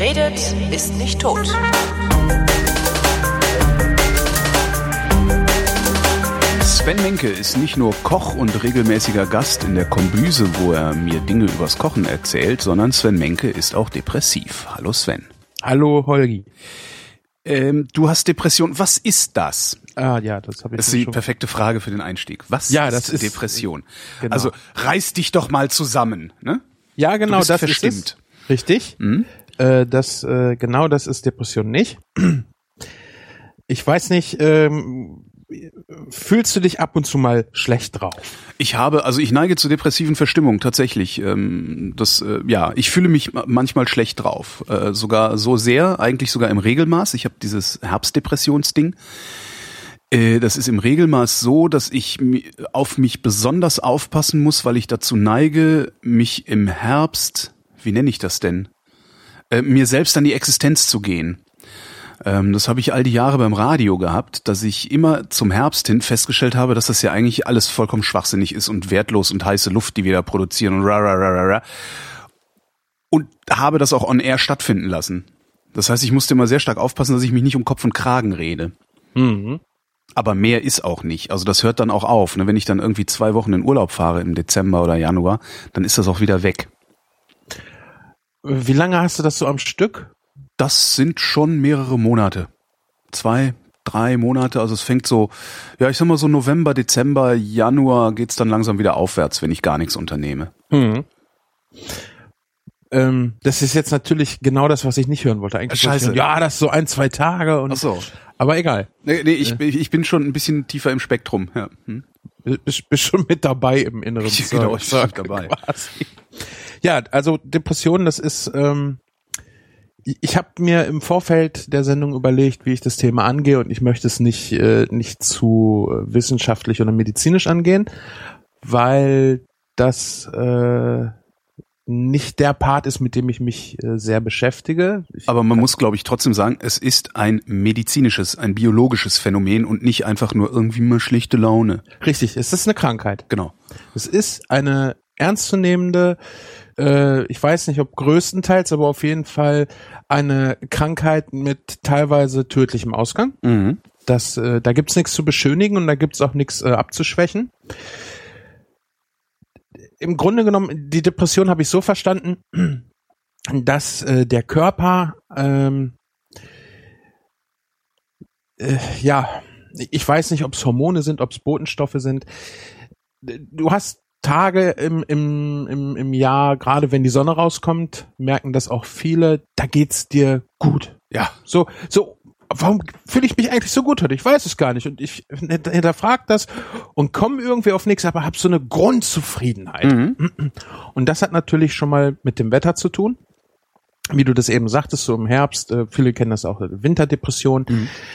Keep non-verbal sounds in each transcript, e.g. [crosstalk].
Wer redet, ist nicht tot. Sven Menke ist nicht nur Koch und regelmäßiger Gast in der Kombüse, wo er mir Dinge übers Kochen erzählt, sondern Sven Menke ist auch depressiv. Hallo Sven. Hallo Holgi. Ähm, du hast Depression. Was ist das? Ah ja, das habe ich Das ist die schon. perfekte Frage für den Einstieg. Was Ja, ist, das ist- Depression? genau. Also reiß dich doch mal zusammen. Ne? Ja, genau, bist das verstimmt. ist es. Richtig. Äh, das äh, genau, das ist Depression nicht. Ich weiß nicht. Ähm, fühlst du dich ab und zu mal schlecht drauf? Ich habe, also ich neige zu depressiven Verstimmungen tatsächlich. Ähm, das, äh, ja, ich fühle mich ma- manchmal schlecht drauf, äh, sogar so sehr, eigentlich sogar im Regelmaß. Ich habe dieses Herbstdepressionsding. Äh, Das ist im Regelmaß so, dass ich auf mich besonders aufpassen muss, weil ich dazu neige, mich im Herbst, wie nenne ich das denn, äh, mir selbst an die Existenz zu gehen. Ähm, das habe ich all die Jahre beim Radio gehabt, dass ich immer zum Herbst hin festgestellt habe, dass das ja eigentlich alles vollkommen schwachsinnig ist und wertlos und heiße Luft, die wir da produzieren und ra ra ra ra ra. Und habe das auch on air stattfinden lassen. Das heißt, ich musste immer sehr stark aufpassen, dass ich mich nicht um Kopf und Kragen rede. Aber mehr ist auch nicht. Also das hört dann auch auf. Ne? Wenn ich dann irgendwie zwei Wochen in Urlaub fahre im Dezember oder Januar, dann ist das auch wieder weg. Wie lange hast du das so am Stück? Das sind schon mehrere Monate. Zwei, drei Monate. Also es fängt so, ja, ich sag mal so November, Dezember, Januar geht's dann langsam wieder aufwärts, wenn ich gar nichts unternehme. Ähm, das ist jetzt natürlich genau das, was ich nicht hören wollte. Eigentlich wollte ich Scheiße. hören, ja, das ist so ein, zwei Tage und Ach so. aber egal. Nee, nee ich, ich bin schon ein bisschen tiefer im Spektrum. Ja. Hm. Bist, bist schon mit dabei im inneren Ich- [laughs] genau, ich bin dabei. Quasi. Ja, also Depressionen, das ist, ähm, ich, habe mir im Vorfeld der Sendung überlegt, wie ich das Thema angehe und ich möchte es nicht, äh, nicht zu wissenschaftlich oder medizinisch angehen, weil das äh, nicht der Part ist, mit dem ich mich äh, sehr beschäftige. Ich, Aber man muss, glaube ich, trotzdem sagen, es ist ein medizinisches, ein biologisches Phänomen und nicht einfach nur irgendwie mal schlechte Laune. richtig, es ist eine Krankheit. Genau. Es ist eine ernstzunehmende, äh, ich weiß nicht, ob größtenteils, aber auf jeden Fall eine Krankheit mit teilweise tödlichem Ausgang. Mhm. Das, äh, da gibt's nichts zu beschönigen und da gibt's auch nichts äh, abzuschwächen. Im Grunde genommen, die Depression habe ich so verstanden, [clears throat] dass äh, der Körper ähm, äh, ja, ich weiß nicht, ob es Hormone sind, ob es Botenstoffe sind. Du hast Tage im, im, im, im Jahr, gerade wenn die Sonne rauskommt, merken das auch viele, da geht's dir gut. Ja. So, so, warum fühle ich mich eigentlich so gut heute? Ich weiß es gar nicht. Und ich hinterfrag das und komme irgendwie auf nichts, aber hab so eine Grundzufriedenheit. Mhm. [clears throat] Und das hat natürlich schon mal mit dem Wetter zu tun. Wie du das eben sagtest, so im Herbst, äh, viele kennen das auch, äh, Winterdepression.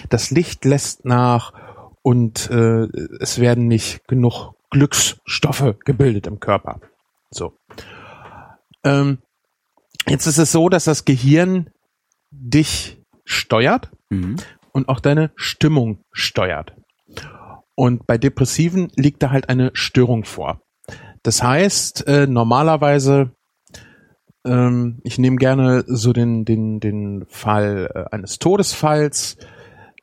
Das Licht lässt nach und äh, es werden nicht genug Glücksstoffe gebildet im Körper. So. Ähm, jetzt ist es so, dass das Gehirn dich steuert Mhm. und auch deine Stimmung steuert. Und bei Depressiven liegt da halt eine Störung vor. Das heißt, äh, normalerweise, ähm, ich nehme gerne so den, den, den Fall äh, eines Todesfalls,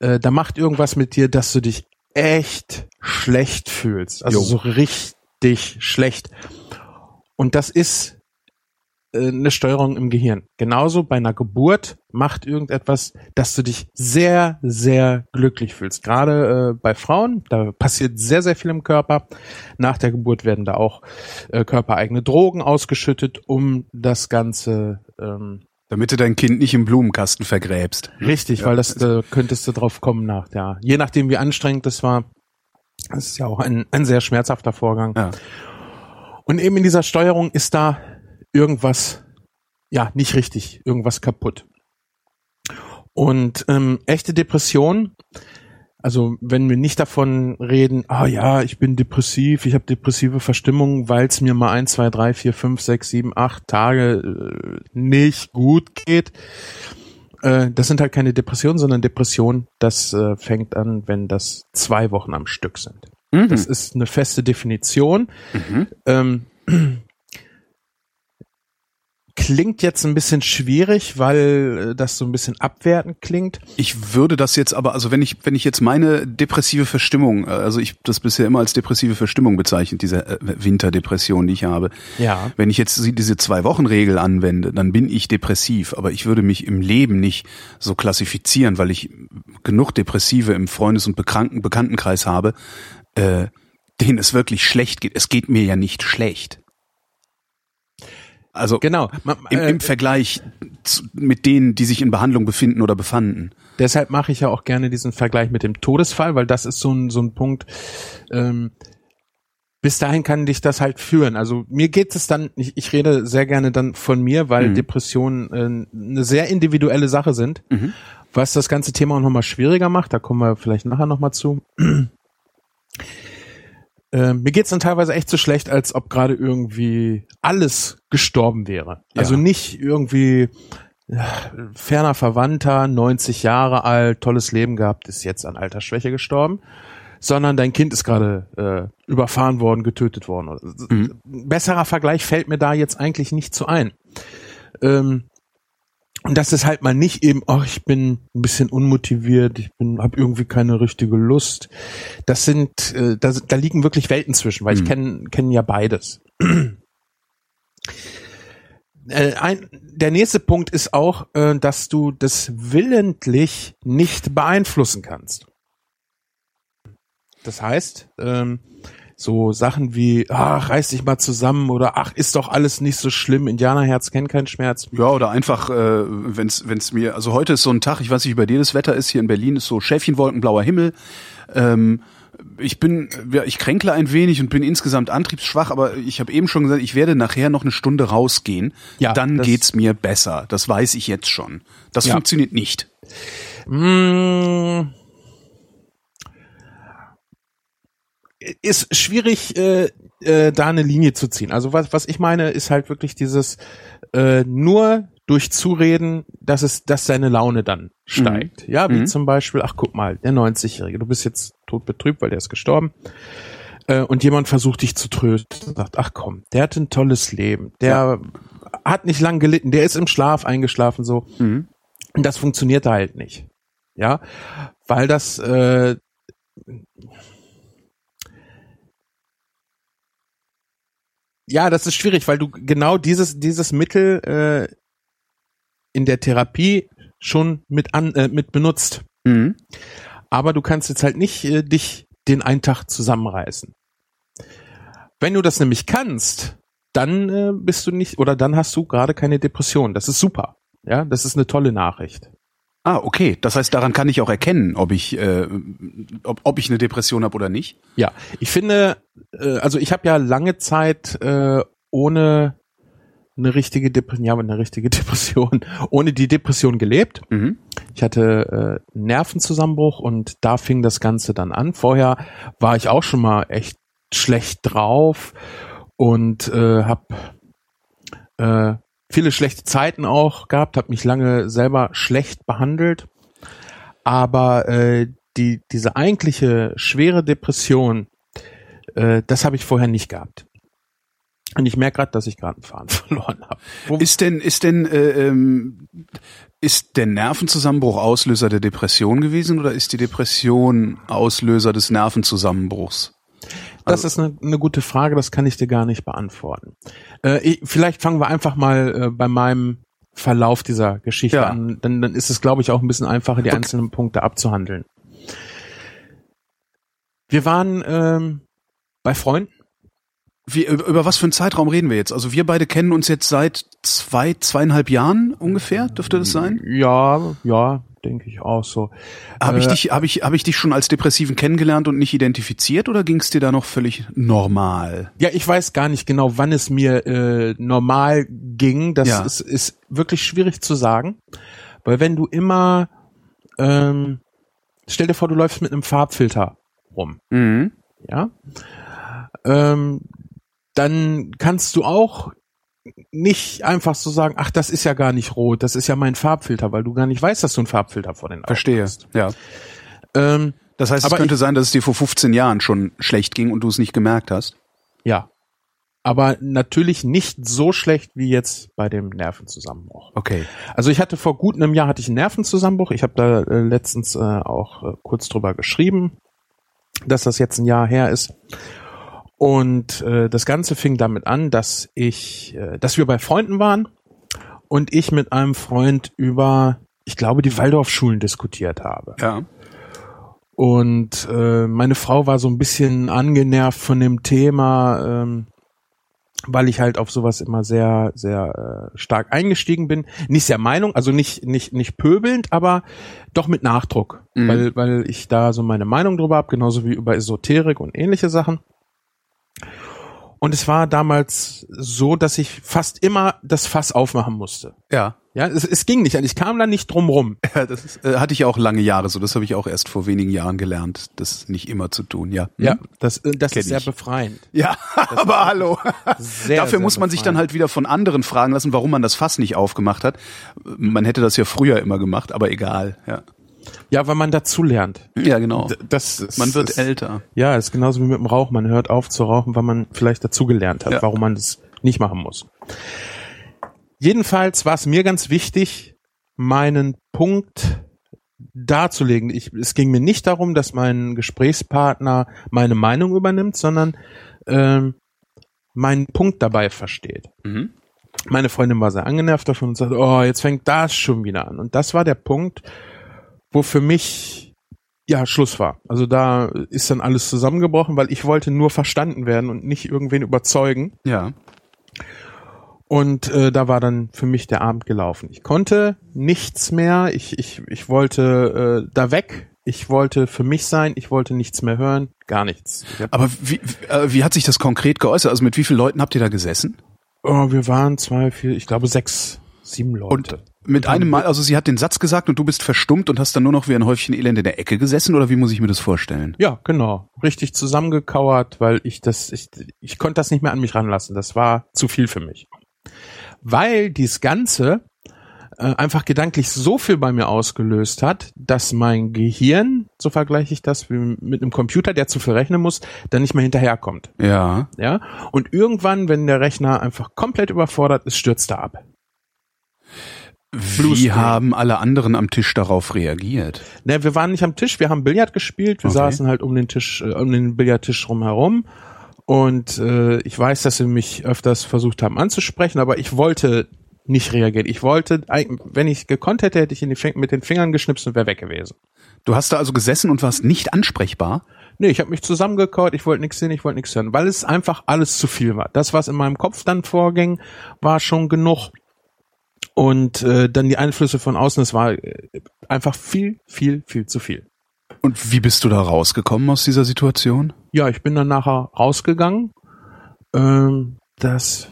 äh, da macht irgendwas mit dir, dass du dich echt schlecht fühlst. Also Jo. so richtig schlecht. Und das ist äh, eine Steuerung im Gehirn. Genauso bei einer Geburt macht irgendetwas, dass du dich sehr, sehr glücklich fühlst. Gerade äh, bei Frauen, da passiert sehr, sehr viel im Körper. Nach der Geburt werden da auch äh, körpereigene Drogen ausgeschüttet, um das Ganze ähm, Damit du dein Kind nicht im Blumenkasten vergräbst. Richtig, Ja, weil das äh, könntest du drauf kommen nach der. Je nachdem, wie anstrengend das war. Das ist ja auch ein, ein sehr schmerzhafter Vorgang. Ja. Und eben in dieser Steuerung ist da irgendwas, ja, nicht richtig, irgendwas kaputt. Und ähm, echte Depression, also wenn wir nicht davon reden, ah ja, ich bin depressiv, ich habe depressive Verstimmung, weil es mir mal ein, zwei, drei, vier, fünf, sechs, sieben, acht Tage äh, nicht gut geht. Äh, das sind halt keine Depressionen, sondern Depression, das äh, fängt an, wenn das zwei Wochen am Stück sind. Mhm. Das ist eine feste Definition. Mhm. Ähm, klingt jetzt ein bisschen schwierig, weil äh, das so ein bisschen abwertend klingt. Ich würde das jetzt aber, also wenn ich, wenn ich jetzt meine depressive Verstimmung, äh, also ich das bisher immer als depressive Verstimmung bezeichnet, diese äh, Winterdepression, die ich habe. Ja. Wenn ich jetzt diese zwei Wochen Regel anwende, dann bin ich depressiv, aber ich würde mich im Leben nicht so klassifizieren, weil ich genug Depressive im Freundes- und Bekannten Bekanntenkreis habe, äh, denen es wirklich schlecht geht. Es geht mir ja nicht schlecht. Also Genau. Im, äh, im Vergleich zu, mit denen, die sich in Behandlung befinden oder befanden. Deshalb mache ich ja auch gerne diesen Vergleich mit dem Todesfall, weil das ist so ein, so ein Punkt, ähm, bis dahin kann dich das halt führen. Also mir geht es dann, ich, ich rede sehr gerne dann von mir, weil Mhm. Depressionen äh, eine sehr individuelle Sache sind, Mhm. was das ganze Thema auch nochmal schwieriger macht. Da kommen wir vielleicht nachher nochmal zu. Äh, mir geht's dann teilweise echt so schlecht, als ob gerade irgendwie alles gestorben wäre. Ja. Also nicht irgendwie ja, ferner Verwandter, 90 Jahre alt, tolles Leben gehabt, ist jetzt an Altersschwäche gestorben, sondern dein Kind ist gerade äh, überfahren worden, getötet worden. Mhm. Ein Besserer Vergleich fällt mir da jetzt eigentlich nicht so ein. Ähm, und das ist halt mal nicht eben, ach, ich bin ein bisschen unmotiviert, ich bin, habe irgendwie keine richtige Lust. Das sind, äh, da, da liegen wirklich Welten zwischen, weil ich Mhm. kenne kenn ja beides. [clears throat] Äh, ein, der nächste Punkt ist auch, äh, dass du das willentlich nicht beeinflussen kannst. Das heißt, ähm, so Sachen wie, ach, reiß dich mal zusammen oder ach, ist doch alles nicht so schlimm, Indianerherz kennt keinen Schmerz. Ja, oder einfach, äh, wenn's wenn's mir, also heute ist so ein Tag, ich weiß nicht, wie bei dir das Wetter ist, hier in Berlin ist so Schäfchenwolken, blauer Himmel. Ähm, ich bin, ja, ich kränkle ein wenig und bin insgesamt antriebsschwach, aber ich habe eben schon gesagt, ich werde nachher noch eine Stunde rausgehen. Ja, dann geht's mir besser. Das weiß ich jetzt schon. Das Ja. funktioniert nicht. Mm. Ist schwierig, äh, äh, da eine Linie zu ziehen. Also was, was ich meine, ist halt wirklich dieses äh, nur durch Zureden, dass es, dass seine Laune dann steigt. Ja, wie Mhm. zum Beispiel, ach guck mal, der 90-Jährige, du bist jetzt tot betrübt, weil der ist gestorben. Äh, und jemand versucht dich zu trösten und sagt, ach komm, der hat ein tolles Leben, der hat nicht lang gelitten, der ist im Schlaf eingeschlafen so. Mhm. Und das funktioniert halt nicht. Ja, weil das äh, ja, das ist schwierig, weil du genau dieses dieses Mittel äh, in der Therapie schon mit an äh, mit benutzt. Mhm. Aber du kannst jetzt halt nicht äh, dich den einen Tag zusammenreißen. Wenn du das nämlich kannst, dann äh, bist du nicht oder dann hast du gerade keine Depression. Das ist super. Ja, das ist eine tolle Nachricht. Ah, okay. Das heißt, daran kann ich auch erkennen, ob ich, äh, ob, ob ich eine Depression habe oder nicht. Ja, ich finde, äh, also ich habe ja lange Zeit äh, ohne eine richtige Depression, ja, eine richtige [laughs] Depression, ohne die Depression gelebt. Mhm. Ich hatte äh, Nervenzusammenbruch und da fing das Ganze dann an. Vorher war ich auch schon mal echt schlecht drauf und äh, habe äh, viele schlechte Zeiten auch gehabt, habe mich lange selber schlecht behandelt. Aber äh, die diese eigentliche schwere Depression, äh, das habe ich vorher nicht gehabt. Und ich merke gerade, dass ich gerade einen Faden [laughs] verloren habe. Ist denn, ist denn, äh, ähm, ist der Nervenzusammenbruch Auslöser der Depression gewesen oder ist die Depression Auslöser des Nervenzusammenbruchs? Das ist eine, eine gute Frage, das kann ich dir gar nicht beantworten. Äh, ich, vielleicht fangen wir einfach mal äh, bei meinem Verlauf dieser Geschichte Ja. an. Dann, dann ist es, glaube ich, auch ein bisschen einfacher, die Okay. einzelnen Punkte abzuhandeln. Wir waren ähm, bei Freunden. Wie, über, über was für einen Zeitraum reden wir jetzt? Also wir beide kennen uns jetzt seit zwei, zweieinhalb Jahren ungefähr, dürfte das sein? Ja, ja, denke ich auch so. Habe ich Äh, dich, habe ich, habe ich dich schon als Depressiven kennengelernt und nicht identifiziert oder ging es dir da noch völlig normal? Ja, ich weiß gar nicht genau, wann es mir äh, normal ging. Das Ja. ist, ist wirklich schwierig zu sagen. Weil wenn du immer, ähm, stell dir vor, du läufst mit einem Farbfilter rum, Mhm. ja, ähm, dann kannst du auch nicht einfach so sagen, ach, das ist ja gar nicht rot, das ist ja mein Farbfilter, weil du gar nicht weißt, dass du einen Farbfilter vor den Augen Verstehe. hast. Ja. Ähm, Das heißt, Aber es könnte sein, dass es dir vor 15 Jahren schon schlecht ging und du es nicht gemerkt hast. ja. aber natürlich nicht so schlecht wie jetzt bei dem Nervenzusammenbruch. Okay. Also ich hatte vor gut einem Jahr hatte ich einen Nervenzusammenbruch. Ich habe da äh, letztens äh, auch äh, kurz drüber geschrieben, dass das jetzt ein Jahr her ist. Und äh, das Ganze fing damit an, dass ich, äh, dass wir bei Freunden waren und ich mit einem Freund über, ich glaube, die Waldorfschulen diskutiert habe. Ja. Und äh, meine Frau war so ein bisschen angenervt von dem Thema, ähm, weil ich halt auf sowas immer sehr, sehr äh, stark eingestiegen bin. Nicht sehr Meinung, also nicht, nicht, nicht pöbelnd, aber doch mit Nachdruck, Mhm. weil, weil ich da so meine Meinung drüber habe, genauso wie über Esoterik und ähnliche Sachen. Und es war damals so, dass ich fast immer das Fass aufmachen musste. Ja. Ja, es, es ging nicht, ich kam da nicht drum rum. [laughs] Ja, das ist, äh, hatte ich auch lange Jahre so. Das habe ich auch erst vor wenigen Jahren gelernt, das nicht immer zu tun. Ja. Hm? Ja, das, äh, das Kenn ist sehr ich. befreiend. Ja, [laughs] aber hallo. Sehr, Dafür sehr muss man sich dann halt wieder von anderen fragen lassen, warum man das Fass nicht aufgemacht hat. Man hätte das ja früher immer gemacht, aber egal. Ja, Ja, weil man dazu lernt. ja genau. Das ist, Man wird ist, älter. Ja, ist genauso wie mit dem Rauch. Man hört auf zu rauchen, weil man vielleicht dazugelernt hat, Ja. warum man das nicht machen muss. Jedenfalls war es mir ganz wichtig, meinen Punkt darzulegen. Ich, es ging mir nicht darum, dass mein Gesprächspartner meine Meinung übernimmt, sondern ähm, meinen Punkt dabei versteht. Mhm. Meine Freundin war sehr angenervt davon und sagte, oh, jetzt fängt das schon wieder an. Und das war der Punkt, wo für mich ja Schluss war. Also da ist dann alles zusammengebrochen, weil ich wollte nur verstanden werden und nicht irgendwen überzeugen. Ja. Und äh, da war dann für mich der Abend gelaufen. Ich konnte nichts mehr. Ich, ich, ich wollte äh, da weg. Ich wollte für mich sein. Ich wollte nichts mehr hören. Gar nichts. Aber wie, wie, äh, wie hat sich das konkret geäußert? Also mit wie vielen Leuten habt ihr da gesessen? oh, wir waren zwei, vier, ich glaube sechs, sieben Leute. Und mit einem Mal, also sie hat den Satz gesagt und du bist verstummt und hast dann nur noch wie ein Häufchen Elend in der Ecke gesessen oder wie muss ich mir das vorstellen? Ja, genau. Richtig zusammengekauert, weil ich das, ich, ich konnte das nicht mehr an mich ranlassen. Das war zu viel für mich. Weil dies Ganze äh, einfach gedanklich so viel bei mir ausgelöst hat, dass mein Gehirn, so vergleiche ich das wie mit einem Computer, der zu viel rechnen muss, dann nicht mehr hinterherkommt. Ja. Ja. Und irgendwann, wenn der Rechner einfach komplett überfordert ist, stürzt er ab. Wie haben alle anderen am Tisch darauf reagiert? Ne, wir waren nicht am Tisch, wir haben Billard gespielt, wir Okay. saßen halt um den Tisch, äh, um den Billardtisch rumherum. Und äh, ich weiß, dass sie mich öfters versucht haben anzusprechen, aber ich wollte nicht reagieren. Ich wollte, wenn ich gekonnt hätte, hätte ich Fing mit den Fingern geschnipst und wäre weg gewesen. Du hast da also gesessen und warst nicht ansprechbar? Nee, ich habe mich zusammengekaut, ich wollte nichts sehen, ich wollte nichts hören, weil es einfach alles zu viel war. Das, was in meinem Kopf dann vorging, war schon genug. Und äh, dann die Einflüsse von außen, es war äh, einfach viel, viel, viel zu viel. Und wie bist du da rausgekommen aus dieser Situation? Ja, ich bin dann nachher rausgegangen. Ähm, das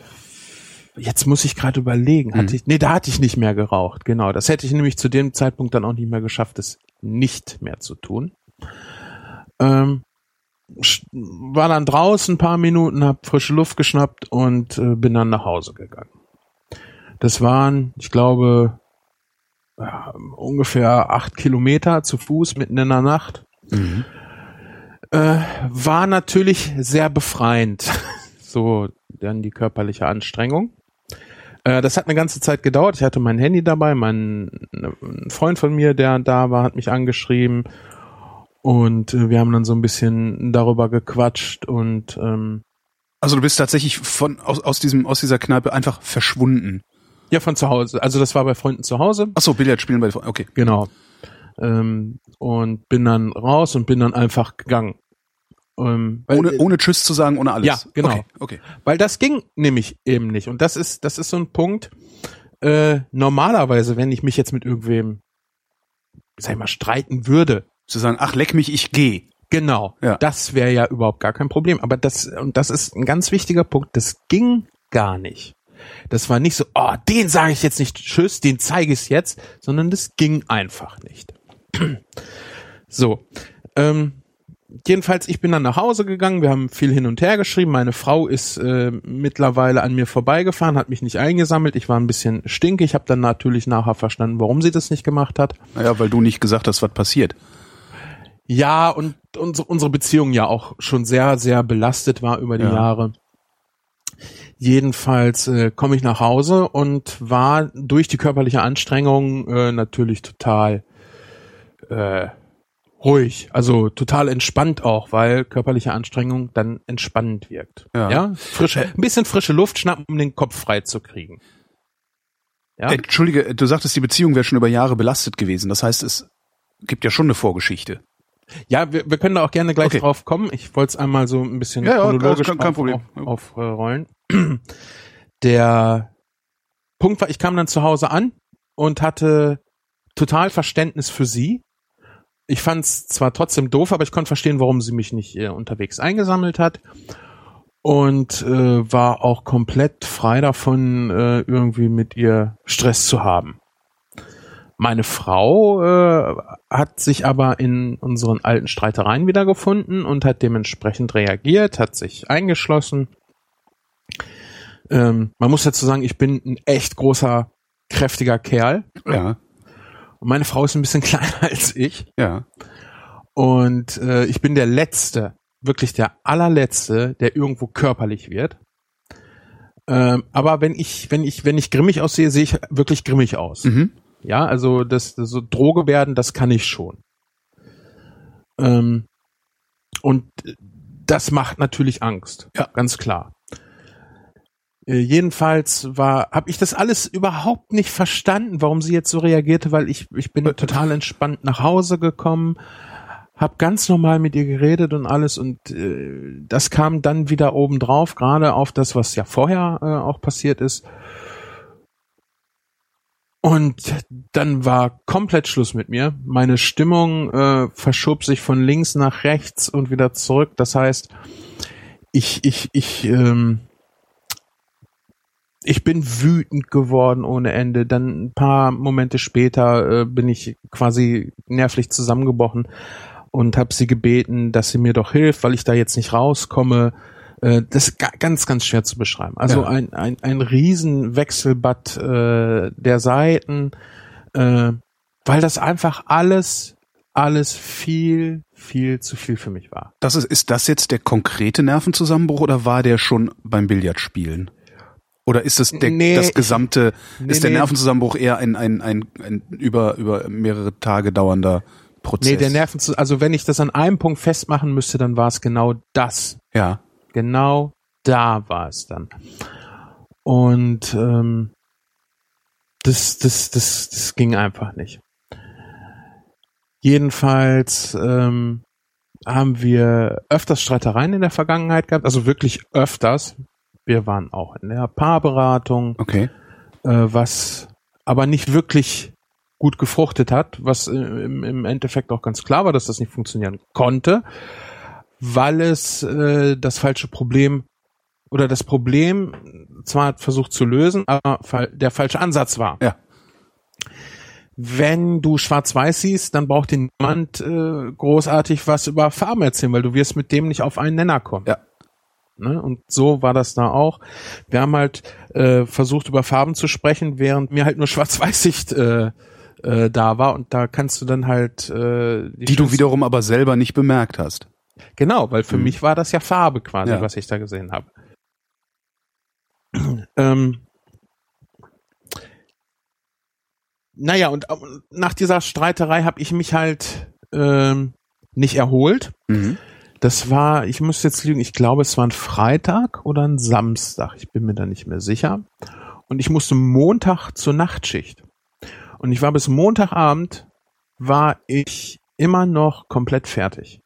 jetzt muss ich gerade überlegen. Hatte Mhm. ich, nee, da hatte ich nicht mehr geraucht. Genau, das hätte ich nämlich zu dem Zeitpunkt dann auch nicht mehr geschafft, es nicht mehr zu tun. Ähm, war dann draußen ein paar Minuten, hab frische Luft geschnappt und äh, bin dann nach Hause gegangen. Das waren, ich glaube, ja, ungefähr acht Kilometer zu Fuß mitten in der Nacht äh, war natürlich sehr befreiend. [laughs] so dann die körperliche Anstrengung. Äh, das hat eine ganze Zeit gedauert. Ich hatte mein Handy dabei. Mein ein Freund von mir, der da war, hat mich angeschrieben und äh, wir haben dann so ein bisschen darüber gequatscht und ähm, Also du bist tatsächlich von aus, aus diesem aus dieser Kneipe einfach verschwunden. Ja von zu Hause. Also das war bei Freunden zu Hause. Ach so, Billard spielen bei okay. Genau. Ähm, und bin dann raus und bin dann einfach gegangen. Ähm, weil- Ohne ohne Tschüss zu sagen, ohne alles. Ja, genau. Okay, okay. Weil das ging nämlich eben nicht. Und das ist, das ist so ein Punkt. Äh, normalerweise, wenn ich mich jetzt mit irgendwem, sag ich mal, streiten würde, Zu sagen, ach leck mich, ich geh. genau, Ja. das wäre ja überhaupt gar kein Problem. Aber das, und das ist ein ganz wichtiger Punkt, das ging gar nicht. Das war nicht so, oh, den sage ich jetzt nicht Tschüss, den zeige ich jetzt, sondern das ging einfach nicht. [clears throat] so. Ähm, jedenfalls, ich bin dann nach Hause gegangen, wir haben viel hin und her geschrieben. Meine Frau ist äh, mittlerweile an mir vorbeigefahren, hat mich nicht eingesammelt. Ich war ein bisschen stinkig, habe dann natürlich nachher verstanden, warum sie das nicht gemacht hat. Naja, weil du nicht gesagt hast, was passiert. Ja, und unsere, unsere Beziehung ja auch schon sehr, sehr belastet war über die Ja. Jahre. Jedenfalls äh, komme ich nach Hause und war durch die körperliche Anstrengung äh, natürlich total äh, ruhig, also total entspannt auch, weil körperliche Anstrengung dann entspannend wirkt. Ja. ja? Frische, ein bisschen frische Luft schnappen, um den Kopf frei zu kriegen. Ja? Entschuldige, du sagtest, die Beziehung wäre schon über Jahre belastet gewesen. Das heißt, es gibt ja schon eine Vorgeschichte. Ja, wir, wir können da auch gerne gleich Okay. drauf kommen. Ich wollte es einmal so ein bisschen Ja, ja, chronologisch kein- kein auf, auf, aufrollen. [clears throat] Der Punkt war, ich kam dann zu Hause an und hatte total Verständnis für sie. Ich fand es zwar trotzdem doof, aber ich konnte verstehen, warum sie mich nicht äh, unterwegs eingesammelt hat. Und äh, war auch komplett frei davon, äh, irgendwie mit ihr Stress zu haben. Meine Frau äh, hat sich aber in unseren alten Streitereien wiedergefunden und hat dementsprechend reagiert, hat sich eingeschlossen. Ähm, man muss dazu sagen, ich bin ein echt großer, kräftiger Kerl. Ja, Und meine Frau ist ein bisschen [laughs] kleiner als ich. ja. Und äh, ich bin der Letzte, wirklich der allerletzte, der irgendwo körperlich wird. Ähm, aber wenn ich, wenn ich, wenn ich grimmig aussehe, sehe ich wirklich grimmig aus. Mhm. Ja, also das, das so Droge werden, das kann ich schon. Ähm, und das macht natürlich Angst. Ja. ganz klar. Äh, jedenfalls war, habe ich das alles überhaupt nicht verstanden, warum sie jetzt so reagierte, weil ich ich bin total entspannt nach Hause gekommen, habe ganz normal mit ihr geredet und alles und äh, das kam dann wieder oben drauf, gerade auf das, was ja vorher äh, auch passiert ist. Und dann war komplett Schluss mit mir. Meine Stimmung äh, verschob sich von links nach rechts und wieder zurück. Das heißt, ich, ich, ich, ähm, ich bin wütend geworden ohne Ende. Dann ein paar Momente später äh, bin ich quasi nervlich zusammengebrochen und habe sie gebeten, dass sie mir doch hilft, weil ich da jetzt nicht rauskomme. Äh, das ist ga ganz, ganz schwer zu beschreiben. Also Ja. ein, ein, ein riesen Wechselbad äh, der Seiten, äh, weil das einfach alles, alles viel, viel zu viel für mich war. Das ist, ist das jetzt der konkrete Nervenzusammenbruch oder war der schon beim Billardspielen? Oder ist das der, Nee, das gesamte, Nee, ist der nee. Nervenzusammenbruch eher ein, ein, ein, ein über, über mehrere Tage dauernder Prozess? Nee, der Nerven, also wenn ich das an einem Punkt festmachen müsste, dann war es genau das. Ja. Genau da war es dann. Und ähm, das, das, das, das ging einfach nicht. Jedenfalls ähm, haben wir öfters Streitereien in der Vergangenheit gehabt, also wirklich öfters. Wir waren auch in der Paarberatung, Okay. äh, was aber nicht wirklich gut gefruchtet hat, was äh, im, im Endeffekt auch ganz klar war, dass das nicht funktionieren konnte, weil es äh, das falsche Problem oder das Problem zwar versucht zu lösen, aber der falsche Ansatz war. Ja. Wenn du schwarz-weiß siehst, dann braucht dir niemand äh, großartig was über Farben erzählen, weil du wirst mit dem nicht auf einen Nenner kommen. Ja. Ne? Und so war das da auch. Wir haben halt äh, versucht, über Farben zu sprechen, während mir halt nur Schwarz-Weiß-Sicht äh, äh, da war. Und da kannst du dann halt äh, Die du schönsten- wiederum aber selber nicht bemerkt hast. Genau, weil für Mhm. mich war das ja Farbe quasi, Ja. was ich da gesehen habe. [clears throat] ähm, naja, und ähm, nach dieser Streiterei habe ich mich halt ähm, nicht erholt. Mhm. Das war, ich muss jetzt lügen, ich glaube, es war ein Freitag oder ein Samstag. Ich bin mir da nicht mehr sicher. Und ich musste Montag zur Nachtschicht. Und ich war bis Montagabend, war ich immer noch komplett fertig.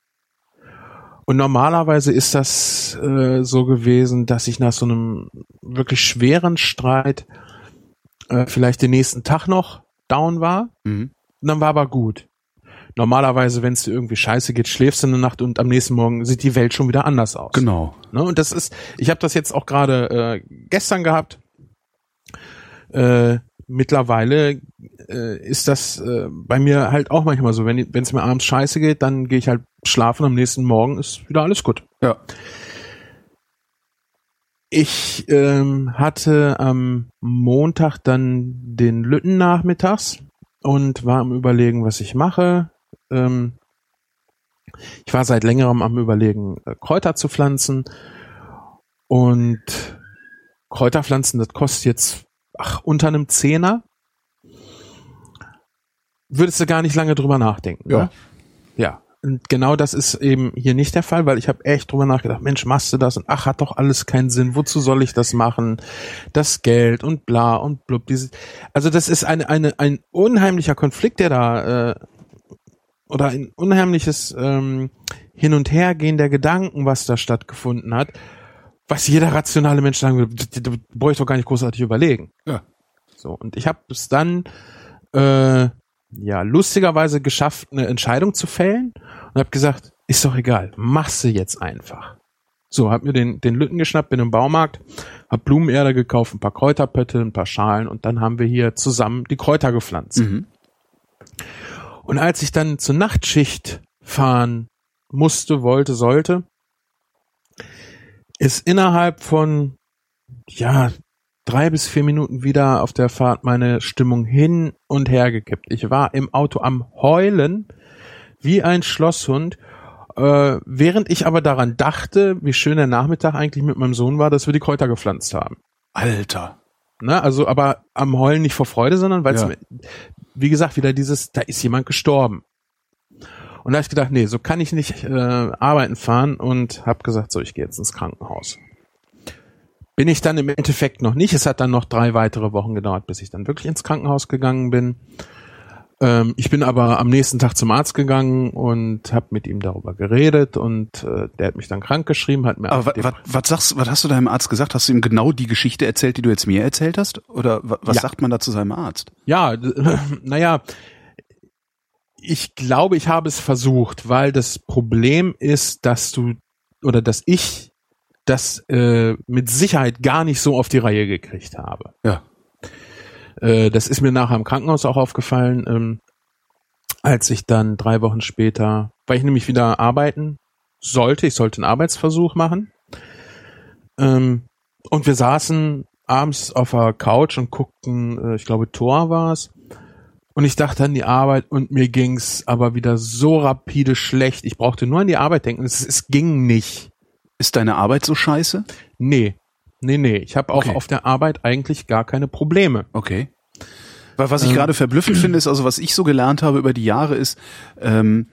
Und normalerweise ist das äh, so gewesen, dass ich nach so einem wirklich schweren Streit äh, vielleicht den nächsten Tag noch down war. Mhm. Und dann war aber gut. Normalerweise, wenn es dir irgendwie scheiße geht, schläfst du eine Nacht und am nächsten Morgen sieht die Welt schon wieder anders aus. Genau. Ne? Und das ist, ich habe das jetzt auch gerade äh, gestern gehabt. Äh, mittlerweile äh, ist das äh, bei mir halt auch manchmal so, wenn es mir abends scheiße geht, dann gehe ich halt schlafen, am nächsten Morgen ist wieder alles gut. Ja. Ich ähm, hatte am Montag dann den Lütten nachmittags und war am überlegen, was ich mache. Ähm, ich war seit längerem am überlegen, äh, Kräuter zu pflanzen und Kräuterpflanzen, das kostet jetzt ach, unter einem Zehner. Würdest du gar nicht lange drüber nachdenken. Ja. Ne? Ja. Und genau das ist eben hier nicht der Fall, weil ich habe echt drüber nachgedacht, Mensch, machst du das? Und ach, hat doch alles keinen Sinn. Wozu soll ich das machen? Das Geld und bla und blub. Dieses, also das ist eine, eine, ein unheimlicher Konflikt, der da äh, oder ein unheimliches ähm, Hin- und Hergehen der Gedanken, was da stattgefunden hat, was jeder rationale Mensch sagen würde, d- d- d- brauche ich doch gar nicht großartig überlegen. Ja. So, und ich habe es dann äh, ja lustigerweise geschafft, eine Entscheidung zu fällen und habe gesagt, ist doch egal, machst du jetzt einfach. So, hab mir den, den Lütten geschnappt, bin im Baumarkt, hab Blumenerde gekauft, ein paar Kräuterpötte, ein paar Schalen und dann haben wir hier zusammen die Kräuter gepflanzt. Mhm. Und als ich dann zur Nachtschicht fahren musste, wollte, sollte, ist innerhalb von, ja, drei bis vier Minuten wieder auf der Fahrt meine Stimmung hin und her gekippt. Ich war im Auto am Heulen wie ein Schlosshund, äh, während ich aber daran dachte, wie schön der Nachmittag eigentlich mit meinem Sohn war, dass wir die Kräuter gepflanzt haben. Alter. Ne? Also aber am Heulen nicht vor Freude, sondern weil es Ja. mir, wie gesagt, wieder dieses, da ist jemand gestorben. Und da habe ich gedacht, nee, so kann ich nicht äh, arbeiten fahren und habe gesagt, so, ich gehe jetzt ins Krankenhaus. Bin ich dann im Endeffekt noch nicht. Es hat dann noch drei weitere Wochen gedauert, bis ich dann wirklich ins Krankenhaus gegangen bin. Ähm, ich bin aber am nächsten Tag zum Arzt gegangen und habe mit ihm darüber geredet und äh, der hat mich dann krank geschrieben, hat mir Aber was, was sagst, was hast du deinem Arzt gesagt? Hast du ihm genau die Geschichte erzählt, die du jetzt mir erzählt hast? Oder wa- was Ja. sagt man da zu seinem Arzt? Ja, [clears throat] naja, ich glaube, ich habe es versucht, weil das Problem ist, dass du oder dass ich das äh, mit Sicherheit gar nicht so auf die Reihe gekriegt habe. Ja. Äh, das ist mir nachher im Krankenhaus auch aufgefallen, ähm, als ich dann drei Wochen später, weil ich nämlich wieder arbeiten sollte, ich sollte einen Arbeitsversuch machen. Ähm, und wir saßen abends auf der Couch und guckten, äh, ich glaube, Tor war's. Und ich dachte an die Arbeit und mir ging's aber wieder so rapide schlecht. Ich brauchte nur an die Arbeit denken. Es, es ging nicht. Ist deine Arbeit so scheiße? Nee. Nee, nee. Ich habe auch Okay. auf der Arbeit eigentlich gar keine Probleme. Okay. Weil was ich Ähm. gerade verblüffend finde, ist, also was ich so gelernt habe über die Jahre, ist, ähm,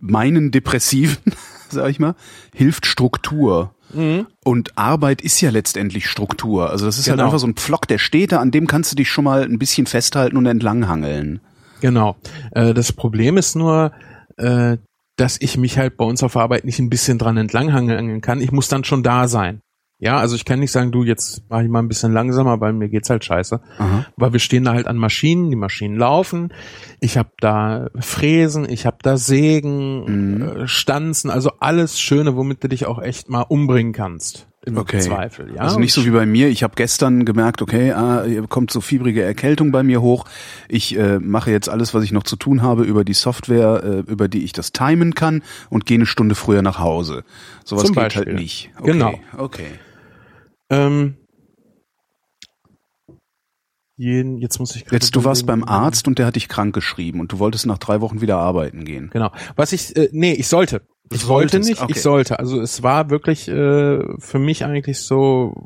meinen Depressiven, [laughs] sag ich mal, hilft Struktur. Und Arbeit ist ja letztendlich Struktur. Also das ist halt Genau. einfach so ein Pflock, der steht da, an dem kannst du dich schon mal ein bisschen festhalten und entlanghangeln. Genau. Äh, das Problem ist nur, äh, dass ich mich halt bei uns auf Arbeit nicht ein bisschen dran entlanghangeln kann. Ich muss dann schon da sein. Ja, also ich kann nicht sagen, du, jetzt mach ich mal ein bisschen langsamer, weil mir geht's halt scheiße. Aha. Weil wir stehen da halt an Maschinen, die Maschinen laufen. Ich habe da Fräsen, ich habe da Sägen, Mhm. äh, Stanzen, also alles Schöne, womit du dich auch echt mal umbringen kannst. Im Okay. Zweifel. Ja? Also nicht so wie bei mir. Ich habe gestern gemerkt, okay, ah, hier kommt so fiebrige Erkältung bei mir hoch. Ich äh, mache jetzt alles, was ich noch zu tun habe, über die Software, äh, über die ich das timen kann und gehe eine Stunde früher nach Hause. Sowas geht halt nicht. Okay, Genau. Okay. Ähm, jeden, jetzt muss ich Jetzt, du warst beim. Arzt und der hat dich krank geschrieben und du wolltest nach drei Wochen wieder arbeiten gehen. Genau. Was ich, äh, nee, ich sollte. Du Ich wollte nicht, okay. ich sollte. Also es war wirklich äh, für mich eigentlich [laughs] so,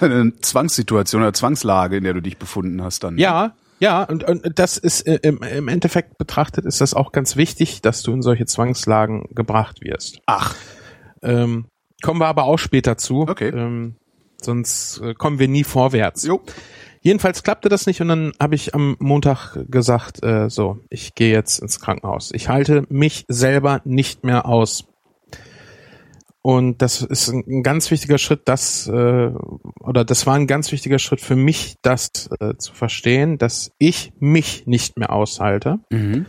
eine Zwangssituation oder Zwangslage, in der du dich befunden hast dann. ja, ja, und, und das ist äh, im, im Endeffekt betrachtet ist das auch ganz wichtig, dass du in solche Zwangslagen gebracht wirst. Ach, Ähm, kommen wir aber auch später zu. Okay. Ähm, sonst äh, kommen wir nie vorwärts. jo. Jedenfalls klappte das nicht und dann habe ich am Montag gesagt, äh, so, ich gehe jetzt ins Krankenhaus. Ich halte mich selber nicht mehr aus. Und das ist ein, ganz wichtiger Schritt, das äh, oder das war ein ganz wichtiger Schritt für mich, das äh, zu verstehen, dass ich mich nicht mehr aushalte. Mhm.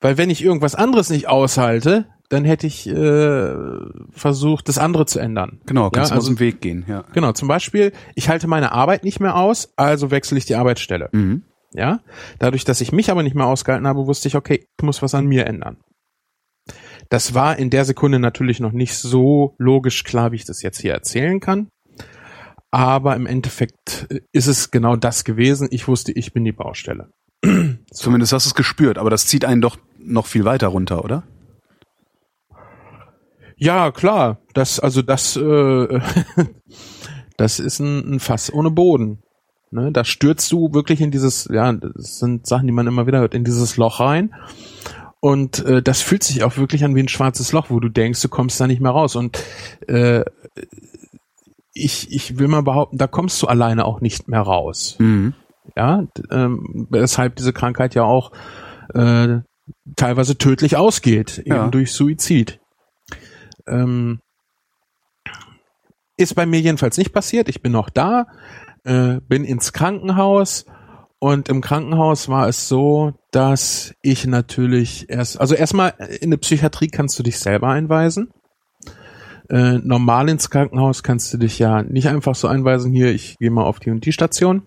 Weil wenn ich irgendwas anderes nicht aushalte, dann hätte ich äh, versucht, das andere zu ändern. Genau, kannst Ja, du aus also- dem Weg gehen, ja. Genau, zum Beispiel, ich halte meine Arbeit nicht mehr aus, also wechsle ich die Arbeitsstelle. Mhm. Ja, dadurch, dass ich mich aber nicht mehr ausgehalten habe, wusste ich, okay, ich muss was an mir ändern. Das war in der Sekunde natürlich noch nicht so logisch klar, wie ich das jetzt hier erzählen kann. Aber im Endeffekt äh, ist es genau das gewesen. Ich wusste, ich bin die Baustelle. Zumindest hast du es gespürt, aber das zieht einen doch noch viel weiter runter, oder? Ja, klar. Das, also das, äh, [laughs] das ist ein, ein Fass ohne Boden. Ne? Da stürzt du wirklich in dieses, ja, das sind Sachen, die man immer wieder hört, in dieses Loch rein. Und äh, das fühlt sich auch wirklich an wie ein schwarzes Loch, wo du denkst, du kommst da nicht mehr raus. Und äh, ich, ich will mal behaupten, da kommst du alleine auch nicht mehr raus. Mhm. Ja, ähm, weshalb diese Krankheit ja auch äh, teilweise tödlich ausgeht, eben Ja. durch Suizid. Ähm, ist bei mir jedenfalls nicht passiert. Ich bin noch da, äh, bin ins Krankenhaus und im Krankenhaus war es so, dass ich natürlich erst, also erstmal in der Psychiatrie kannst du dich selber einweisen. Äh, normal ins Krankenhaus kannst du dich ja nicht einfach so einweisen, hier, ich gehe mal auf die und die Station.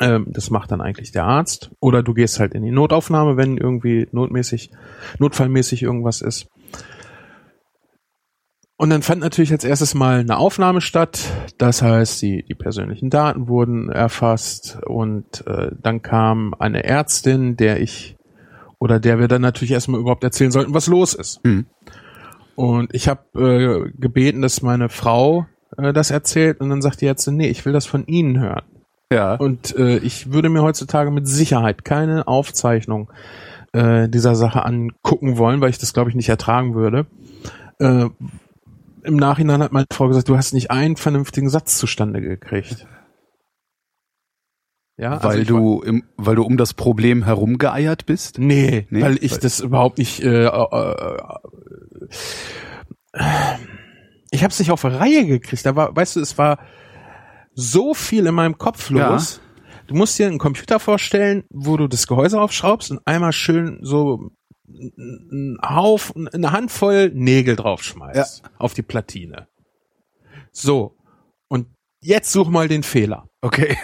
Ähm, das macht dann eigentlich der Arzt. Oder du gehst halt in die Notaufnahme, wenn irgendwie notmäßig, notfallmäßig irgendwas ist. Und dann fand natürlich als erstes mal eine Aufnahme statt. Das heißt, die, die persönlichen Daten wurden erfasst und äh, dann kam eine Ärztin, der ich oder der wir dann natürlich erstmal überhaupt erzählen sollten, was los ist. Mhm. Und ich habe äh, gebeten, dass meine Frau äh, das erzählt und dann sagt die Ärztin, nee, ich will das von Ihnen hören. Ja. Und äh, ich würde mir heutzutage mit Sicherheit keine Aufzeichnung äh, dieser Sache angucken wollen, weil ich das, glaube ich, nicht ertragen würde. Äh, Im Nachhinein hat meine Frau gesagt, du hast nicht einen vernünftigen Satz zustande gekriegt. Ja, also weil ich du im, weil du um das Problem herumgeeiert bist? Nee, Nee? weil ich Weil- das überhaupt nicht. Äh, äh, äh, ich habe es nicht auf Reihe gekriegt. Da war, weißt du, es war so viel in meinem Kopf los. Du musst dir einen Computer vorstellen, wo du das Gehäuse aufschraubst und einmal schön so einen Haufen, eine Handvoll Nägel draufschmeißt auf die Platine. So. Und jetzt such mal den Fehler. Okay.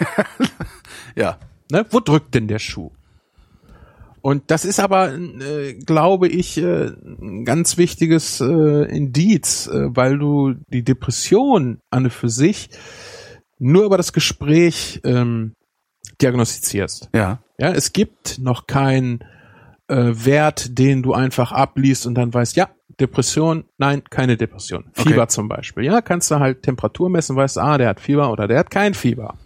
[laughs] ja. Ne? Wo drückt denn der Schuh? Und das ist aber, äh, glaube ich, äh, ein ganz wichtiges äh, Indiz, äh, weil du die Depression an für sich nur über das Gespräch ähm, diagnostizierst. Ja. Ja, es gibt noch keinen äh, Wert, den du einfach abliest und dann weißt, ja, Depression, nein, keine Depression. Okay. Fieber zum Beispiel. Ja, kannst du halt Temperatur messen, weißt, ah, der hat Fieber oder der hat kein Fieber.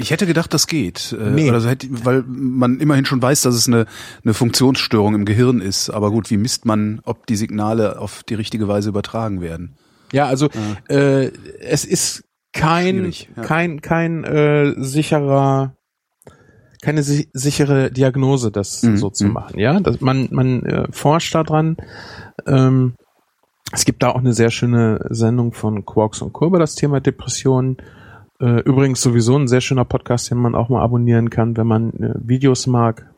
Ich hätte gedacht, das geht. Äh, Nee. Oder so hätte, weil man immerhin schon weiß, dass es eine, eine Funktionsstörung im Gehirn ist. Aber gut, wie misst man, ob die Signale auf die richtige Weise übertragen werden? Ja, also äh, es ist kein ja. kein kein äh, sicherer keine si sichere Diagnose, das Mhm, so zu mhm. machen. Ja, das, man man äh, forscht daran. Ähm, es gibt da auch eine sehr schöne Sendung von Quarks und über das Thema Depressionen. Äh, übrigens sowieso ein sehr schöner Podcast, den man auch mal abonnieren kann, wenn man äh, Videos mag.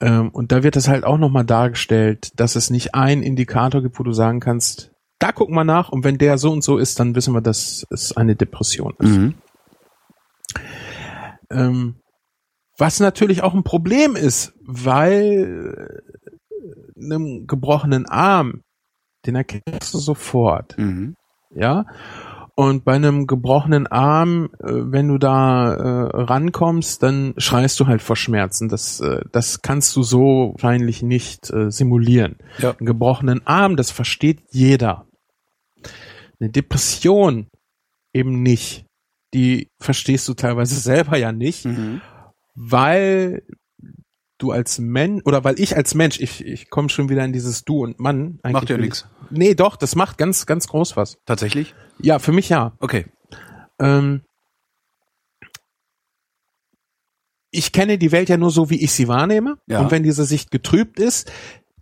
Ähm, und da wird es halt auch nochmal dargestellt, dass es nicht einen Indikator gibt, wo du sagen kannst, da gucken wir nach und wenn der so und so ist, dann wissen wir, dass es eine Depression ist. Mhm. Ähm, was natürlich auch ein Problem ist, weil äh, einem gebrochenen Arm, den erkennst du sofort. Mhm. Ja. Und bei einem gebrochenen Arm, äh, wenn du da äh, rankommst, dann schreist du halt vor Schmerzen. Das, äh, das kannst du so wahrscheinlich nicht äh, simulieren. Ja. Einen gebrochenen Arm, das versteht jeder. Eine Depression eben nicht. Die verstehst du teilweise [laughs] selber ja nicht, Mhm. Weil du als Mensch oder weil ich als Mensch, ich, ich komme schon wieder in dieses Du und Mann. Eigentlich Macht ja ich- Nee, doch, das macht ganz, ganz groß was. Tatsächlich? Ja, für mich ja. Okay. Ähm, ich kenne die Welt ja nur so, wie ich sie wahrnehme. Ja. Und wenn diese Sicht getrübt ist,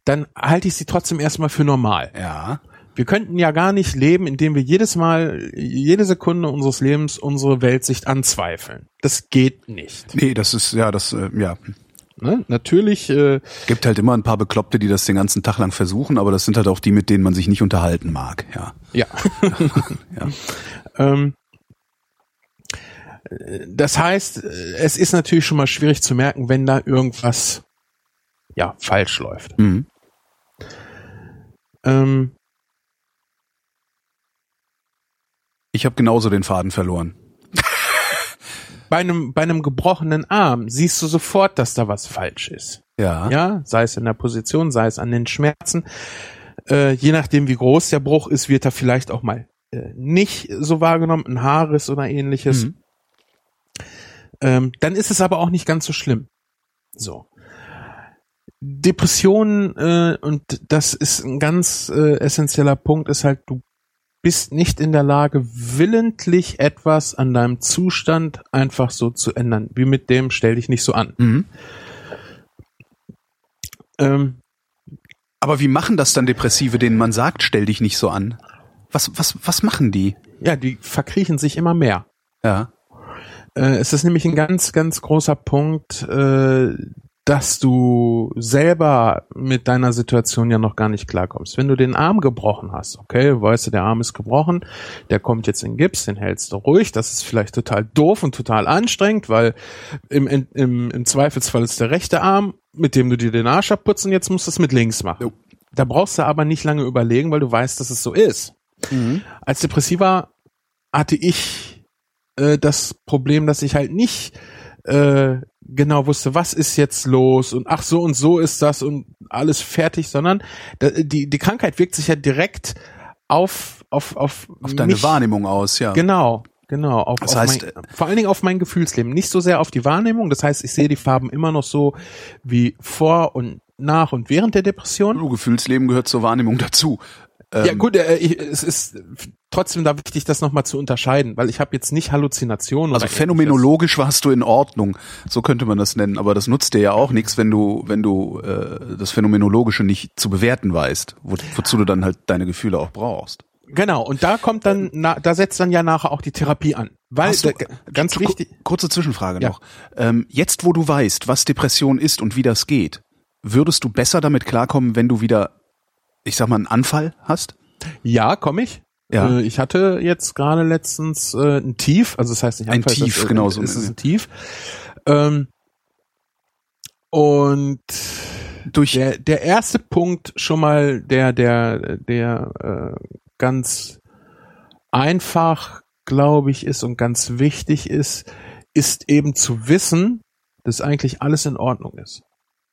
dann halte ich sie trotzdem erstmal für normal. Ja. Wir könnten ja gar nicht leben, indem wir jedes Mal, jede Sekunde unseres Lebens unsere Weltsicht anzweifeln. Das geht nicht. Nee, das ist, ja, das, äh, ja. Ne? Natürlich, äh, Gibt halt immer ein paar Bekloppte, die das den ganzen Tag lang versuchen, aber das sind halt auch die, mit denen man sich nicht unterhalten mag, ja. ja. [laughs] Ja. ähm, äh, das heißt, es ist natürlich schon mal schwierig zu merken, wenn da irgendwas ja falsch läuft. Mhm. Ähm, Ich habe genauso den Faden verloren. [laughs] bei einem bei einem gebrochenen Arm siehst du sofort, dass da was falsch ist. Ja. Ja, sei es in der Position, sei es an den Schmerzen. Äh, je nachdem, wie groß der Bruch ist, wird er vielleicht auch mal äh, nicht so wahrgenommen, ein Haares oder ähnliches. Mhm. Ähm, dann ist es aber auch nicht ganz so schlimm. So. Depressionen, äh, und das ist ein ganz äh, essentieller Punkt, ist halt, du bist nicht in der Lage, willentlich etwas an deinem Zustand einfach so zu ändern. Wie mit dem, stell dich nicht so an. Mhm. Ähm, Aber wie machen das dann Depressive, denen man sagt, stell dich nicht so an? Was, was, was machen die? ja, die verkriechen sich immer mehr. Ja. Äh, es ist nämlich ein ganz, ganz großer Punkt, äh, dass du selber mit deiner Situation ja noch gar nicht klarkommst. Wenn du den Arm gebrochen hast, okay, weißt du, der Arm ist gebrochen, der kommt jetzt in Gips, den hältst du ruhig, das ist vielleicht total doof und total anstrengend, weil im, im, im Zweifelsfall ist der rechte Arm, mit dem du dir den Arsch abputzt und jetzt musst du es mit links machen. Jo. Da brauchst du aber nicht lange überlegen, weil du weißt, dass es so ist. Als Depressiver hatte ich äh, das Problem, dass ich halt nicht äh, genau wusste, was ist jetzt los und ach so und so ist das und alles fertig, sondern die die Krankheit wirkt sich ja direkt auf auf auf, Auf deine mich, Wahrnehmung aus, ja. Genau, genau. Auf, Das auf heißt, mein, vor allen Dingen auf mein Gefühlsleben, nicht so sehr auf die Wahrnehmung. Das heißt, ich sehe die Farben immer noch so wie vor und nach und während der Depression. Du, Gefühlsleben gehört zur Wahrnehmung dazu. Ja Ähm, gut, äh, ich, es ist trotzdem da wichtig, das nochmal zu unterscheiden, weil ich habe jetzt nicht Halluzinationen. Also phänomenologisch warst du in Ordnung, so könnte man das nennen. Aber das nutzt dir ja auch nichts, wenn du, wenn du äh, das Phänomenologische nicht zu bewerten weißt, wo, wozu du dann halt deine Gefühle auch brauchst. ähnliches. Genau, und da kommt dann, na, da setzt dann ja nachher auch die Therapie an. Weil, du- ganz wichtig, Kurze Zwischenfrage Ja. noch. Ähm, jetzt, wo du weißt, was Depression ist und wie das geht, würdest du besser damit klarkommen, wenn du wieder, ich sag mal, einen Anfall hast? ja, komme ich. Ja. Äh, ich hatte jetzt gerade letztens äh, ein Tief, also das heißt nicht Ein Anfall, Tief, das, äh, genau so, ist es ein Tief. Ähm, und Durch, der, der erste Punkt schon mal, der, der, der äh, ganz einfach, glaube ich, ist und ganz wichtig ist, ist eben zu wissen, dass eigentlich alles in Ordnung ist.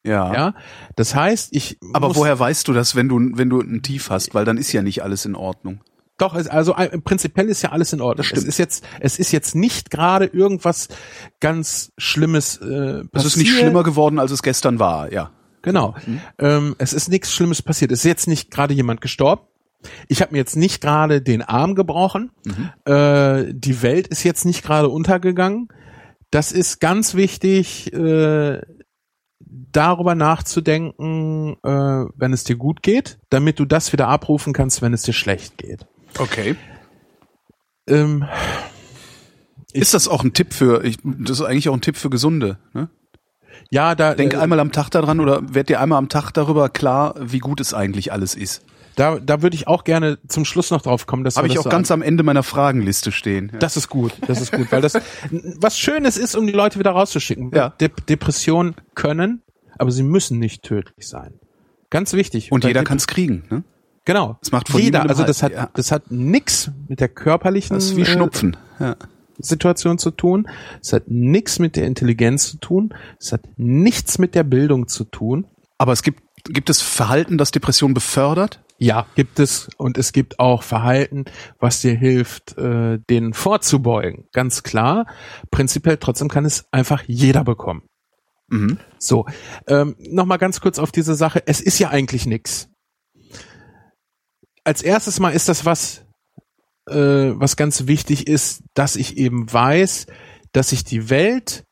Ja. Ja, das heißt, ich Aber woher weißt du das, wenn du, wenn du ein Tief hast? Weil dann ist ja nicht alles in Ordnung. Doch, also äh, prinzipiell ist ja alles in Ordnung. Das stimmt. Es ist jetzt, es ist jetzt nicht gerade irgendwas ganz Schlimmes äh, passiert. Es ist nicht schlimmer geworden, als es gestern war, ja. Genau. Ähm, es ist nichts Schlimmes passiert. Es ist jetzt nicht gerade jemand gestorben. Ich habe mir jetzt nicht gerade den Arm gebrochen. Äh, die Welt ist jetzt nicht gerade untergegangen. Das ist ganz wichtig, äh, darüber nachzudenken, äh, wenn es dir gut geht, damit du das wieder abrufen kannst, wenn es dir schlecht geht. Okay. Ähm, Ist das auch ein Tipp für, ich, das ist eigentlich auch ein Tipp für Gesunde, ne? ja, da, Denk äh, einmal am Tag daran oder werd dir einmal am Tag darüber klar, wie gut es eigentlich alles ist. da, da würde ich auch gerne zum Schluss noch drauf kommen. Dass Habe ich auch so ganz am Ende meiner Fragenliste stehen. Ja. Das ist gut, das ist gut, weil das [laughs] was Schönes ist, um die Leute wieder rauszuschicken. Ja. De Depressionen können, aber sie müssen nicht tödlich sein. Ganz wichtig. Und jeder kann es kriegen. Ne? Genau. Es macht von jeder. Also das halt, hat ja. das hat nix mit der körperlichen Das ist wie äh, Schnupfen. Ja. Situation zu tun. Es hat nix mit der Intelligenz zu tun. Es hat nichts mit der Bildung zu tun. Aber es gibt, gibt es Verhalten, das Depression befördert? Ja, gibt es und es gibt auch Verhalten, was dir hilft, äh, denen vorzubeugen. Ganz klar. Prinzipiell trotzdem kann es einfach jeder bekommen. Mhm. So, ähm, nochmal ganz kurz auf diese Sache. Es ist ja eigentlich nix. Als erstes mal ist das was, äh, was ganz wichtig ist, dass ich eben weiß, dass ich die Welt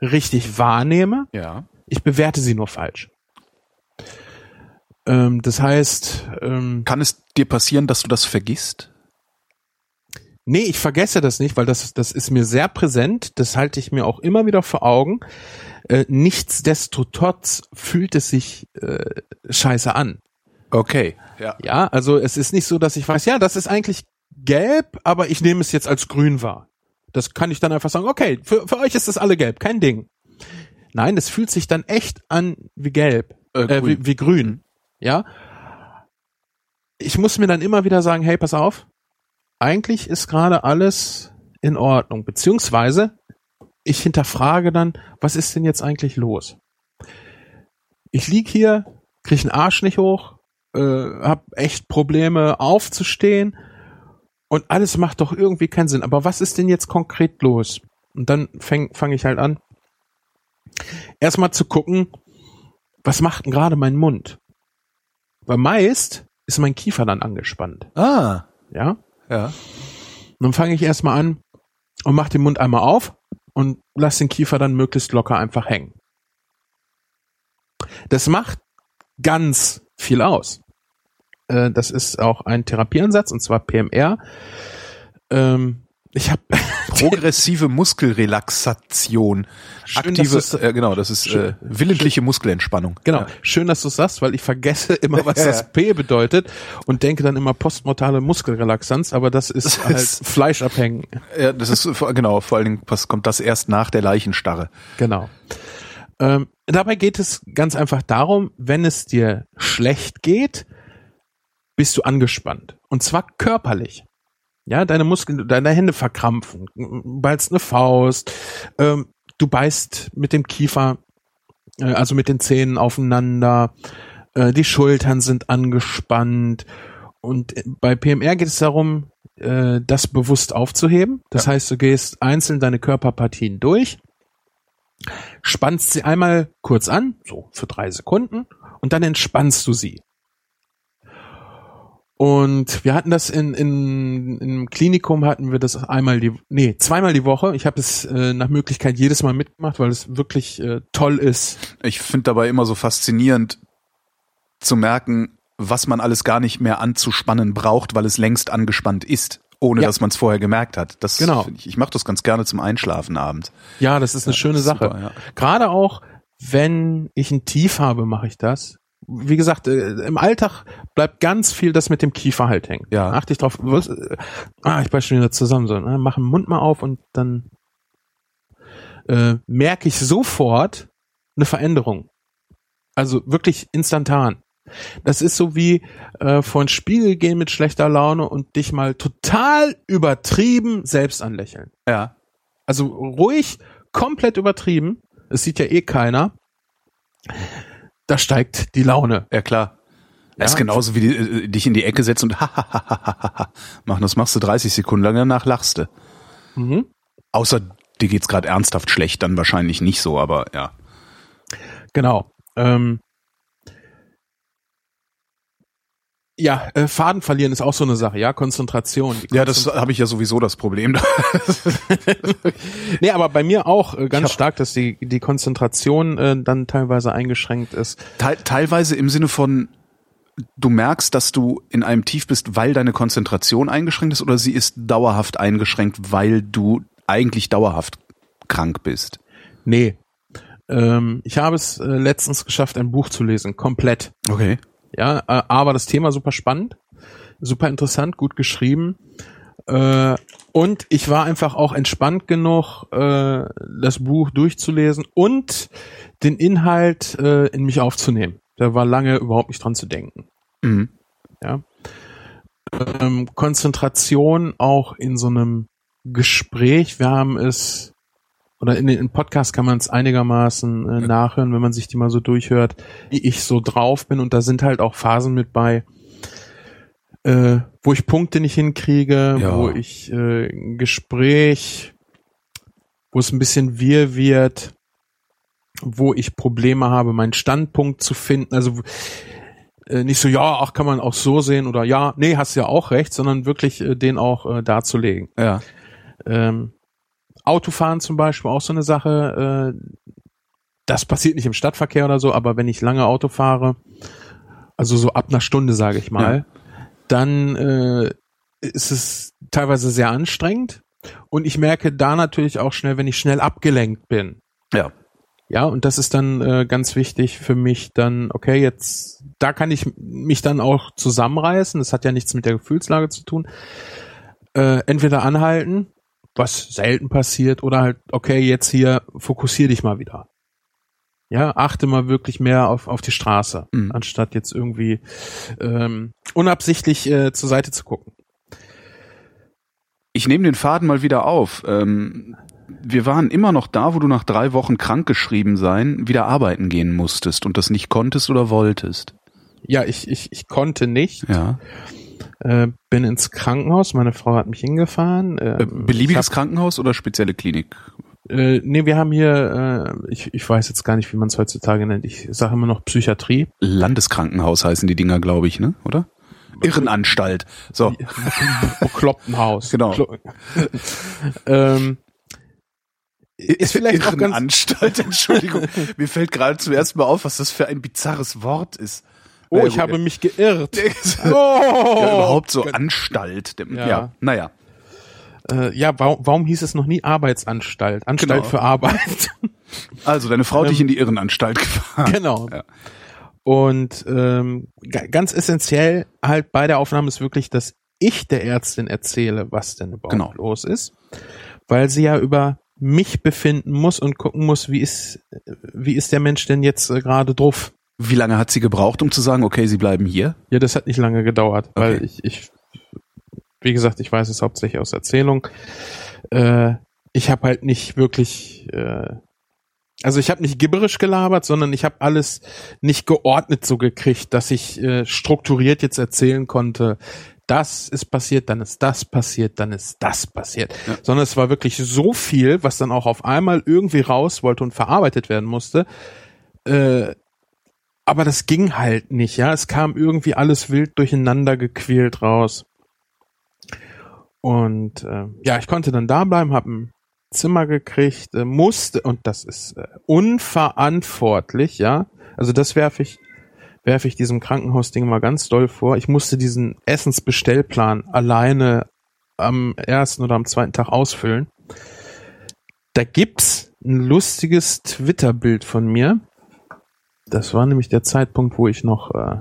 richtig wahrnehme. Ja. Ich bewerte sie nur falsch. Ähm, das heißt, ähm, Kann es dir passieren, dass du das vergisst? Nee, ich vergesse das nicht, weil das, das ist mir sehr präsent. Das halte ich mir auch immer wieder vor Augen. Äh, nichtsdestotrotz fühlt es sich äh, scheiße an. Okay. Ja. Ja, also es ist nicht so, dass ich weiß, ja, das ist eigentlich gelb, aber ich nehme es jetzt als grün wahr. Das kann ich dann einfach sagen, okay, für, für euch ist das alle gelb, kein Ding. Nein, es fühlt sich dann echt an wie gelb, Äh, äh, grün. wie, wie grün. Ja. Ich muss mir dann immer wieder sagen, hey, pass auf, eigentlich ist gerade alles in Ordnung, beziehungsweise ich hinterfrage dann, was ist denn jetzt eigentlich los? Ich lieg hier, krieg einen Arsch nicht hoch, äh, hab echt Probleme aufzustehen und alles macht doch irgendwie keinen Sinn. Aber was ist denn jetzt konkret los? Und dann fange fang ich halt an, erstmal zu gucken, was macht denn gerade mein Mund? Weil meist ist mein Kiefer dann angespannt. Ah, Ja? Ja. Dann fange ich erstmal an und mache den Mund einmal auf und lass den Kiefer dann möglichst locker einfach hängen. Das macht ganz viel aus. Äh, das ist auch ein Therapieansatz und zwar PMR. Ähm, ich habe [laughs] [laughs] Progressive Muskelrelaxation. Schön, Aktive, du's- äh, genau, das ist äh, willentliche Muskelentspannung. Genau, Ja. schön, dass du sagst, weil ich vergesse [laughs] immer, was das. P bedeutet und denke dann immer postmortale Muskelrelaxanz, aber das ist Das halt ist- Fleischabhängen. Ja, das ist genau, vor allen Dingen kommt das erst nach der Leichenstarre. Genau. Ähm, dabei geht es ganz einfach darum, wenn es dir schlecht geht, bist du angespannt. Und zwar körperlich. Ja, deine Muskeln, deine Hände verkrampfen, ballst eine Faust, ähm, du beißt mit dem Kiefer, äh, also mit den Zähnen aufeinander, äh, die Schultern sind angespannt. Und äh, bei PMR geht es darum, äh, das bewusst aufzuheben. Das heißt, du gehst einzeln deine Körperpartien durch, spannst sie einmal kurz an, so für drei Sekunden, und dann entspannst du sie. Und wir hatten das in, in, im Klinikum hatten wir das einmal die, nee, zweimal die Woche. Ich habe es äh, nach Möglichkeit jedes Mal mitgemacht, weil es wirklich äh, toll ist. Ich finde dabei immer so faszinierend zu merken, was man alles gar nicht mehr anzuspannen braucht, weil es längst angespannt ist, ohne Ja. dass man es vorher gemerkt hat. Das Genau. ich, ich mache das ganz gerne zum Einschlafen abends. Ja, das ist eine schöne das ist Sache. super, ja. Gerade auch, wenn ich ein Tief habe, mache ich das. Wie gesagt, äh, im Alltag bleibt ganz viel das mit dem Kiefer halt hängen. Ja. Achte ich drauf. Was, äh, ah, ich beiß schon wieder zusammen. So, ne? Mach den Mund mal auf und dann äh, merke ich sofort eine Veränderung. Also wirklich instantan. Das ist so wie äh, vor den Spiegel gehen mit schlechter Laune und dich mal total übertrieben selbst anlächeln. Ja. Also ruhig, komplett übertrieben. Es sieht ja eh keiner. Da steigt die Laune. Ja, klar. Das ist Ja. genauso wie die, äh, dich in die Ecke setzen und [laughs] machen. Das machst du 30 Sekunden lang, danach lachst du. Mhm. Außer dir geht's gerade ernsthaft schlecht, dann wahrscheinlich nicht so, aber ja. Genau. Ähm, ja, äh, Faden verlieren ist auch so eine Sache, ja, Konzentration. Die Ja, das habe ich ja sowieso das Problem. [laughs] [laughs] Nee, aber bei mir auch äh, ganz stark, dass die, die Konzentration äh, dann teilweise eingeschränkt ist. Teil, teilweise im Sinne von, du merkst, dass du in einem Tief bist, weil deine Konzentration eingeschränkt ist, oder sie ist dauerhaft eingeschränkt, weil du eigentlich dauerhaft krank bist. Nee. Ähm, ich habe es äh, letztens geschafft, ein Buch zu lesen, komplett. Okay. Ja, äh, aber das Thema super spannend, super interessant, gut geschrieben. Äh, und ich war einfach auch entspannt genug, äh, das Buch durchzulesen und den Inhalt äh, in mich aufzunehmen. Da war lange überhaupt nicht dran zu denken. Mhm. Ja. Ähm, Konzentration auch in so einem Gespräch. Wir haben es, oder in den Podcast kann man es einigermaßen äh, nachhören, wenn man sich die mal so durchhört, wie ich so drauf bin. Und da sind halt auch Phasen mit bei, äh, wo ich Punkte nicht hinkriege, Ja. wo ich äh, ein Gespräch, wo es ein bisschen wir wird, wo ich Probleme habe, meinen Standpunkt zu finden. Also äh, nicht so, ja, ach, kann man auch so sehen oder ja, nee, hast ja auch recht, sondern wirklich äh, den auch äh, darzulegen. Ja. Ähm, Autofahren zum Beispiel auch so eine Sache. Äh, das passiert nicht im Stadtverkehr oder so, aber wenn ich lange Auto fahre, also so ab einer Stunde, sage ich mal, dann äh, ist es teilweise sehr anstrengend. Und ich merke da natürlich auch schnell, wenn ich schnell abgelenkt bin. Ja. Ja, und das ist dann äh, ganz wichtig für mich dann, okay, jetzt, da kann ich mich dann auch zusammenreißen. Das hat ja nichts mit der Gefühlslage zu tun. Äh, entweder anhalten, was selten passiert, oder halt, okay, jetzt hier fokussier dich mal wieder. Ja, achte mal wirklich mehr auf, auf die Straße, Mhm. anstatt jetzt irgendwie ähm, unabsichtlich äh, zur Seite zu gucken. Ich nehme den Faden mal wieder auf. Ähm, wir waren immer noch da, wo du nach drei Wochen krankgeschrieben sein wieder arbeiten gehen musstest und das nicht konntest oder wolltest. ja, ich, ich, ich konnte nicht. Ja. Äh, bin ins Krankenhaus, meine Frau hat mich hingefahren. Äh, Ähm, beliebiges hab, Krankenhaus oder spezielle Klinik? äh, nee, wir haben hier, äh, ich, ich weiß jetzt gar nicht, wie man es heutzutage nennt. Ich sage immer noch Psychiatrie. Landeskrankenhaus heißen die Dinger, glaube ich, ne? Oder? Irrenanstalt. So. Beklopptenhaus. Genau. Klo- [laughs] ähm, ist vielleicht auch ganz, Irrenanstalt, [laughs] Entschuldigung. Mir fällt gerade zum ersten Mal auf, was das für ein bizarres Wort ist. Oh, Naja, ich gut, habe ja. mich geirrt. [laughs] Ja, [laughs] Oh! überhaupt so Anstalt. Ja. Ja. ja, naja. Äh, ja, warum, warum hieß es noch nie Arbeitsanstalt? Anstalt Genau. für Arbeit. [laughs] Also, deine Frau hat dich in die Irrenanstalt gefahren. genau. Ja. Und ähm, ga- ganz essentiell halt bei der Aufnahme ist wirklich, dass ich der Ärztin erzähle, was denn überhaupt Genau. los ist, weil sie ja über mich befinden muss und gucken muss, wie ist wie ist der Mensch denn jetzt äh, gerade drauf. Wie lange hat sie gebraucht, um zu sagen, okay, sie bleiben hier? Ja, das hat nicht lange gedauert, weil Okay. ich, ich, wie gesagt, ich weiß es hauptsächlich aus Erzählung. Äh, ich habe halt nicht wirklich, äh, also ich habe nicht gibberisch gelabert, sondern ich habe alles nicht geordnet so gekriegt, dass ich äh, strukturiert jetzt erzählen konnte. Das ist passiert, dann ist das passiert, dann ist das passiert. Ja. Sondern es war wirklich so viel, was dann auch auf einmal irgendwie raus wollte und verarbeitet werden musste. Äh, aber das ging halt nicht, ja. Es kam irgendwie alles wild durcheinander gequält raus. Und äh, ja, ich konnte dann da bleiben, habe ein Zimmer gekriegt, äh, musste, und das ist äh, unverantwortlich, ja. Also das werfe ich, werfe ich diesem Krankenhausding mal ganz doll vor. Ich musste diesen Essensbestellplan alleine am ersten oder am zweiten Tag ausfüllen. Da gibt's ein lustiges Twitter-Bild von mir. Das war nämlich der Zeitpunkt, wo ich noch äh,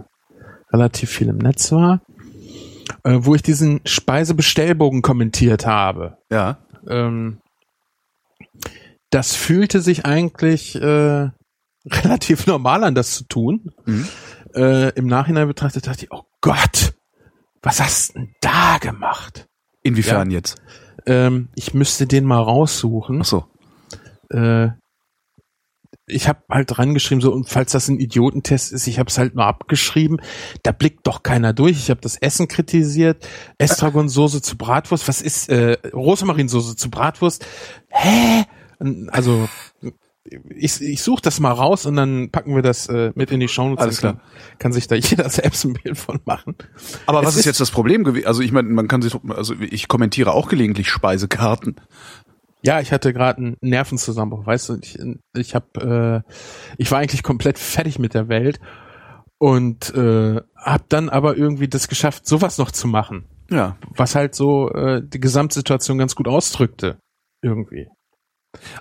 relativ viel im Netz war, äh, wo ich diesen Speisebestellbogen kommentiert habe. Ja. Ähm, das fühlte sich eigentlich äh, [laughs] relativ normal an, das zu tun. Mhm. Äh, Im Nachhinein betrachtet dachte ich, oh Gott, was hast du denn da gemacht? Inwiefern jetzt? Ähm, ich müsste den mal raussuchen. Ach so. äh, ich habe halt dran geschrieben, so, und falls das ein Idiotentest ist, ich habe es halt nur abgeschrieben, da blickt doch keiner durch. Ich habe das Essen kritisiert, Estragonsoße zu Bratwurst, was ist äh, Rosmarinsoße zu Bratwurst? Hä? Also ich, ich suche das mal raus und dann packen wir das äh, mit in die Shownotes. Alles Kann, kann sich da jeder [laughs] selbst ein Bild von machen. Aber Es was ist, ist- jetzt das Problem gewesen? Also ich meine, man kann sich, also ich kommentiere auch gelegentlich Speisekarten. Ja, ich hatte gerade einen Nervenzusammenbruch, weißt du, ich, ich habe, äh, ich war eigentlich komplett fertig mit der Welt und äh, habe dann aber irgendwie das geschafft, sowas noch zu machen, Ja. was halt so äh, die Gesamtsituation ganz gut ausdrückte irgendwie.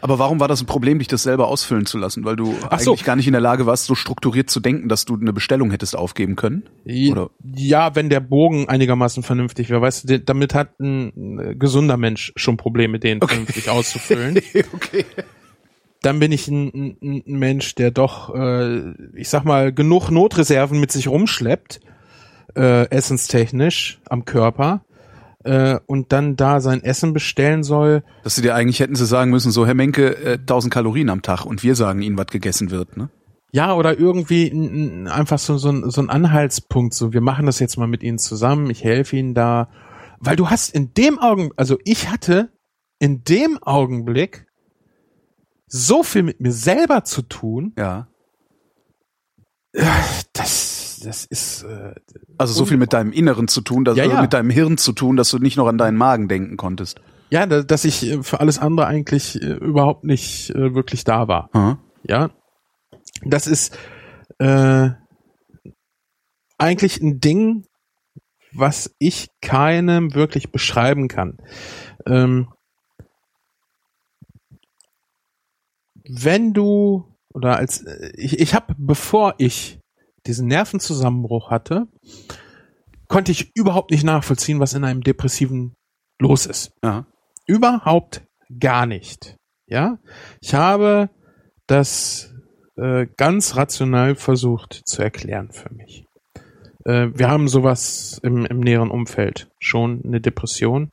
Aber warum war das ein Problem, dich das selber ausfüllen zu lassen? Weil du Ach so. eigentlich gar nicht in der Lage warst, so strukturiert zu denken, dass du eine Bestellung hättest aufgeben können? Oder? Ja, wenn der Bogen einigermaßen vernünftig wäre, weißt du, damit hat ein äh, gesunder Mensch schon Probleme, den vernünftig [laughs] auszufüllen. okay. dann bin ich ein, ein, ein Mensch, der doch, äh, ich sag mal, genug Notreserven mit sich rumschleppt, äh, essenstechnisch am Körper, äh, und dann da sein Essen bestellen soll. Dass sie dir eigentlich hätten sie sagen müssen, so Herr Menke, äh, 1000 Kalorien am Tag und wir sagen ihnen, was gegessen wird, ne? Ja, oder irgendwie n, einfach so, so, ein, so ein Anhaltspunkt, so wir machen das jetzt mal mit ihnen zusammen, ich helfe ihnen da. Weil du hast in dem Augenblick, also ich hatte in dem Augenblick so viel mit mir selber zu tun, Ja. das, das ist, äh, Also so viel mit deinem Inneren zu tun, dass, Ja, ja. mit deinem Hirn zu tun, dass du nicht noch an deinen Magen denken konntest. Ja, da, dass ich äh, für alles andere eigentlich äh, überhaupt nicht äh, wirklich da war. Hm? Ja, das ist äh, eigentlich ein Ding, was ich keinem wirklich beschreiben kann. Ähm, wenn du oder als ich, ich habe, bevor ich diesen Nervenzusammenbruch hatte, konnte ich überhaupt nicht nachvollziehen, was in einem Depressiven los ist. Ja. Überhaupt gar nicht. Ja, ich habe das äh, ganz rational versucht zu erklären für mich. Äh, wir haben sowas im, im näheren Umfeld schon eine Depression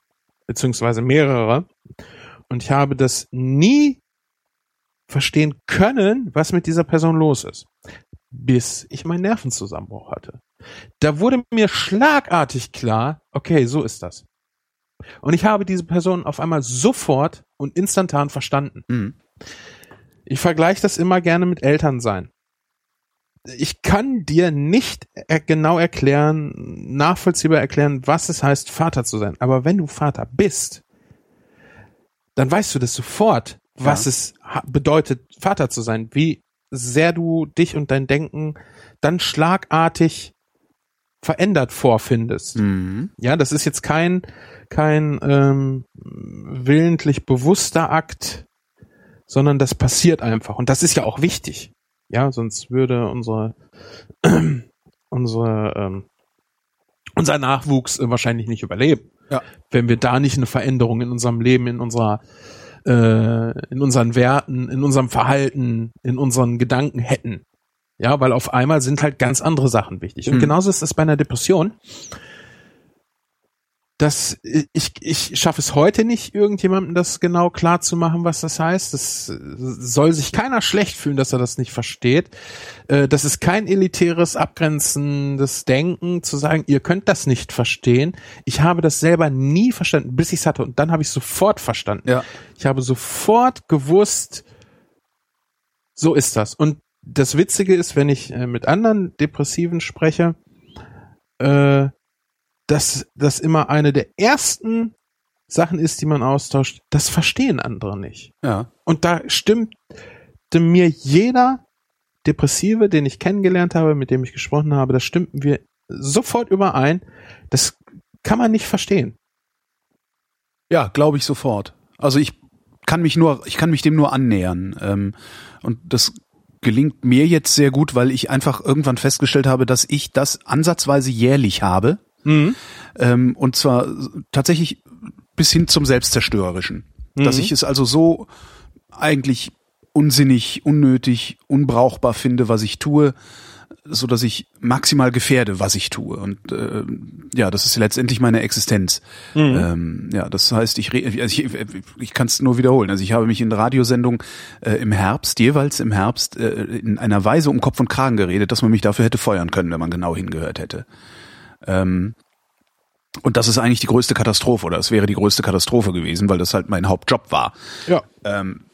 beziehungsweise mehrere und ich habe das nie verstehen können, was mit dieser Person los ist. Bis ich meinen Nervenzusammenbruch hatte. Da wurde mir schlagartig klar, okay, so ist das. Und ich habe diese Person auf einmal sofort und instantan verstanden. Mhm. Ich vergleiche das immer gerne mit Elternsein. Ich kann dir nicht genau erklären, nachvollziehbar erklären, was es heißt, Vater zu sein. Aber wenn du Vater bist, dann weißt du das sofort, was Ja. es bedeutet, Vater zu sein, wie sehr du dich und dein Denken dann schlagartig verändert vorfindest. Mhm. Ja, das ist jetzt kein, kein ähm, willentlich bewusster Akt, sondern das passiert einfach. Und das ist ja auch wichtig. Ja, sonst würde unsere, [clears throat] unsere, ähm, unser Nachwuchs äh, wahrscheinlich nicht überleben. Ja. Wenn wir da nicht eine Veränderung in unserem Leben, in unserer, äh, in unseren Werten, in unserem Verhalten, in unseren Gedanken hätten. Ja, weil auf einmal sind halt ganz andere Sachen wichtig. Und Mhm. genauso ist es bei einer Depression. Das, ich, ich schaffe es heute nicht, irgendjemandem das genau klar zu machen, was das heißt. Das äh, soll sich keiner schlecht fühlen, dass er das nicht versteht. Äh, Das ist kein elitäres, abgrenzendes Denken, zu sagen, ihr könnt das nicht verstehen. Ich habe das selber nie verstanden, bis ich es hatte. Und dann habe ich sofort verstanden. Ja. Ich habe sofort gewusst, so ist das. Und das Witzige ist, wenn ich äh, mit anderen Depressiven spreche, äh, dass das immer eine der ersten Sachen ist, die man austauscht. Das verstehen andere nicht. Ja. Und da stimmte mir jeder Depressive, den ich kennengelernt habe, mit dem ich gesprochen habe, da stimmten wir sofort überein. Das kann man nicht verstehen. Ja, glaube ich sofort. Also ich kann mich nur, ich kann mich dem nur annähern. Ähm, und das gelingt mir jetzt sehr gut, weil ich einfach irgendwann festgestellt habe, dass ich das ansatzweise jährlich habe. Ähm, und zwar tatsächlich bis hin zum Selbstzerstörerischen. Dass Mhm. ich es also so eigentlich unsinnig, unnötig, unbrauchbar finde, was ich tue, so dass ich maximal gefährde, was ich tue. Und äh, ja, das ist letztendlich meine Existenz. Ähm, ja, das heißt, ich, also ich, ich kann es nur wiederholen. Also ich habe mich in Radiosendungen äh, im Herbst, jeweils im Herbst, äh, in einer Weise um Kopf und Kragen geredet, dass man mich dafür hätte feuern können, wenn man genau hingehört hätte. Ähm, und das ist eigentlich die größte Katastrophe, oder es wäre die größte Katastrophe gewesen, weil das halt mein Hauptjob war. Ja. Ähm,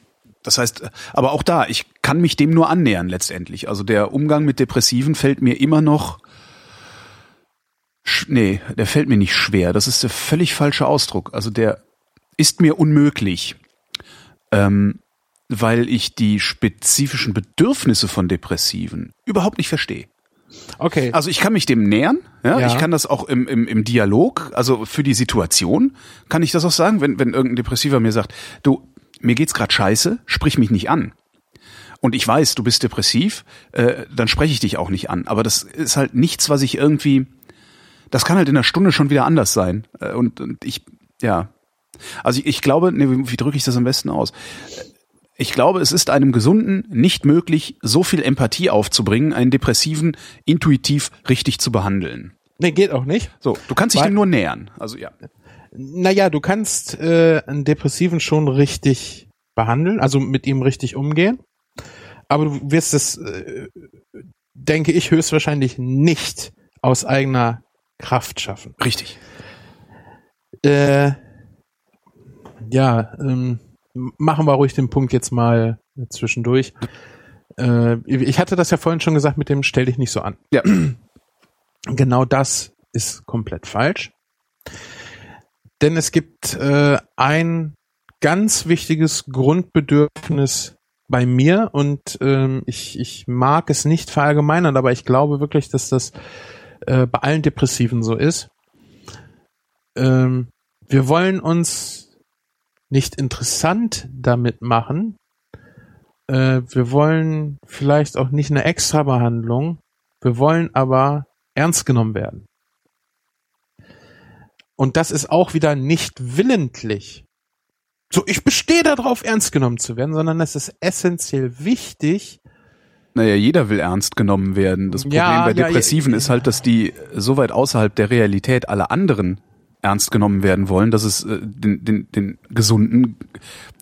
das heißt, aber auch da, ich kann mich dem nur annähern letztendlich. Also der Umgang mit Depressiven fällt mir immer noch. Nee, der fällt mir nicht schwer. Das ist der völlig falsche Ausdruck. Also der ist mir unmöglich. Ähm, weil ich die spezifischen Bedürfnisse von Depressiven überhaupt nicht verstehe. Okay. Also ich kann mich dem nähern, ja, Ja. ich kann das auch im, im, im Dialog, also für die Situation, kann ich das auch sagen, wenn, wenn irgendein Depressiver mir sagt, du, mir geht's gerade scheiße, sprich mich nicht an. Und ich weiß, du bist depressiv, äh, dann spreche ich dich auch nicht an. Aber das ist halt nichts, was ich irgendwie, das kann halt in einer Stunde schon wieder anders sein. Äh, und, und ich, ja. Also ich, ich glaube, nee, wie, wie drücke ich das am besten aus? Ich glaube, es ist einem Gesunden nicht möglich, so viel Empathie aufzubringen, einen Depressiven intuitiv richtig zu behandeln. nee, geht auch nicht. So, du kannst dich Weil- dem nur nähern. Also ja. Naja, du kannst äh, einen Depressiven schon richtig behandeln, also mit ihm richtig umgehen. Aber du wirst es, äh, denke ich, höchstwahrscheinlich nicht aus eigener Kraft schaffen. Richtig. Äh, ja, ähm, machen wir ruhig den Punkt jetzt mal zwischendurch. Äh, ich hatte das ja vorhin schon gesagt mit dem Stell dich nicht so an. Ja. [clears throat] Genau das ist komplett falsch. Denn es gibt äh, ein ganz wichtiges Grundbedürfnis bei mir und ähm, ich, ich mag es nicht verallgemeinern, aber ich glaube wirklich, dass das äh, bei allen Depressiven so ist. Ähm, wir wollen uns nicht interessant damit machen. Äh, wir wollen vielleicht auch nicht eine Extrabehandlung. Wir wollen aber ernst genommen werden. Und das ist auch wieder nicht willentlich. So, ich bestehe darauf, ernst genommen zu werden, sondern es ist essentiell wichtig. Naja, jeder will ernst genommen werden. Das Problem Ja, bei ja, Depressiven ja, ist halt, dass die so weit außerhalb der Realität aller anderen ernst genommen werden wollen, dass es äh, den, den, den Gesunden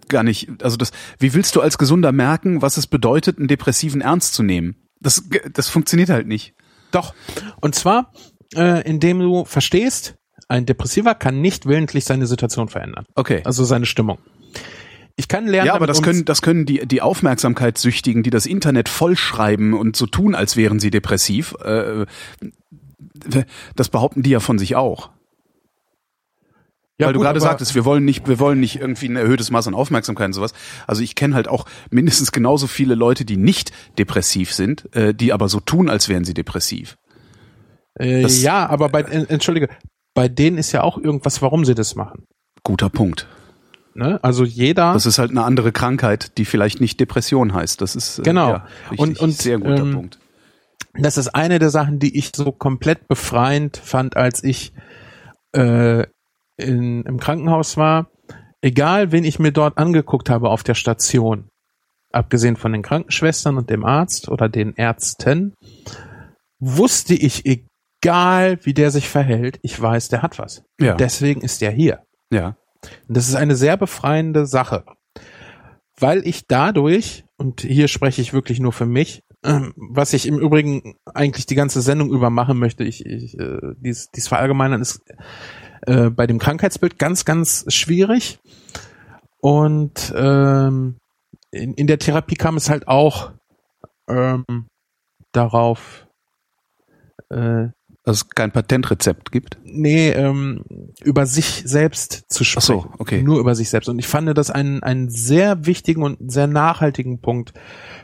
gar nicht, also das, wie willst du als Gesunder merken, was es bedeutet, einen Depressiven ernst zu nehmen? Das, das funktioniert halt nicht. Doch. Und zwar, äh, indem du verstehst, ein Depressiver kann nicht willentlich seine Situation verändern. Okay. Also seine Stimmung. Ich kann lernen. Ja, aber das können, das können die, die Aufmerksamkeitssüchtigen, die das Internet vollschreiben und so tun, als wären sie depressiv, äh, das behaupten die ja von sich auch. Ja, Weil du gut, gerade aber- sagtest, wir wollen nicht, wir wollen nicht irgendwie ein erhöhtes Maß an Aufmerksamkeit und sowas. Also ich kenne halt auch mindestens genauso viele Leute, die nicht depressiv sind, äh, die aber so tun, als wären sie depressiv. Äh, das- ja, aber bei, äh, entschuldige, bei denen ist ja auch irgendwas, warum sie das machen. Guter Punkt. Ne? Also jeder. Das ist halt eine andere Krankheit, die vielleicht nicht Depression heißt. Das ist äh, Genau. ja, richtig, Und- und, sehr guter ähm, Punkt. das ist eine der Sachen, die ich so komplett befreiend fand, als ich äh, in, im Krankenhaus war. Egal, wen ich mir dort angeguckt habe auf der Station, abgesehen von den Krankenschwestern und dem Arzt oder den Ärzten, wusste ich, egal wie der sich verhält, ich weiß, der hat was. Ja. Deswegen ist der hier. Ja. Und das ist eine sehr befreiende Sache, weil ich dadurch, und hier spreche ich wirklich nur für mich, ähm, was ich im Übrigen eigentlich die ganze Sendung über machen möchte, ich, ich äh, dies, dies verallgemeinern ist äh, bei dem Krankheitsbild ganz, ganz schwierig. Und ähm, in, in der Therapie kam es halt auch ähm, darauf, äh, Dass es kein Patentrezept gibt. nee, ähm, über sich selbst zu Ach sprechen. so, okay. Nur über sich selbst. Und ich fand das einen, einen sehr wichtigen und sehr nachhaltigen Punkt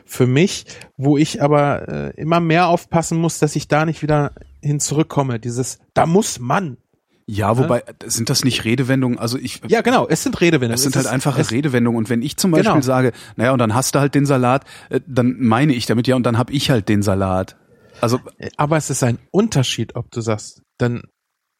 für mich, wo ich aber äh, immer mehr aufpassen muss, dass ich da nicht wieder hin zurückkomme. Dieses, da muss man. Ja, wobei, sind das nicht Redewendungen? Also ich, Ja, genau, es sind Redewendungen. Es sind halt einfache es, Redewendungen. Und wenn ich zum Beispiel Genau. sage, naja, und dann hast du halt den Salat, äh, dann meine ich damit ja, und dann hab ich halt den Salat. Also, Aber es ist ein Unterschied, ob du sagst, dann,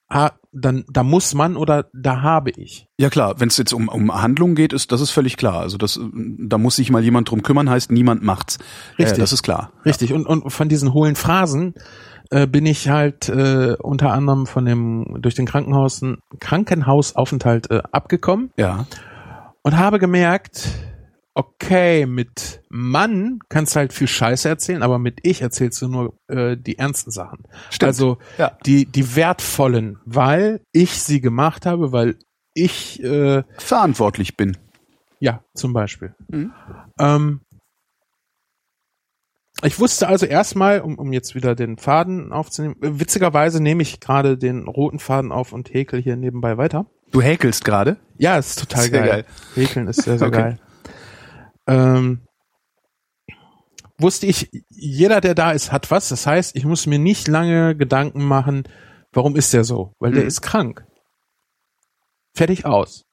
ah, dann, da muss man oder da habe ich. ja klar, wenn es jetzt um, um Handlungen geht, ist das ist völlig klar. Also das, äh, da muss sich mal jemand drum kümmern, heißt niemand macht's. Richtig. Äh, das ist klar. Richtig. Und, und von diesen hohlen Phrasen äh, bin ich halt äh, unter anderem von dem durch den Krankenhaus Krankenhausaufenthalt äh, abgekommen Ja. und habe gemerkt, okay, mit Mann kannst du halt viel Scheiße erzählen, aber mit ich erzählst du nur äh, die ernsten Sachen. Stimmt. Also Ja. die die wertvollen, weil ich sie gemacht habe, weil ich äh, Verantwortlich bin. ja, zum Beispiel. Mhm. Ähm, ich wusste also erstmal, um, um jetzt wieder den Faden aufzunehmen, äh, witzigerweise nehme ich gerade den roten Faden auf und häkel hier nebenbei weiter. Du häkelst gerade. Ja, ist total Sehr geil. geil. Häkeln ist sehr, [laughs] sehr Okay. geil. Ähm, wusste ich, jeder, der da ist, hat was. Das heißt, ich muss mir nicht lange Gedanken machen, warum ist der so? Weil der Mhm. ist krank. Fertig aus.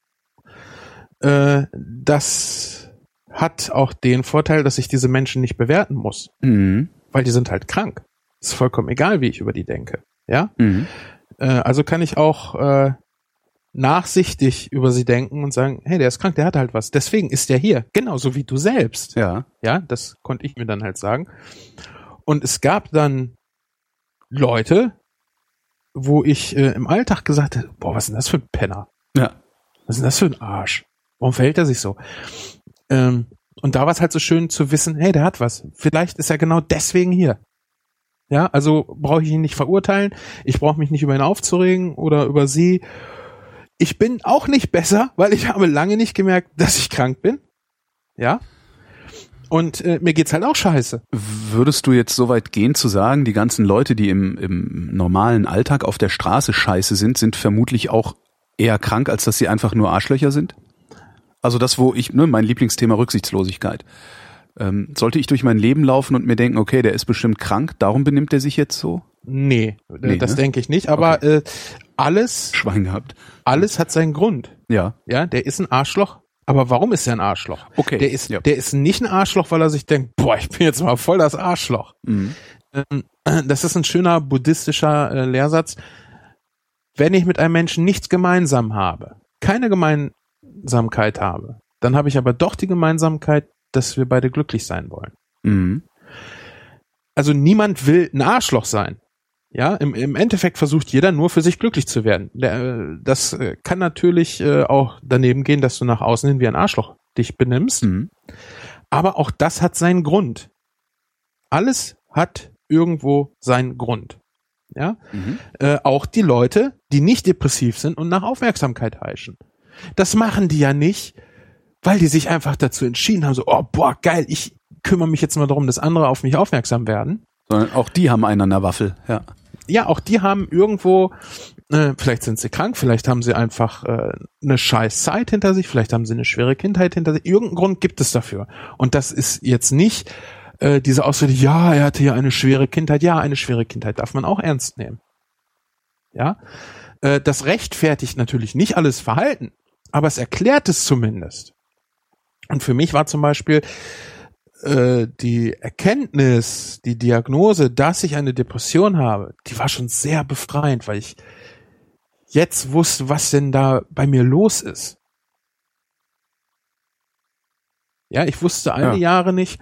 Äh, das hat auch den Vorteil, dass ich diese Menschen nicht bewerten muss, Mhm. weil die sind halt krank. Ist vollkommen egal, wie ich über die denke. Ja? Mhm. Äh, also kann ich auch äh, nachsichtig über sie denken und sagen, hey, der ist krank, der hat halt was. Deswegen ist der hier, genauso wie du selbst. Ja. Ja, das konnte ich mir dann halt sagen. Und es gab dann Leute, wo ich äh, im Alltag gesagt habe, boah, was ist denn das für ein Penner? Ja. Was ist denn das für ein Arsch? Warum verhält er sich so? Ähm, und da war es halt so schön zu wissen, hey, der hat was. Vielleicht ist er genau deswegen hier. Ja, also brauche ich ihn nicht verurteilen. Ich brauche mich nicht über ihn aufzuregen oder über sie. Ich bin auch nicht besser, weil ich habe lange nicht gemerkt, dass ich krank bin. Ja. Und äh, mir geht's halt auch scheiße. Würdest du jetzt so weit gehen zu sagen, die ganzen Leute, die im, im normalen Alltag auf der Straße scheiße sind, sind vermutlich auch eher krank, als dass sie einfach nur Arschlöcher sind? Also das, wo ich, ne, mein Lieblingsthema Rücksichtslosigkeit. Ähm, sollte ich durch mein Leben laufen und mir denken, okay, der ist bestimmt krank, darum benimmt er sich jetzt so? Nee, äh, Nee, das ne? denke ich nicht. Aber äh, alles, Schwein gehabt. alles hat seinen Grund. Ja. Ja, der ist ein Arschloch. Aber warum ist er ein Arschloch? Okay, Der ist, ja. der ist nicht ein Arschloch, weil er sich denkt, boah, ich bin jetzt mal voll das Arschloch. Mhm. Ähm, [clears throat] Das ist ein schöner buddhistischer äh, Lehrsatz. Wenn ich mit einem Menschen nichts gemeinsam habe, keine Gemeinsamkeit habe, dann habe ich aber doch die Gemeinsamkeit, dass wir beide glücklich sein wollen. Mhm. Also niemand will ein Arschloch sein. Ja, im, im Endeffekt versucht jeder nur für sich glücklich zu werden. Äh, Das äh, kann natürlich äh, auch daneben gehen, dass du nach außen hin wie ein Arschloch dich benimmst. Mhm. Aber auch das hat seinen Grund. Alles hat irgendwo seinen Grund. Ja, äh, auch die Leute, die nicht depressiv sind und nach Aufmerksamkeit heischen. Das machen die ja nicht, weil die sich einfach dazu entschieden haben, so, oh, boah, geil, ich kümmere mich jetzt mal darum, dass andere auf mich aufmerksam werden. Sondern auch die haben einen an der Waffel, ja. Ja, auch die haben irgendwo, äh, vielleicht sind sie krank, vielleicht haben sie einfach äh, eine scheiß Zeit hinter sich, vielleicht haben sie eine schwere Kindheit hinter sich. Irgendeinen Grund gibt es dafür. Und das ist jetzt nicht äh, diese Ausrede, ja, er hatte ja eine schwere Kindheit. Ja, eine schwere Kindheit darf man auch ernst nehmen. Ja, äh, das rechtfertigt natürlich nicht alles Verhalten, aber es erklärt es zumindest. Und für mich war zum Beispiel äh, die Erkenntnis, die Diagnose, dass ich eine Depression habe, die war schon sehr befreiend, weil ich jetzt wusste, was denn da bei mir los ist. Ja, ich wusste eine Ja. Jahre nicht.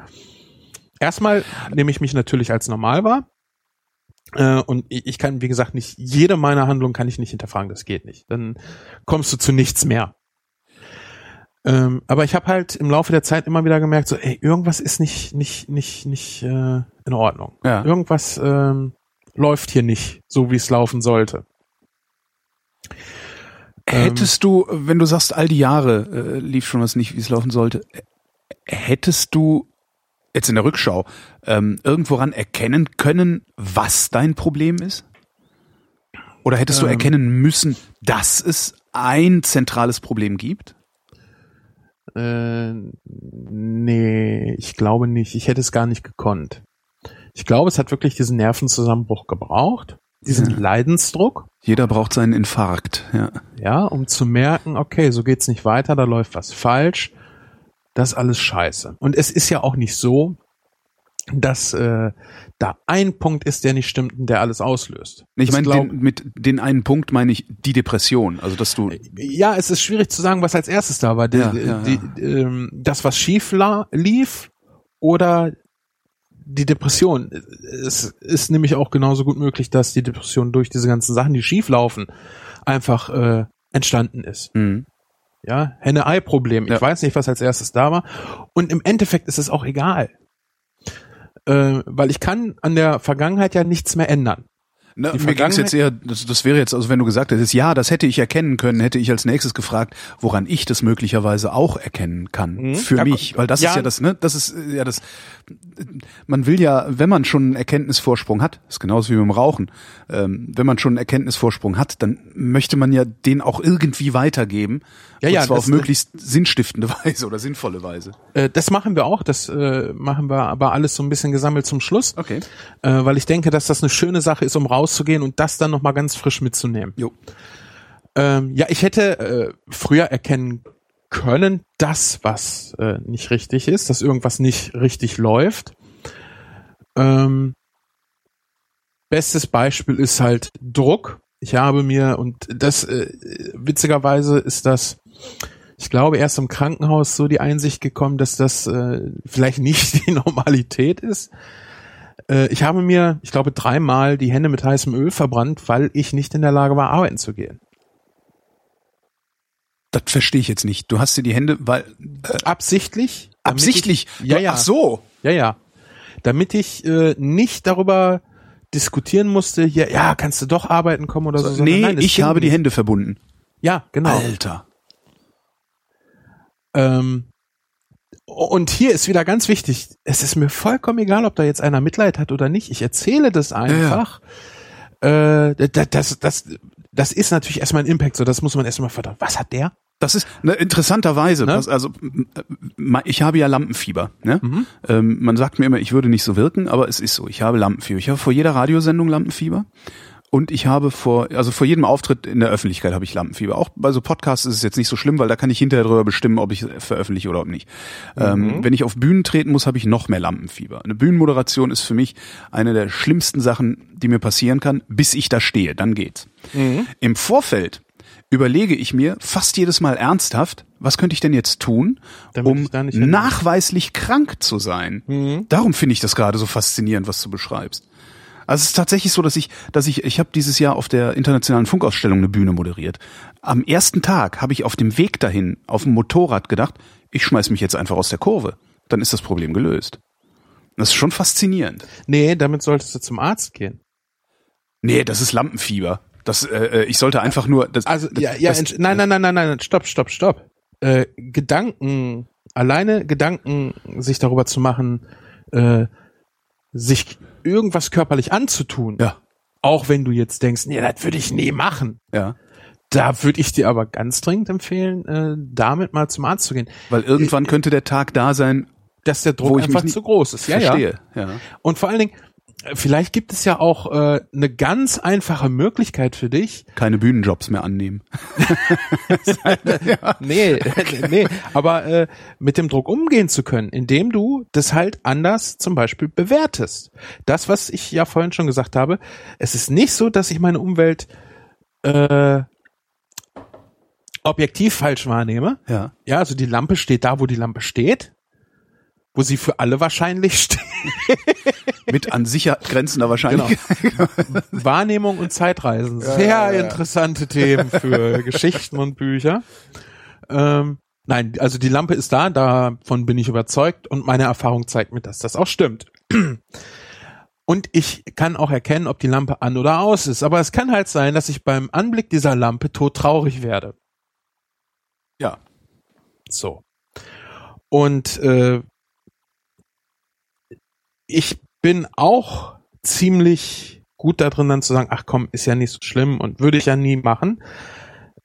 Erstmal nehme ich mich natürlich als normal wahr. Äh, und ich ich kann, wie gesagt, nicht jede meiner Handlungen kann ich nicht hinterfragen. Das geht nicht. Dann kommst du zu nichts mehr. Ähm, aber ich habe halt im Laufe der Zeit immer wieder gemerkt, so, ey, irgendwas ist nicht, nicht, nicht, nicht äh, in Ordnung. Ja. Irgendwas ähm, läuft hier nicht, so wie es laufen sollte. Hättest du, wenn du sagst, all die Jahre äh, lief schon was nicht, wie es laufen sollte, hättest du jetzt in der Rückschau ähm, irgendworan erkennen können, was dein Problem ist? Oder hättest du Ähm. erkennen müssen, dass es ein zentrales Problem gibt? Äh, nee, ich glaube nicht. Ich hätte es gar nicht gekonnt. Ich glaube, es hat wirklich diesen Nervenzusammenbruch gebraucht, diesen Ja. Leidensdruck, Jeder braucht seinen Infarkt, ja. ja, um zu merken, okay, so geht's nicht weiter, da läuft was falsch, das ist alles scheiße. Und es ist ja auch nicht so, dass äh, da ein Punkt ist, der nicht stimmt und der alles auslöst. Ich meine, den, mit den einen Punkt meine ich die Depression. Also dass du ja, es ist schwierig zu sagen, was als erstes da war. Die, Ja, ja, die, Ähm, das, was schief lief oder die Depression. Es ist nämlich auch genauso gut möglich, dass die Depression durch diese ganzen Sachen, die schief laufen, einfach äh, entstanden ist. hm, Ja, Henne-Ei-Problem. Ich weiß nicht, was als erstes da war. Und im Endeffekt ist es auch egal. Äh, weil ich kann an der Vergangenheit ja nichts mehr ändern. Na, Die mir ging es jetzt eher, das, das wäre jetzt, also wenn du gesagt hättest, ja, das hätte ich erkennen können, hätte ich als nächstes gefragt, woran ich das möglicherweise auch erkennen kann Mhm. für Ja, mich, weil das ja. ist ja das, ne, das ist äh, ja das, man will ja, wenn man schon einen Erkenntnisvorsprung hat, ist genauso wie beim Rauchen, ähm, wenn man schon einen Erkenntnisvorsprung hat, dann möchte man ja den auch irgendwie weitergeben, Ja, und ja, zwar das- auf möglichst sinnstiftende [laughs] Weise oder sinnvolle Weise. Äh, das machen wir auch. Das äh, machen wir aber alles so ein bisschen gesammelt zum Schluss. Okay. äh, weil ich denke, dass das eine schöne Sache ist, um rauszugehen und das dann nochmal ganz frisch mitzunehmen. Jo. Ähm, ja, ich hätte äh, früher erkennen können, dass was äh, nicht richtig ist, dass irgendwas nicht richtig läuft. Ähm, bestes Beispiel ist halt Druck. Ich habe mir, und das äh, witzigerweise ist das, ich glaube, erst im Krankenhaus so die Einsicht gekommen, dass das äh, vielleicht nicht [laughs] die Normalität ist. Äh, ich habe mir, ich glaube, dreimal die Hände mit heißem Öl verbrannt, weil ich nicht in der Lage war, arbeiten zu gehen. Das verstehe ich jetzt nicht. Du hast dir die Hände, weil Absichtlich? damit absichtlich. Ich, ja, ja. Ach so. Ja, ja. Damit ich äh, nicht darüber diskutieren musste, hier, ja, kannst du doch arbeiten kommen oder so. sondern nee, nein, ich habe die nicht. Hände verbunden. Ja, genau. Alter. Ähm, und hier ist wieder ganz wichtig, es ist mir vollkommen egal, ob da jetzt einer Mitleid hat oder nicht. Ich erzähle das einfach. Äh, das, das, das, das ist natürlich erstmal ein Impact, so das muss man erstmal verdauen. Was hat der? Das ist ne, interessanterweise, Ne? was, also ich habe ja Lampenfieber. Ne? Mhm. Ähm, man sagt mir immer, ich würde nicht so wirken, aber es ist so. Ich habe Lampenfieber. Ich habe vor jeder Radiosendung Lampenfieber und ich habe vor, also vor jedem Auftritt in der Öffentlichkeit habe ich Lampenfieber. Auch bei so Podcasts ist es jetzt nicht so schlimm, weil da kann ich hinterher drüber bestimmen, ob ich veröffentliche oder ob nicht. Ähm, wenn ich auf Bühnen treten muss, habe ich noch mehr Lampenfieber. Eine Bühnenmoderation ist für mich eine der schlimmsten Sachen, die mir passieren kann, bis ich da stehe. Dann geht's. Im Vorfeld überlege ich mir fast jedes Mal ernsthaft, was könnte ich denn jetzt tun, Damit um nachweislich krank zu sein. Darum finde ich das gerade so faszinierend, was du beschreibst. Also es ist tatsächlich so, dass ich, dass ich, ich habe dieses Jahr auf der internationalen Funkausstellung eine Bühne moderiert. Am ersten Tag habe ich auf dem Weg dahin auf dem Motorrad gedacht, ich schmeiß mich jetzt einfach aus der Kurve. Dann ist das Problem gelöst. Das ist schon faszinierend. Nee, damit solltest du zum Arzt gehen. Nee, das ist Lampenfieber. Das, äh, äh, ich sollte einfach nur. Das, Also das, ja, ja, das, nein, nein, nein, nein, nein, stopp, stopp, stopp. Äh, Gedanken, alleine Gedanken, sich darüber zu machen, äh, sich irgendwas körperlich anzutun, Ja, auch wenn du jetzt denkst, nee, das würde ich nie machen. ja. Da würde ich dir aber ganz dringend empfehlen, äh, damit mal zum Arzt zu gehen, Weil irgendwann könnte der Tag da sein, dass der Druck ich einfach zu groß ist. Ja, ja. verstehe. Ja. Und vor allen Dingen, äh, vielleicht gibt es ja auch äh, eine ganz einfache Möglichkeit für dich, Keine Bühnenjobs mehr annehmen. [laughs] Nee, nee, aber äh, mit dem Druck umgehen zu können, indem du das halt anders zum Beispiel bewertest. Das, was ich ja vorhin schon gesagt habe, es ist nicht so, dass ich meine Umwelt äh, objektiv falsch wahrnehme. Ja. Ja, also die Lampe steht da, wo die Lampe steht, wo sie für alle wahrscheinlich steht. [laughs] Mit an sicher grenzender Wahrscheinlichkeit. Wahrnehmung und Zeitreisen. Sehr ja, ja. interessante Themen für [laughs] Geschichten und Bücher. Ähm, nein, also die Lampe ist da, davon bin ich überzeugt und meine Erfahrung zeigt mir, dass das auch stimmt. [clears throat] Und ich kann auch erkennen, ob die Lampe an oder aus ist. Aber es kann halt sein, dass ich beim Anblick dieser Lampe todtraurig werde. Ja. So. Und äh, ich bin auch ziemlich gut da drin, dann zu sagen, ach komm, ist ja nicht so schlimm und würde ich ja nie machen.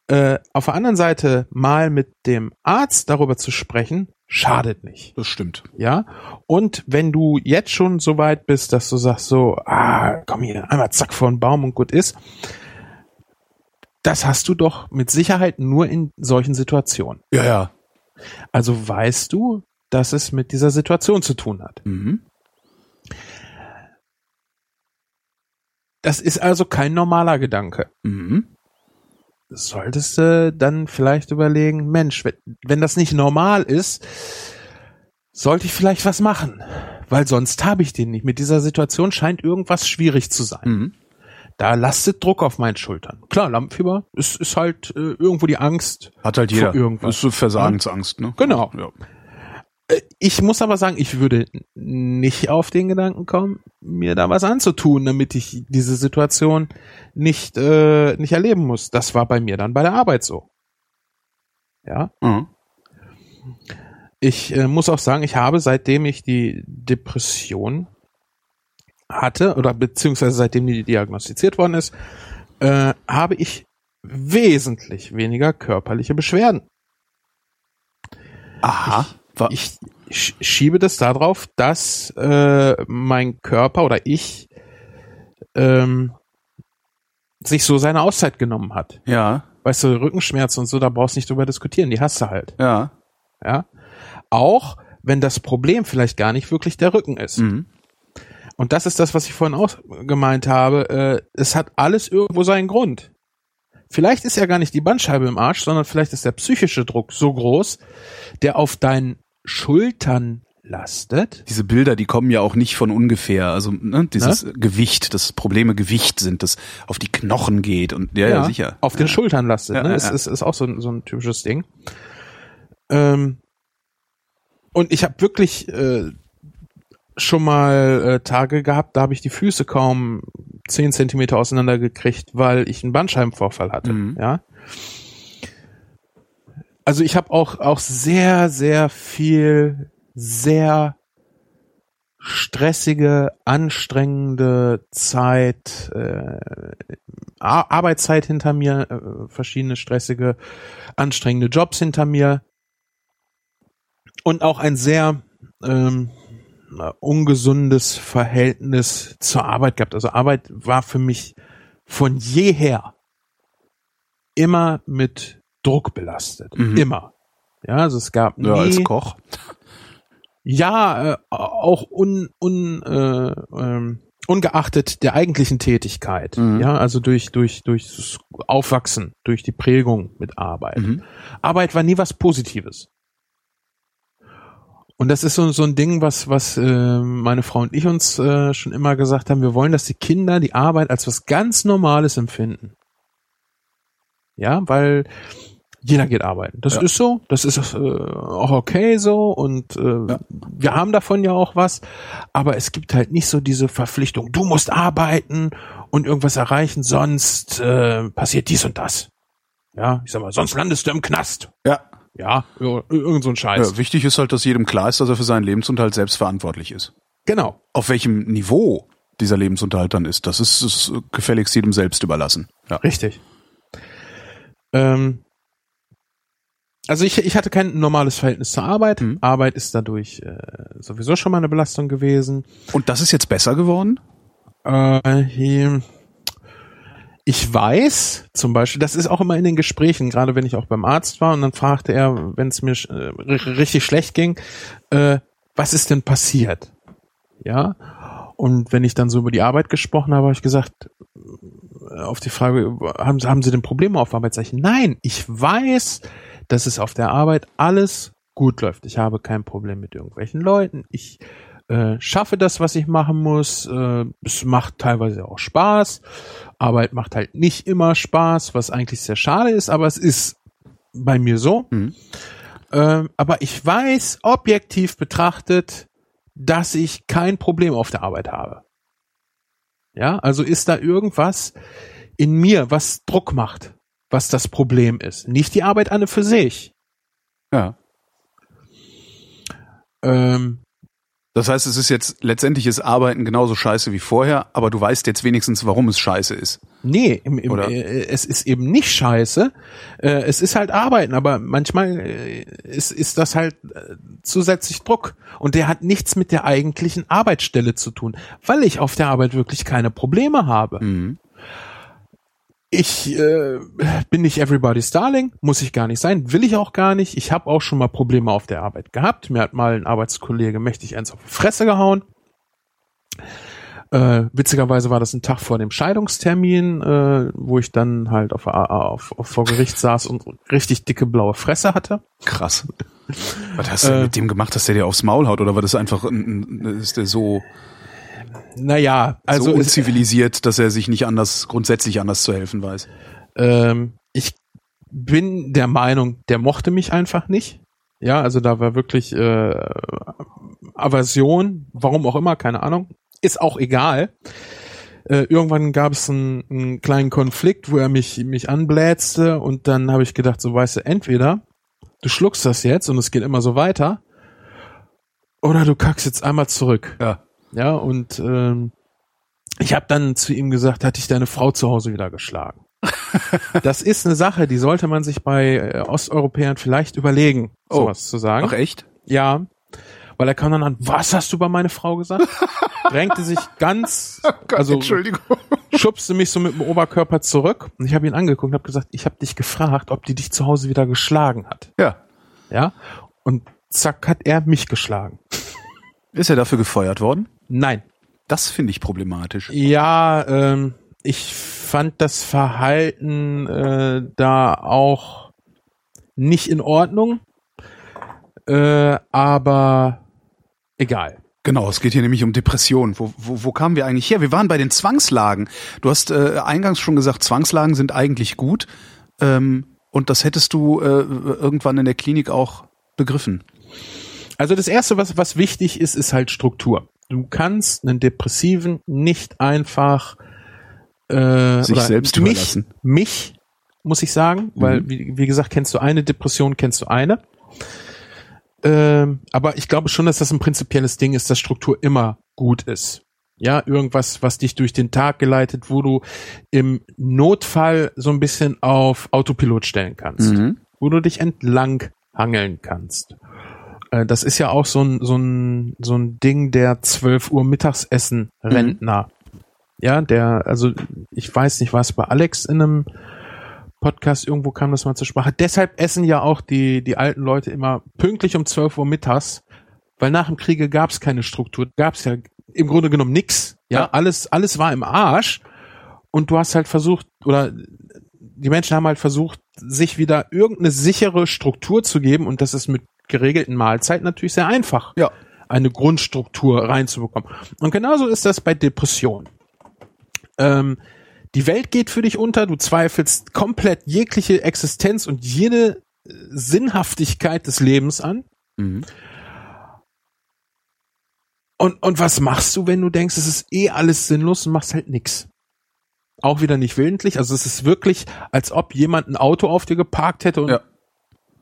Äh, auf der anderen Seite mal mit dem Arzt darüber zu sprechen, schadet nicht. Das stimmt. Ja. Und wenn du jetzt schon so weit bist, dass du sagst so, ah, komm hier, einmal zack vor den Baum und gut ist, das hast du doch mit Sicherheit nur in solchen Situationen. Ja, ja. Also weißt du, dass es mit dieser Situation zu tun hat. Mhm. Das ist also kein normaler Gedanke. Mhm. Solltest du dann vielleicht überlegen, Mensch, wenn, wenn das nicht normal ist, sollte ich vielleicht was machen, weil sonst habe ich den nicht. Mit dieser Situation scheint irgendwas schwierig zu sein. Mhm. Da lastet Druck auf meinen Schultern. Klar, Lampenfieber ist, ist halt äh, irgendwo die Angst. Hat halt jeder. irgendwas. Ist so Versagensangst, ne? Genau. Ja. Äh, Ich muss aber sagen, ich würde nicht auf den Gedanken kommen, mir da was anzutun, damit ich diese Situation nicht, äh, nicht erleben muss. Das war bei mir dann bei der Arbeit so. Ja. Mhm. Ich äh, muss auch sagen, ich habe seitdem ich die Depression hatte oder beziehungsweise seitdem die diagnostiziert worden ist, äh, habe ich wesentlich weniger körperliche Beschwerden. Aha. Wa- Ich sch- schiebe das darauf, dass äh, mein Körper oder ich ähm, sich so seine Auszeit genommen hat. ja, Weißt du, Rückenschmerzen und so, da brauchst du nicht drüber diskutieren, die hast du halt. ja. Ja. Auch wenn das Problem vielleicht gar nicht wirklich der Rücken ist. Mhm. Und das ist das, was ich vorhin auch gemeint habe. Äh, es hat alles irgendwo seinen Grund. Vielleicht ist ja gar nicht die Bandscheibe im Arsch, sondern vielleicht ist der psychische Druck so groß, der auf deinen Schultern lastet. Diese Bilder, die kommen ja auch nicht von ungefähr. Also ne, dieses Gewicht, dass Probleme Gewicht sind, das auf die Knochen geht und ja, ja, sicher. Auf den Schultern lastet. Ja, ne? ja, Es ja. ist, ist auch so, ein- so ein typisches Ding. Ähm, und ich habe wirklich äh, schon mal äh, Tage gehabt, da habe ich die Füße kaum zehn Zentimeter auseinandergekriegt, weil ich einen Bandscheibenvorfall hatte. Mhm. Ja. Also ich habe auch auch sehr sehr viel sehr stressige, anstrengende Zeit, äh, Ar- Arbeitszeit hinter mir, äh, verschiedene stressige, anstrengende Jobs hinter mir und auch ein sehr ähm, äh, ungesundes Verhältnis zur Arbeit gehabt. Also Arbeit war für mich von jeher immer mit Druck belastet. Mhm. Immer. Ja, also es gab nie, Ja, als Koch. ja, äh, auch un, un, äh, ähm, ungeachtet der eigentlichen Tätigkeit. Mhm. Ja, also durch, durch, durch Aufwachsen, durch die Prägung mit Arbeit. Mhm. Arbeit war nie was Positives. Und das ist so, so ein Ding, was, was äh, meine Frau und ich uns äh, schon immer gesagt haben. Wir wollen, dass die Kinder die Arbeit als was ganz Normales empfinden. Ja, weil Jeder geht arbeiten. Das Ja. ist so, das ist äh, auch okay so und äh, wir haben davon ja auch was, aber es gibt halt nicht so diese Verpflichtung, du musst arbeiten und irgendwas erreichen, sonst äh, passiert dies und das. Ja, ich sag mal, sonst landest du im Knast. Ja. Ja, ir- irgend so ein Scheiß. ja. Wichtig ist halt, dass jedem klar ist, dass er für seinen Lebensunterhalt selbst verantwortlich ist. Genau. Auf welchem Niveau dieser Lebensunterhalt dann ist, das ist, ist gefälligst jedem selbst überlassen. Ja. Richtig. Ähm, also ich, ich hatte kein normales Verhältnis zur Arbeit. Mhm. Arbeit ist dadurch äh, sowieso schon mal eine Belastung gewesen. Und das ist jetzt besser geworden? Äh, ich weiß zum Beispiel, das ist auch immer in den Gesprächen, gerade wenn ich auch beim Arzt war und dann fragte er, wenn es mir äh, ri- richtig schlecht ging, äh, was ist denn passiert? Ja. Und wenn ich dann so über die Arbeit gesprochen habe, habe ich gesagt, äh, auf die Frage, haben, Sie- haben Sie denn Probleme auf Arbeit? Sag ich, nein, ich weiß, dass es auf der Arbeit alles gut läuft. Ich habe kein Problem mit irgendwelchen Leuten. Ich äh, schaffe das, was ich machen muss. Äh, es macht teilweise auch Spaß. Arbeit macht halt nicht immer Spaß, was eigentlich sehr schade ist, aber es ist bei mir so. Mhm. Ähm, aber ich weiß, objektiv betrachtet, dass ich kein Problem auf der Arbeit habe. Ja, also ist da irgendwas in mir, was Druck macht, was das Problem ist. Nicht die Arbeit an und für sich. Ja. Ähm, Das heißt, es ist jetzt letztendlich ist Arbeiten genauso scheiße wie vorher, aber du weißt jetzt wenigstens, warum es scheiße ist. Nee, im, im, äh, es ist eben nicht scheiße. Äh, es ist halt Arbeiten, aber manchmal äh, ist, ist das halt äh, zusätzlich Druck. Und der hat nichts mit der eigentlichen Arbeitsstelle zu tun, weil ich auf der Arbeit wirklich keine Probleme habe. Mhm. Ich äh, bin nicht everybody's darling, muss ich gar nicht sein, will ich auch gar nicht. Ich habe auch schon mal Probleme auf der Arbeit gehabt. Mir hat mal ein Arbeitskollege mächtig eins auf die Fresse gehauen. Äh, witzigerweise war das ein Tag vor dem Scheidungstermin, äh, wo ich dann halt auf, auf, auf vor Gericht saß und richtig dicke blaue Fresse hatte. Krass. Was hast du denn Äh. mit dem gemacht, dass der dir aufs Maul haut? Oder war das einfach, ein- ein- ist der so, Naja, also so unzivilisiert, dass er sich nicht anders, grundsätzlich anders zu helfen weiß? ähm, ich bin der Meinung, der mochte mich einfach nicht. Ja, also da war wirklich äh, Aversion, warum auch immer, keine Ahnung. Ist auch egal. Äh, irgendwann gab es einen, einen kleinen Konflikt, wo er mich, mich anblätzte und dann habe ich gedacht, so weißt du, entweder du schluckst das jetzt und es geht immer so weiter oder du kackst jetzt einmal zurück. Ja. Ja, und ähm, ich habe dann zu ihm gesagt, hatte ich deine Frau zu Hause wieder geschlagen. [laughs] das ist eine Sache, die sollte man sich bei äh, Osteuropäern vielleicht überlegen, Oh. sowas zu sagen. Ach echt? Ja, weil er kam dann an, was hast du über meine Frau gesagt? [laughs] Drängte sich ganz, also Entschuldigung. schubste mich so mit dem Oberkörper zurück und ich habe ihn angeguckt und habe gesagt, ich habe dich gefragt, ob die dich zu Hause wieder geschlagen hat. Ja. Ja, und zack hat er mich geschlagen. Ist er dafür gefeuert worden? Nein. Das finde ich problematisch. Ja, ähm, ich fand das Verhalten äh, da auch nicht in Ordnung, äh, aber egal. Genau, es geht hier nämlich um Depressionen. Wo, wo, wo kamen wir eigentlich her? Wir waren bei den Zwangslagen. Du hast äh, eingangs schon gesagt, Zwangslagen sind eigentlich gut. Ähm, und das hättest du äh, irgendwann in der Klinik auch begriffen. Also das erste, was was wichtig ist, ist halt Struktur. Du kannst einen Depressiven nicht einfach äh, Sich selbst mich, überlassen. Mich muss ich sagen, weil wie, wie gesagt, kennst du eine Depression, kennst du eine. Ähm, aber ich glaube schon, dass das ein prinzipielles Ding ist, dass Struktur immer gut ist. Ja, irgendwas, was dich durch den Tag geleitet, wo du im Notfall so ein bisschen auf Autopilot stellen kannst Mhm. wo du dich entlang hangeln kannst. Äh, Das ist ja auch so ein, so ein, so ein Ding der 12 Uhr Mittagsessen Rentner. Ja, der, also ich weiß nicht, was bei Alex in einem Podcast irgendwo kam das mal zur Sprache. Deshalb essen ja auch die, die alten Leute immer pünktlich um 12 Uhr mittags, weil nach dem Kriege gab es keine Struktur, gab es ja im Grunde genommen nix. Ja, Ja. alles, alles war im Arsch und du hast halt versucht, oder die Menschen haben halt versucht, sich wieder irgendeine sichere Struktur zu geben und das ist mit geregelten Mahlzeiten natürlich sehr einfach, Ja. eine Grundstruktur reinzubekommen. Und genauso ist das bei Depressionen. Ähm, die Welt geht für dich unter, du zweifelst komplett jegliche Existenz und jede äh, Sinnhaftigkeit des Lebens an. Mhm. Und, und was machst du, wenn du denkst, es ist eh alles sinnlos und machst halt nix? Auch wieder nicht willentlich. Also es ist wirklich, als ob jemand ein Auto auf dir geparkt hätte und Ja.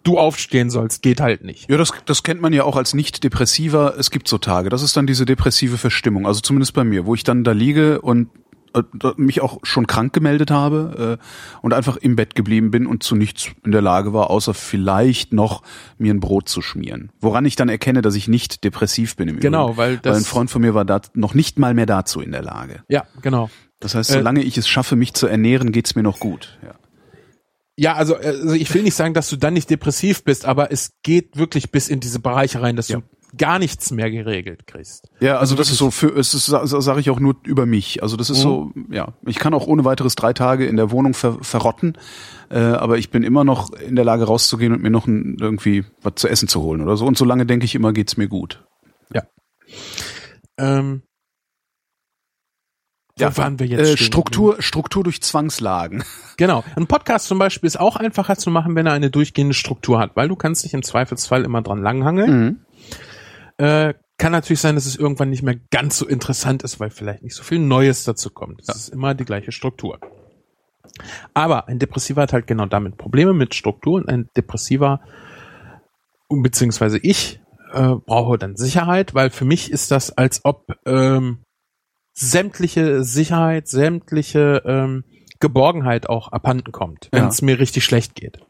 Du aufstehen sollst. Geht halt nicht. Ja, das, das kennt man ja auch als Nicht-Depressiver. Es gibt so Tage. Das ist dann diese depressive Verstimmung. Also zumindest bei mir, wo ich dann da liege und äh, mich auch schon krank gemeldet habe äh, und einfach im Bett geblieben bin und zu nichts in der Lage war, außer vielleicht noch mir ein Brot zu schmieren. Woran ich dann erkenne, dass ich nicht depressiv bin im Genau, Übrigen. weil das- weil ein Freund von mir war da noch nicht mal mehr dazu in der Lage. Ja, genau. Das heißt, Äh, solange ich es schaffe, mich zu ernähren, geht's mir noch gut. Ja. Ja, also, also ich will nicht sagen, dass du dann nicht depressiv bist, aber es geht wirklich bis in diese Bereiche rein, dass Ja. du gar nichts mehr geregelt kriegst. Ja, also das ist so für es ist sage ich auch nur über mich. Also das ist so, ja, ich kann auch ohne weiteres drei Tage in der Wohnung ver verrotten, äh, aber ich bin immer noch in der Lage rauszugehen und mir noch ein, irgendwie was zu essen zu holen oder so. Und solange denke ich immer, geht's mir gut. Ähm, wo waren wir jetzt? Äh, stehen Struktur, Struktur durch Zwangslagen. [laughs] Genau. Ein Podcast zum Beispiel ist auch einfacher zu machen, wenn er eine durchgehende Struktur hat, weil du kannst dich im Zweifelsfall immer dran langhangeln. Mhm. Äh, kann natürlich sein, dass es irgendwann nicht mehr ganz so interessant ist, weil vielleicht nicht so viel Neues dazu kommt. Es ist immer die gleiche Struktur. Aber ein Depressiver hat halt genau damit Probleme mit Struktur und ein Depressiver, beziehungsweise ich, äh, brauche dann Sicherheit, weil für mich ist das, als ob ähm, sämtliche Sicherheit, sämtliche ähm, Geborgenheit auch abhanden kommt, wenn Ja. es mir richtig schlecht geht.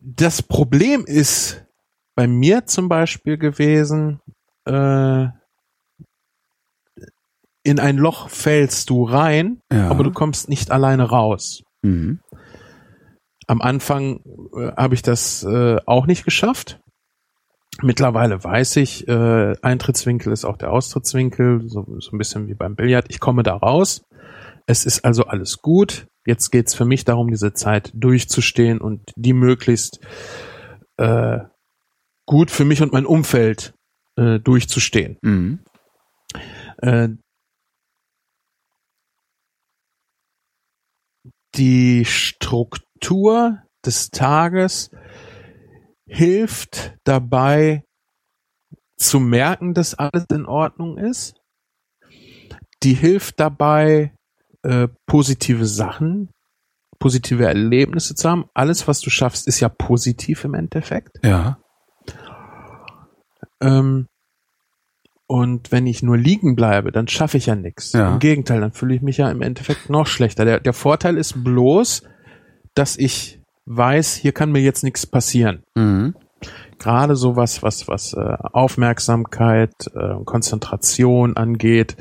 Das Problem ist bei mir zum Beispiel gewesen, äh, in ein Loch fällst du rein, Ja. aber du kommst nicht alleine raus. Mhm. Am Anfang äh, habe ich das äh, auch nicht geschafft. Mittlerweile weiß ich, äh, Eintrittswinkel ist auch der Austrittswinkel, so, so ein bisschen wie beim Billard. Ich komme da raus. Es ist also alles gut. Jetzt geht's für mich darum, diese Zeit durchzustehen und die möglichst äh, gut für mich und mein Umfeld äh, durchzustehen. Mhm. Äh, die Struktur des Tages hilft dabei zu merken, dass alles in Ordnung ist. Die hilft dabei, äh, positive Sachen, positive Erlebnisse zu haben. Alles, was du schaffst, ist ja positiv im Endeffekt. Ja. Ähm, und wenn ich nur liegen bleibe, dann schaffe ich ja nichts. Ja. Im Gegenteil, dann fühle ich mich ja im Endeffekt noch schlechter. Der, der Vorteil ist bloß, dass ich weiß, hier kann mir jetzt nichts passieren. Mhm. Gerade sowas, was, was äh, Aufmerksamkeit, äh, Konzentration angeht,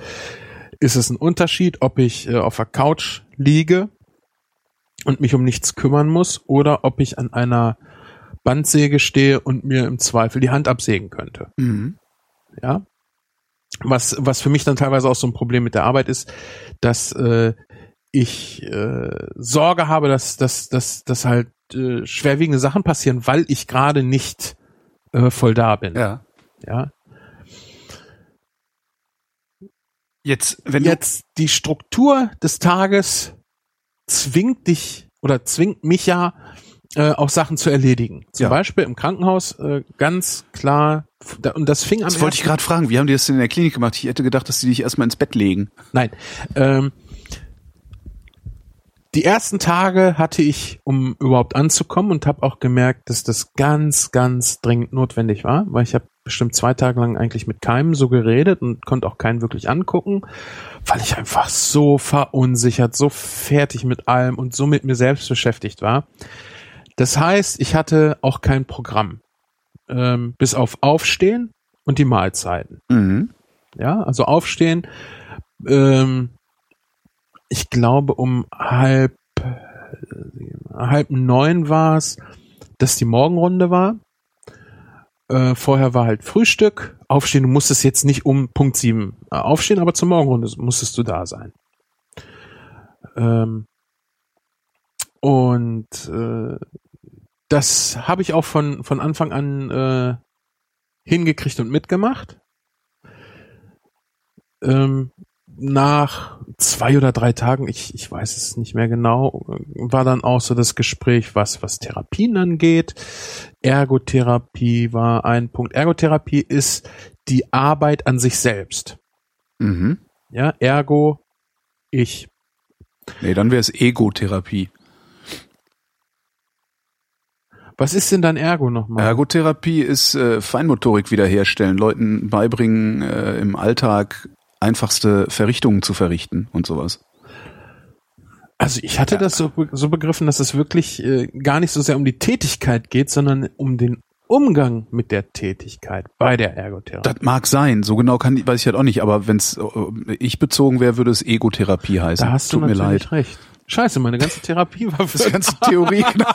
ist es ein Unterschied, ob ich äh, auf der Couch liege und mich um nichts kümmern muss oder ob ich an einer Bandsäge stehe und mir im Zweifel die Hand absägen könnte. Mhm. Ja. Was, was für mich dann teilweise auch so ein Problem mit der Arbeit ist, dass äh, ich äh, Sorge habe, dass, dass, dass, dass halt äh, schwerwiegende Sachen passieren, weil ich gerade nicht äh, voll da bin. Ja. ja. Jetzt, wenn Jetzt die Struktur des Tages zwingt dich oder zwingt mich ja äh, auch Sachen zu erledigen. Zum Ja. Beispiel im Krankenhaus äh, ganz klar da- und das fing am das wollte ich gerade fragen, wie haben die das denn in der Klinik gemacht? Ich hätte gedacht, dass die dich erstmal ins Bett legen. Nein. Ähm, die ersten Tage hatte ich, um überhaupt anzukommen und habe auch gemerkt, dass das ganz, ganz dringend notwendig war, weil ich habe bestimmt zwei Tage lang eigentlich mit keinem so geredet und konnte auch keinen wirklich angucken, weil ich einfach so verunsichert, so fertig mit allem und so mit mir selbst beschäftigt war. Das heißt, ich hatte auch kein Programm, ähm, bis auf Aufstehen und die Mahlzeiten. Mhm. Ja, also aufstehen. Ähm, ich glaube um halb halb neun war es, dass die Morgenrunde war. Äh, vorher war halt Frühstück. Aufstehen, du musstest jetzt nicht um Punkt sieben äh, aufstehen, aber zur Morgenrunde musstest du da sein. Ähm, und äh, das habe ich auch von, von Anfang an äh, hingekriegt und mitgemacht. Ähm, nach zwei oder drei Tagen, ich, ich weiß es nicht mehr genau, war dann auch so das Gespräch, was, was Therapien angeht. Ergotherapie war ein Punkt. Ergotherapie ist die Arbeit an sich selbst. Mhm. Ja, ergo, ich. Nee, dann wäre es Egotherapie. Was ist denn dann Ergo nochmal? Ergotherapie ist äh, Feinmotorik wiederherstellen, Leuten beibringen, äh, im Alltag einfachste Verrichtungen zu verrichten und sowas. Also ich hatte das so, so begriffen, dass es wirklich äh, gar nicht so sehr um die Tätigkeit geht, sondern um den Umgang mit der Tätigkeit bei der Ergotherapie. Das mag sein, so genau kann weiß ich halt auch nicht, aber wenn es äh, ich bezogen wäre, würde es Egotherapie heißen. da hast Tut du mir leid. recht. Scheiße, meine ganze Therapie war für ganze [laughs] Theorie. genau.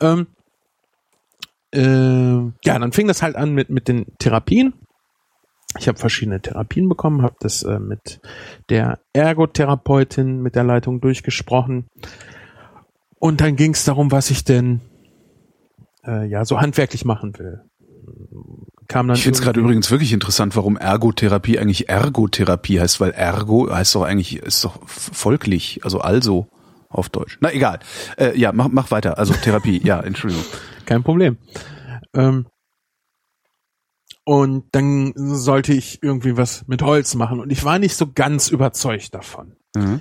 [laughs] ähm, äh, ja, dann fing das halt an mit mit den Therapien. Ich habe verschiedene Therapien bekommen, habe das äh, mit der Ergotherapeutin mit der Leitung durchgesprochen. Und dann ging es darum, was ich denn äh, ja so handwerklich machen will. Kam dann Ich finde es gerade übrigens wirklich interessant, warum Ergotherapie eigentlich Ergotherapie heißt, weil Ergo heißt doch eigentlich, ist doch folglich, also also auf Deutsch. Na egal. Äh, ja, mach, mach weiter. Also Therapie, ja, Entschuldigung. kein Problem. Ähm, und dann sollte ich irgendwie was mit Holz machen und ich war nicht so ganz überzeugt davon. Mhm.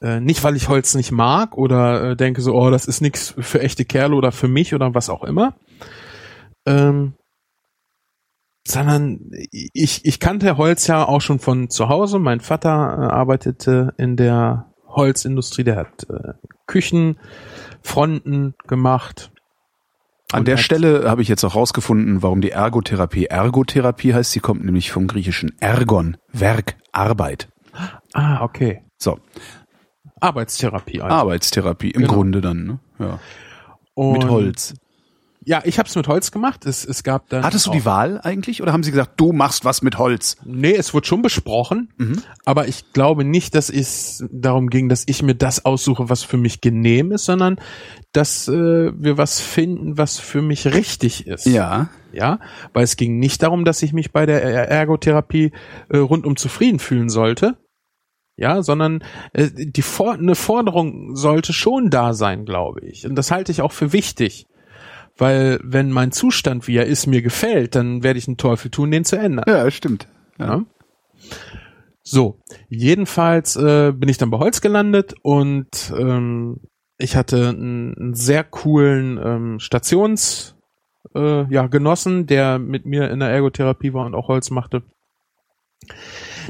Äh, nicht, weil ich Holz nicht mag oder äh, denke so, oh, das ist nichts für echte Kerle oder für mich oder was auch immer. Ähm, sondern ich, ich kannte Holz ja auch schon von zu Hause. Mein Vater äh, arbeitete in der Holzindustrie, der hat äh, Küchenfronten gemacht. An Und der Stelle habe ich jetzt auch rausgefunden, warum die Ergotherapie Ergotherapie heißt. Sie kommt nämlich vom griechischen Ergon, Werk, Arbeit. Ah, okay. So, Arbeitstherapie. Also. Arbeitstherapie im Genau. Grunde dann. Ne? Ja. Und- Mit Holz. Ja, ich habe es mit Holz gemacht. Es, es gab dann. Hattest du die Wahl eigentlich oder haben sie gesagt, du machst was mit Holz? Nee, es wurde schon besprochen, aber ich glaube nicht, dass es darum ging, dass ich mir das aussuche, was für mich genehm ist, sondern dass äh, wir was finden, was für mich richtig ist. Ja. Ja, weil es ging nicht darum, dass ich mich bei der Er- Ergotherapie äh, rundum zufrieden fühlen sollte. Ja, sondern äh, die For eine Forderung sollte schon da sein, glaube ich. Und das halte ich auch für wichtig. Weil wenn mein Zustand, wie er ist, mir gefällt, dann werde ich einen Teufel tun, den zu ändern. Ja, stimmt. Ja. So, jedenfalls äh, bin ich dann bei Holz gelandet und ähm, ich hatte einen, einen sehr coolen ähm, Stations äh, ja, Genossen, der mit mir in der Ergotherapie war und auch Holz machte.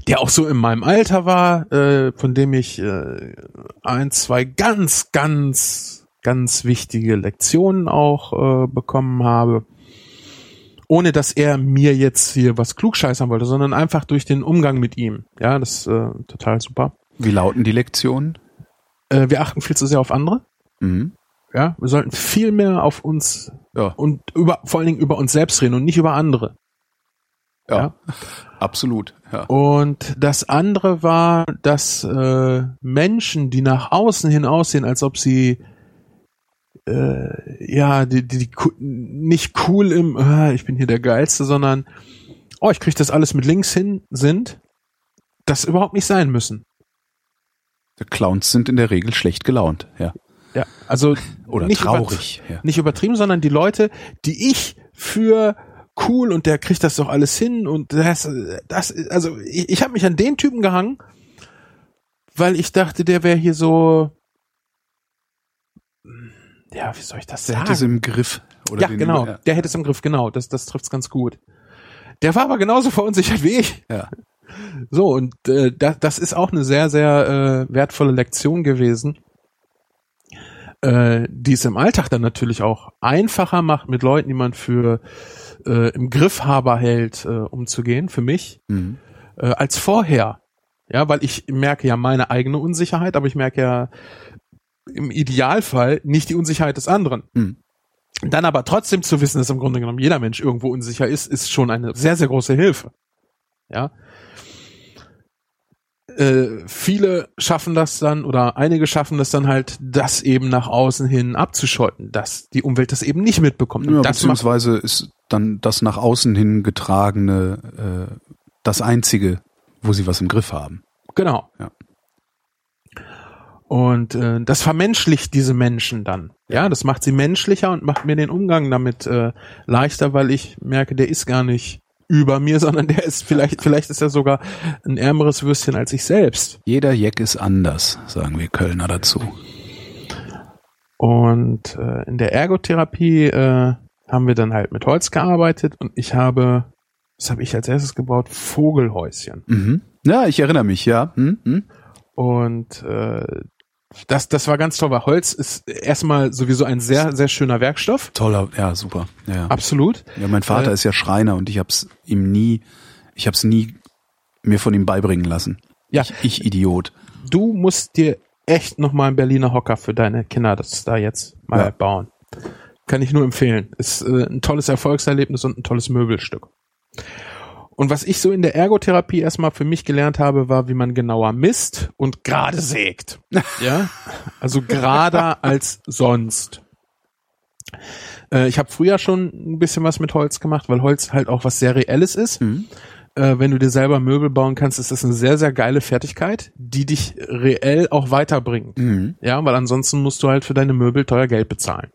Der auch so in meinem Alter war, äh, von dem ich äh, ein, zwei ganz, ganz, ganz wichtige Lektionen auch äh, bekommen habe ohne dass er mir jetzt hier was klugscheißern wollte, sondern einfach durch den Umgang mit ihm. Ja, das ist äh, total super. Wie lauten die Lektionen? Äh, wir achten viel zu sehr auf andere. Mhm. Ja, wir sollten viel mehr auf uns Ja, und über vor allen Dingen über uns selbst reden und nicht über andere. ja, ja. absolut. Ja. Und das andere war, dass äh, Menschen, die nach außen hin aussehen, als ob sie äh, ja die, die, die nicht cool im, äh, ich bin hier der geilste, sondern oh, ich krieg das alles mit links hin sind, das überhaupt nicht sein müssen. Die Clowns sind in der Regel schlecht gelaunt. Ja. Ja, also [laughs] Oder nicht traurig. Über, Ja. nicht übertrieben, sondern die Leute, die ich für cool und der kriegt das doch alles hin und das, das also ich, ich habe mich an den Typen gehangen, weil ich dachte, der wäre hier so, ja, wie soll ich das Der sagen? hat es im Griff. Oder ja, genau, Ja. der hätte es im Griff, genau, das, das trifft's ganz gut. Der war aber genauso verunsichert wie ich. ja. So, und äh, das, das ist auch eine sehr, sehr äh, wertvolle Lektion gewesen, äh, die es im Alltag dann natürlich auch einfacher macht, mit Leuten, die man für äh, im Griffhaber hält, äh, umzugehen, für mich, Mhm. äh, als vorher. Ja, weil ich merke ja meine eigene Unsicherheit, aber ich merke ja im Idealfall nicht die Unsicherheit des anderen. Mhm. Dann aber trotzdem zu wissen, dass im Grunde genommen jeder Mensch irgendwo unsicher ist, ist schon eine sehr, sehr große Hilfe. Ja. Äh, viele schaffen das dann oder einige schaffen das dann halt, das eben nach außen hin abzuschotten, dass die Umwelt das eben nicht mitbekommt. Ja, beziehungsweise ist dann das nach außen hin getragene das Einzige, wo sie was im Griff haben. Genau. Ja. Und äh, das vermenschlicht diese Menschen dann. Ja, das macht sie menschlicher und macht mir den Umgang damit äh, leichter, weil ich merke, der ist gar nicht über mir, [laughs] sondern der ist vielleicht, vielleicht ist er sogar ein ärmeres Würstchen als ich selbst. Jeder Jeck ist anders, sagen wir Kölner dazu. Und äh, in der Ergotherapie äh, haben wir dann halt mit Holz gearbeitet und ich habe, was habe ich als erstes gebaut? Vogelhäuschen. Mhm. Ja, ich erinnere mich, ja. Hm, hm. Und äh, das, das war ganz toll, weil Holz ist erstmal sowieso ein sehr, sehr schöner Werkstoff. Toller, ja, super. Ja, ja. Absolut. ja mein Vater Äh, ist ja Schreiner und ich hab's ihm nie, ich hab's nie mir von ihm beibringen lassen. Ja. Ich, ich Idiot. Du musst dir echt nochmal einen Berliner Hocker für deine Kinder das da jetzt mal Ja. bauen. Kann ich nur empfehlen. Ist äh, ein tolles Erfolgserlebnis und ein tolles Möbelstück. Und was ich so in der Ergotherapie erstmal für mich gelernt habe, war, wie man genauer misst und gerade sägt. [laughs] Ja, also gerader als sonst. Äh, ich habe früher schon ein bisschen was mit Holz gemacht, weil Holz halt auch was sehr Reelles ist. Mhm. Äh, wenn du dir selber Möbel bauen kannst, ist das eine sehr, sehr geile Fertigkeit, die dich reell auch weiterbringt. Mhm. Ja, weil ansonsten musst du halt für deine Möbel teuer Geld bezahlen.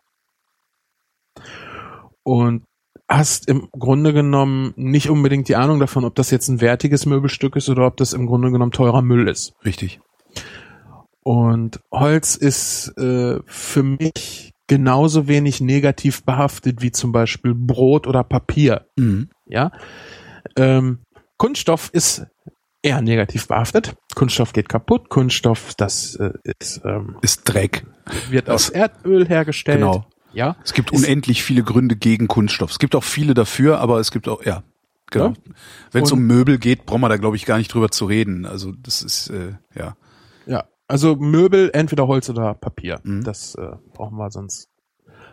Und hast im Grunde genommen nicht unbedingt die Ahnung davon, ob das jetzt ein wertiges Möbelstück ist oder ob das im Grunde genommen teurer Müll ist. Richtig. Und Holz ist äh, für mich genauso wenig negativ behaftet wie zum Beispiel Brot oder Papier. Mhm. Ja, ähm, Kunststoff ist eher negativ behaftet. Kunststoff geht kaputt. Kunststoff, das äh, ist, ähm, Ist Dreck. wird aus Erdöl hergestellt. Genau. Ja, Es gibt Ist- unendlich viele Gründe gegen Kunststoff. Es gibt auch viele dafür, aber es gibt auch, ja, genau. Ja. Wenn es um Möbel geht, brauchen wir da, glaube ich, gar nicht drüber zu reden. Also das ist, äh, ja. ja. Also Möbel, entweder Holz oder Papier. Mhm. Das äh, brauchen wir sonst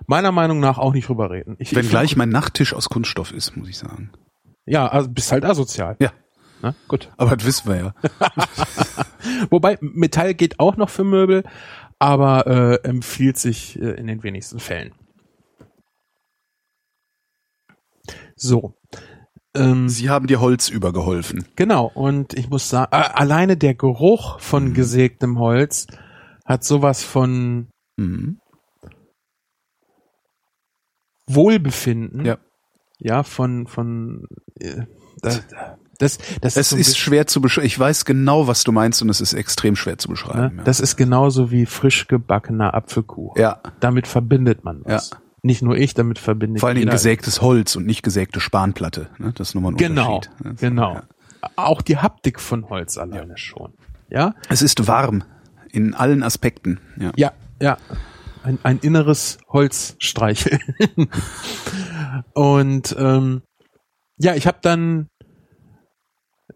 meiner Meinung nach auch nicht drüber reden. Ich, Wenn ich gleich mein Nachttisch aus Kunststoff ist, muss ich sagen. Ja, also bist halt asozial. Ja. Na, gut. Aber das wissen wir ja. [laughs] Wobei Metall geht auch noch für Möbel, aber äh, empfiehlt sich äh, in den wenigsten Fällen. So. Ähm, Sie haben dir Holz übergeholfen. genau, und ich muss sagen, äh, alleine der Geruch von gesägtem Holz hat sowas von Mhm. Wohlbefinden. Ja. Ja, von, von, äh, das, das, das Es so ein ist schwer zu beschreiben. Ich weiß genau, was du meinst und es ist extrem schwer zu ne? beschreiben. Das ist genauso wie frisch gebackener Apfelkuchen. ja. ja. Damit verbindet man was. Ja. Nicht nur ich, damit verbinde ich Vor Dingen jeder. gesägtes Holz und nicht gesägte Spanplatte. Ne? Das ist nochmal ein Genau, Unterschied. ne? genau. Ja. Auch die Haptik von Holz alleine schon. Ja, Es ist warm in allen Aspekten. Ja. ja, ja. Ein, ein inneres Holzstreicheln. [laughs] Und ähm, ja, ich habe dann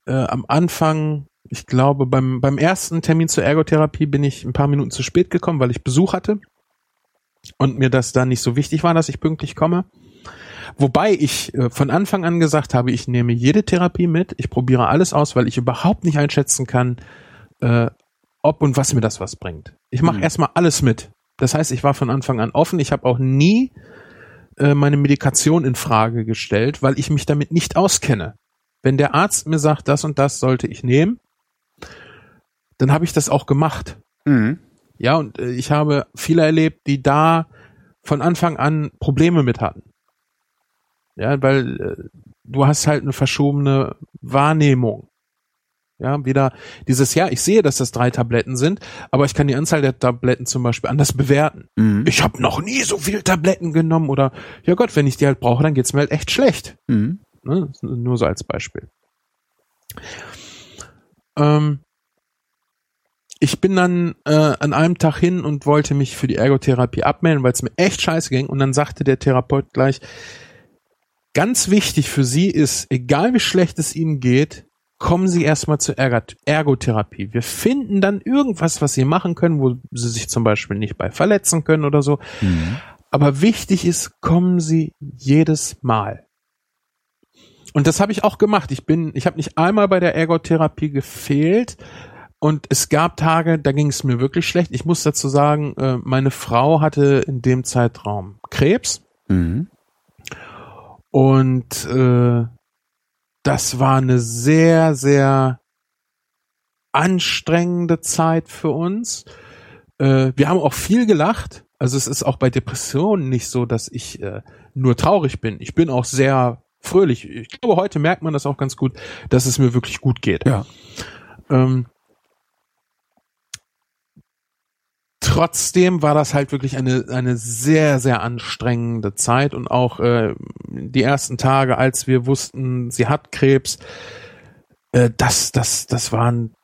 äh, am Anfang, ich glaube, beim, beim ersten Termin zur Ergotherapie bin ich ein paar Minuten zu spät gekommen, weil ich Besuch hatte und mir das dann nicht so wichtig war, dass ich pünktlich komme. Wobei ich äh, von Anfang an gesagt habe, ich nehme jede Therapie mit, ich probiere alles aus, weil ich überhaupt nicht einschätzen kann, äh, ob und was mir das was bringt. Ich mache Mhm. erstmal alles mit. Das heißt, ich war von Anfang an offen. Ich habe auch nie äh, meine Medikation in Frage gestellt, weil ich mich damit nicht auskenne. Wenn der Arzt mir sagt, das und das sollte ich nehmen, dann habe ich das auch gemacht. Mhm. Ja, und äh, ich habe viele erlebt, die da von Anfang an Probleme mit hatten. Ja, weil äh, du hast halt eine verschobene Wahrnehmung. Ja, wieder dieses, ja, ich sehe, dass das drei Tabletten sind, aber ich kann die Anzahl der Tabletten zum Beispiel anders bewerten. Mhm. Ich habe noch nie so viel Tabletten genommen oder, ja Gott, wenn ich die halt brauche, dann geht's mir halt echt schlecht. Mhm. Ne? Nur so als Beispiel. Ähm, ich bin dann äh, an einem Tag hin und wollte mich für die Ergotherapie abmelden, weil es mir echt scheiße ging. Und dann sagte der Therapeut gleich, ganz wichtig für Sie ist, egal wie schlecht es Ihnen geht, kommen Sie erstmal zur Ergot Ergotherapie. Wir finden dann irgendwas, was Sie machen können, wo Sie sich zum Beispiel nicht bei verletzen können oder so. Mhm. Aber wichtig ist, kommen Sie jedes Mal. Und das habe ich auch gemacht. Ich bin, ich habe nicht einmal bei der Ergotherapie gefehlt. Und es gab Tage, da ging es mir wirklich schlecht. Ich muss dazu sagen, äh, meine Frau hatte in dem Zeitraum Krebs. Mhm. Und äh, das war eine sehr, sehr anstrengende Zeit für uns. Äh, wir haben auch viel gelacht. Also es ist auch bei Depressionen nicht so, dass ich äh, nur traurig bin. Ich bin auch sehr fröhlich. Ich glaube, heute merkt man das auch ganz gut, dass es mir wirklich gut geht. Ja. Ähm, trotzdem war das halt wirklich eine, eine sehr, sehr anstrengende Zeit und auch äh, die ersten Tage, als wir wussten, sie hat Krebs, äh, das, das, das waren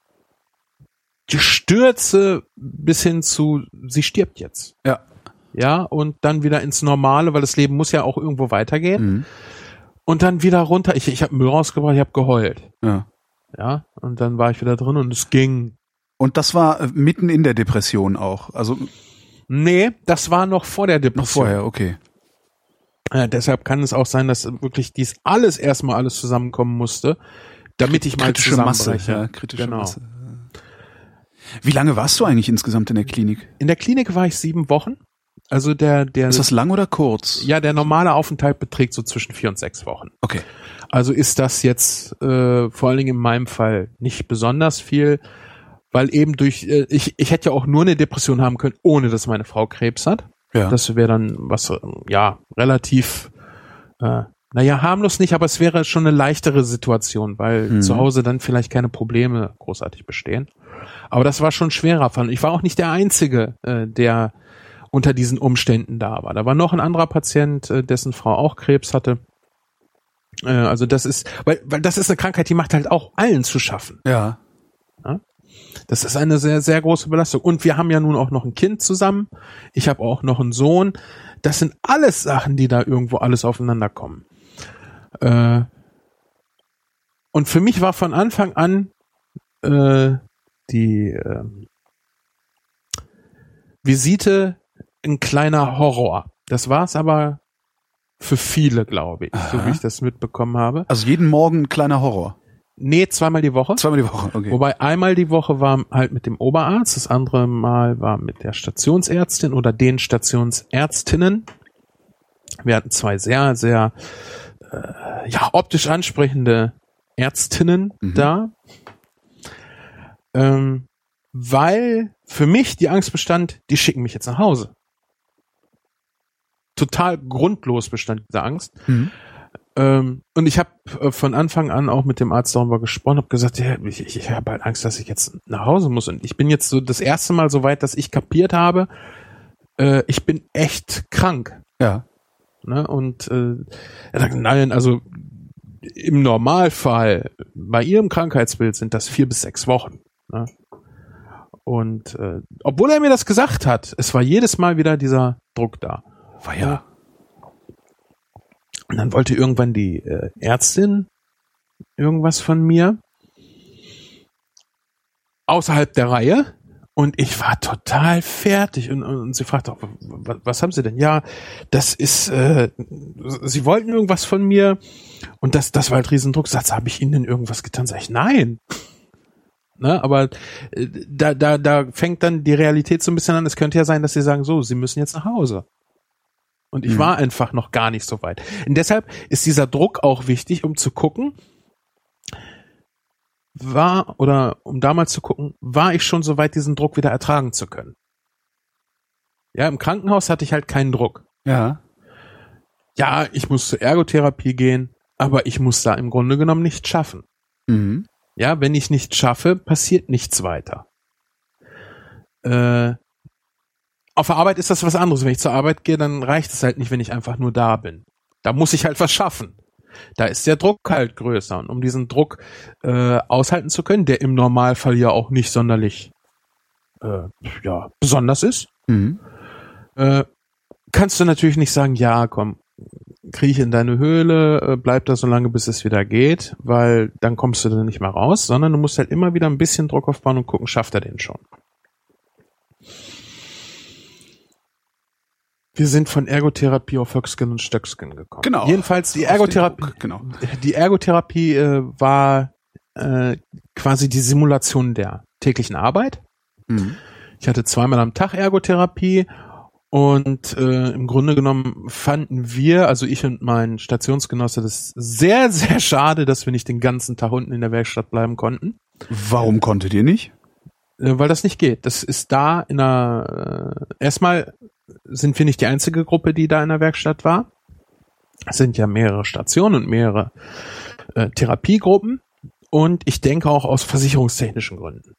die Stürze bis hin zu, sie stirbt jetzt. Ja. Ja, und dann wieder ins Normale, weil das Leben muss ja auch irgendwo weitergehen. Mhm. Und dann wieder runter. Ich, ich habe Müll rausgebracht, ich habe geheult. ja. Ja, und dann war ich wieder drin und es ging. Und das war äh, mitten in der Depression auch. Also Nee, das war noch vor der noch Depression. vorher, okay. Äh, deshalb kann es auch sein, dass wirklich dies alles erstmal alles zusammenkommen musste, damit ich mal Kritische Masse, ja, kritische genau. Masse. Wie lange warst du eigentlich insgesamt in der Klinik? In der Klinik war ich sieben Wochen. Also der, der, Ist das lang oder kurz? ja, der normale Aufenthalt beträgt so zwischen vier und sechs Wochen. Okay. Also ist das jetzt äh, vor allen Dingen in meinem Fall nicht besonders viel, weil eben durch, äh, ich, ich hätte ja auch nur eine Depression haben können, ohne dass meine Frau Krebs hat. Ja. Das wäre dann was, äh, ja, relativ, äh, naja, harmlos nicht, aber es wäre schon eine leichtere Situation, weil Mhm. zu Hause dann vielleicht keine Probleme großartig bestehen. Aber das war schon schwerer. Ich war auch nicht der Einzige, äh, der unter diesen Umständen da war. Da war noch ein anderer Patient, äh, dessen Frau auch Krebs hatte. Äh, also das ist, weil, weil das ist eine Krankheit, die macht halt auch allen zu schaffen. ja. Das ist eine sehr, sehr große Belastung. Und wir haben ja nun auch noch ein Kind zusammen. Ich habe auch noch einen Sohn. Das sind alles Sachen, die da irgendwo alles aufeinander kommen. Äh, und für mich war von Anfang an äh, die äh, Visite ein kleiner Horror. Das war es aber für viele, glaube ich, so Aha. wie ich das mitbekommen habe. Also jeden Morgen ein kleiner Horror. Nee, zweimal die Woche. Zweimal die Woche, okay. Wobei einmal die Woche war halt mit dem Oberarzt, das andere Mal war mit der Stationsärztin oder den Stationsärztinnen. Wir hatten zwei sehr, sehr äh, ja, optisch ansprechende Ärztinnen Mhm. da. Ähm, weil für mich die Angst bestand, die schicken mich jetzt nach Hause. Total grundlos bestand diese Angst. Mhm. Ähm, und ich habe äh, von Anfang an auch mit dem Arzt darüber gesprochen, habe gesagt, ja, ich, ich, ich habe halt Angst, dass ich jetzt nach Hause muss. Und ich bin jetzt so das erste Mal so weit, dass ich kapiert habe, äh, ich bin echt krank. Ja. Ne? Und äh, er sagt, nein, also im Normalfall bei ihrem Krankheitsbild sind das vier bis sechs Wochen. Ne? Und äh, obwohl er mir das gesagt hat, es war jedes Mal wieder dieser Druck da. War ja. Und dann wollte irgendwann die äh, Ärztin irgendwas von mir außerhalb der Reihe und ich war total fertig und, und, sie fragte auch, was, was haben Sie denn? Ja, das ist, äh, Sie wollten irgendwas von mir und das, das war halt Riesendruck. Satz, habe ich Ihnen denn irgendwas getan? Sag ich, nein. [laughs] Ne, aber äh, da, da, da fängt dann die Realität so ein bisschen an. Es könnte ja sein, dass Sie sagen, so, Sie müssen jetzt nach Hause. Und ich Mhm. war einfach noch gar nicht so weit. Und deshalb ist dieser Druck auch wichtig, um zu gucken, war, oder um damals zu gucken, war ich schon so weit, diesen Druck wieder ertragen zu können. Ja, im Krankenhaus hatte ich halt keinen Druck. Ja. Ja, ich muss zur Ergotherapie gehen, aber ich muss da im Grunde genommen nicht schaffen. Mhm. Ja, wenn ich nicht schaffe, passiert nichts weiter. Äh, auf der Arbeit ist das was anderes. Wenn ich zur Arbeit gehe, dann reicht es halt nicht, wenn ich einfach nur da bin. Da muss ich halt was schaffen. Da ist der Druck halt größer. Und um diesen Druck äh, aushalten zu können, der im Normalfall ja auch nicht sonderlich äh, ja, besonders ist, Mhm. äh, kannst du natürlich nicht sagen, ja, komm, kriech in deine Höhle, äh, bleib da so lange, bis es wieder geht, weil dann kommst du da nicht mehr raus, sondern du musst halt immer wieder ein bisschen Druck aufbauen und gucken, schafft er den schon. Wir sind von Ergotherapie auf Höcksken und Stöcksken gekommen. Genau. Jedenfalls die Ergotherapie, Druck, Genau. die Ergotherapie äh, war äh, quasi die Simulation der täglichen Arbeit. Mhm. Ich hatte zweimal am Tag Ergotherapie Und äh, im Grunde genommen fanden wir, also ich und mein Stationsgenosse, das sehr, sehr schade, dass wir nicht den ganzen Tag unten in der Werkstatt bleiben konnten. Warum konntet ihr nicht? Äh, weil das nicht geht. Das ist da in einer, äh, erstmal sind wir nicht die einzige Gruppe, die da in der Werkstatt war. Es sind ja mehrere Stationen und mehrere äh, Therapiegruppen. Und ich denke auch aus versicherungstechnischen Gründen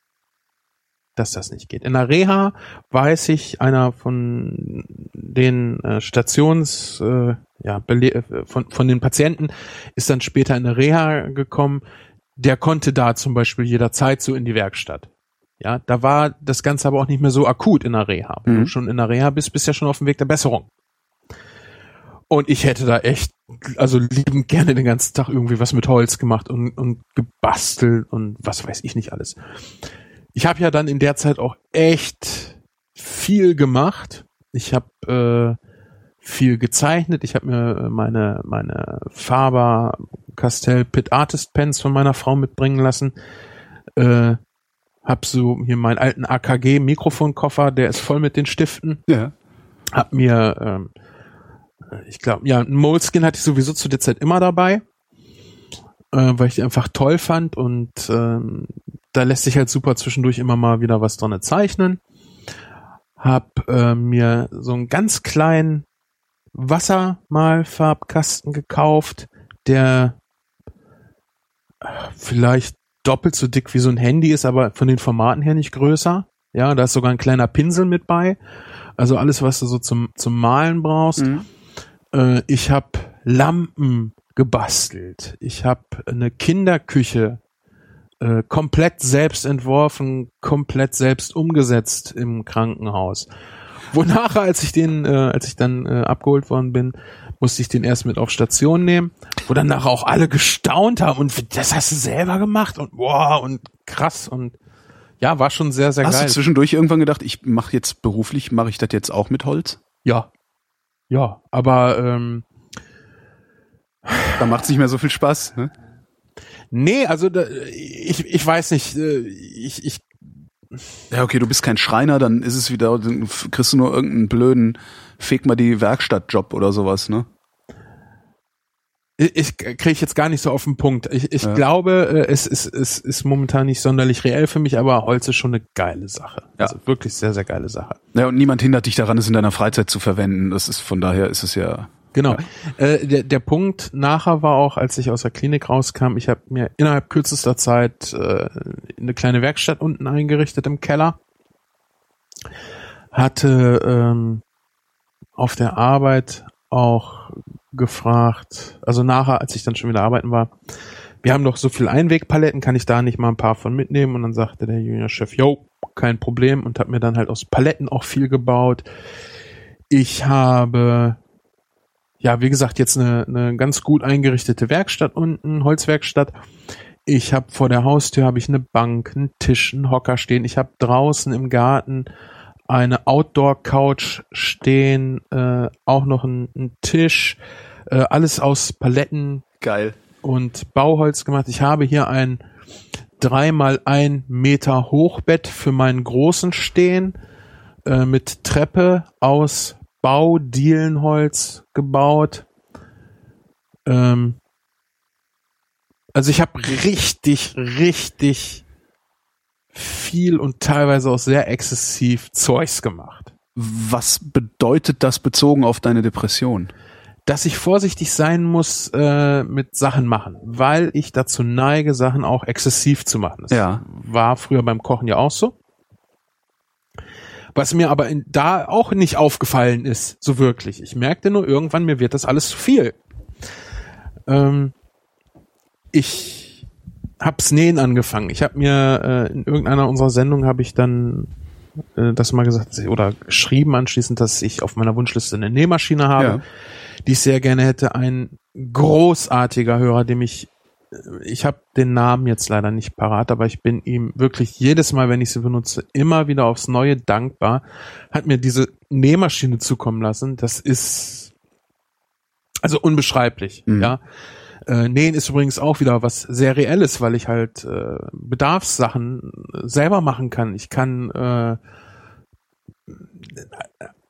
dass das nicht geht. In der Reha weiß ich, einer von den äh, Stations, äh, ja, äh, von, von den Patienten ist dann später in der Reha gekommen, der konnte da zum Beispiel jederzeit so in die Werkstatt. Ja, da war das Ganze aber auch nicht mehr so akut in der Reha. Wenn mhm. du schon in der Reha bist, bist ja schon auf dem Weg der Besserung. Und ich hätte da echt, also liebend gerne den ganzen Tag irgendwie was mit Holz gemacht und, und gebastelt und was weiß ich nicht alles ich habe ja dann in der Zeit auch echt viel gemacht. Ich habe äh, viel gezeichnet. Ich habe mir meine meine Faber Castell Pit Artist Pens von meiner Frau mitbringen lassen. Äh, hab so hier meinen alten AKG Mikrofonkoffer, der ist voll mit den Stiften. Ja. Hab mir ähm, ich glaube, ja, ein Moleskin hatte ich sowieso zu der Zeit immer dabei, äh, weil ich die einfach toll fand und ähm, da lässt sich halt super zwischendurch immer mal wieder was dran zeichnen. Hab äh, mir so einen ganz kleinen Wassermalfarbkasten gekauft, der vielleicht doppelt so dick wie so ein Handy ist, aber von den Formaten her nicht größer. Ja, da ist sogar ein kleiner Pinsel mit bei. Also alles, was du so zum, zum Malen brauchst. Mhm. Äh, ich habe Lampen gebastelt. Ich habe eine Kinderküche äh, komplett selbst entworfen, komplett selbst umgesetzt im Krankenhaus. Wonach, als ich den, äh, als ich dann äh, abgeholt worden bin, musste ich den erst mit auf Station nehmen, wo dann nachher auch alle gestaunt haben und das hast du selber gemacht und wow und krass und ja, war schon sehr, sehr hast geil. Hast du zwischendurch irgendwann gedacht, ich mache jetzt beruflich, mache ich das jetzt auch mit Holz? Ja. Ja, aber ähm, da macht es nicht mehr so viel Spaß, ne? Nee, also da, ich, ich weiß nicht, äh, ich, ich ja, okay, du bist kein Schreiner, dann ist es wieder, dann kriegst du nur irgendeinen blöden, feg mal die Werkstattjob oder sowas, ne? Ich kriege jetzt gar nicht so auf den Punkt. Ich, ich ja. glaube, äh, es ist, es ist momentan nicht sonderlich reell für mich, aber Holz ist schon eine geile Sache. Ja. Also wirklich sehr, sehr geile Sache. Ja, und niemand hindert dich daran, es in deiner Freizeit zu verwenden. Das ist, von daher ist es ja Genau. Ja. Äh, der, der Punkt nachher war auch, als ich aus der Klinik rauskam, ich habe mir innerhalb kürzester Zeit äh, eine kleine Werkstatt unten eingerichtet im Keller. Hatte ähm, auf der Arbeit auch gefragt, also nachher, als ich dann schon wieder arbeiten war, wir haben doch so viel Einwegpaletten, kann ich da nicht mal ein paar von mitnehmen? Und dann sagte der Juniorchef, yo, kein Problem und hat mir dann halt aus Paletten auch viel gebaut. Ich habe ja, wie gesagt, jetzt eine, eine ganz gut eingerichtete Werkstatt unten, Holzwerkstatt. Ich habe vor der Haustür habe ich eine Bank, einen Tisch, einen Hocker stehen. Ich habe draußen im Garten eine Outdoor-Couch stehen, äh, auch noch einen, einen Tisch, äh, alles aus Paletten. Geil. Und Bauholz gemacht. Ich habe hier ein dreimal ein Meter Hochbett für meinen großen stehen äh, mit Treppe aus Baudielenholz gebaut. Ähm, also ich habe richtig, richtig viel und teilweise auch sehr exzessiv Zeugs gemacht. Was bedeutet das bezogen auf deine Depression? Dass ich vorsichtig sein muss äh, mit Sachen machen, weil ich dazu neige, Sachen auch exzessiv zu machen. Das ja. war früher beim Kochen ja auch so. Was mir aber in, da auch nicht aufgefallen ist, so wirklich. Ich merkte nur irgendwann, mir wird das alles zu viel. Ähm, ich hab's Nähen angefangen. Ich habe mir äh, in irgendeiner unserer Sendungen habe ich dann äh, das mal gesagt oder geschrieben anschließend, dass ich auf meiner Wunschliste eine Nähmaschine habe, ja. die ich sehr gerne hätte. Ein großartiger Hörer, dem ich ich habe den Namen jetzt leider nicht parat, aber ich bin ihm wirklich jedes Mal, wenn ich sie benutze, immer wieder aufs Neue dankbar. Hat mir diese Nähmaschine zukommen lassen. Das ist also unbeschreiblich, mhm. ja. Äh, Nähen ist übrigens auch wieder was sehr Reelles, weil ich halt äh, Bedarfssachen selber machen kann. Ich kann äh,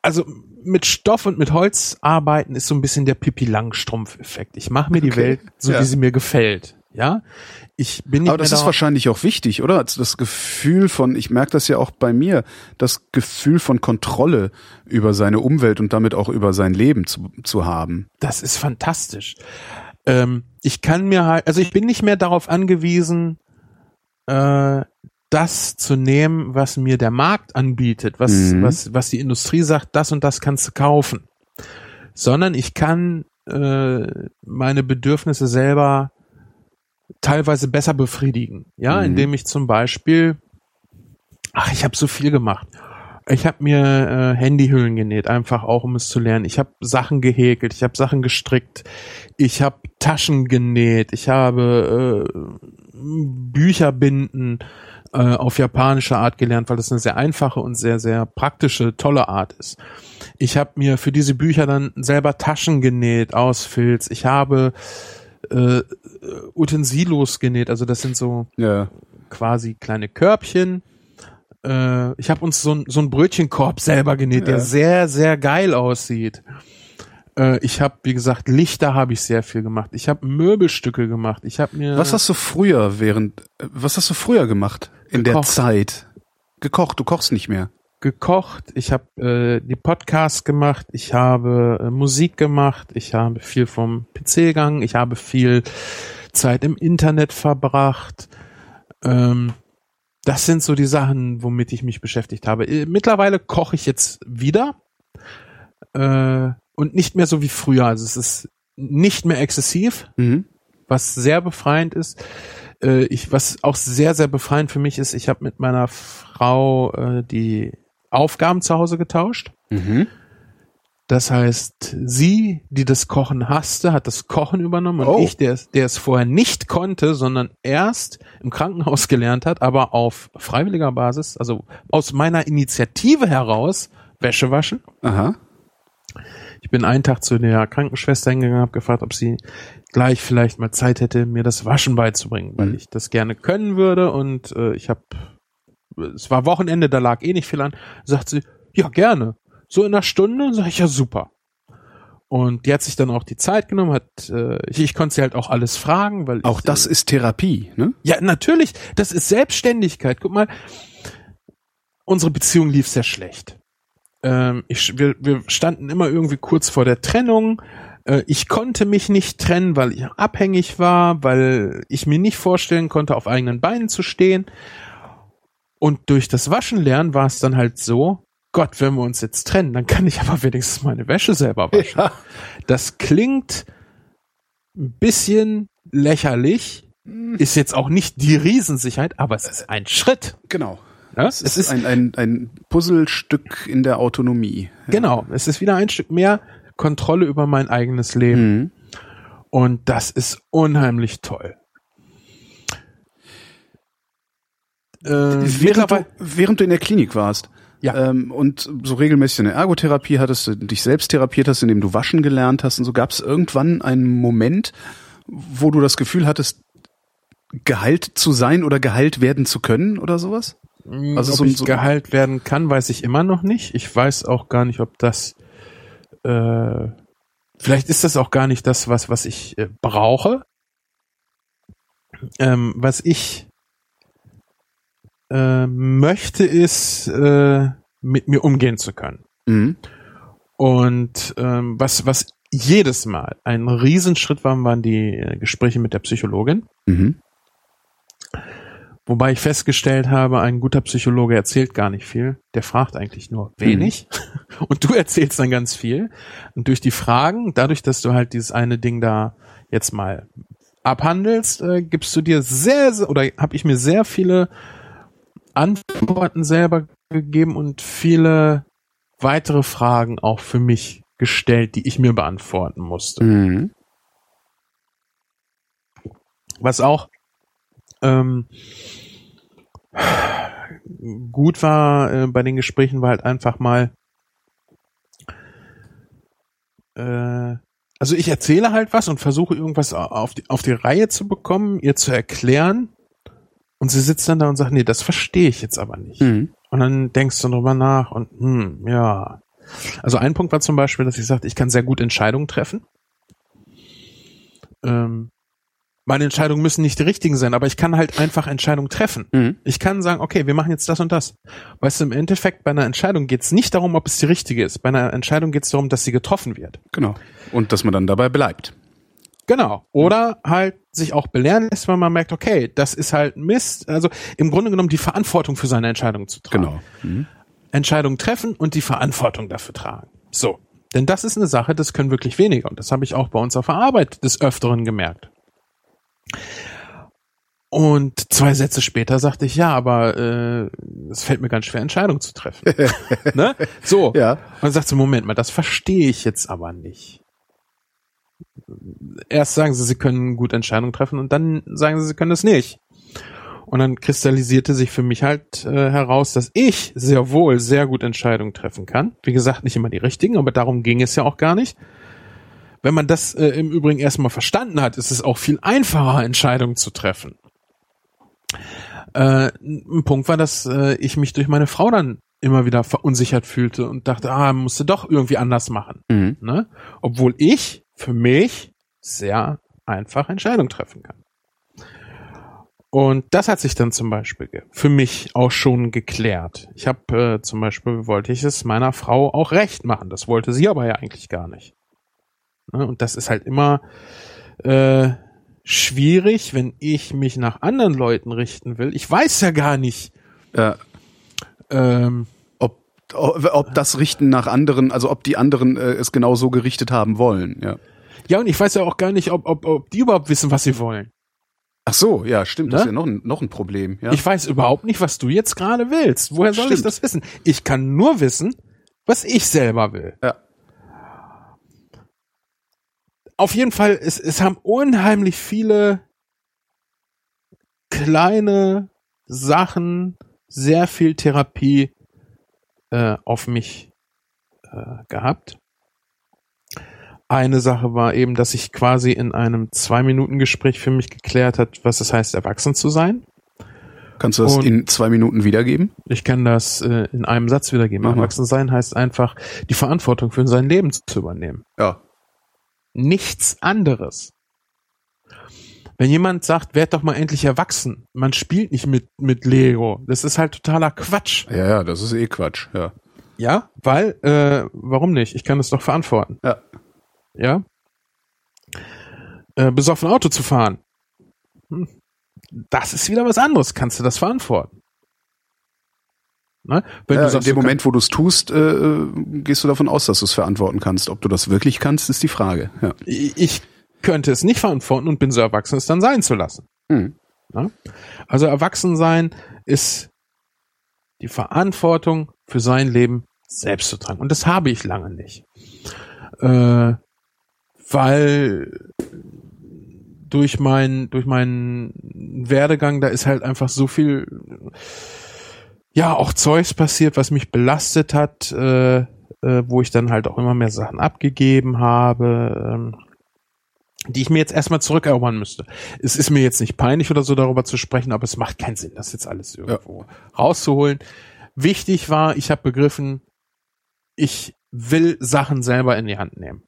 also mit Stoff und mit Holz arbeiten ist so ein bisschen der Pippi Langstrumpf-Effekt. Ich mache mir die Okay, Welt so, ja. wie sie mir gefällt. Ja, ich bin nicht Aber das ist wahrscheinlich auch wichtig, oder? Also Das Gefühl von, ich merke das ja auch bei mir, das Gefühl von Kontrolle über seine Umwelt und damit auch über sein Leben zu, zu haben. Das ist fantastisch. Ähm, ich kann mir halt, also ich bin nicht mehr darauf angewiesen, äh, das zu nehmen, was mir der Markt anbietet, was, Mhm. was, was die Industrie sagt, das und das kannst du kaufen. Sondern ich kann äh, meine Bedürfnisse selber teilweise besser befriedigen. Ja, Mhm. indem ich zum Beispiel, ach, ich habe so viel gemacht. Ich habe mir äh, Handyhüllen genäht, einfach auch um es zu lernen. Ich habe Sachen gehäkelt, ich habe Sachen gestrickt, ich habe Taschen genäht, ich habe äh, Bücherbinden äh, auf japanische Art gelernt, weil das eine sehr einfache und sehr, sehr praktische, tolle Art ist. Ich habe mir für diese Bücher dann selber Taschen genäht aus Filz. Ich habe äh, Utensilos genäht, also das sind so Ja. quasi kleine Körbchen. Äh, ich habe uns so, ein- so einen Brötchenkorb selber genäht, der Ja. sehr, sehr geil aussieht. Äh, ich habe, wie gesagt, Lichter habe ich sehr viel gemacht. Ich habe Möbelstücke gemacht. Ich habe mir Was hast du früher während, äh, was hast du früher gemacht in der Gekocht. Zeit? Gekocht, du kochst nicht mehr. gekocht. Ich habe äh, die Podcasts gemacht. Ich habe äh, Musik gemacht. Ich habe viel vom PC gegangen. Ich habe viel Zeit im Internet verbracht. Ähm, das sind so die Sachen, womit ich mich beschäftigt habe. Äh, Mittlerweile koche ich jetzt wieder äh, und nicht mehr so wie früher. Also es ist nicht mehr exzessiv, Mhm. was sehr befreiend ist. Äh, ich, was auch sehr, sehr befreiend für mich ist, ich habe mit meiner Frau äh, die Aufgaben zu Hause getauscht. Mhm. Das heißt, sie, die das Kochen hasste, hat das Kochen übernommen und Oh. ich, der, es- der es vorher nicht konnte, sondern erst im Krankenhaus [laughs] gelernt hat, aber auf freiwilliger Basis, also aus meiner Initiative heraus, Wäsche waschen. Aha. Ich bin einen Tag zu der Krankenschwester hingegangen, habe gefragt, ob sie gleich vielleicht mal Zeit hätte, mir das Waschen beizubringen, weil Mhm. ich das gerne können würde und äh, ich habe, es war Wochenende, da lag eh nicht viel an. Sagt sie, ja gerne, so in einer Stunde, sag ich ja super. Und die hat sich dann auch die Zeit genommen, hat, äh, ich, ich konnte sie halt auch alles fragen, weil Auch ich, das äh, ist Therapie, ne? ja, natürlich. Das ist Selbstständigkeit. Guck mal, unsere Beziehung lief sehr schlecht. Ähm, ich, wir, wir standen immer irgendwie kurz vor der Trennung. Äh, ich konnte mich nicht trennen, weil ich abhängig war, weil ich mir nicht vorstellen konnte, auf eigenen Beinen zu stehen. Und durch das Waschen lernen war es dann halt so, Gott, wenn wir uns jetzt trennen, dann kann ich aber wenigstens meine Wäsche selber waschen. Ja. Das klingt ein bisschen lächerlich, ist jetzt auch nicht die Riesensicherheit, aber es ist ein Schritt. Genau. Ja? Es ist, ein, ein, ein Puzzlestück in der Autonomie. genau, es ist wieder ein Stück mehr Kontrolle über mein eigenes Leben. Mhm. Und das ist unheimlich toll. Äh, Während, du, während du in der Klinik warst Ja. ähm, und so regelmäßig eine Ergotherapie hattest, du dich selbst therapiert hast, indem du waschen gelernt hast und so, gab es irgendwann einen Moment, wo du das Gefühl hattest, geheilt zu sein oder geheilt werden zu können oder sowas? also also ob so ich so- geheilt werden kann, weiß ich immer noch nicht. Ich weiß auch gar nicht, ob das äh, vielleicht ist das auch gar nicht das, was, was ich äh, brauche. Ähm, was ich äh, möchte, ist äh, mit mir umgehen zu können. Mhm. Und ähm, was, was jedes Mal ein Riesenschritt war, waren die äh, Gespräche mit der Psychologin. Mhm. Wobei ich festgestellt habe, ein guter Psychologe erzählt gar nicht viel. Der fragt eigentlich nur wenig. [laughs] Und du erzählst dann ganz viel. Und durch die Fragen, dadurch, dass du halt dieses eine Ding da jetzt mal abhandelst, äh, gibst du dir sehr, sehr oder habe ich mir sehr viele Antworten selber gegeben und viele weitere Fragen auch für mich gestellt, die ich mir beantworten musste. Mhm. Was auch ähm, gut war äh, bei den Gesprächen, war halt einfach mal äh, also ich erzähle halt was und versuche irgendwas auf die, auf die Reihe zu bekommen, ihr zu erklären. Und sie sitzt dann da und sagt, nee, das verstehe ich jetzt aber nicht. Mhm. Und dann denkst du drüber nach und hm, ja. Also ein Punkt war zum Beispiel, dass ich sagte, ich kann sehr gut Entscheidungen treffen. Ähm, meine Entscheidungen müssen nicht die richtigen sein, aber ich kann halt einfach Entscheidungen treffen. Mhm. Ich kann sagen, okay, wir machen jetzt das und das. Weißt du, im Endeffekt bei einer Entscheidung geht es nicht darum, ob es die richtige ist. Bei einer Entscheidung geht es darum, dass sie getroffen wird. Genau. Und dass man dann dabei bleibt. Genau. Oder halt sich auch belehren lässt, wenn man merkt, okay, das ist halt Mist. Also im Grunde genommen die Verantwortung für seine Entscheidung zu tragen. Genau. Mhm. Entscheidung treffen und die Verantwortung dafür tragen. So. Denn das ist eine Sache, das können wirklich weniger. Und das habe ich auch bei uns auf der Arbeit des Öfteren gemerkt. Und zwei Sätze später sagte ich, ja, aber äh, es fällt mir ganz schwer, Entscheidungen zu treffen. [laughs] ne? So. Ja. Und dann sagt sie, Moment mal, das verstehe ich jetzt aber nicht. Erst sagen sie, sie können gut Entscheidungen treffen und dann sagen sie, sie können es nicht. Und dann kristallisierte sich für mich halt äh, heraus, dass ich sehr wohl sehr gut Entscheidungen treffen kann. Wie gesagt, nicht immer die richtigen, aber darum ging es ja auch gar nicht. Wenn man das äh, im Übrigen erstmal verstanden hat, ist es auch viel einfacher, Entscheidungen zu treffen. Äh, ein Punkt war, dass äh, ich mich durch meine Frau dann immer wieder verunsichert fühlte und dachte, ah, musste doch irgendwie anders machen. Mhm. Ne? Obwohl ich für mich sehr einfach Entscheidungen treffen kann. Und das hat sich dann zum Beispiel für mich auch schon geklärt. Ich habe äh, zum Beispiel wollte ich es meiner Frau auch recht machen. Das wollte sie aber ja eigentlich gar nicht. Ne? Und das ist halt immer äh, schwierig, wenn ich mich nach anderen Leuten richten will. Ich weiß ja gar nicht, Ja. ähm, Ob, ob das Richten nach anderen, also ob die anderen äh, es genau so gerichtet haben wollen, ja. ja, und ich weiß ja auch gar nicht, ob, ob, ob die überhaupt wissen, was sie wollen. Ach so, ja, stimmt, das Ne? ist ja noch ein, noch ein Problem, ja. Ich weiß überhaupt nicht, was du jetzt gerade willst. Woher soll ich Stimmt. das wissen? Ich kann nur wissen, was ich selber will. ja. Auf jeden Fall, es, es haben unheimlich viele kleine Sachen, sehr viel Therapie äh, auf mich äh, gehabt. Eine Sache war eben, dass ich quasi in einem Zwei-Minuten-Gespräch für mich geklärt hat, was es heißt, erwachsen zu sein. Kannst du das Und- in zwei Minuten wiedergeben? Ich kann das äh, in einem Satz wiedergeben. Mal. Erwachsen sein heißt einfach, die Verantwortung für sein Leben zu übernehmen. Ja. Nichts anderes. Wenn jemand sagt, werd doch mal endlich erwachsen, man spielt nicht mit, mit Lego. Das ist halt totaler Quatsch. Ja, ja, das ist eh Quatsch, ja. Ja, weil, äh, warum nicht? Ich kann es doch verantworten. Ja. Ja. Äh, besoffen Auto zu fahren. Hm. Das ist wieder was anderes. Kannst du das verantworten? Ne? Wenn ja du in sagst, dem du Moment, wo du es tust, äh, äh, gehst du davon aus, dass du es verantworten kannst. Ob du das wirklich kannst, ist die Frage. Ja. ich könnte es nicht verantworten und bin so erwachsen, es dann sein zu lassen. Hm. Ne? Also erwachsen sein ist die Verantwortung für sein Leben selbst zu tragen. Und das habe ich lange nicht. Äh, weil durch mein, durch meinen Werdegang, da ist halt einfach so viel, ja, auch Zeugs passiert, was mich belastet hat, äh, äh, wo ich dann halt auch immer mehr Sachen abgegeben habe, ähm, die ich mir jetzt erstmal zurückerobern müsste. Es ist mir jetzt nicht peinlich oder so darüber zu sprechen, aber es macht keinen Sinn, das jetzt alles irgendwo rauszuholen. Wichtig war, ich habe begriffen, ich will Sachen selber in die Hand nehmen.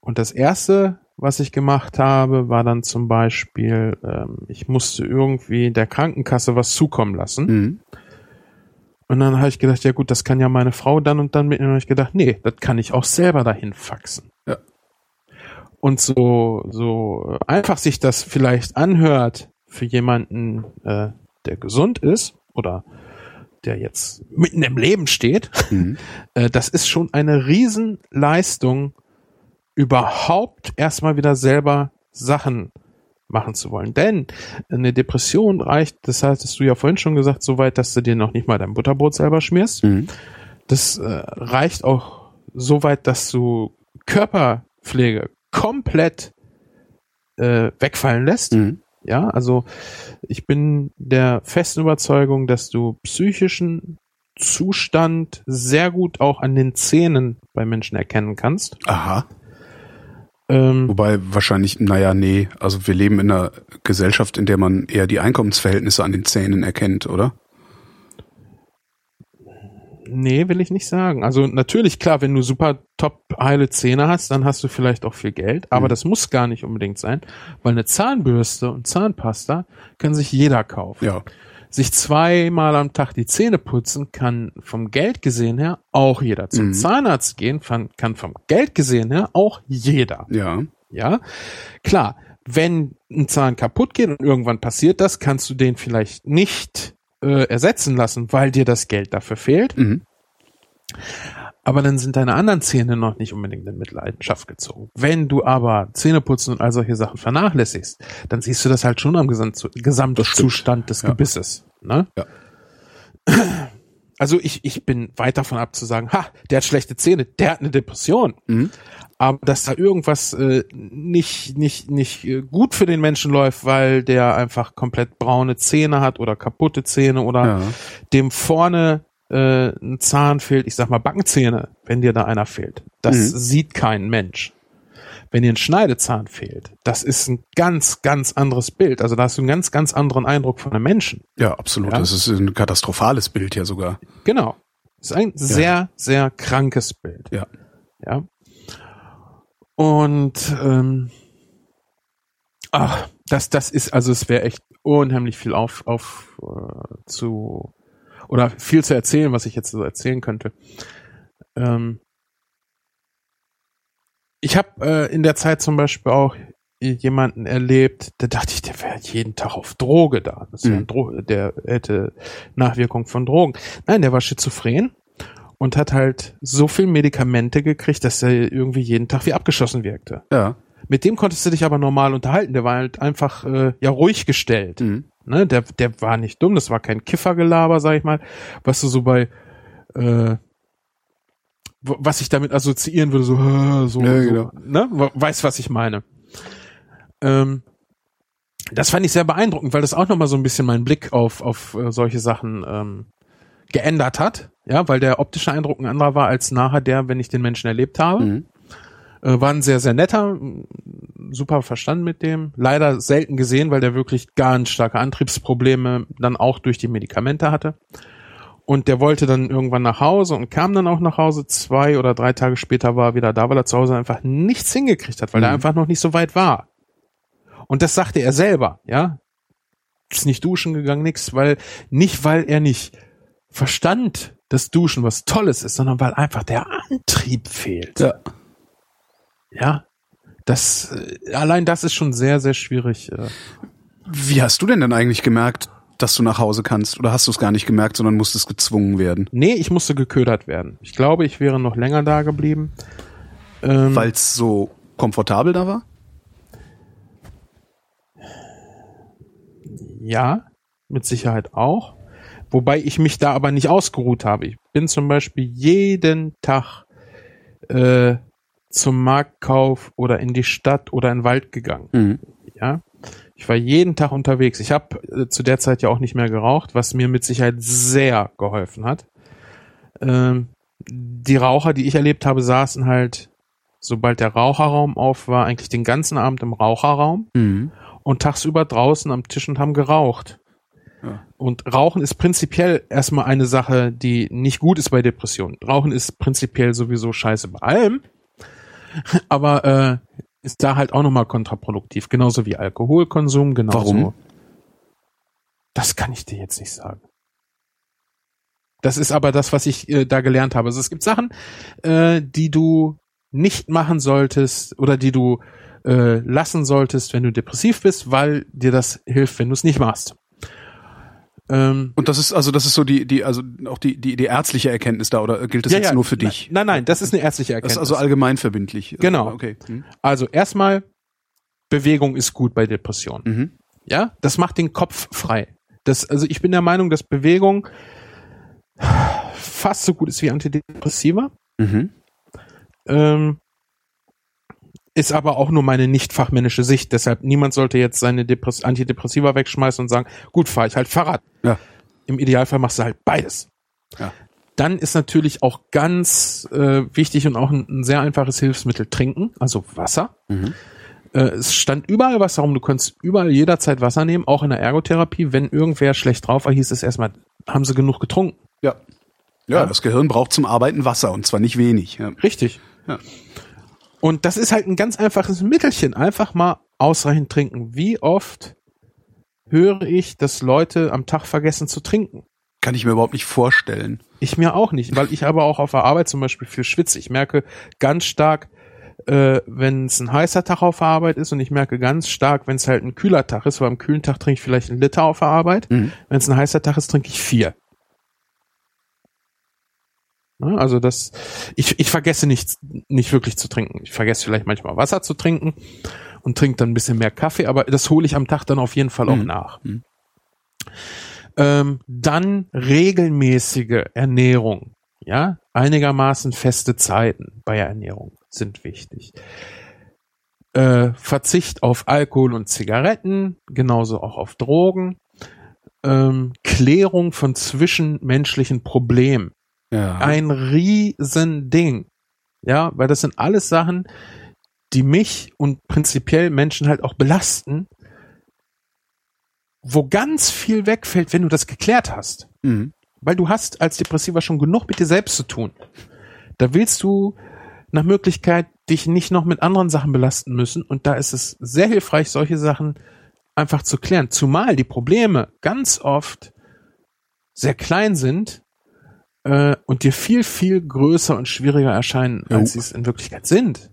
Und das erste, was ich gemacht habe, war dann zum Beispiel, ähm, ich musste irgendwie der Krankenkasse was zukommen lassen. Mhm. Und dann habe ich gedacht, ja gut, das kann ja meine Frau dann und dann mitnehmen. Und ich gedacht, nee, das kann ich auch selber dahin faxen. Ja. Und so, so einfach sich das vielleicht anhört für jemanden, äh, der gesund ist oder der jetzt mitten im Leben steht, Mhm. [laughs] äh, das ist schon eine Riesenleistung, überhaupt erstmal wieder selber Sachen machen zu wollen. Denn eine Depression reicht, das hattest du ja vorhin schon gesagt, so weit, dass du dir noch nicht mal dein Butterbrot selber schmierst. Mhm. Das äh, reicht auch so weit, dass du Körperpflege komplett äh, wegfallen lässt. Mhm. Ja, also ich bin der festen Überzeugung, dass du psychischen Zustand sehr gut auch an den Zähnen bei Menschen erkennen kannst. Aha. Ähm, Wobei wahrscheinlich, naja, nee, also wir leben in einer Gesellschaft, in der man eher die Einkommensverhältnisse an den Zähnen erkennt, oder? Nee, will ich nicht sagen. Also natürlich, klar, wenn du super top heile Zähne hast, dann hast du vielleicht auch viel Geld, aber Mhm. das muss gar nicht unbedingt sein, weil eine Zahnbürste und Zahnpasta kann sich jeder kaufen. Ja. Sich zweimal am Tag die Zähne putzen kann vom Geld gesehen her auch jeder. Zum Mhm. Zahnarzt gehen kann, vom Geld gesehen her auch jeder. Ja. Ja, klar, wenn ein Zahn kaputt geht und irgendwann passiert das, kannst du den vielleicht nicht äh, ersetzen lassen, weil dir das Geld dafür fehlt. Mhm. Aber dann sind deine anderen Zähne noch nicht unbedingt in Mitleidenschaft gezogen. Wenn du aber Zähneputzen und all solche Sachen vernachlässigst, dann siehst du das halt schon am Gesamt Gesamtzustand des Ja. Gebisses. Ne? Ja. Also ich, ich bin weit davon ab zu sagen, ha, der hat schlechte Zähne, der hat eine Depression. Mhm. Aber dass da irgendwas äh, nicht, nicht, nicht äh, gut für den Menschen läuft, weil der einfach komplett braune Zähne hat oder kaputte Zähne oder Ja. dem vorne äh, ein Zahn fehlt, ich sag mal Backenzähne, wenn dir da einer fehlt. Das Mhm. sieht kein Mensch. Wenn dir ein Schneidezahn fehlt, das ist ein ganz, ganz anderes Bild. Also da hast du einen ganz, ganz anderen Eindruck von einem Menschen. Ja, absolut. Ja. Das ist ein katastrophales Bild ja sogar. Genau. Das ist ein sehr, sehr krankes Bild. Ja. Ja. Und ähm, ach, das, das ist, also es wäre echt unheimlich viel auf, auf äh, zu oder viel zu erzählen, was ich jetzt so erzählen könnte. Ähm, ich habe äh, in der Zeit zum Beispiel auch jemanden erlebt, da dachte ich, der wäre jeden Tag auf Droge da. Mhm. Dro der hätte Nachwirkung von Drogen. Nein, der war schizophren und hat halt so viel Medikamente gekriegt, dass er irgendwie jeden Tag wie abgeschossen wirkte. Ja. Mit dem konntest du dich aber normal unterhalten. Der war halt einfach äh, ja ruhig gestellt. Mhm. Ne? Der, der war nicht dumm, das war kein Kiffergelaber, sag ich mal, was du so bei äh, was ich damit assoziieren würde, so, äh, so, Ja, so genau. ne? We- Weißt, was ich meine. Ähm, das fand ich sehr beeindruckend, weil das auch nochmal so ein bisschen meinen Blick auf, auf äh, solche Sachen ähm, geändert hat. Ja, weil der optische Eindruck ein anderer war als nachher der, wenn ich den Menschen erlebt habe. Mhm. Äh, war ein sehr, sehr netter, super verstanden mit dem. Leider selten gesehen, weil der wirklich ganz starke Antriebsprobleme dann auch durch die Medikamente hatte. Und der wollte dann irgendwann nach Hause und kam dann auch nach Hause. Zwei oder drei Tage später war er wieder da, weil er zu Hause einfach nichts hingekriegt hat, weil er Mhm. einfach noch nicht so weit war. Und das sagte er selber, ja. Ist nicht duschen gegangen, nix, weil, nicht weil er nicht verstand, dass Duschen was Tolles ist, sondern weil einfach der Antrieb fehlt. Ja. Ja. Das, äh, allein das ist schon sehr, sehr schwierig. Äh. Wie hast du denn dann eigentlich gemerkt, dass du nach Hause kannst? Oder hast du es gar nicht gemerkt, sondern musstest gezwungen werden? Nee, ich musste geködert werden. Ich glaube, ich wäre noch länger da geblieben. Ähm, Weil es so komfortabel da war? Ja, mit Sicherheit auch. Wobei ich mich da aber nicht ausgeruht habe. Ich bin zum Beispiel jeden Tag äh, zum Marktkauf oder in die Stadt oder in den Wald gegangen. Mhm. Ja, ich war jeden Tag unterwegs. Ich habe äh, zu der Zeit ja auch nicht mehr geraucht, was mir mit Sicherheit sehr geholfen hat. Ähm, die Raucher, die ich erlebt habe, saßen halt, sobald der Raucherraum auf war, eigentlich den ganzen Abend im Raucherraum Mhm. und tagsüber draußen am Tisch und haben geraucht. Ja. Und Rauchen ist prinzipiell erstmal eine Sache, die nicht gut ist bei Depressionen. Rauchen ist prinzipiell sowieso scheiße bei allem, [laughs] aber äh, ist da halt auch nochmal kontraproduktiv, genauso wie Alkoholkonsum, genauso. Warum? Das kann ich dir jetzt nicht sagen. Das ist aber das, was ich äh, da gelernt habe. Also es gibt Sachen, äh, die du nicht machen solltest oder die du äh, lassen solltest, wenn du depressiv bist, weil dir das hilft, wenn du es nicht machst. Ähm, Und das ist also das ist so die die also auch die die die ärztliche Erkenntnis da oder gilt das ja, jetzt ja, nur für dich? Nein, nein, das ist eine ärztliche Das Erkenntnis. ist also allgemein verbindlich. Genau. Okay. Mhm. also erstmal, Bewegung ist gut bei Depressionen. Mhm. Ja, das macht den Kopf frei. Das, also ich bin der Meinung, dass Bewegung fast so gut ist wie Antidepressiva. Mhm. Ähm, ist aber auch nur meine nicht fachmännische Sicht. Deshalb niemand sollte jetzt seine Depress Antidepressiva wegschmeißen und sagen, gut, fahre ich halt Fahrrad. Ja. Im Idealfall machst du halt beides. Ja. Dann ist natürlich auch ganz äh, wichtig und auch ein, ein sehr einfaches Hilfsmittel trinken, also Wasser. Mhm. Äh, es stand überall Wasser rum. Du kannst überall jederzeit Wasser nehmen, auch in der Ergotherapie. Wenn irgendwer schlecht drauf war, hieß es erstmal, haben sie genug getrunken. Ja. Ja, das Gehirn braucht zum Arbeiten Wasser und zwar nicht wenig. Ja. Richtig. Ja. Und das ist halt ein ganz einfaches Mittelchen. Einfach mal ausreichend trinken. Wie oft höre ich, dass Leute am Tag vergessen zu trinken? Kann ich mir überhaupt nicht vorstellen. Ich mir auch nicht, weil ich aber auch auf der Arbeit zum Beispiel viel schwitze. Ich merke ganz stark, äh, wenn es ein heißer Tag auf der Arbeit ist und ich merke ganz stark, wenn es halt ein kühler Tag ist, weil am kühlen Tag trinke ich vielleicht einen Liter auf der Arbeit. Mhm. Wenn es ein heißer Tag ist, trinke ich vier. Ne, Also das, ich, ich vergesse nicht, nicht wirklich zu trinken. Ich vergesse vielleicht manchmal Wasser zu trinken und trinke dann ein bisschen mehr Kaffee, aber das hole ich am Tag dann auf jeden Fall auch Mhm. nach. Mhm. Ähm, dann regelmäßige Ernährung. Ja, einigermaßen feste Zeiten bei der Ernährung sind wichtig. Äh, Verzicht auf Alkohol und Zigaretten, genauso auch auf Drogen. Ähm, Klärung von zwischenmenschlichen Problemen Ja. ein Riesending. Ja, weil das sind alles Sachen, die mich und prinzipiell Menschen halt auch belasten, wo ganz viel wegfällt, wenn du das geklärt hast. Mhm. Weil du hast als Depressiver schon genug mit dir selbst zu tun. Da willst du nach Möglichkeit dich nicht noch mit anderen Sachen belasten müssen und da ist es sehr hilfreich, solche Sachen einfach zu klären. Zumal die Probleme ganz oft sehr klein sind äh, und dir viel, viel größer und schwieriger erscheinen, Jo. als sie es in Wirklichkeit sind.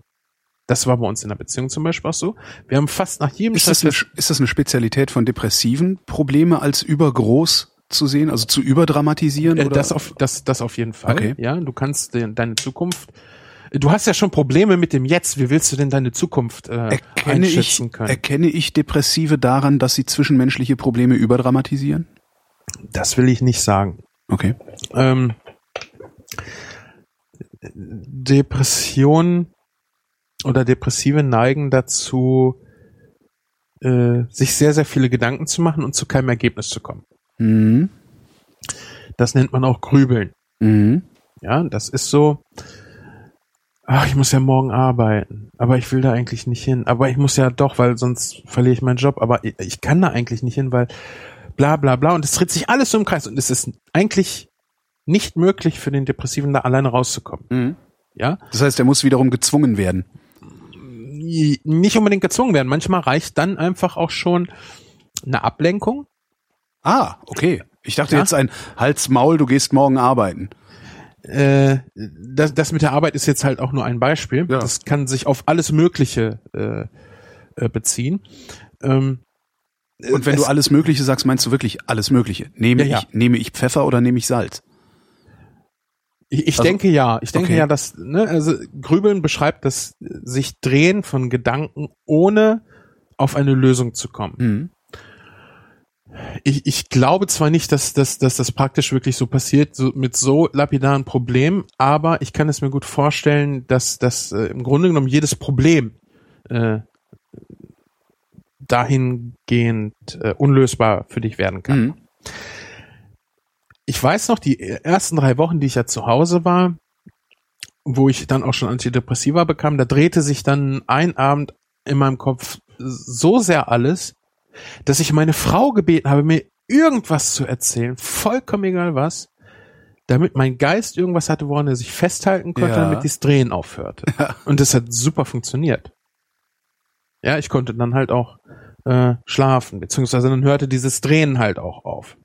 Das war bei uns in der Beziehung zum Beispiel auch so. Wir haben fast nach jedem Ist das, eine, ist das eine Spezialität von Depressiven, Probleme als übergroß zu sehen, also zu überdramatisieren? Äh, oder? das, auf, das, das auf jeden Fall. Okay. Ja, du kannst de, deine Zukunft. Du hast ja schon Probleme mit dem Jetzt. Wie willst du denn deine Zukunft äh, erkenne, ich, einschätzen können? erkenne ich Depressive daran, dass sie zwischenmenschliche Probleme überdramatisieren? Das will ich nicht sagen. Okay. Ähm, Depressionen oder Depressive neigen dazu, äh, sich sehr, sehr viele Gedanken zu machen und zu keinem Ergebnis zu kommen. Mhm. Das nennt man auch Grübeln. Mhm. Ja, das ist so, ach, ich muss ja morgen arbeiten, aber ich will da eigentlich nicht hin. Aber ich muss ja doch, weil sonst verliere ich meinen Job. Aber ich, ich kann da eigentlich nicht hin, weil bla bla bla. Und es dreht sich alles so im Kreis. Und es ist eigentlich nicht möglich für den Depressiven da alleine rauszukommen. Mhm. Ja, Das heißt, er muss wiederum gezwungen werden. nicht unbedingt gezwungen werden. Manchmal reicht dann einfach auch schon eine Ablenkung. Ah, okay. Ich dachte Ja. jetzt ein Hals, Maul, du gehst morgen arbeiten. Äh, das, das mit der Arbeit ist jetzt halt auch nur ein Beispiel. Ja. Das kann sich auf alles Mögliche äh, äh, beziehen. Ähm, Und wenn es- du alles Mögliche sagst, meinst du wirklich alles Mögliche? Nehme Ja, ja. ich, nehme ich Pfeffer oder nehme ich Salz? Ich, ich Also- denke ja, ich denke okay. ja, dass ne, also Grübeln beschreibt das sich Drehen von Gedanken, ohne auf eine Lösung zu kommen. Mhm. Ich, ich glaube zwar nicht, dass, dass, dass das praktisch wirklich so passiert, so, mit so lapidaren Problemen, aber ich kann es mir gut vorstellen, dass das äh, im Grunde genommen jedes Problem äh, dahingehend äh, unlösbar für dich werden kann. Mhm. Ich weiß noch, die ersten drei Wochen, die ich ja zu Hause war, wo ich dann auch schon Antidepressiva bekam, da drehte sich dann ein Abend in meinem Kopf so sehr alles, dass ich meine Frau gebeten habe, mir irgendwas zu erzählen, vollkommen egal was, damit mein Geist irgendwas hatte, woran er sich festhalten konnte, Ja. damit dieses Drehen aufhörte. Und das hat super funktioniert. Ja, ich konnte dann halt auch äh, schlafen, beziehungsweise dann hörte dieses Drehen halt auch auf.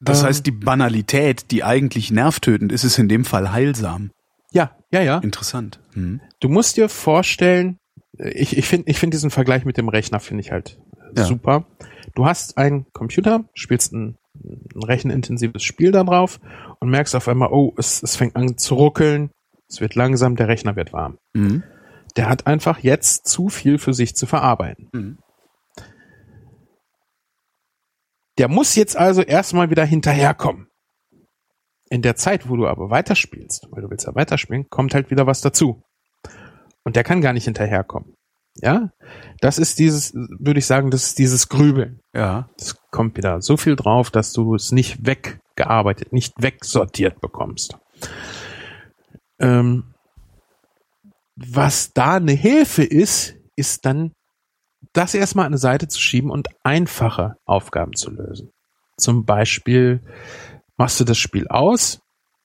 Das Ähm. heißt, die Banalität, die eigentlich nervtötend ist, ist in dem Fall heilsam. Ja, ja, ja. Interessant. Mhm. Du musst dir vorstellen, äh, ich, ich finde ich find diesen Vergleich mit dem Rechner finde ich halt äh, Ja. super. Du hast einen Computer, spielst ein, ein rechenintensives Spiel da drauf und merkst auf einmal, oh, es, es fängt an zu ruckeln, es wird langsam, der Rechner wird warm. Mhm. Der hat einfach jetzt zu viel für sich zu verarbeiten. Mhm. Der muss jetzt also erstmal wieder hinterherkommen. In der Zeit, wo du aber weiterspielst, weil du willst ja weiterspielen, kommt halt wieder was dazu. Und der kann gar nicht hinterherkommen. Ja? Das ist dieses, würde ich sagen, das ist dieses Grübeln. Ja. Es kommt wieder so viel drauf, dass du es nicht weggearbeitet, nicht wegsortiert bekommst. Ähm, was da eine Hilfe ist, ist dann das erstmal an eine Seite zu schieben und einfache Aufgaben zu lösen. Zum Beispiel machst du das Spiel aus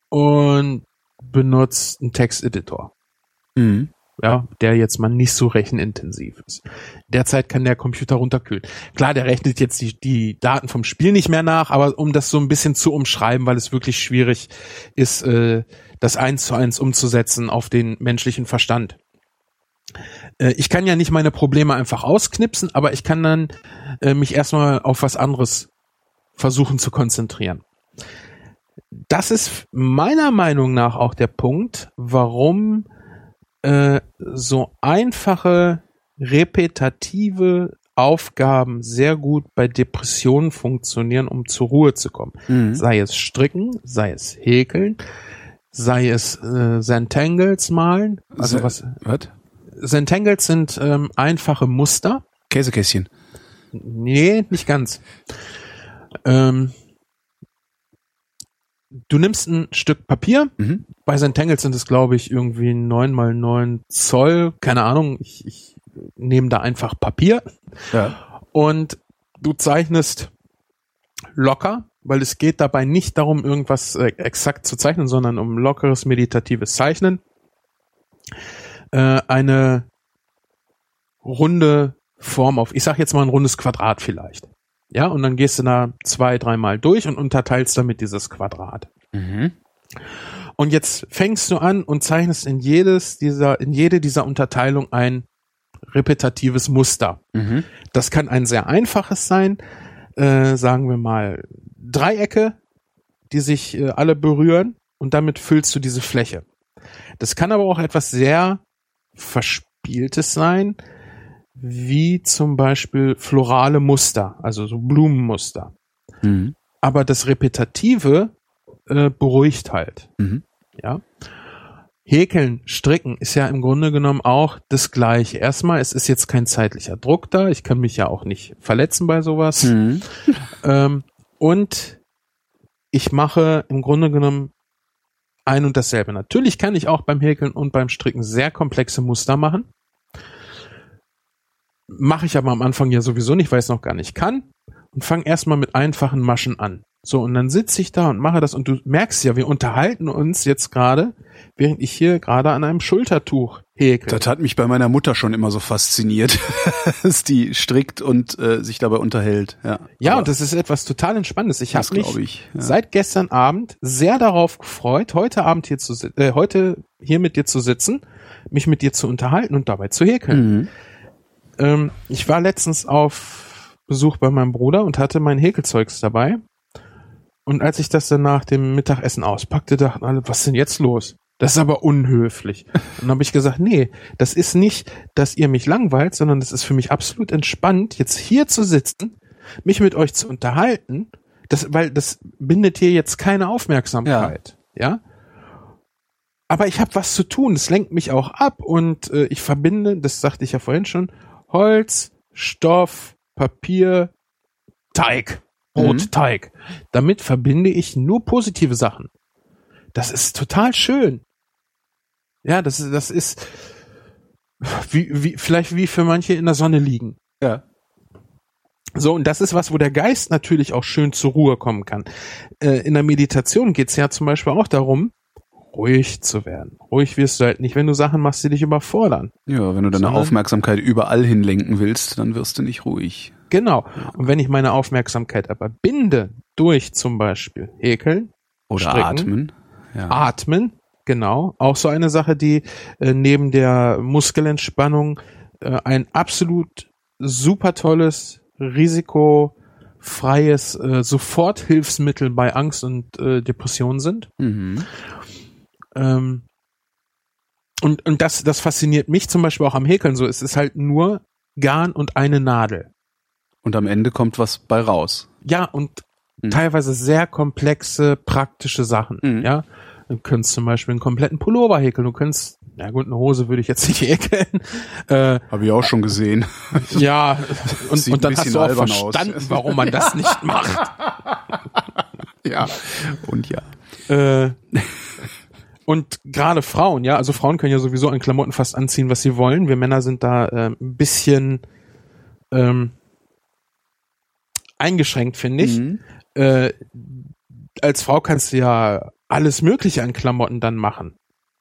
und benutzt einen Texteditor. Mhm. Ja, der jetzt mal nicht so rechenintensiv ist. Derzeit kann der Computer runterkühlen. Klar, der rechnet jetzt die, die Daten vom Spiel nicht mehr nach, aber um das so ein bisschen zu umschreiben, weil es wirklich schwierig ist, äh, das eins zu eins umzusetzen auf den menschlichen Verstand. Äh, ich kann ja nicht meine Probleme einfach ausknipsen, aber ich kann dann äh, mich erstmal auf was anderes versuchen zu konzentrieren. Das ist meiner Meinung nach auch der Punkt, warum äh, so einfache, repetitive Aufgaben sehr gut bei Depressionen funktionieren, um zur Ruhe zu kommen. Mhm. Sei es Stricken, sei es Häkeln, sei es äh, Zentangles malen. Also Se- was Was? Zentangles sind ähm, einfache Muster. Käsekästchen. Nee, nicht ganz. Ähm, du nimmst ein Stück Papier. Mhm. Bei Zentangles sind es, glaube ich, irgendwie neun mal neun Zoll. Keine Ahnung. Ich, ich nehme da einfach Papier Ja. und du zeichnest locker, weil es geht dabei nicht darum, irgendwas äh, exakt zu zeichnen, sondern um lockeres meditatives Zeichnen. Äh, eine runde Form auf, ich sag jetzt mal ein rundes Quadrat vielleicht. Ja, und dann gehst du da zwei, dreimal durch und unterteilst damit dieses Quadrat. Mhm. Und jetzt fängst du an und zeichnest in jedes dieser, in jede dieser Unterteilung ein repetitives Muster. Mhm. Das kann ein sehr einfaches sein, äh, sagen wir mal Dreiecke, die sich äh, alle berühren und damit füllst du diese Fläche. Das kann aber auch etwas sehr Verspieltes sein, wie zum Beispiel florale Muster, also so Blumenmuster. Mhm. Aber das Repetitive äh, beruhigt halt. Mhm. Ja. Häkeln, Stricken ist ja im Grunde genommen auch das Gleiche. Erstmal, es ist jetzt kein zeitlicher Druck da. Ich kann mich ja auch nicht verletzen bei sowas. Mhm. Ähm, und ich mache im Grunde genommen ein und dasselbe. Natürlich kann ich auch beim Häkeln und beim Stricken sehr komplexe Muster machen. Mache ich aber am Anfang ja sowieso nicht, weil ich es noch gar nicht kann. Und fange erstmal mit einfachen Maschen an. So, und dann sitze ich da und mache das und du merkst ja, wir unterhalten uns jetzt gerade, während ich hier gerade an einem Schultertuch häkel. Das hat mich bei meiner Mutter schon immer so fasziniert, [laughs] dass die strickt und äh, sich dabei unterhält. Ja, Ja, Aber und das ist etwas total Entspannendes. Ich habe mich ich. Ja. seit gestern Abend sehr darauf gefreut, heute Abend hier zu äh, heute hier mit dir zu sitzen, mich mit dir zu unterhalten und dabei zu häkeln. Mhm. Ähm, ich war letztens auf Besuch bei meinem Bruder und hatte mein Häkelzeugs dabei. Und als ich das dann nach dem Mittagessen auspackte, dachten alle, was ist denn jetzt los? Das ist aber unhöflich. Und dann habe ich gesagt, nee, das ist nicht, dass ihr mich langweilt, sondern das ist für mich absolut entspannt, jetzt hier zu sitzen, mich mit euch zu unterhalten, das, weil das bindet hier jetzt keine Aufmerksamkeit. Ja. Aber ich habe was zu tun, das lenkt mich auch ab und äh, ich verbinde, das sagte ich ja vorhin schon, Holz, Stoff, Papier, Teig, Brotteig. Damit verbinde ich nur positive Sachen. Das ist total schön. Ja, das ist, das ist wie, wie, vielleicht wie für manche in der Sonne liegen. Ja. So, und das ist was, wo der Geist natürlich auch schön zur Ruhe kommen kann. Äh, in der Meditation geht's ja zum Beispiel auch darum, ruhig zu werden. Ruhig wirst du halt nicht, wenn du Sachen machst, die dich überfordern. ja, wenn du deine Aufmerksamkeit überall hinlenken willst, dann wirst du nicht ruhig. Genau. Und wenn ich meine Aufmerksamkeit aber binde durch zum Beispiel Häkeln, Oder Stricken. atmen. Ja. Atmen, genau, auch so eine Sache, die äh, neben der Muskelentspannung äh, ein absolut super tolles, risikofreies äh, Soforthilfsmittel bei Angst und äh, Depressionen sind. Mhm. Ähm, und und das, das fasziniert mich zum Beispiel auch am Häkeln so. Es ist halt nur Garn und eine Nadel. Und am Ende kommt was bei raus. Ja, und Mhm. teilweise sehr komplexe, praktische Sachen. Mhm. Ja, du könntest zum Beispiel einen kompletten Pullover häkeln. Du könntest, ja gut, eine Hose würde ich jetzt nicht [laughs] häkeln. Äh, Habe ich auch schon gesehen. ja, [laughs] und, und dann hast du auch albern aus. verstanden, warum man das nicht macht. [laughs] ja. Und ja. Äh, und gerade Frauen, ja, also Frauen können ja sowieso an Klamotten fast anziehen, was sie wollen. Wir Männer sind da äh, ein bisschen ähm, eingeschränkt, finde ich. Mhm. Äh, als Frau kannst du ja alles Mögliche an Klamotten dann machen.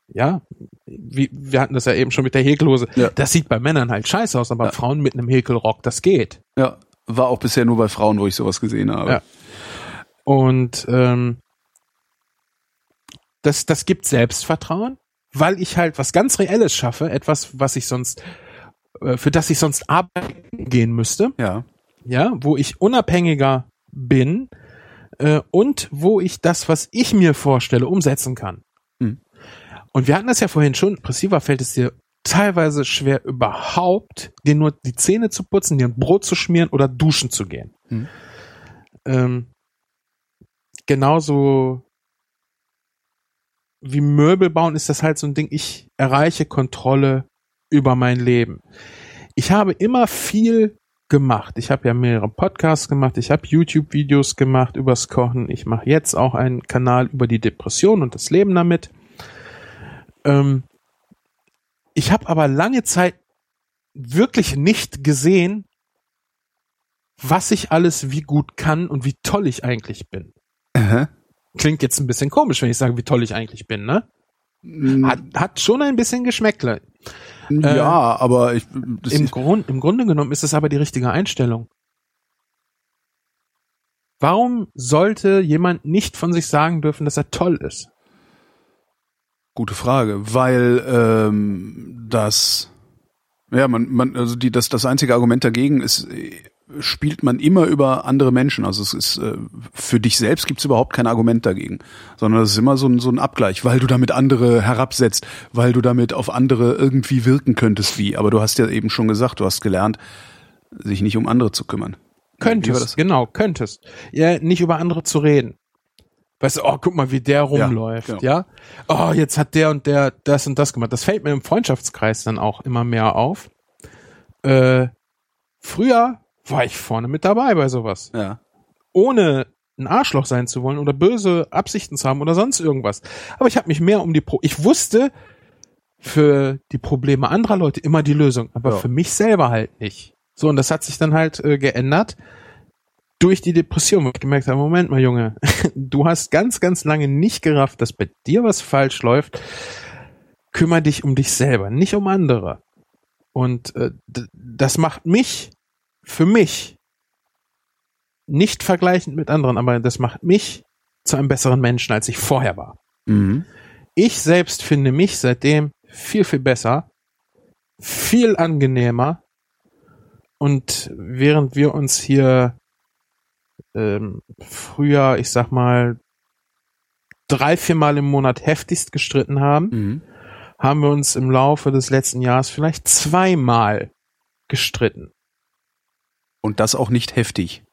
Ja, wie, wir hatten das ja eben schon mit der Häkellose. Ja. Das sieht bei Männern halt scheiße aus, aber Ja. Frauen mit einem Häkelrock, das geht. Ja, war auch bisher nur bei Frauen, wo ich sowas gesehen habe. Ja. Und ähm, das, das gibt Selbstvertrauen, weil ich halt was ganz Reelles schaffe, etwas, was ich sonst, äh, für das ich sonst arbeiten gehen müsste, ja. ja, wo ich unabhängiger bin äh, und wo ich das, was ich mir vorstelle, umsetzen kann. Hm. Und wir hatten das ja vorhin schon, Pressiva fällt es dir teilweise schwer überhaupt, dir nur die Zähne zu putzen, dir ein Brot zu schmieren oder duschen zu gehen. Hm. Ähm, genauso wie Möbel bauen ist das halt so ein Ding, ich erreiche Kontrolle über mein Leben. Ich habe immer viel gemacht. Ich habe ja mehrere Podcasts gemacht, ich habe YouTube-Videos gemacht übers Kochen. Ich mache jetzt auch einen Kanal über die Depression und das Leben damit. Ähm, ich habe aber lange Zeit wirklich nicht gesehen, was ich alles wie gut kann und wie toll ich eigentlich bin. Aha. Klingt jetzt ein bisschen komisch, wenn ich sage, wie toll ich eigentlich bin, ne? Hat, hat schon ein bisschen Geschmäckle. Ja, aber ich, Im, Grund, Im Grunde genommen ist es aber die richtige Einstellung. Warum sollte jemand nicht von sich sagen dürfen, dass er toll ist? Gute Frage, weil ähm, das ja man man also die das das einzige Argument dagegen ist äh, spielt man immer über andere Menschen also es ist äh, für dich selbst gibt's überhaupt kein Argument dagegen sondern es ist immer so ein so ein Abgleich weil du damit andere herabsetzt weil du damit auf andere irgendwie wirken könntest wie aber du hast ja eben schon gesagt du hast gelernt sich nicht um andere zu kümmern Könntest, das? genau, könntest. Ja, nicht über andere zu reden. Weißt du, oh, guck mal, wie der rumläuft, genau. ja? Oh, jetzt hat der und der das und das gemacht. Das fällt mir im Freundschaftskreis dann auch immer mehr auf. Äh, früher war ich vorne mit dabei bei sowas. ja ohne ein Arschloch sein zu wollen oder böse Absichten zu haben oder sonst irgendwas. Aber ich habe mich mehr um die Pro ich wusste für die Probleme anderer Leute immer die Lösung, aber Ja. für mich selber halt nicht. So und das hat sich dann halt äh, geändert durch die Depression, wo ich gemerkt habe, Moment mal Junge, [laughs] du hast ganz ganz lange nicht gerafft, dass bei dir was falsch läuft. Kümmer dich um dich selber, nicht um andere. Und äh, das macht mich für mich nicht vergleichend mit anderen, aber das macht mich zu einem besseren Menschen, als ich vorher war. mhm. Ich selbst finde mich seitdem viel, viel besser, viel angenehmer. Und während wir uns hier ähm, früher, ich sag mal, drei, viermal im Monat heftigst gestritten haben, Mhm. haben wir uns im Laufe des letzten Jahres vielleicht zweimal gestritten. Und das auch nicht heftig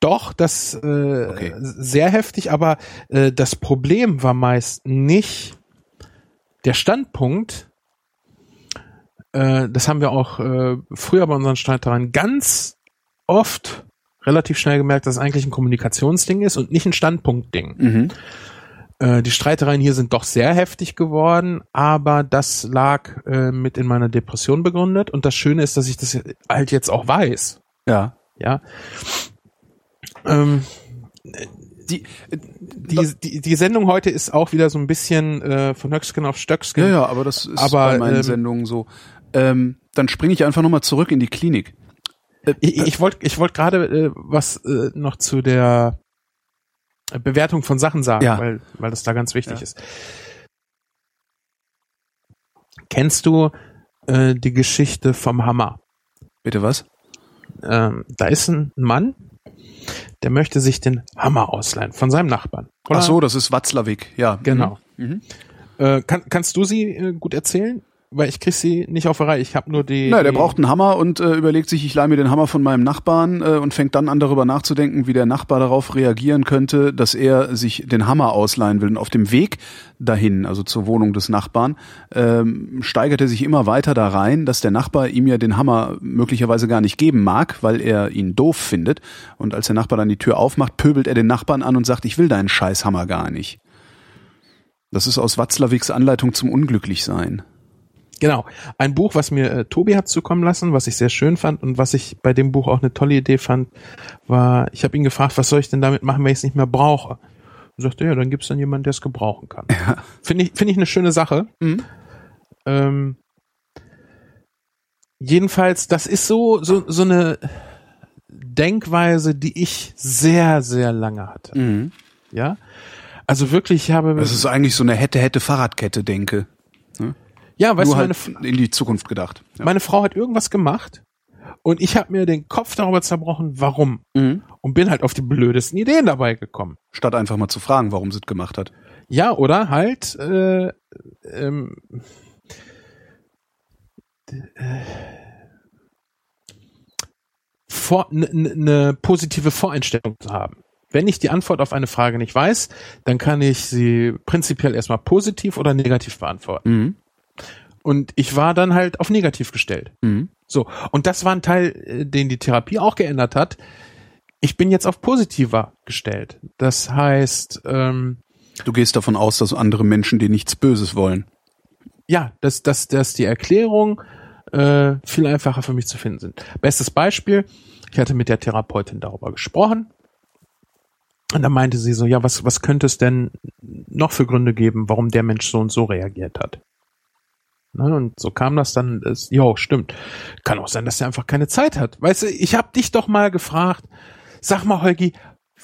Doch, das äh, Okay. sehr heftig, aber äh, das Problem war meist nicht der Standpunkt. Äh, das haben wir auch äh, früher bei unseren Streitereien ganz oft relativ schnell gemerkt, dass es eigentlich ein Kommunikationsding ist und nicht ein Standpunktding. mhm. Äh, die Streitereien hier sind doch sehr heftig geworden, aber das lag äh, mit in meiner Depression begründet. Und das Schöne ist, dass ich das halt jetzt auch weiß. Ja Ja. Ähm, die die, die, die Sendung heute ist auch wieder so ein bisschen äh, von Höcksken auf Stöcksken. Ja, ja, aber das ist Aber, bei meinen ähm, Sendungen so. Ähm, dann springe ich einfach nochmal zurück in die Klinik. Äh, Ich, ich wollte ich wollt gerade äh, was äh, noch zu der Bewertung von Sachen sagen, Ja. weil, weil das da ganz wichtig Ja. ist. Kennst du äh, die Geschichte vom Hammer? Bitte was? Ähm, da ist ein Mann, der möchte sich den Hammer ausleihen von seinem Nachbarn. Ach so, das ist Watzlawick, ja. Genau. Mhm. Äh, kann, kannst du sie äh, gut erzählen? Weil ich krieg sie nicht auf die Reihe. Ich habe nur die. Na, der braucht einen Hammer und äh, überlegt sich, ich leihe mir den Hammer von meinem Nachbarn äh, und fängt dann an darüber nachzudenken, wie der Nachbar darauf reagieren könnte, dass er sich den Hammer ausleihen will. Und auf dem Weg dahin, also zur Wohnung des Nachbarn, ähm, steigert er sich immer weiter da rein, dass der Nachbar ihm ja den Hammer möglicherweise gar nicht geben mag, weil er ihn doof findet. Und als der Nachbar dann die Tür aufmacht, pöbelt er den Nachbarn an und sagt, ich will deinen Scheißhammer gar nicht. Das ist aus Watzlawicks Anleitung zum Unglücklichsein. Genau. Ein Buch, was mir äh, Tobi hat zukommen lassen, was ich sehr schön fand und was ich bei dem Buch auch eine tolle Idee fand, war, ich habe ihn gefragt, was soll ich denn damit machen, wenn ich es nicht mehr brauche? Sagte, ja, dann gibt's dann jemanden, der es gebrauchen kann. Ja. Finde ich, finde ich eine schöne Sache. Mhm. Ähm, jedenfalls, das ist so, so, so eine Denkweise, die ich sehr, sehr lange hatte. Mhm. Ja. Also wirklich, ich habe. Das ist eigentlich so eine hätte, hätte Fahrradkette, denke. Ne? Ja, weißt Nur du, halt meine, in die Zukunft gedacht. Ja. Meine Frau hat irgendwas gemacht und ich habe mir den Kopf darüber zerbrochen, warum. Mhm. Und bin halt auf die blödesten Ideen dabei gekommen. Statt einfach mal zu fragen, warum sie es gemacht hat. Ja, oder halt äh, ähm, äh, eine ne positive Voreinstellung zu haben. Wenn ich die Antwort auf eine Frage nicht weiß, dann kann ich sie prinzipiell erstmal positiv oder negativ beantworten. Mhm. Und ich war dann halt auf negativ gestellt. Mhm. So. Und das war ein Teil, äh, den die Therapie auch geändert hat. Ich bin jetzt auf positiver gestellt. Das heißt, ähm, du gehst davon aus, dass andere Menschen dir nichts Böses wollen. Ja, dass, dass, dass die Erklärung äh, viel einfacher für mich zu finden sind. Bestes Beispiel, ich hatte mit der Therapeutin darüber gesprochen. Und dann meinte sie so, ja, was, was könnte es denn noch für Gründe geben, warum der Mensch so und so reagiert hat? Ne, und so kam das dann, ist, jo, stimmt. Kann auch sein, dass er einfach keine Zeit hat. Weißt du, ich habe dich doch mal gefragt, sag mal, Holgi,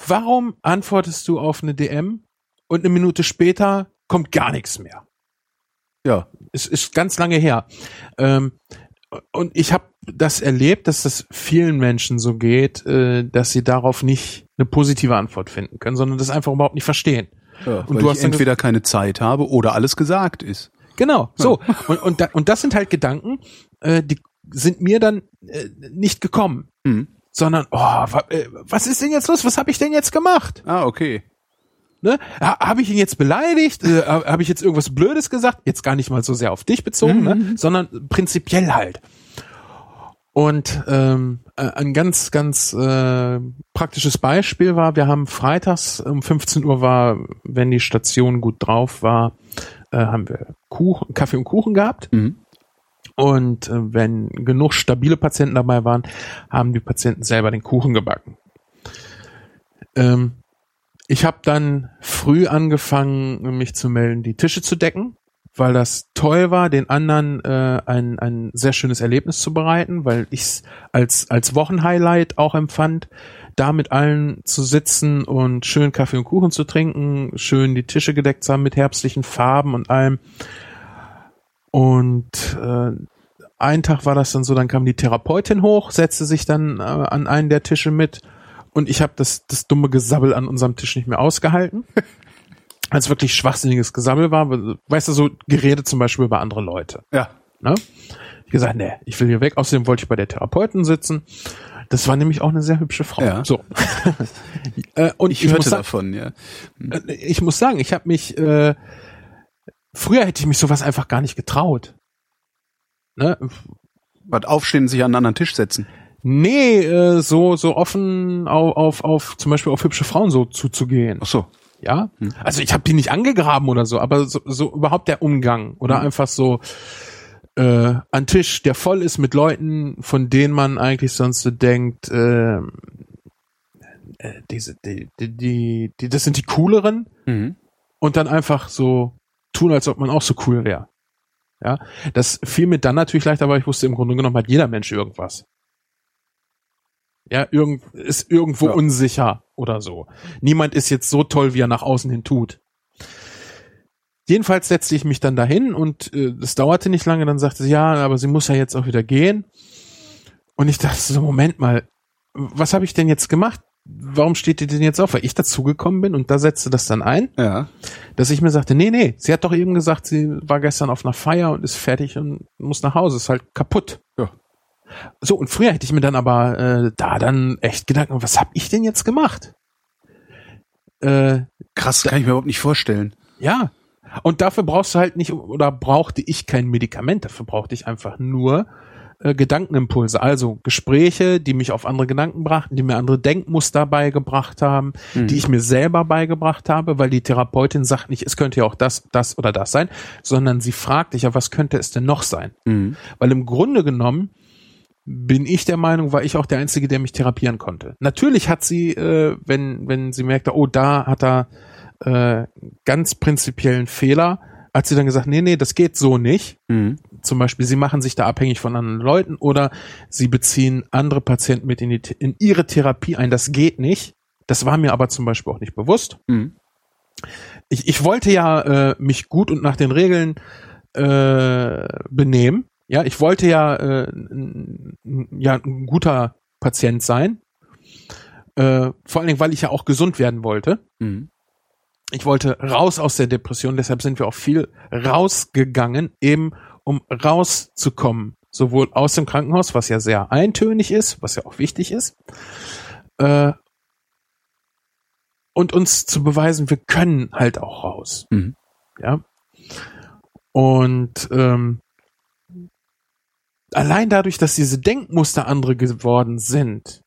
warum antwortest du auf eine DM und eine Minute später kommt gar nichts mehr? Ja. Es ist ganz lange her. Ähm, und ich habe das erlebt, dass das vielen Menschen so geht, äh, dass sie darauf nicht eine positive Antwort finden können, sondern das einfach überhaupt nicht verstehen. Ja, und du hast entweder keine Zeit habe oder alles gesagt ist. Genau, so. Ja. Und, und, da, und das sind halt Gedanken, äh, die sind mir dann äh, nicht gekommen, mhm. sondern, oh, wa, äh, was ist denn jetzt los? Was habe ich denn jetzt gemacht? Ah, okay. Ne? Habe ich ihn jetzt beleidigt? Äh, Habe ich jetzt irgendwas Blödes gesagt? Jetzt gar nicht mal so sehr auf dich bezogen, ne? mhm. ne? sondern prinzipiell halt. Und ähm, äh, ein ganz, ganz äh, praktisches Beispiel war, wir haben freitags um 15 Uhr war, wenn die Station gut drauf war, äh, haben wir Kuchen, Kaffee und Kuchen gehabt. Mhm. Und äh, wenn genug stabile Patienten dabei waren, haben die Patienten selber den Kuchen gebacken. Ähm, ich habe dann früh angefangen, mich zu melden, die Tische zu decken, weil das toll war, den anderen äh, ein, ein sehr schönes Erlebnis zu bereiten, weil ich es als, als Wochenhighlight auch empfand, da mit allen zu sitzen und schön Kaffee und Kuchen zu trinken, schön die Tische gedeckt zu haben mit herbstlichen Farben und allem. Und äh, einen Tag war das dann so, dann kam die Therapeutin hoch, setzte sich dann äh, an einen der Tische mit und ich habe das, das dumme Gesabbel an unserem Tisch nicht mehr ausgehalten. [laughs] Als wirklich schwachsinniges Gesabbel war, weißt du, so Gerede zum Beispiel über andere Leute. Ja. Ne? Ich gesagt, nee, ich will hier weg. Außerdem wollte ich bei der Therapeutin sitzen. Das war nämlich auch eine sehr hübsche Frau. Ja. So. [laughs] äh, und ich, ich hörte davon, ja. Hm. Ich muss sagen, ich habe mich äh, früher hätte ich mich sowas einfach gar nicht getraut. Ne? Was aufstehen, sich an einen anderen Tisch setzen. Nee, äh, so so offen auf, auf auf zum Beispiel auf hübsche Frauen so zuzugehen. Ach so. Ja, hm. also ich habe die nicht angegraben oder so, aber so, so überhaupt der Umgang oder hm. einfach so äh, ein Tisch, der voll ist mit Leuten, von denen man eigentlich sonst so denkt, äh, äh, diese, die, die, die, die, das sind die cooleren mhm. und dann einfach so tun, als ob man auch so cool wäre. Ja, das fiel mir dann natürlich leicht, aber ich wusste im Grunde genommen hat jeder Mensch irgendwas. Ja, irgend, ist irgendwo ja. unsicher oder so. Niemand ist jetzt so toll, wie er nach außen hin tut. Jedenfalls setzte ich mich dann dahin und äh, es dauerte nicht lange, dann sagte sie, ja, aber sie muss ja jetzt auch wieder gehen. Und ich dachte so, Moment mal, was habe ich denn jetzt gemacht? Warum steht die denn jetzt auf? Weil ich dazugekommen bin und da setzte das dann ein, ja. dass ich mir sagte, nee, nee, sie hat doch eben gesagt, sie war gestern auf einer Feier und ist fertig und muss nach Hause, ist halt kaputt. Ja. So, und früher hätte ich mir dann aber äh, da dann echt Gedanken, was habe ich denn jetzt gemacht? Äh, Krass, kann ich mir überhaupt nicht vorstellen. Ja. Und dafür brauchst du halt nicht, oder brauchte ich kein Medikament, dafür brauchte ich einfach nur äh, Gedankenimpulse, also Gespräche, die mich auf andere Gedanken brachten, die mir andere Denkmuster beigebracht haben, mhm. die ich mir selber beigebracht habe, weil die Therapeutin sagt nicht, es könnte ja auch das, das oder das sein, sondern sie fragt dich ja, was könnte es denn noch sein? Mhm. Weil im Grunde genommen bin ich der Meinung, war ich auch der Einzige, der mich therapieren konnte. Natürlich hat sie, äh, wenn, wenn sie merkte, oh, da hat er äh, ganz prinzipiellen Fehler, als sie dann gesagt, nee, nee, das geht so nicht. Mhm. Zum Beispiel, sie machen sich da abhängig von anderen Leuten oder sie beziehen andere Patienten mit in, die, in ihre Therapie ein. Das geht nicht. Das war mir aber zum Beispiel auch nicht bewusst. Mhm. Ich, ich wollte ja äh, mich gut und nach den Regeln äh, benehmen. Ja, ich wollte ja, äh, ja ein guter Patient sein. Äh, vor allen Dingen, weil ich ja auch gesund werden wollte. Mhm. Ich wollte raus aus der Depression, deshalb sind wir auch viel rausgegangen, eben um rauszukommen. Sowohl aus dem Krankenhaus, was ja sehr eintönig ist, was ja auch wichtig ist, äh, und uns zu beweisen, wir können halt auch raus. Mhm. Ja. Und ähm, allein dadurch, dass diese Denkmuster andere geworden sind,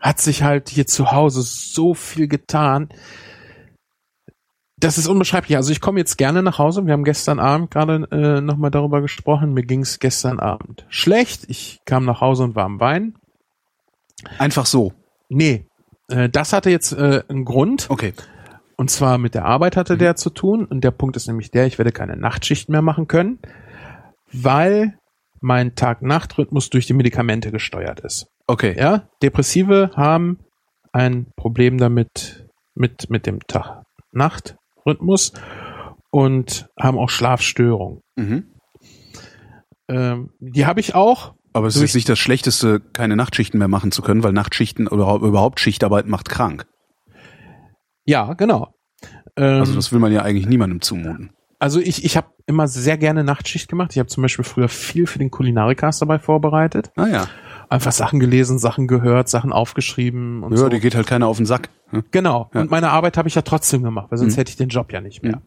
hat sich halt hier zu Hause so viel getan. Das ist unbeschreiblich. Also ich komme jetzt gerne nach Hause. Wir haben gestern Abend gerade äh, nochmal darüber gesprochen. Mir ging es gestern Abend schlecht. Ich kam nach Hause und war am Weinen. Einfach so. Nee, äh, das hatte jetzt äh, einen Grund. Okay. Und zwar mit der Arbeit hatte der zu tun. Und der Punkt ist nämlich der, ich werde keine Nachtschichten mehr machen können, weil mein Tag-Nacht-Rhythmus durch die Medikamente gesteuert ist. Okay. Ja, Depressive haben ein Problem damit, mit, mit dem Tag-Nacht-Rhythmus und haben auch Schlafstörungen. Mhm. Ähm, die habe ich auch. Aber es ist nicht das Schlechteste, keine Nachtschichten mehr machen zu können, weil Nachtschichten oder überhaupt Schichtarbeit macht krank. Ja, genau. Ähm, Also das will man ja eigentlich niemandem zumuten. Also ich, ich habe immer sehr gerne Nachtschicht gemacht. Ich habe zum Beispiel früher viel für den Kulinarikast dabei vorbereitet. Ah ja. Einfach Sachen gelesen, Sachen gehört, Sachen aufgeschrieben und Ja, so. dir geht halt keiner auf den Sack. ne? Genau. Ja. Und meine Arbeit habe ich ja trotzdem gemacht, weil sonst Mhm. hätte ich den Job ja nicht mehr.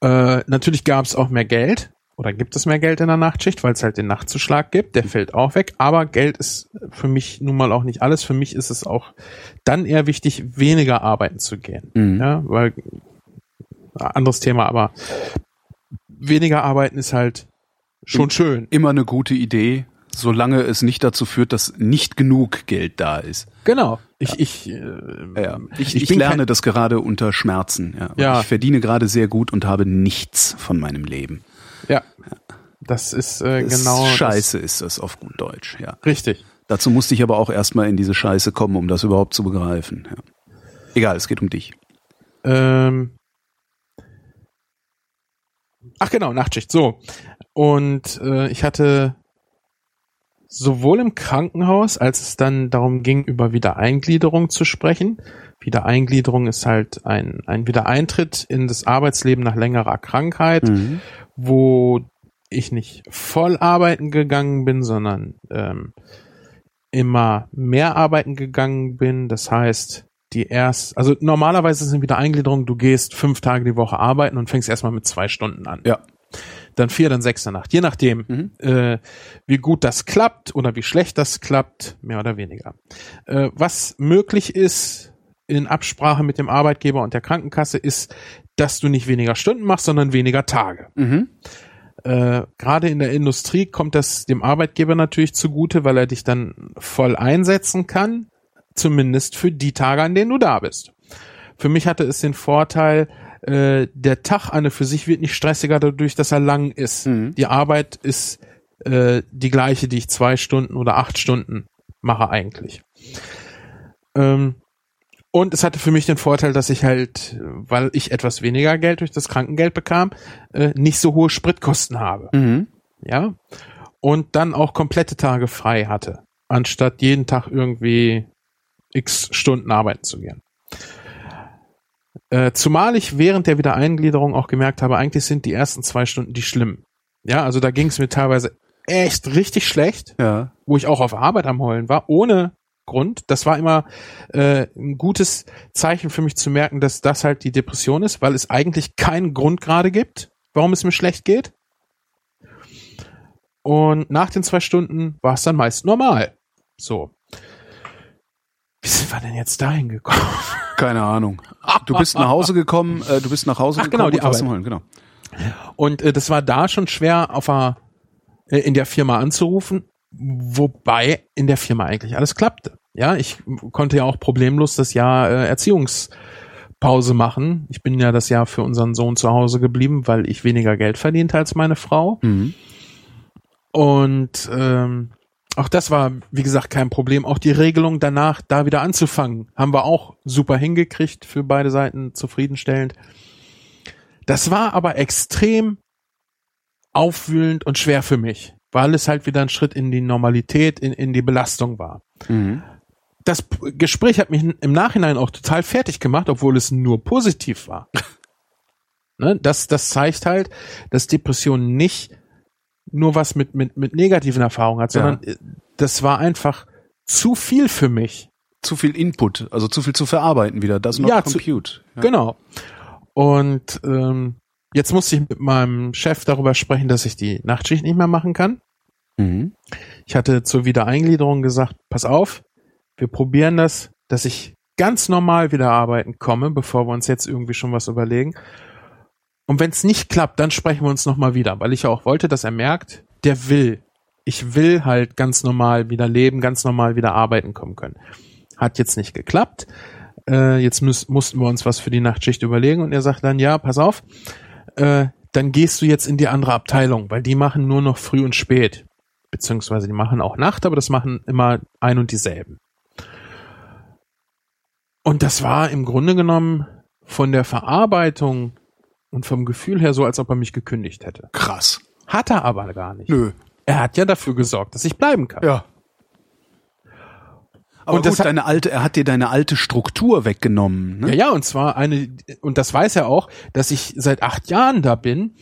Äh, natürlich gab es auch mehr Geld oder gibt es mehr Geld in der Nachtschicht, weil es halt den Nachtzuschlag gibt. Der fällt auch weg. Aber Geld ist für mich nun mal auch nicht alles. Für mich ist es auch dann eher wichtig, weniger arbeiten zu gehen. Mhm. Ja, weil anderes Thema, aber weniger arbeiten ist halt schon schön. Immer eine gute Idee, solange es nicht dazu führt, dass nicht genug Geld da ist. Genau. Ich, ich, äh, Ja, ich, Ich ich, lerne das gerade unter Schmerzen. Ja. Ja. Ich verdiene gerade sehr gut und habe nichts von meinem Leben. ja, das ist äh, Das genau das- Scheiße ist das auf gut Deutsch. Ja. richtig. Dazu musste ich aber auch erstmal in diese Scheiße kommen, um das überhaupt zu begreifen. Ja. Egal, es geht um dich. Ähm, ach genau, Nachtschicht. So. Und äh, ich hatte sowohl im Krankenhaus, als es dann darum ging, über Wiedereingliederung zu sprechen. Wiedereingliederung ist halt ein, ein Wiedereintritt in das Arbeitsleben nach längerer Krankheit, Mhm. wo ich nicht voll arbeiten gegangen bin, sondern ähm, immer mehr arbeiten gegangen bin. Das heißt, die erst, also normalerweise sind wieder Eingliederungen, du gehst fünf Tage die Woche arbeiten und fängst erstmal mit zwei Stunden an. Ja. Dann vier, dann sechs Nacht. Je nachdem, Mhm. äh, wie gut das klappt oder wie schlecht das klappt, mehr oder weniger. Äh, was möglich ist in Absprache mit dem Arbeitgeber und der Krankenkasse ist, dass du nicht weniger Stunden machst, sondern weniger Tage. Mhm. Äh, Gerade in der Industrie kommt das dem Arbeitgeber natürlich zugute, weil er dich dann voll einsetzen kann, zumindest für die Tage, an denen du da bist. Für mich hatte es den Vorteil, äh, der Tag an für sich wird nicht stressiger dadurch, dass er lang ist. Mhm. Die Arbeit ist äh, die gleiche, die ich zwei Stunden oder acht Stunden mache eigentlich. Ähm, und es hatte für mich den Vorteil, dass ich halt, weil ich etwas weniger Geld durch das Krankengeld bekam, äh, nicht so hohe Spritkosten habe. Mhm. Ja. Und dann auch komplette Tage frei hatte, anstatt jeden Tag irgendwie x Stunden arbeiten zu gehen. Äh, zumal ich während der Wiedereingliederung auch gemerkt habe, eigentlich sind die ersten zwei Stunden die schlimmen. Ja, also da ging es mir teilweise echt richtig schlecht Ja. wo ich auch auf Arbeit am Heulen war, ohne Grund. Das war immer äh, ein gutes Zeichen für mich zu merken, dass das halt die Depression ist, weil es eigentlich keinen Grund gerade gibt, warum es mir schlecht geht. Und nach den zwei Stunden war es dann meist normal. So. Wie sind wir denn jetzt dahin gekommen? Keine Ahnung. Du bist nach Hause gekommen, äh, du bist nach Hause Ach, gekommen genau, die und Arbeit. Heulen, genau. Und äh, das war da schon schwer, auf a, äh, in der Firma anzurufen, wobei in der Firma eigentlich alles klappte. Ja, ich konnte ja auch problemlos das Jahr äh, Erziehungspause Pause machen. Ich bin ja das Jahr für unseren Sohn zu Hause geblieben, weil ich weniger Geld verdiente als meine Frau. Mhm. Und ähm, auch das war, wie gesagt, kein Problem. Auch die Regelung danach, da wieder anzufangen, haben wir auch super hingekriegt, für beide Seiten zufriedenstellend. Das war aber extrem aufwühlend und schwer für mich, weil es halt wieder ein Schritt in die Normalität, in, in die Belastung war. Mhm. Das Gespräch hat mich im Nachhinein auch total fertig gemacht, obwohl es nur positiv war. [laughs] ne? das, das zeigt halt, dass Depression nicht nur was mit, mit, mit negativen Erfahrungen hat, Ja. sondern äh, das war einfach zu viel für mich. Zu viel Input, also zu viel zu verarbeiten wieder. Das not Ja, zu- compute. Ja. Genau. Und ähm, jetzt musste ich mit meinem Chef darüber sprechen, dass ich die Nachtschicht nicht mehr machen kann. Mhm. Ich hatte zur Wiedereingliederung gesagt, pass auf, wir probieren das, dass ich ganz normal wieder arbeiten komme, bevor wir uns jetzt irgendwie schon was überlegen. Und wenn es nicht klappt, dann sprechen wir uns nochmal wieder, weil ich ja auch wollte, dass er merkt, der will. Ich will halt ganz normal wieder leben, ganz normal wieder arbeiten kommen können. Hat jetzt nicht geklappt. Äh, jetzt müß, mussten wir uns was für die Nachtschicht überlegen und er sagt dann, ja, pass auf, äh, dann gehst du jetzt in die andere Abteilung, weil die machen nur noch früh und spät. Beziehungsweise die machen auch Nacht, aber das machen immer ein und dieselben. Und das war im Grunde genommen von der Verarbeitung und vom Gefühl her so, als ob er mich gekündigt hätte. Krass. Hat er aber gar nicht. Nö. Er hat ja dafür gesorgt, dass ich bleiben kann. Ja. Aber Und das gut, hat- deine alte, er hat dir deine alte Struktur weggenommen. Ne? Ja, ja, und zwar eine, und das weiß er auch, dass ich seit acht Jahren da bin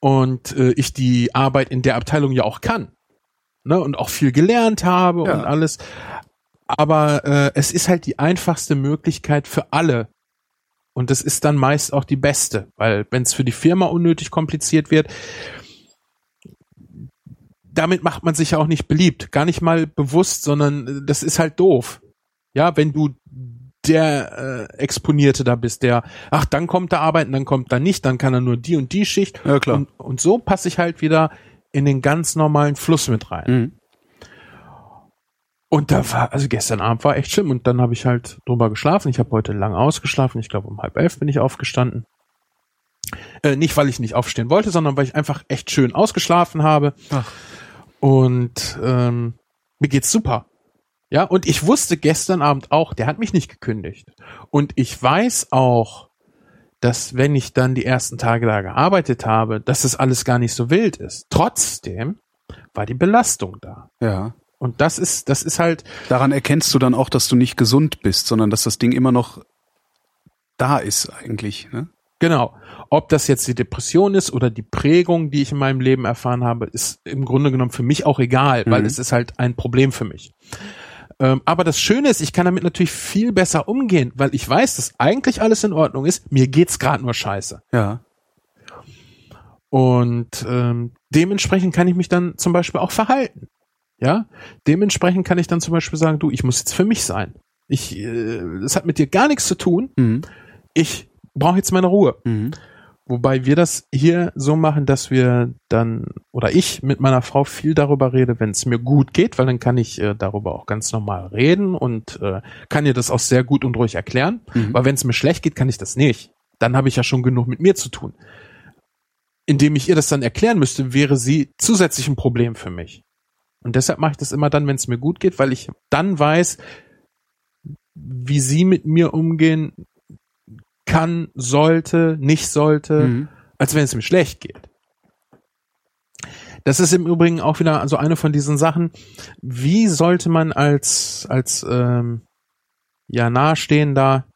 und äh, ich die Arbeit in der Abteilung ja auch kann. Ne, und auch viel gelernt habe Ja. und alles. Aber äh, es ist halt die einfachste Möglichkeit für alle. Und das ist dann meist auch die beste, weil wenn es für die Firma unnötig kompliziert wird, damit macht man sich ja auch nicht beliebt. Gar nicht mal bewusst, sondern äh, das ist halt doof. Ja, wenn du der äh, Exponierte da bist, der, ach, dann kommt er arbeiten, dann kommt er nicht, dann kann er nur die und die Schicht. Ja, klar. Und, und so passe ich halt wieder in den ganz normalen Fluss mit rein. Mhm. Und da war, also gestern Abend war echt schlimm und dann habe ich halt drüber geschlafen. Ich habe heute lang ausgeschlafen. Ich glaube, um halb elf bin ich aufgestanden. Äh, nicht, weil ich nicht aufstehen wollte, sondern weil ich einfach echt schön ausgeschlafen habe. Ach. Und ähm, mir geht's super. Ja, und ich wusste gestern Abend auch, der hat mich nicht gekündigt. Und ich weiß auch, dass wenn ich dann die ersten Tage da gearbeitet habe, dass das alles gar nicht so wild ist. Trotzdem war die Belastung da. Ja. Und das ist, das ist halt, Daran erkennst du dann auch, dass du nicht gesund bist, sondern dass das Ding immer noch da ist eigentlich. Ne? genau. Ob das jetzt die Depression ist oder die Prägung, die ich in meinem Leben erfahren habe, ist im Grunde genommen für mich auch egal, weil Mhm. es ist halt ein Problem für mich. Ähm, aber das Schöne ist, ich kann damit natürlich viel besser umgehen, weil ich weiß, dass eigentlich alles in Ordnung ist. Mir geht's gerade nur scheiße. Ja. Und ähm, dementsprechend kann ich mich dann zum Beispiel auch verhalten. Ja, dementsprechend kann ich dann zum Beispiel sagen, du, ich muss jetzt für mich sein. Ich, äh, das hat mit dir gar nichts zu tun. Mhm. Ich brauche jetzt meine Ruhe. Mhm. Wobei wir das hier so machen, dass wir dann oder ich mit meiner Frau viel darüber rede, wenn es mir gut geht, weil dann kann ich äh, darüber auch ganz normal reden und äh, kann ihr das auch sehr gut und ruhig erklären. Mhm. Weil wenn es mir schlecht geht, kann ich das nicht. Dann habe ich ja schon genug mit mir zu tun. Indem ich ihr das dann erklären müsste, wäre sie zusätzlich ein Problem für mich. Und deshalb mache ich das immer dann, wenn es mir gut geht, weil ich dann weiß, wie sie mit mir umgehen kann, sollte, nicht sollte, Mhm. als wenn es mir schlecht geht. Das ist im Übrigen auch wieder also eine von diesen Sachen. Wie sollte man als als ähm, ja nahestehender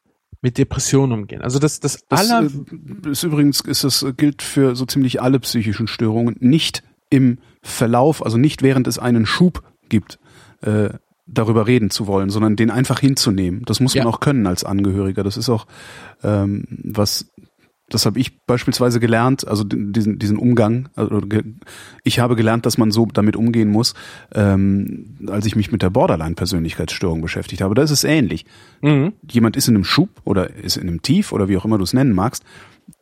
mit Depressionen umgehen? Also das das, Das aller äh, ist übrigens, ist das, gilt für so ziemlich alle psychischen Störungen, nicht im Verlauf, also nicht während es einen Schub gibt, äh, darüber reden zu wollen, sondern den einfach hinzunehmen. Das muss man Ja. auch können als Angehöriger. Das ist auch ähm, was, das habe ich beispielsweise gelernt, also diesen, diesen Umgang. Also ich habe gelernt, dass man so damit umgehen muss, ähm, als ich mich mit der Borderline-Persönlichkeitsstörung beschäftigt habe. Da ist es ähnlich mhm. jemand ist in einem Schub oder ist in einem Tief oder wie auch immer du es nennen magst,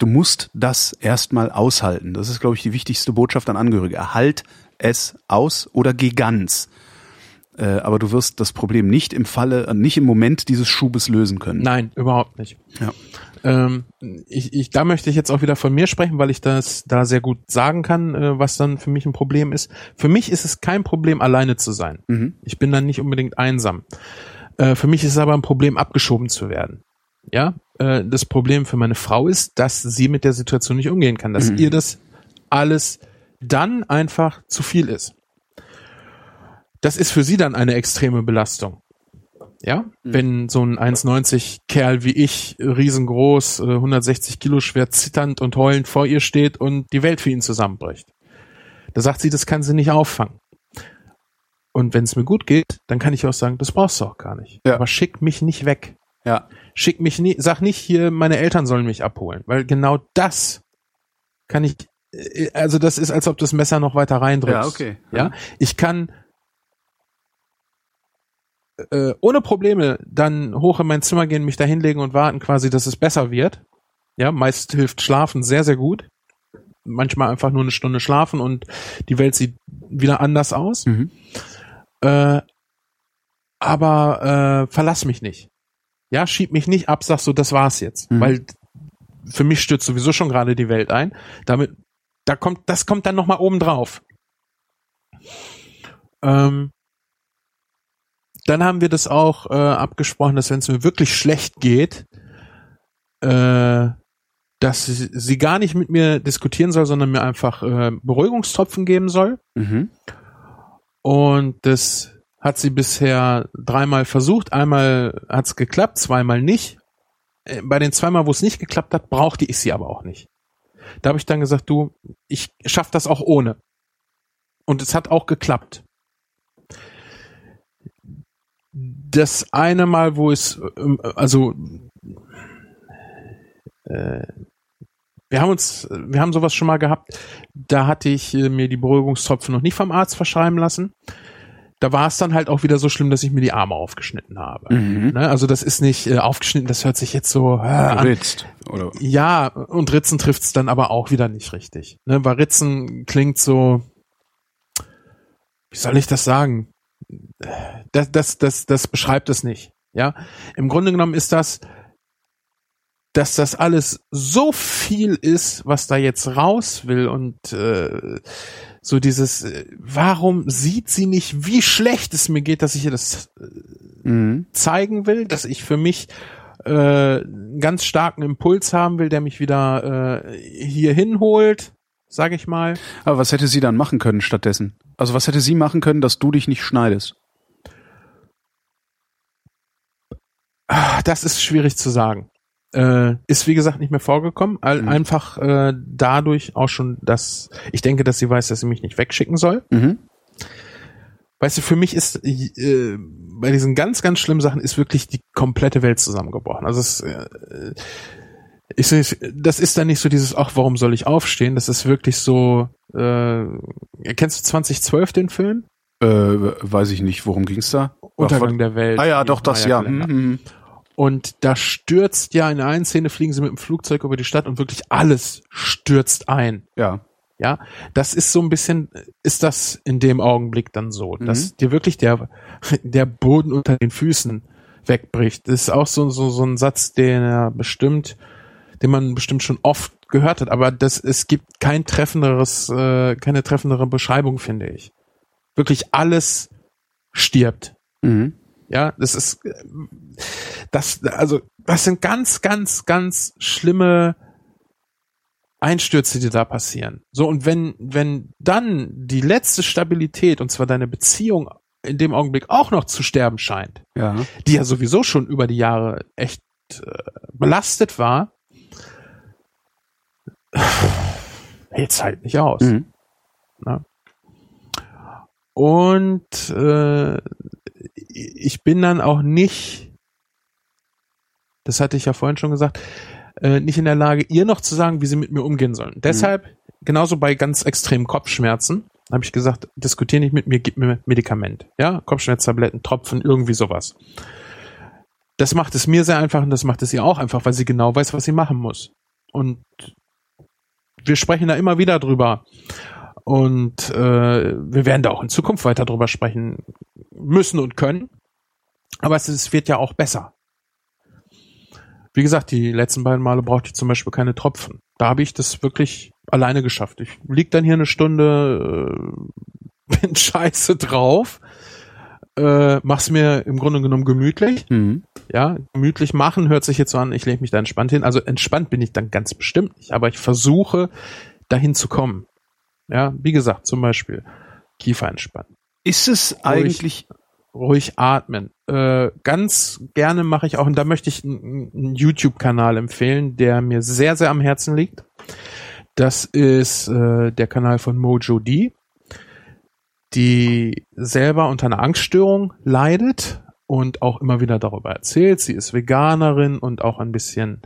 du musst das erstmal aushalten. Das ist, glaube ich, die wichtigste Botschaft an Angehörige. Erhalt es aus oder geh ganz. Äh, aber du wirst das Problem nicht im Falle, äh, nicht im Moment dieses Schubes lösen können. Nein, überhaupt nicht. Ja. Ähm, ich, ich, da möchte ich jetzt auch wieder von mir sprechen, weil ich das da sehr gut sagen kann, äh, was dann für mich ein Problem ist. Für mich ist es kein Problem, alleine zu sein. Mhm. Ich bin dann nicht unbedingt einsam. Äh, für mich ist es aber ein Problem, abgeschoben zu werden. Ja, äh, das Problem für meine Frau ist, dass sie mit der Situation nicht umgehen kann, dass Mhm. ihr das alles dann einfach zu viel ist. Das ist für sie dann eine extreme Belastung. Ja, wenn so ein 1,90 Kerl wie ich, riesengroß, äh, 160 Kilo schwer, zitternd und heulend vor ihr steht und die Welt für ihn zusammenbricht. Da sagt sie, das kann sie nicht auffangen. Und wenn es mir gut geht, dann kann ich auch sagen, das brauchst du auch gar nicht. Ja. Aber schick mich nicht weg. Ja. Schick mich nie, sag nicht hier, meine Eltern sollen mich abholen, weil genau das kann ich, äh, also das ist, als ob das Messer noch weiter reindrückst. Ja, okay. Ja, ich kann äh, ohne Probleme dann hoch in mein Zimmer gehen, mich da hinlegen und warten quasi, dass es besser wird. Ja, meist hilft Schlafen sehr, sehr gut. Manchmal einfach nur eine Stunde schlafen und die Welt sieht wieder anders aus. Mhm. Äh, aber äh, verlass mich nicht. Ja, schieb mich nicht ab, sag so, das war's jetzt. Mhm. Weil für mich stürzt sowieso schon gerade die Welt ein. Damit, da kommt, das kommt dann nochmal oben drauf. Ähm, dann haben wir das auch äh, abgesprochen, dass wenn es mir wirklich schlecht geht, äh, dass sie, sie gar nicht mit mir diskutieren soll, sondern mir einfach äh, Beruhigungstropfen geben soll. Mhm. Und das hat sie bisher dreimal versucht. Einmal hat es geklappt, zweimal nicht. Äh, Bei den zweimal, wo es nicht geklappt hat, brauchte ich sie aber auch nicht. Da habe ich dann gesagt, du, ich schaff das auch ohne. Und es hat auch geklappt. Das eine Mal, wo es, ähm, also äh, wir haben uns, wir haben sowas schon mal gehabt. Da hatte ich äh, mir die Beruhigungstropfen noch nicht vom Arzt verschreiben lassen. Da war es dann halt auch wieder so schlimm, dass ich mir die Arme aufgeschnitten habe. Mhm. Ne? Also das ist nicht äh, aufgeschnitten, das hört sich jetzt so äh, an. Geritzt. Oder? Ja, und Ritzen trifft's dann aber auch wieder nicht richtig. Ne? Weil Ritzen klingt so, wie soll ich das sagen? Das, das, das, das beschreibt es nicht. Ja, im Grunde genommen ist das, dass das alles so viel ist, was da jetzt raus will und äh, so dieses, äh, warum sieht sie nicht, wie schlecht es mir geht, dass ich ihr das Mhm. zeigen will, dass ich für mich äh, einen ganz starken Impuls haben will, der mich wieder äh, hier hinholt, sage ich mal. Aber was hätte sie dann machen können stattdessen? Also was hätte sie machen können, dass du dich nicht schneidest? Ah, Das ist schwierig zu sagen. Äh, ist wie gesagt nicht mehr vorgekommen. All, Mhm. Einfach äh, dadurch auch schon, dass ich denke, dass sie weiß, dass sie mich nicht wegschicken soll. Mhm. Weißt du, für mich ist äh, bei diesen ganz, ganz schlimmen Sachen ist wirklich die komplette Welt zusammengebrochen. Also es, äh, ich, das ist dann nicht so dieses, ach, warum soll ich aufstehen? Das ist wirklich so, äh, kennst du 2012 den Film? Äh, weiß ich nicht, worum ging's da? Untergang der Welt. Ah ja, doch, das, ja. Maya-Kalender. Mhm. Und da stürzt ja in der einen Szene fliegen sie mit dem Flugzeug über die Stadt und wirklich alles stürzt ein. Ja. Ja, das ist so ein bisschen, ist das in dem Augenblick dann so, Mhm. dass dir wirklich der, der Boden unter den Füßen wegbricht. Das ist auch so, so, so ein Satz, den er bestimmt, den man bestimmt schon oft gehört hat, aber das, es gibt kein treffenderes, äh, keine treffendere Beschreibung, finde ich. Wirklich alles stirbt. Mhm. Ja, das ist, das, also, das sind ganz, ganz, ganz schlimme Einstürze, die da passieren. So, und wenn, wenn dann die letzte Stabilität, und zwar deine Beziehung in dem Augenblick auch noch zu sterben scheint, Ja. die ja sowieso schon über die Jahre echt äh, belastet war, hält's halt nicht aus. Mhm. Ne? Und äh, ich bin dann auch nicht, das hatte ich ja vorhin schon gesagt, äh, nicht in der Lage, ihr noch zu sagen, wie sie mit mir umgehen sollen. Deshalb, genauso bei ganz extremen Kopfschmerzen, habe ich gesagt, diskutiere nicht mit mir, gib mir Medikament. Ja, Kopfschmerztabletten, Tropfen, irgendwie sowas. Das macht es mir sehr einfach und das macht es ihr auch einfach, weil sie genau weiß, was sie machen muss. Und wir sprechen da immer wieder drüber. Und äh, wir werden da auch in Zukunft weiter drüber sprechen. müssen und können. Aber es, es wird ja auch besser. Wie gesagt, die letzten beiden Male brauchte ich zum Beispiel keine Tropfen. Da habe ich das wirklich alleine geschafft. Ich lieg dann hier eine Stunde, äh, [laughs] bin scheiße drauf, äh, mach's mir im Grunde genommen gemütlich. Mhm. Ja, gemütlich machen hört sich jetzt so an, ich lege mich da entspannt hin. Also entspannt bin ich dann ganz bestimmt nicht, aber ich versuche dahin zu kommen. Ja, wie gesagt, zum Beispiel Kiefer entspannen. Ist es eigentlich, Ruhig atmen. Äh, ganz gerne mache ich auch, und da möchte ich einen, einen YouTube-Kanal empfehlen, der mir sehr, sehr am Herzen liegt. Das ist äh, der Kanal von Mojo D, die selber unter einer Angststörung leidet und auch immer wieder darüber erzählt. Sie ist Veganerin und auch ein bisschen,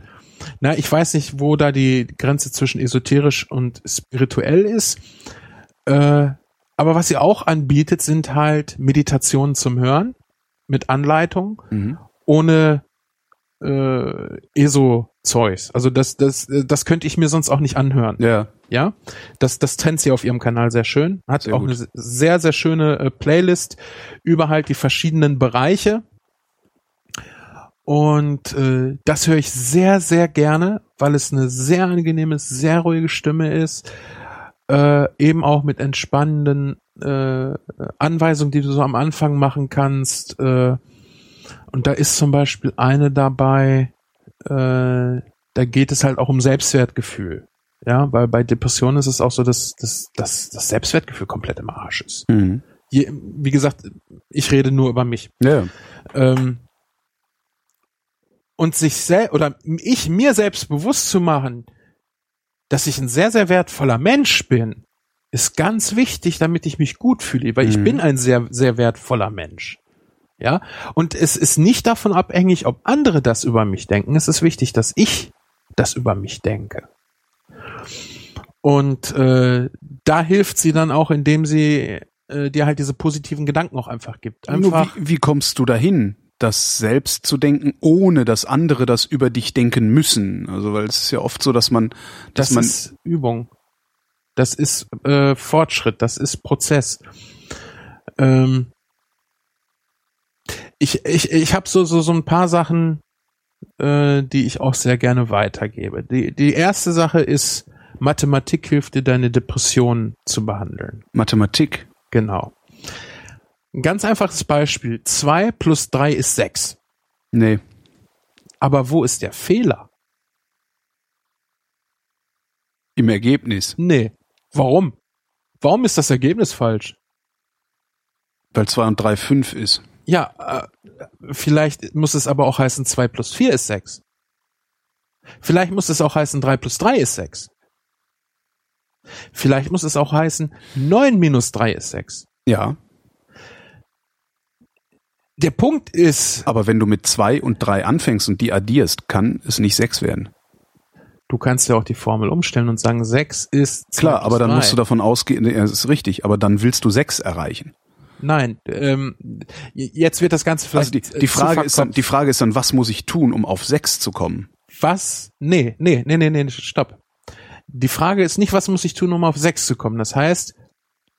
na, ich weiß nicht, wo da die Grenze zwischen esoterisch und spirituell ist. Äh, aber was sie auch anbietet, sind halt Meditationen zum Hören mit Anleitung, Mhm. ohne äh, ESO-Zeugs. Also das, das, das könnte ich mir sonst auch nicht anhören. ja, Ja, das, das trennt sie auf ihrem Kanal sehr schön. Hat Sehr auch gut. eine sehr, sehr schöne äh, Playlist über halt die verschiedenen Bereiche. Und äh, das höre ich sehr, sehr gerne, weil es eine sehr angenehme, sehr ruhige Stimme ist. Äh, eben auch mit entspannenden äh, Anweisungen, die du so am Anfang machen kannst. Äh, und da ist zum Beispiel eine dabei, äh, da geht es halt auch um Selbstwertgefühl. Ja, weil bei Depressionen ist es auch so, dass, dass, dass das Selbstwertgefühl komplett im Arsch ist. Mhm. Je, wie gesagt, ich rede nur über mich. ja. Ähm, und sich selbst oder ich mir selbst bewusst zu machen, dass ich ein sehr, sehr wertvoller Mensch bin, ist ganz wichtig, damit ich mich gut fühle, weil ich Mhm. bin ein sehr, sehr wertvoller Mensch. Ja, und es ist nicht davon abhängig, ob andere das über mich denken. Es ist wichtig, dass ich das über mich denke. Und äh, da hilft sie dann auch, indem sie äh, dir halt diese positiven Gedanken auch einfach gibt. Nur Einfach wie, wie kommst du dahin, das selbst zu denken, ohne dass andere das über dich denken müssen? Also, weil es ist ja oft so, dass man, dass Das man, ist Übung. Das ist äh, Fortschritt, das ist Prozess. Ähm, ich ich, ich habe so, so, so ein paar Sachen, äh, die ich auch sehr gerne weitergebe. Die, die erste Sache ist, Mathematik hilft dir, deine Depression zu behandeln. Mathematik. Genau. Ein ganz einfaches Beispiel. Zwei plus drei ist sechs. Nee. Aber wo ist der Fehler? Im Ergebnis. Nee. Warum? Warum ist das Ergebnis falsch? Weil 2 und 3 5 ist. Ja, äh, vielleicht muss es aber auch heißen, 2 plus 4 ist 6. Vielleicht muss es auch heißen, 3 plus 3 ist 6. Vielleicht muss es auch heißen, 9 minus 3 ist 6. Ja. Der Punkt ist, Aber wenn du mit 2 und 3 anfängst und die addierst, kann es nicht 6 werden. du kannst ja auch die Formel umstellen und sagen, 6 ist 2 Klar, aber dann 3. musst du davon ausgehen, das ist richtig, aber dann willst du 6 erreichen. Nein, ähm, jetzt wird das Ganze Also vielleicht die, die äh, zu Frage ist dann, die Frage ist dann, was muss ich tun, um auf 6 zu kommen? Was? Nee, nee, nee, nee, nee, stopp. Die Frage ist nicht, was muss ich tun, um auf 6 zu kommen. Das heißt,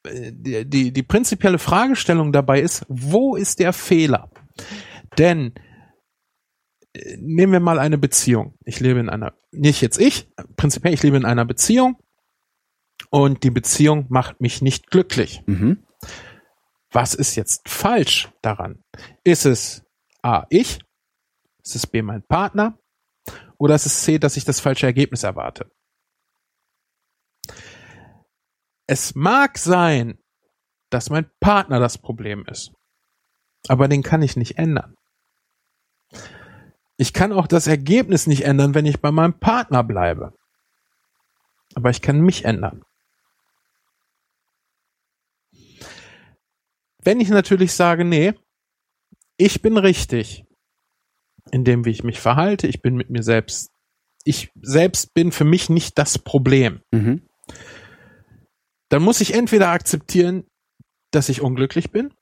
die, die, die prinzipielle Fragestellung dabei ist, wo ist der Fehler? Denn äh, nehmen wir mal eine Beziehung. Ich lebe in einer, nicht jetzt ich, prinzipiell, ich lebe in einer Beziehung und die Beziehung macht mich nicht glücklich. Mhm. Was ist jetzt falsch daran? Ist es A, ich? Ist es B, mein Partner? Oder ist es C, dass ich das falsche Ergebnis erwarte? Es mag sein, dass mein Partner das Problem ist. Aber den kann ich nicht ändern. Ich kann auch das Ergebnis nicht ändern, wenn ich bei meinem Partner bleibe. Aber ich kann mich ändern. Wenn ich natürlich sage, nee, ich bin richtig in dem, wie ich mich verhalte, ich bin mit mir selbst, ich selbst bin für mich nicht das Problem, Mhm. Dann muss ich entweder akzeptieren, dass ich unglücklich bin,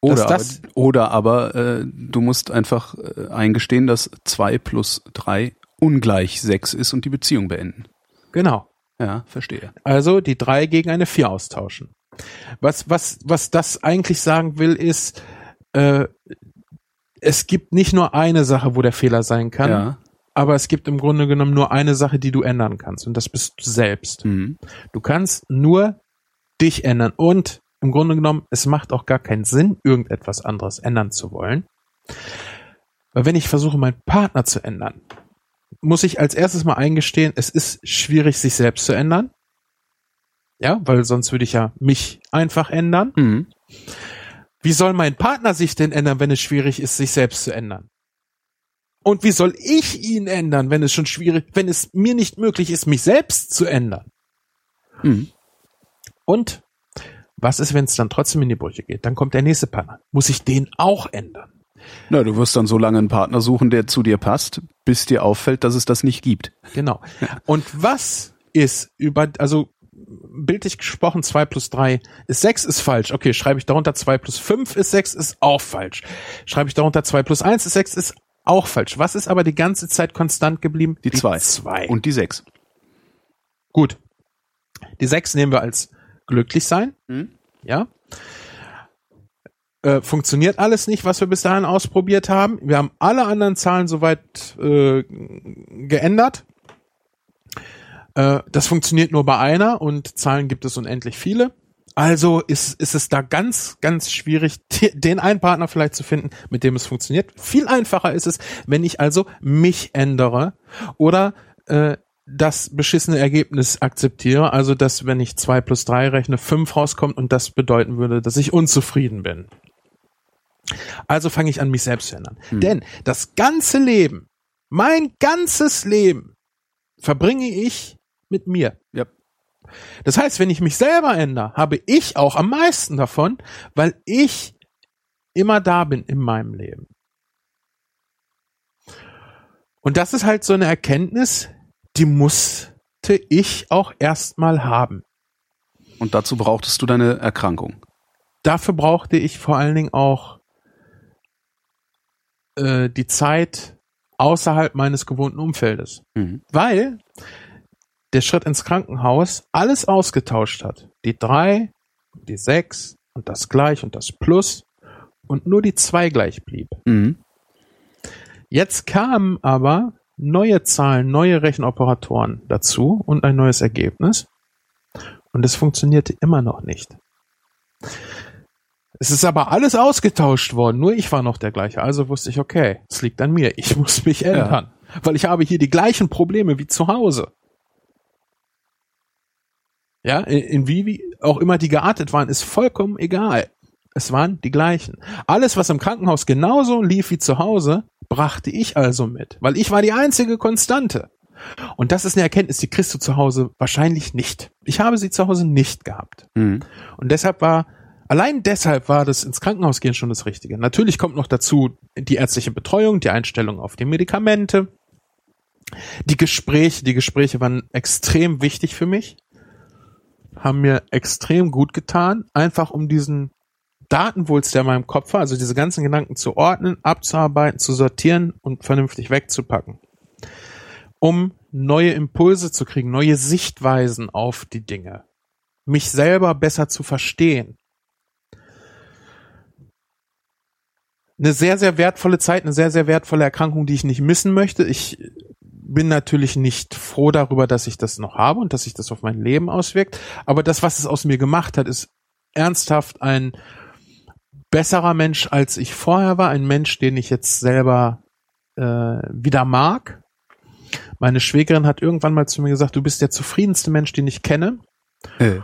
Oder, das- aber, oder aber äh, du musst einfach äh, eingestehen, dass 2 plus 3 ungleich 6 ist und die Beziehung beenden. genau. Ja, verstehe. Also die drei gegen eine vier austauschen. Was, was, was das eigentlich sagen will, ist, äh, es gibt nicht nur eine Sache, wo der Fehler sein kann, Ja. Aber es gibt im Grunde genommen nur eine Sache, die du ändern kannst und das bist du selbst. Mhm. Du kannst nur dich ändern und im Grunde genommen, es macht auch gar keinen Sinn, irgendetwas anderes ändern zu wollen. Weil wenn ich versuche, meinen Partner zu ändern, muss ich als erstes mal eingestehen, es ist schwierig, sich selbst zu ändern. Ja, weil sonst würde ich ja mich einfach ändern. Mhm. Wie soll mein Partner sich denn ändern, wenn es schwierig ist, sich selbst zu ändern? Und wie soll ich ihn ändern, wenn es schon schwierig, wenn es mir nicht möglich ist, mich selbst zu ändern? Mhm. Und was ist, wenn es dann trotzdem in die Brüche geht? Dann kommt der nächste Partner. Muss ich den auch ändern? Na, du wirst dann so lange einen Partner suchen, der zu dir passt, bis dir auffällt, dass es das nicht gibt. Genau. [laughs] Und was ist über, also bildlich gesprochen, zwei plus drei ist sechs ist falsch. Okay, schreibe ich darunter zwei plus fünf ist sechs ist auch falsch. Schreibe ich darunter zwei plus eins ist sechs ist auch falsch. Was ist aber die ganze Zeit konstant geblieben? Die zwei. zwei. Und die sechs. Gut. Die sechs nehmen wir als glücklich sein. Mhm. Ja. Äh, funktioniert alles nicht, was wir bis dahin ausprobiert haben. Wir haben alle anderen Zahlen soweit äh, geändert. Äh, das funktioniert nur bei einer und Zahlen gibt es unendlich viele. Also ist, ist es da ganz, ganz schwierig, den einen Partner vielleicht zu finden, mit dem es funktioniert. Viel einfacher ist es, wenn ich also mich ändere oder äh, das beschissene Ergebnis akzeptiere, also dass wenn ich zwei plus drei rechne, fünf rauskommt und das bedeuten würde, dass ich unzufrieden bin. Also fange ich an, mich selbst zu ändern. Denn das ganze Leben, mein ganzes Leben verbringe ich mit mir. Ja. Das heißt, wenn ich mich selber ändere, habe ich auch am meisten davon, weil ich immer da bin in meinem Leben. Und das ist halt so eine Erkenntnis, die musste ich auch erstmal haben. Und dazu brauchtest du deine Erkrankung. Dafür brauchte ich vor allen Dingen auch äh, die Zeit außerhalb meines gewohnten Umfeldes. Mhm. weil der Schritt ins Krankenhaus alles ausgetauscht hat. Die drei, die sechs und das gleich und das plus und nur die zwei gleich blieb. Mhm. Jetzt kamen aber neue Zahlen, neue Rechenoperatoren dazu und ein neues Ergebnis. Und es funktionierte immer noch nicht. Es ist aber alles ausgetauscht worden, nur ich war noch der gleiche. Also wusste ich, okay, es liegt an mir. Ich [laughs] muss mich ändern. Weil ich habe hier die gleichen Probleme wie zu Hause. Ja, in, wie auch immer die geartet waren, ist vollkommen egal. Es waren die gleichen. Alles, was im Krankenhaus genauso lief wie zu Hause, brachte ich also mit, weil ich war die einzige Konstante. Und das ist eine Erkenntnis, die kriegst du zu Hause wahrscheinlich nicht. Ich habe sie zu Hause nicht gehabt. Mhm. Und deshalb war, allein deshalb war das ins Krankenhaus gehen schon das Richtige. Natürlich kommt noch dazu die ärztliche Betreuung, die Einstellung auf die Medikamente, die Gespräche, die Gespräche waren extrem wichtig für mich, haben mir extrem gut getan, einfach um diesen Datenwulst, der in meinem Kopf war, also diese ganzen Gedanken zu ordnen, abzuarbeiten, zu sortieren und vernünftig wegzupacken. Um neue Impulse zu kriegen, neue Sichtweisen auf die Dinge. Mich selber besser zu verstehen. Eine sehr, sehr wertvolle Zeit, eine sehr, sehr wertvolle Erkrankung, die ich nicht missen möchte. Ich bin natürlich nicht froh darüber, dass ich das noch habe und dass sich das auf mein Leben auswirkt. Aber das, was es aus mir gemacht hat, ist ernsthaft ein besserer Mensch, als ich vorher war. Ein Mensch, den ich jetzt selber äh, wieder mag. Meine Schwägerin hat irgendwann mal zu mir gesagt, du bist der zufriedenste Mensch, den ich kenne. Äh,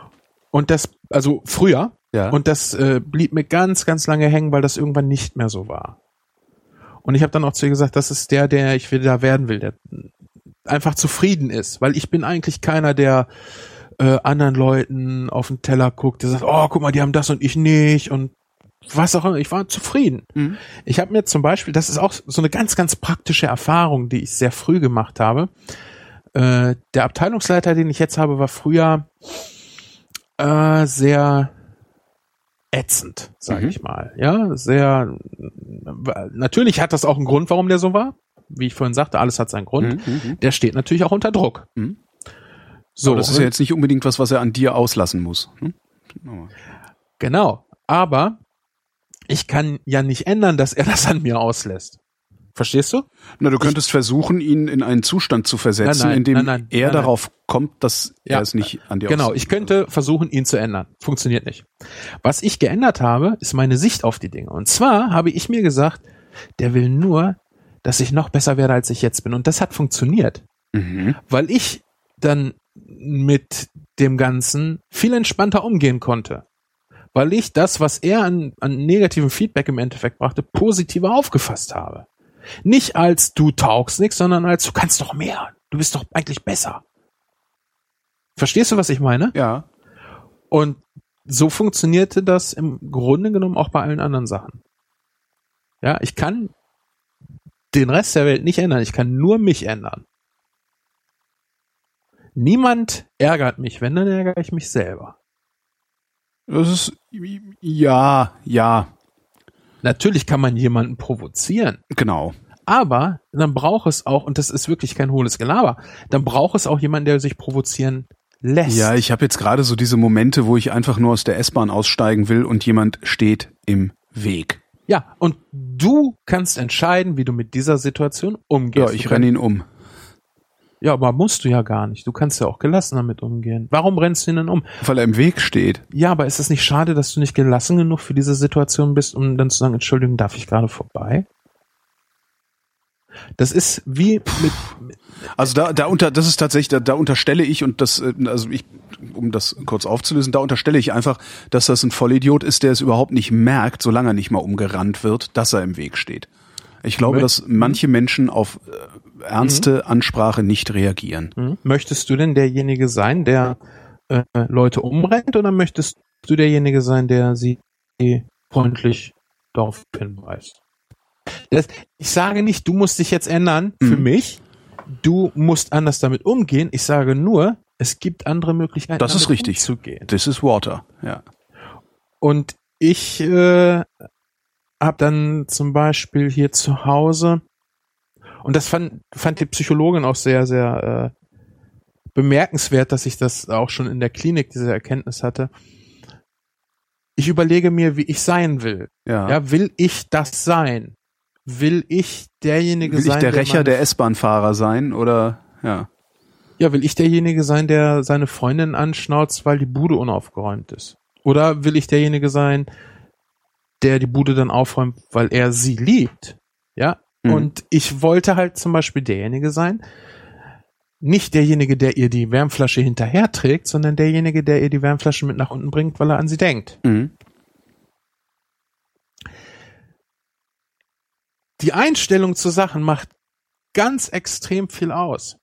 Und das, also früher. ja. Und das äh, blieb mir ganz, ganz lange hängen, weil das irgendwann nicht mehr so war. Und ich habe dann auch zu ihr gesagt, das ist der, der ich wieder werden will, der einfach zufrieden ist, weil ich bin eigentlich keiner, der äh, anderen Leuten auf den Teller guckt, der sagt, oh, guck mal, die haben das und ich nicht und was auch immer. Ich war zufrieden. Mhm. Ich habe mir zum Beispiel, das ist auch so eine ganz, ganz praktische Erfahrung, die ich sehr früh gemacht habe. Äh, der Abteilungsleiter, den ich jetzt habe, war früher äh, sehr ätzend, sage Mhm. ich mal. Ja, sehr. Natürlich hat das auch einen Grund, warum der so war. Wie ich vorhin sagte, alles hat seinen Grund. Mhm, mhm. Der steht natürlich auch unter Druck. Mhm. So, Aber das ist ja jetzt nicht unbedingt was, was er an dir auslassen muss. Hm? Genau. Aber ich kann ja nicht ändern, dass er das an mir auslässt. Verstehst du? Na, du könntest ich, versuchen, ihn in einen Zustand zu versetzen, nein, nein, in dem nein, er darauf kommt, dass Ja, er es nicht an dir Genau, ich könnte versuchen, ihn zu ändern. Funktioniert nicht. Was ich geändert habe, ist meine Sicht auf die Dinge. Und zwar habe ich mir gesagt, der will nur, dass ich noch besser werde, als ich jetzt bin. Und das hat funktioniert, Mhm. weil ich dann mit dem Ganzen viel entspannter umgehen konnte. Weil ich das, was er an, an negativem Feedback im Endeffekt brachte, positiver aufgefasst habe. Nicht als du taugst nix, sondern als du kannst doch mehr. Du bist doch eigentlich besser. Verstehst du, was ich meine? Ja. Und so funktionierte das im Grunde genommen auch bei allen anderen Sachen. Ja, ich kann den Rest der Welt nicht ändern. Ich kann nur mich ändern. Niemand ärgert mich. Wenn, dann ärgere ich mich selber. Das ist, ja, ja, Natürlich kann man jemanden provozieren. genau. Aber dann braucht es auch, und das ist wirklich kein hohles Gelaber, dann braucht es auch jemanden, der sich provozieren lässt. Ja, ich habe jetzt gerade so diese Momente, wo ich einfach nur aus der S-Bahn aussteigen will und jemand steht im Weg. ja, und du kannst entscheiden, wie du mit dieser Situation umgehst. Ja, ich renne ihn um. Ja, aber musst du ja gar nicht. Du kannst ja auch gelassen damit umgehen. Warum rennst du ihn denn um? Weil er im Weg steht. Ja, aber ist es nicht schade, dass du nicht gelassen genug für diese Situation bist, um dann zu sagen, Entschuldigung, darf ich gerade vorbei? Das ist wie mit, Also da, da unter, das ist tatsächlich, da, da unterstelle ich und das, äh, also ich, um das kurz aufzulösen, da unterstelle ich einfach, dass das ein Vollidiot ist, der es überhaupt nicht merkt, solange er nicht mal umgerannt wird, dass er im Weg steht. Ich glaube, dass manche Menschen auf ernste Ansprache nicht reagieren. Hm? möchtest du denn derjenige sein, der äh, Leute umrennt, oder möchtest du derjenige sein, der sie freundlich darauf hinweist? Das, ich sage nicht, du musst dich jetzt ändern für Mhm. mich. Du musst anders damit umgehen. Ich sage nur, es gibt andere Möglichkeiten, Das ist richtig. umzugehen. This is water. Ja. Und ich äh, habe dann zum Beispiel hier zu Hause, und das fand, fand die Psychologin auch sehr, sehr äh, bemerkenswert, dass ich das auch schon in der Klinik diese Erkenntnis hatte. Ich überlege mir, wie ich sein will. Ja. Ja, will ich das sein? Will ich derjenige Will ich sein, der Rächer der S-Bahn-Fahrer sein oder ja? Ja, will ich derjenige sein, der seine Freundin anschnauzt, weil die Bude unaufgeräumt ist? Oder will ich derjenige sein, der die Bude dann aufräumt, weil er sie liebt? Ja. Mhm. Und ich wollte halt zum Beispiel derjenige sein, nicht derjenige, der ihr die Wärmflasche hinterher trägt, sondern derjenige, der ihr die Wärmflasche mit nach unten bringt, weil er an sie denkt. Mhm. Die Einstellung zu Sachen macht ganz extrem viel aus.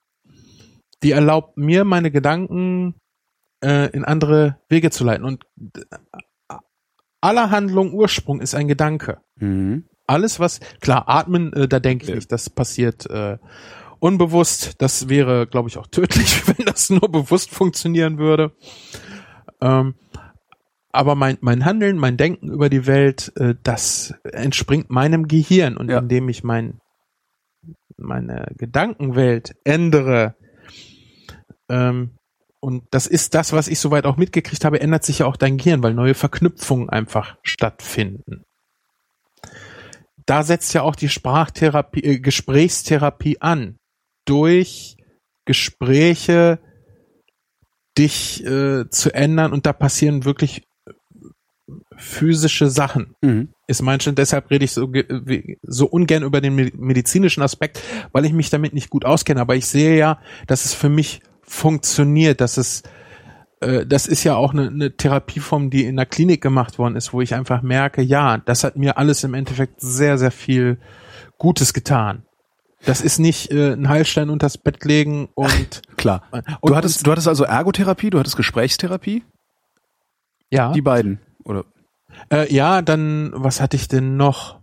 Die erlaubt mir, meine Gedanken äh, in andere Wege zu leiten. Und äh, aller Handlung Ursprung ist ein Gedanke. Mhm. Alles, was, klar, atmen, äh, da denke ich nicht, das passiert äh, unbewusst. Das wäre, glaube ich, auch tödlich, [laughs] wenn das nur bewusst funktionieren würde. Ähm, aber mein, mein Handeln, mein Denken über die Welt, äh, das entspringt meinem Gehirn. Und Ja. indem ich mein, meine Gedankenwelt ändere, ähm, und das ist das, was ich soweit auch mitgekriegt habe, ändert sich ja auch dein Gehirn, weil neue Verknüpfungen einfach stattfinden. Da setzt ja auch die Sprachtherapie, äh, Gesprächstherapie an. Durch Gespräche dich äh, zu ändern und da passieren wirklich physische Sachen Mhm. ist mein Stand. Deshalb rede ich so, so ungern über den me- medizinischen Aspekt, weil ich mich damit nicht gut auskenne. Aber ich sehe ja, dass es für mich funktioniert, dass es äh, das ist ja auch eine, eine Therapieform, die in der Klinik gemacht worden ist, wo ich einfach merke, ja, das hat mir alles im Endeffekt sehr, sehr viel Gutes getan. Das ist nicht äh, ein Heilstein unters Bett legen und, [laughs] Klar. und Du hattest, du hattest also Ergotherapie, du hattest Gesprächstherapie, ja, die beiden, oder? Äh, ja, dann, was hatte ich denn noch?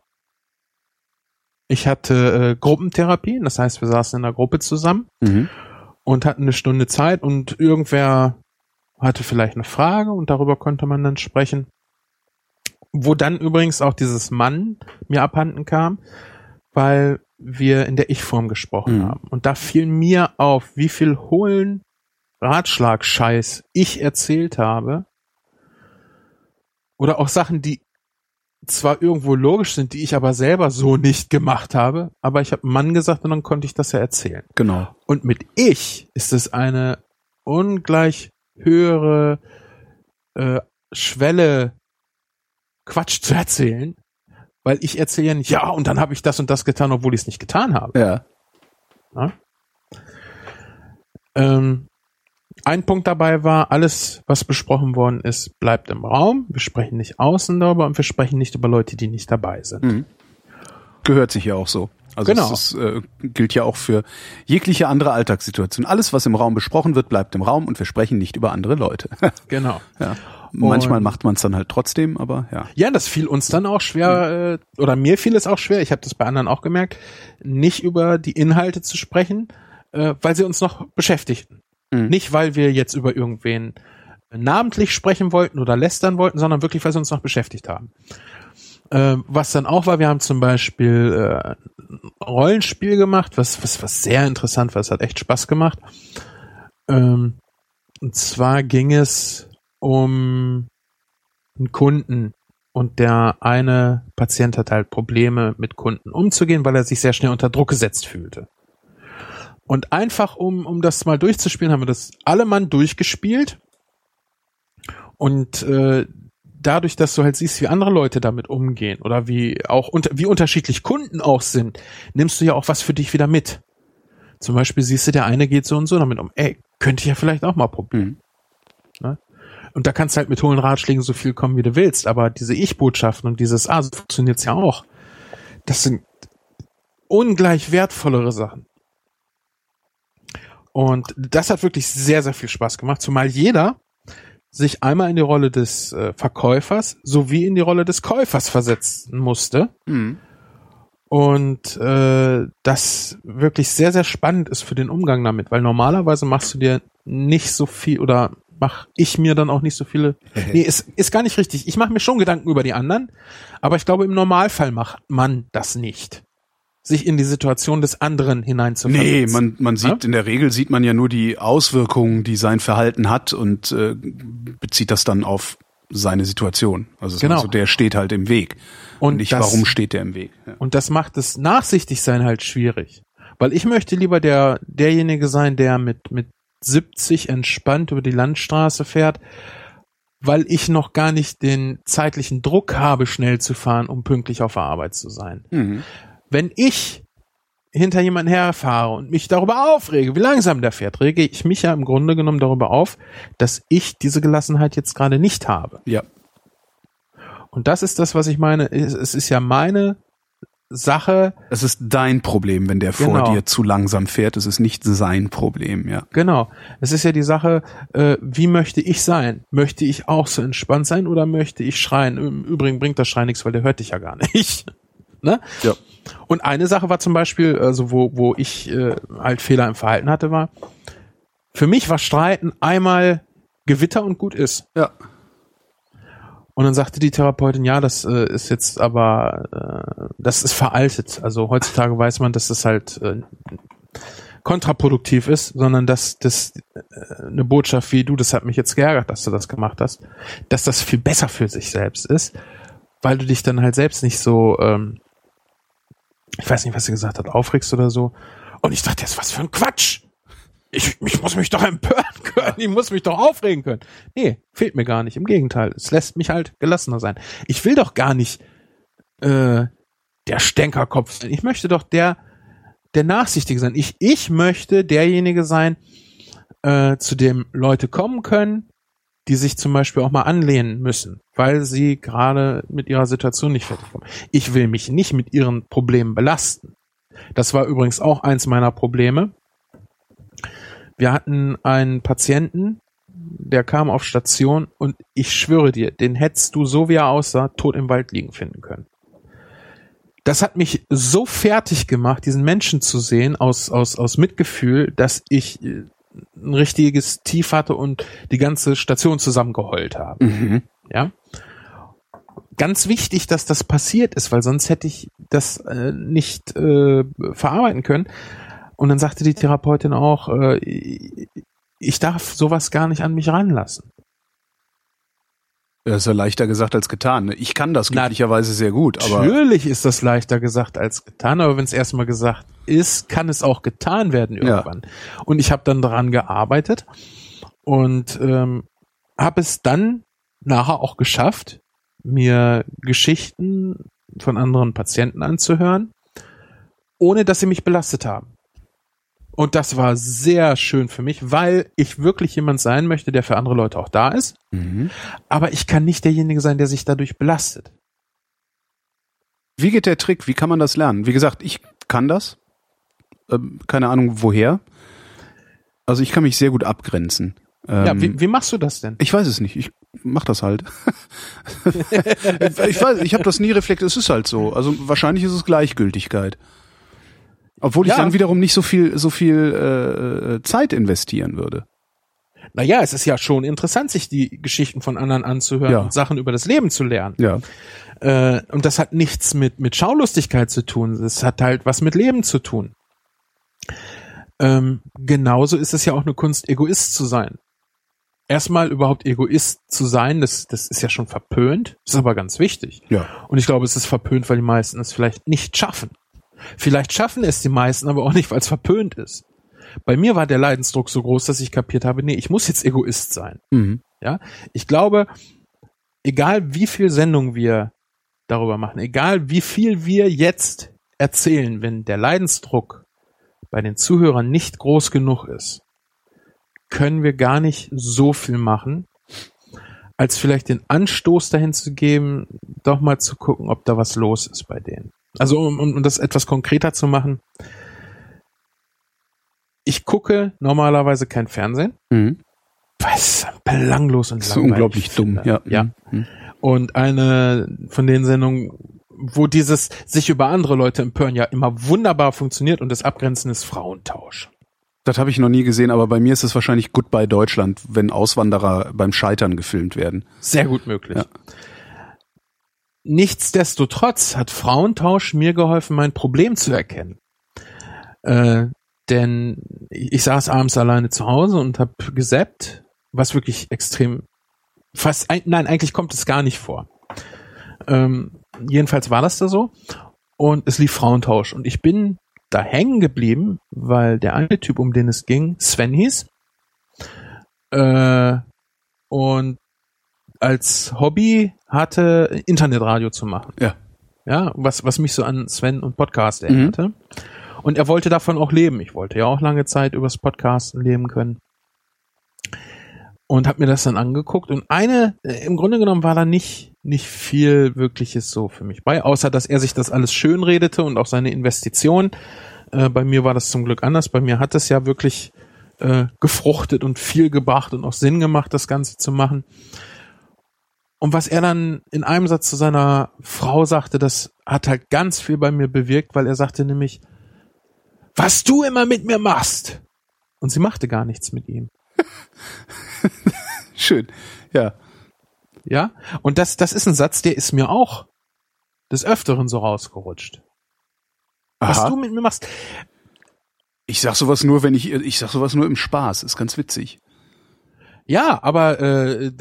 Ich hatte äh, Gruppentherapie, das heißt, wir saßen in einer Gruppe zusammen Mhm. und hatten eine Stunde Zeit und irgendwer hatte vielleicht eine Frage und darüber konnte man dann sprechen. Wo dann übrigens auch dieses Mann mir abhanden kam, weil wir in der Ich-Form gesprochen Mhm. haben. Und da fiel mir auf, wie viel hohlen Ratschlagscheiß ich erzählt habe, Oder auch Sachen, die zwar irgendwo logisch sind, die ich aber selber so nicht gemacht habe, aber ich habe Mann gesagt und dann konnte ich das ja erzählen. Genau. Und mit ich ist es eine ungleich höhere äh, Schwelle, Quatsch zu erzählen, weil ich erzähle ja nicht, ja, und dann habe ich das und das getan, obwohl ich es nicht getan habe. Ja. Ja? Ähm, ein Punkt dabei war, alles, was besprochen worden ist, bleibt im Raum. Wir sprechen nicht außen darüber und wir sprechen nicht über Leute, die nicht dabei sind. Mhm. Gehört sich ja auch so. Also Genau. es ist, äh, gilt ja auch für jegliche andere Alltagssituation. Alles, was im Raum besprochen wird, bleibt im Raum und wir sprechen nicht über andere Leute. [laughs] Genau. ja. Manchmal Und- macht man es dann halt trotzdem, aber ja. Ja, das fiel uns dann auch schwer, äh, oder mir fiel es auch schwer, ich habe das bei anderen auch gemerkt, nicht über die Inhalte zu sprechen, äh, weil sie uns noch beschäftigten. Mhm. Nicht, weil wir jetzt über irgendwen namentlich sprechen wollten oder lästern wollten, sondern wirklich, weil sie uns noch beschäftigt haben. Äh, was dann auch war, wir haben zum Beispiel äh, Rollenspiel gemacht, was, was, was sehr interessant war, es hat echt Spaß gemacht. Ähm, und zwar ging es um einen Kunden und der eine Patient hat halt Probleme mit Kunden umzugehen, weil er sich sehr schnell unter Druck gesetzt fühlte. Und einfach um, um das mal durchzuspielen, haben wir das alle Mann durchgespielt. Und äh, dadurch, dass du halt siehst, wie andere Leute damit umgehen oder wie auch unter, wie unterschiedlich Kunden auch sind, nimmst du ja auch was für dich wieder mit. Zum Beispiel siehst du, der eine geht so und so damit um. Ey, könnte ich ja vielleicht auch mal probieren. Mhm. Und da kannst du halt mit hohlen Ratschlägen so viel kommen, wie du willst. Aber diese Ich-Botschaften und dieses, ah, so funktioniert's ja auch. Das sind ungleich wertvollere Sachen. Und das hat wirklich sehr, sehr viel Spaß gemacht, zumal jeder sich einmal in die Rolle des äh, Verkäufers sowie in die Rolle des Käufers versetzen musste. Mhm. Und äh, das wirklich sehr, sehr spannend ist für den Umgang damit, weil normalerweise machst du dir nicht so viel oder mach ich mir dann auch nicht so viele. [laughs] nee, ist, ist gar nicht richtig. Ich mache mir schon Gedanken über die anderen, aber ich glaube, im Normalfall macht man das nicht. Sich in die Situation des anderen hineinzuversetzen. Nee, man, man sieht, Ja? in der Regel sieht man ja nur die Auswirkungen, die sein Verhalten hat und äh, bezieht das dann auf seine Situation. Also, Genau. also der steht halt im Weg. Und Und nicht, das- warum steht der im Weg. Ja. Und das macht das Nachsichtigsein halt schwierig. Weil ich möchte lieber der, derjenige sein, der mit, mit 70 entspannt über die Landstraße fährt, weil ich noch gar nicht den zeitlichen Druck habe, schnell zu fahren, um pünktlich auf der Arbeit zu sein. Mhm. Wenn ich hinter jemanden herfahre und mich darüber aufrege, wie langsam der fährt, rege ich mich ja im Grunde genommen darüber auf, dass ich diese Gelassenheit jetzt gerade nicht habe. Ja. Und das ist das, was ich meine. Es ist ja meine Sache, Es ist dein Problem, wenn der vor Genau. dir zu langsam fährt. Es ist nicht sein Problem, ja. Genau. Es ist ja die Sache, äh, wie möchte ich sein? Möchte ich auch so entspannt sein oder möchte ich schreien? Im Übrigen bringt das Schreien nichts, weil der hört dich ja gar nicht. Ne? Ja. Und eine Sache war zum Beispiel, also wo, wo ich äh, halt Fehler im Verhalten hatte, war, für mich war Streiten einmal Gewitter und gut ist. Ja. Und dann sagte die Therapeutin, ja, das äh, ist jetzt aber, äh, das ist veraltet. Also heutzutage weiß man, dass das halt äh, kontraproduktiv ist, sondern dass das äh, eine Botschaft wie du, das hat mich jetzt geärgert, dass du das gemacht hast, dass das viel besser für sich selbst ist, weil du dich dann halt selbst nicht so, ähm, ich weiß nicht, was sie gesagt hat, aufregst oder so. Und ich dachte jetzt, was für ein Quatsch! Ich, ich muss mich doch empören können, ich muss mich doch aufregen können. Nee, fehlt mir gar nicht. Im Gegenteil, es lässt mich halt gelassener sein. Ich will doch gar nicht äh, der Stänkerkopf sein. Ich möchte doch der, der Nachsichtige sein. Ich, ich möchte derjenige sein, äh, zu dem Leute kommen können, die sich zum Beispiel auch mal anlehnen müssen, weil sie gerade mit ihrer Situation nicht fertig kommen. Ich will mich nicht mit ihren Problemen belasten. Das war übrigens auch eins meiner Probleme. Wir hatten einen Patienten, der kam auf Station und ich schwöre dir, den hättest du, so wie er aussah, tot im Wald liegen finden können. Das hat mich so fertig gemacht, diesen Menschen zu sehen, aus, aus, aus Mitgefühl, dass ich äh, ein richtiges Tief hatte und die ganze Station zusammengeheult habe. Mhm. Ja. Ganz wichtig, dass das passiert ist, weil sonst hätte ich das äh, nicht äh, verarbeiten können. Und dann sagte die Therapeutin auch, äh, ich darf sowas gar nicht an mich ranlassen. Das ist ja leichter gesagt als getan. ne? Ich kann das glücklicherweise sehr gut, aber Natürlich ist das leichter gesagt als getan, aber wenn es erstmal gesagt ist, kann es auch getan werden irgendwann. Und ich habe dann daran gearbeitet und ähm, habe es dann nachher auch geschafft, mir Geschichten von anderen Patienten anzuhören, ohne dass sie mich belastet haben. Und das war sehr schön für mich, weil ich wirklich jemand sein möchte, der für andere Leute auch da ist. Mhm. Aber ich kann nicht derjenige sein, der sich dadurch belastet. Wie geht der Trick? Wie kann man das lernen? Wie gesagt, ich kann das. Ähm, keine Ahnung woher. Also ich kann mich sehr gut abgrenzen. ja, Ähm, wie, wie machst du das denn? ich weiß es nicht. Ich mach das halt. [laughs] ich weiß, ich habe das nie reflektiert. Es ist halt so. Also wahrscheinlich ist es Gleichgültigkeit. Obwohl ich Ja. dann wiederum nicht so viel so viel äh, Zeit investieren würde. Naja, es ist ja schon interessant, sich die Geschichten von anderen anzuhören Ja. und Sachen über das Leben zu lernen. Ja. Äh, und das hat nichts mit, mit Schaulustigkeit zu tun. Das hat halt was mit Leben zu tun. Ähm, genauso ist es ja auch eine Kunst, Egoist zu sein. Erstmal überhaupt Egoist zu sein, das, das ist ja schon verpönt, ist aber ganz wichtig. Ja. Und ich glaube, es ist verpönt, weil die meisten es vielleicht nicht schaffen. Vielleicht schaffen es die meisten, aber auch nicht, weil es verpönt ist. Bei mir war der Leidensdruck so groß, dass ich kapiert habe, nee, ich muss jetzt Egoist sein. Mhm. Ja, ich glaube, egal wie viel Sendung wir darüber machen, egal wie viel wir jetzt erzählen, wenn der Leidensdruck bei den Zuhörern nicht groß genug ist, können wir gar nicht so viel machen, als vielleicht den Anstoß dahin zu geben, doch mal zu gucken, ob da was los ist bei denen. Also um, um, um das etwas konkreter zu machen, ich gucke normalerweise kein Fernsehen, Mhm. es belanglos und Das ist langweilig unglaublich dumm. finde. Ja. ja. Mhm. Und eine von den Sendungen, wo dieses sich über andere Leute empören ja immer wunderbar funktioniert und das Abgrenzen ist Frauentausch. Das habe ich noch nie gesehen, aber bei mir ist es wahrscheinlich Goodbye Deutschland, wenn Auswanderer beim Scheitern gefilmt werden. Sehr gut möglich. Ja. Nichtsdestotrotz hat Frauentausch mir geholfen, mein Problem zu erkennen. Äh, denn ich saß abends alleine zu Hause und habe gesappt, was wirklich extrem fast ein, nein, eigentlich kommt es gar nicht vor. Ähm, jedenfalls war das da so und es lief Frauentausch und ich bin da hängen geblieben, weil der eine Typ, um den es ging, Sven hieß. Äh, und als Hobby hatte, Internetradio zu machen. Ja. Ja, was, was mich so an Sven und Podcast erinnerte. Und er wollte davon auch leben. Ich wollte ja auch lange Zeit übers Podcasten leben können. Und habe mir das dann angeguckt. Und eine, äh, im Grunde genommen war da nicht, nicht viel Wirkliches so für mich bei, außer dass er sich das alles schön redete und auch seine Investition. Äh, bei mir war das zum Glück anders. Bei mir hat es ja wirklich äh, gefruchtet und viel gebracht und auch Sinn gemacht, das Ganze zu machen. Und was er dann in einem Satz zu seiner Frau sagte, das hat halt ganz viel bei mir bewirkt, weil er sagte nämlich, was du immer mit mir machst. Und sie machte gar nichts mit ihm. [laughs] Schön. Ja. Ja? Und das, das ist ein Satz, der ist mir auch des Öfteren so rausgerutscht. Was Aha. du mit mir machst. Ich sag sowas nur, wenn ich ich sag sowas nur im Spaß. Ist ganz witzig. Ja, aber äh,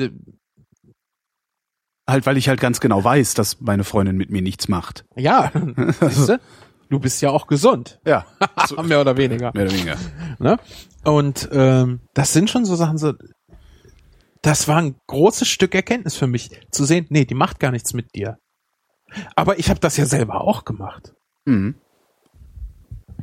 Halt, weil ich halt ganz genau weiß, dass meine Freundin mit mir nichts macht. ja, [laughs] siehste, du bist ja auch gesund. Ja. [laughs] Mehr oder weniger. Mehr oder weniger. Ne? Und ähm, das sind schon so Sachen, so, das war ein großes Stück Erkenntnis für mich, zu sehen, nee, die macht gar nichts mit dir. Aber ich habe das ja selber auch gemacht. Mhm.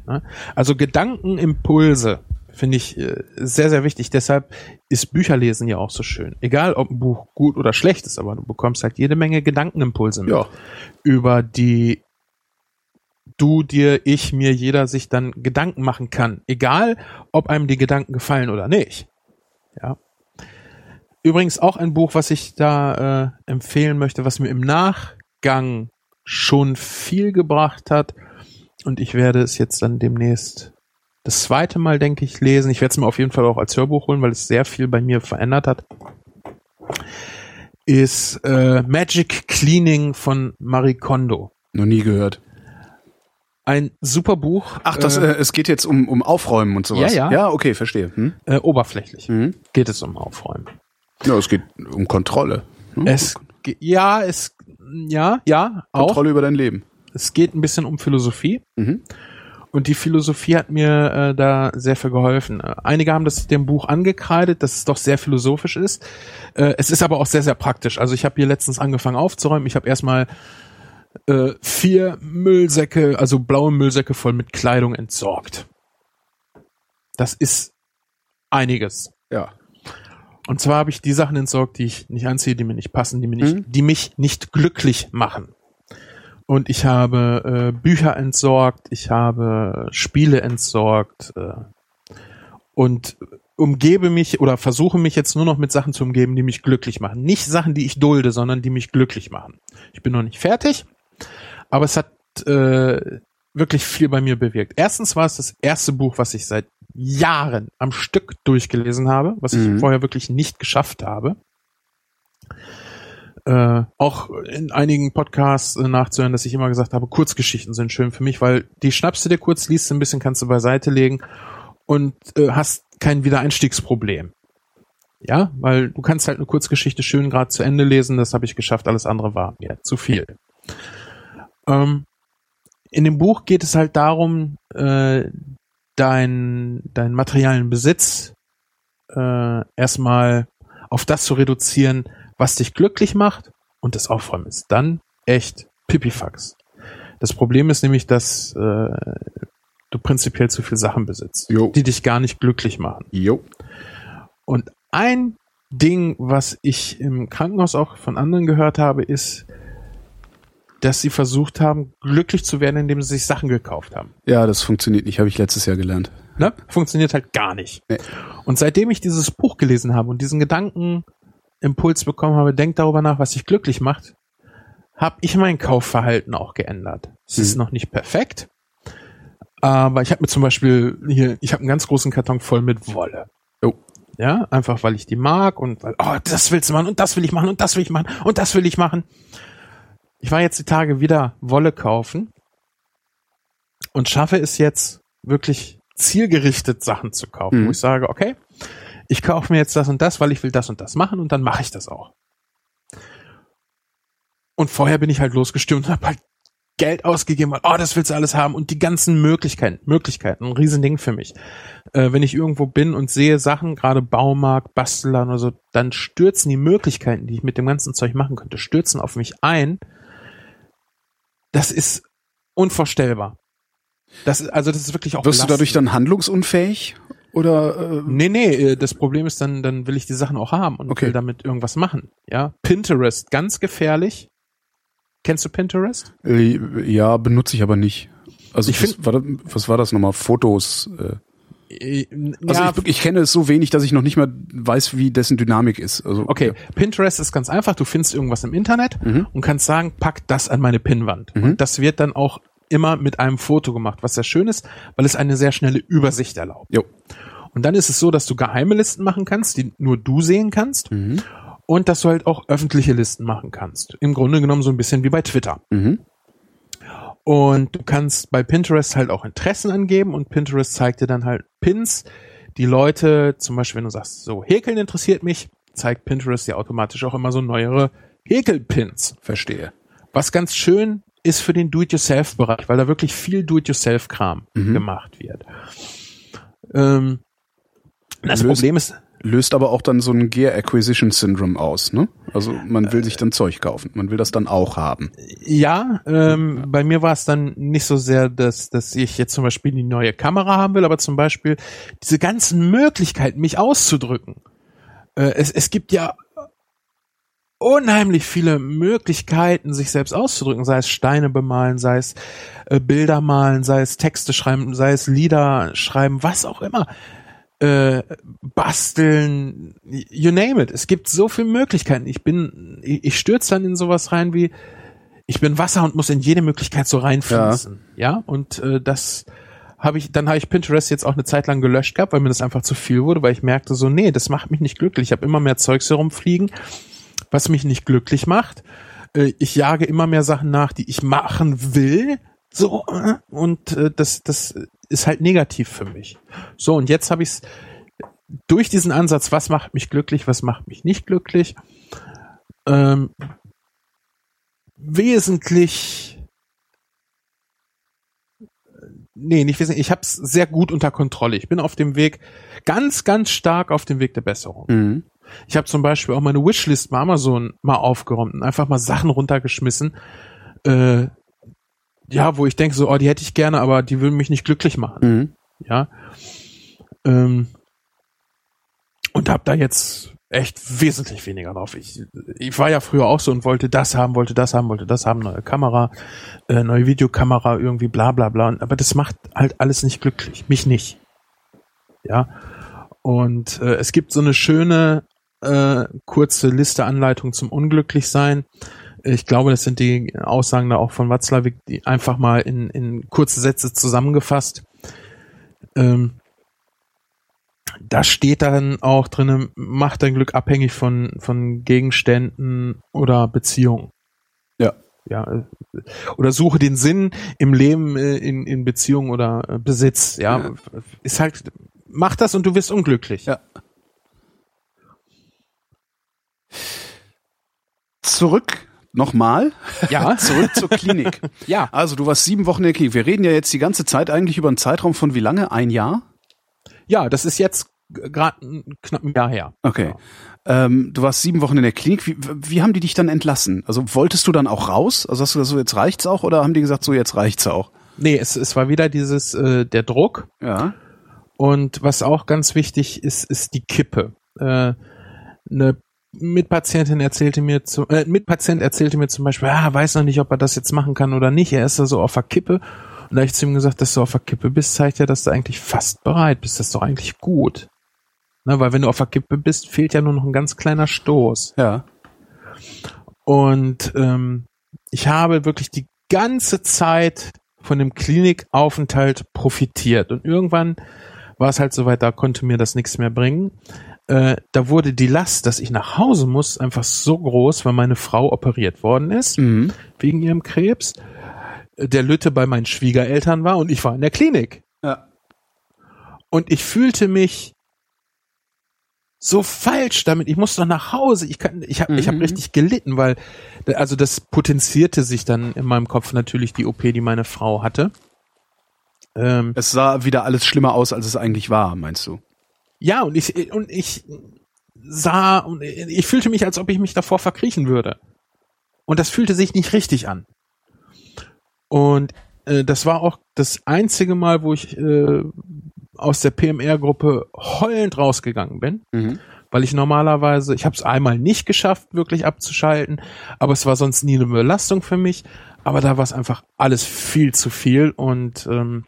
Ne? Also Gedankenimpulse finde ich äh, sehr, sehr wichtig. Deshalb ist Bücherlesen ja auch so schön. Egal, ob ein Buch gut oder schlecht ist, aber du bekommst halt jede Menge Gedankenimpulse mit, Ja. über die du dir, ich, mir, jeder sich dann Gedanken machen kann. Egal, ob einem die Gedanken gefallen oder nicht. Ja. Übrigens auch ein Buch, was ich da äh, empfehlen möchte, was mir im Nachgang schon viel gebracht hat. Und ich werde es jetzt dann demnächst das zweite Mal, denke ich, lesen. Ich werde es mir auf jeden Fall auch als Hörbuch holen, weil es sehr viel bei mir verändert hat. Ist äh, Magic Cleaning von Marie Kondo. Noch nie gehört. Ein super Buch. Ach, das, äh, es geht jetzt um, um Aufräumen und sowas. Ja, ja. Ja, okay, verstehe. Hm? äh, oberflächlich Mhm. geht es um Aufräumen. Ja, es geht um Kontrolle. Hm? Es, ja, es, ja, ja, auch. Kontrolle über dein Leben. Es geht ein bisschen um Philosophie. Mhm. Und die Philosophie hat mir äh, da sehr viel geholfen. Einige haben das dem Buch angekreidet, dass es doch sehr philosophisch ist. Äh, es ist aber auch sehr, sehr praktisch. Also ich habe hier letztens angefangen aufzuräumen. Ich habe erstmal äh, vier Müllsäcke, also blaue Müllsäcke voll mit Kleidung entsorgt. Das ist einiges. Ja. Und zwar habe ich die Sachen entsorgt, die ich nicht anziehe, die mir nicht passen, die, mir nicht, Mhm. die mich nicht glücklich machen. Und ich habe äh, Bücher entsorgt, ich habe Spiele entsorgt äh, und umgebe mich oder versuche mich jetzt nur noch mit Sachen zu umgeben, die mich glücklich machen. Nicht Sachen, die ich dulde, sondern die mich glücklich machen. Ich bin noch nicht fertig, aber es hat äh, wirklich viel bei mir bewirkt. Erstens war es das erste Buch, was ich seit Jahren am Stück durchgelesen habe, was Mhm. ich vorher wirklich nicht geschafft habe. Äh, auch in einigen Podcasts äh, nachzuhören, dass ich immer gesagt habe, Kurzgeschichten sind schön für mich, weil die schnappst du dir kurz, liest ein bisschen, kannst du beiseite legen und äh, hast kein Wiedereinstiegsproblem. Ja, weil du kannst halt eine Kurzgeschichte schön gerade zu Ende lesen, das habe ich geschafft, alles andere war mir zu viel. Ähm, in dem Buch geht es halt darum, äh, dein, deinen materialen Besitz äh, erstmal auf das zu reduzieren, was dich glücklich macht und das Aufräumen ist dann echt Pipifax. Das Problem ist nämlich, dass äh, du prinzipiell zu viel Sachen besitzt, Jo. die dich gar nicht glücklich machen. Jo. Und ein Ding, was ich im Krankenhaus auch von anderen gehört habe, ist, dass sie versucht haben, glücklich zu werden, indem sie sich Sachen gekauft haben. Ja, das funktioniert nicht, habe ich letztes Jahr gelernt. Ne? Funktioniert halt gar nicht. Nee. Und seitdem ich dieses Buch gelesen habe und diesen Gedankenimpuls bekommen habe, denk darüber nach, was dich glücklich macht, habe ich mein Kaufverhalten auch geändert. Es ist Mhm. noch nicht perfekt, aber ich habe mir zum Beispiel hier, ich habe einen ganz großen Karton voll mit Wolle. Oh. Ja, einfach weil ich die mag und weil, oh, das willst du machen und das will ich machen und das will ich machen und das will ich machen. Ich war jetzt die Tage wieder Wolle kaufen und schaffe es jetzt wirklich zielgerichtet Sachen zu kaufen, Mhm. wo ich sage, okay, ich kaufe mir jetzt das und das, weil ich will das und das machen und dann mache ich das auch. Und vorher bin ich halt losgestürmt und habe halt Geld ausgegeben, weil, oh, das willst du alles haben und die ganzen Möglichkeiten, Möglichkeiten, ein Riesending für mich. Äh, wenn ich irgendwo bin und sehe Sachen, gerade Baumarkt, Bastellern oder so, dann stürzen die Möglichkeiten, die ich mit dem ganzen Zeug machen könnte, stürzen auf mich ein. Das ist unvorstellbar. Das ist, also das ist wirklich auch Wirst du dadurch belastend. dann handlungsunfähig? Oder äh, Nee, nee, äh, das Problem ist dann, dann will ich die Sachen auch haben und Okay. will damit irgendwas machen. Ja, Pinterest, ganz gefährlich. Kennst du Pinterest? äh, ja, benutze ich aber nicht. Also Ich was, find- war das, was war das nochmal? Fotos. Äh, Äh, also ja, ich, ich kenne es so wenig, dass ich noch nicht mal weiß, wie dessen Dynamik ist. Also okay, Pinterest ist ganz einfach. Du findest irgendwas im Internet Mhm. und kannst sagen, pack das an meine Pinnwand. Mhm. Und das wird dann auch immer mit einem Foto gemacht, was sehr schön ist, weil es eine sehr schnelle Übersicht erlaubt. Jo. Und dann ist es so, dass du geheime Listen machen kannst, die nur du sehen kannst. Mhm. Und dass du halt auch öffentliche Listen machen kannst. Im Grunde genommen so ein bisschen wie bei Twitter. Mhm. Und du kannst bei Pinterest halt auch Interessen angeben und Pinterest zeigt dir dann halt Pins, die Leute, zum Beispiel wenn du sagst, so Häkeln interessiert mich, zeigt Pinterest dir automatisch auch immer so neuere Häkelpins. Verstehe. Was ganz schön ist für den Do-it-yourself-Bereich, weil da wirklich viel Do-it-yourself-Kram Mhm. gemacht wird. Ähm, das Löst- Problem ist, Löst aber auch dann so ein Gear Acquisition Syndrome aus, ne? Also man will sich dann Zeug kaufen. Man will das dann auch haben. Ja, ähm, bei mir war es dann nicht so sehr, dass, dass ich jetzt zum Beispiel die neue Kamera haben will, aber zum Beispiel diese ganzen Möglichkeiten, mich auszudrücken. Äh, es, es gibt ja unheimlich viele Möglichkeiten, sich selbst auszudrücken, sei es Steine bemalen, sei es äh, Bilder malen, sei es Texte schreiben, sei es Lieder schreiben, was auch immer. Äh, basteln, you name it. Es gibt so viele Möglichkeiten. Ich bin, ich, ich stürze dann in sowas rein wie, ich bin Wasser und muss in jede Möglichkeit so reinfließen. Ja, und äh, das habe ich, dann habe ich Pinterest jetzt auch eine Zeit lang gelöscht gehabt, weil mir das einfach zu viel wurde, weil ich merkte so, nee, das macht mich nicht glücklich. Ich habe immer mehr Zeugs herumfliegen, was mich nicht glücklich macht. Äh, ich jage immer mehr Sachen nach, die ich machen will. So, äh, und äh, das, das ist halt negativ für mich. So, und jetzt habe ich es durch diesen Ansatz, was macht mich glücklich, was macht mich nicht glücklich, ähm, wesentlich nee, nicht wesentlich, ich habe es sehr gut unter Kontrolle. Ich bin auf dem Weg, ganz, ganz stark auf dem Weg der Besserung. Mhm. Ich habe zum Beispiel auch meine Wishlist bei Amazon mal aufgeräumt und einfach mal Sachen runtergeschmissen, äh, ja, wo ich denke so, oh, die hätte ich gerne, aber die würden mich nicht glücklich machen. Mhm. Ja. Ähm, und habe da jetzt echt wesentlich weniger drauf. Ich, ich war ja früher auch so und wollte das haben, wollte das haben, wollte das haben, neue Kamera, äh, neue Videokamera, irgendwie bla bla bla. Aber das macht halt alles nicht glücklich. Mich nicht. Ja. Und äh, es gibt so eine schöne äh, kurze Liste Anleitung zum Unglücklichsein. Ich glaube, das sind die Aussagen da auch von Watzlawick, die einfach mal in, in kurze Sätze zusammengefasst. Ähm, da steht dann auch drin, mach dein Glück abhängig von, von Gegenständen oder Beziehungen. Ja. Ja. äh, Oder suche den Sinn im Leben äh, in, in Beziehung oder Besitz. Ja. Ja. Ist halt, mach das und du wirst unglücklich. Ja. Zurück nochmal. Ja. [laughs] Zurück zur Klinik. Ja. Also du warst sieben Wochen in der Klinik. Wir reden ja jetzt die ganze Zeit eigentlich über einen Zeitraum von wie lange? Ein Jahr? Ja, das ist jetzt gerade knapp ein Jahr her. Okay. Ähm, du warst sieben Wochen in der Klinik. Wie, wie haben die dich dann entlassen? Also wolltest du dann auch raus? Also hast du gesagt, so jetzt reicht's auch oder haben die gesagt, so jetzt reicht's auch? Nee, es, es war wieder dieses, äh, der Druck. Ja. Und was auch ganz wichtig ist, ist die Kippe. Äh, eine Mitpatientin erzählte mir, zu, äh, Mitpatient erzählte mir zum Beispiel, ah, weiß noch nicht, ob er das jetzt machen kann oder nicht. Er ist da so auf der Kippe. Und da ich zu ihm gesagt, dass du auf der Kippe bist, zeigt ja, dass du eigentlich fast bereit bist. Das ist doch eigentlich gut. Ne, weil wenn du auf der Kippe bist, fehlt ja nur noch ein ganz kleiner Stoß. Ja. Und ähm, ich habe wirklich die ganze Zeit von dem Klinikaufenthalt profitiert. Und irgendwann war es halt soweit, da konnte mir das nichts mehr bringen. Äh, da wurde die Last, dass ich nach Hause muss, einfach so groß, weil meine Frau operiert worden ist, Mhm. wegen ihrem Krebs. Äh, Der Lütte bei meinen Schwiegereltern war und ich war in der Klinik. Ja. Und ich fühlte mich so falsch damit. Ich muss doch nach Hause. Ich kann, ich habe, ich habe Mhm. richtig gelitten, weil, also das potenzierte sich dann in meinem Kopf natürlich die OP, die meine Frau hatte. Ähm, Es sah wieder alles schlimmer aus, als es eigentlich war, meinst du? Ja, und ich, und ich sah, und ich fühlte mich, als ob ich mich davor verkriechen würde. Und das fühlte sich nicht richtig an. Und äh, das war auch das einzige Mal, wo ich äh, aus der PMR-Gruppe heulend rausgegangen bin, Mhm. weil ich normalerweise, ich habe es einmal nicht geschafft, wirklich abzuschalten, aber es war sonst nie eine Belastung für mich. Aber da war es einfach alles viel zu viel und ähm,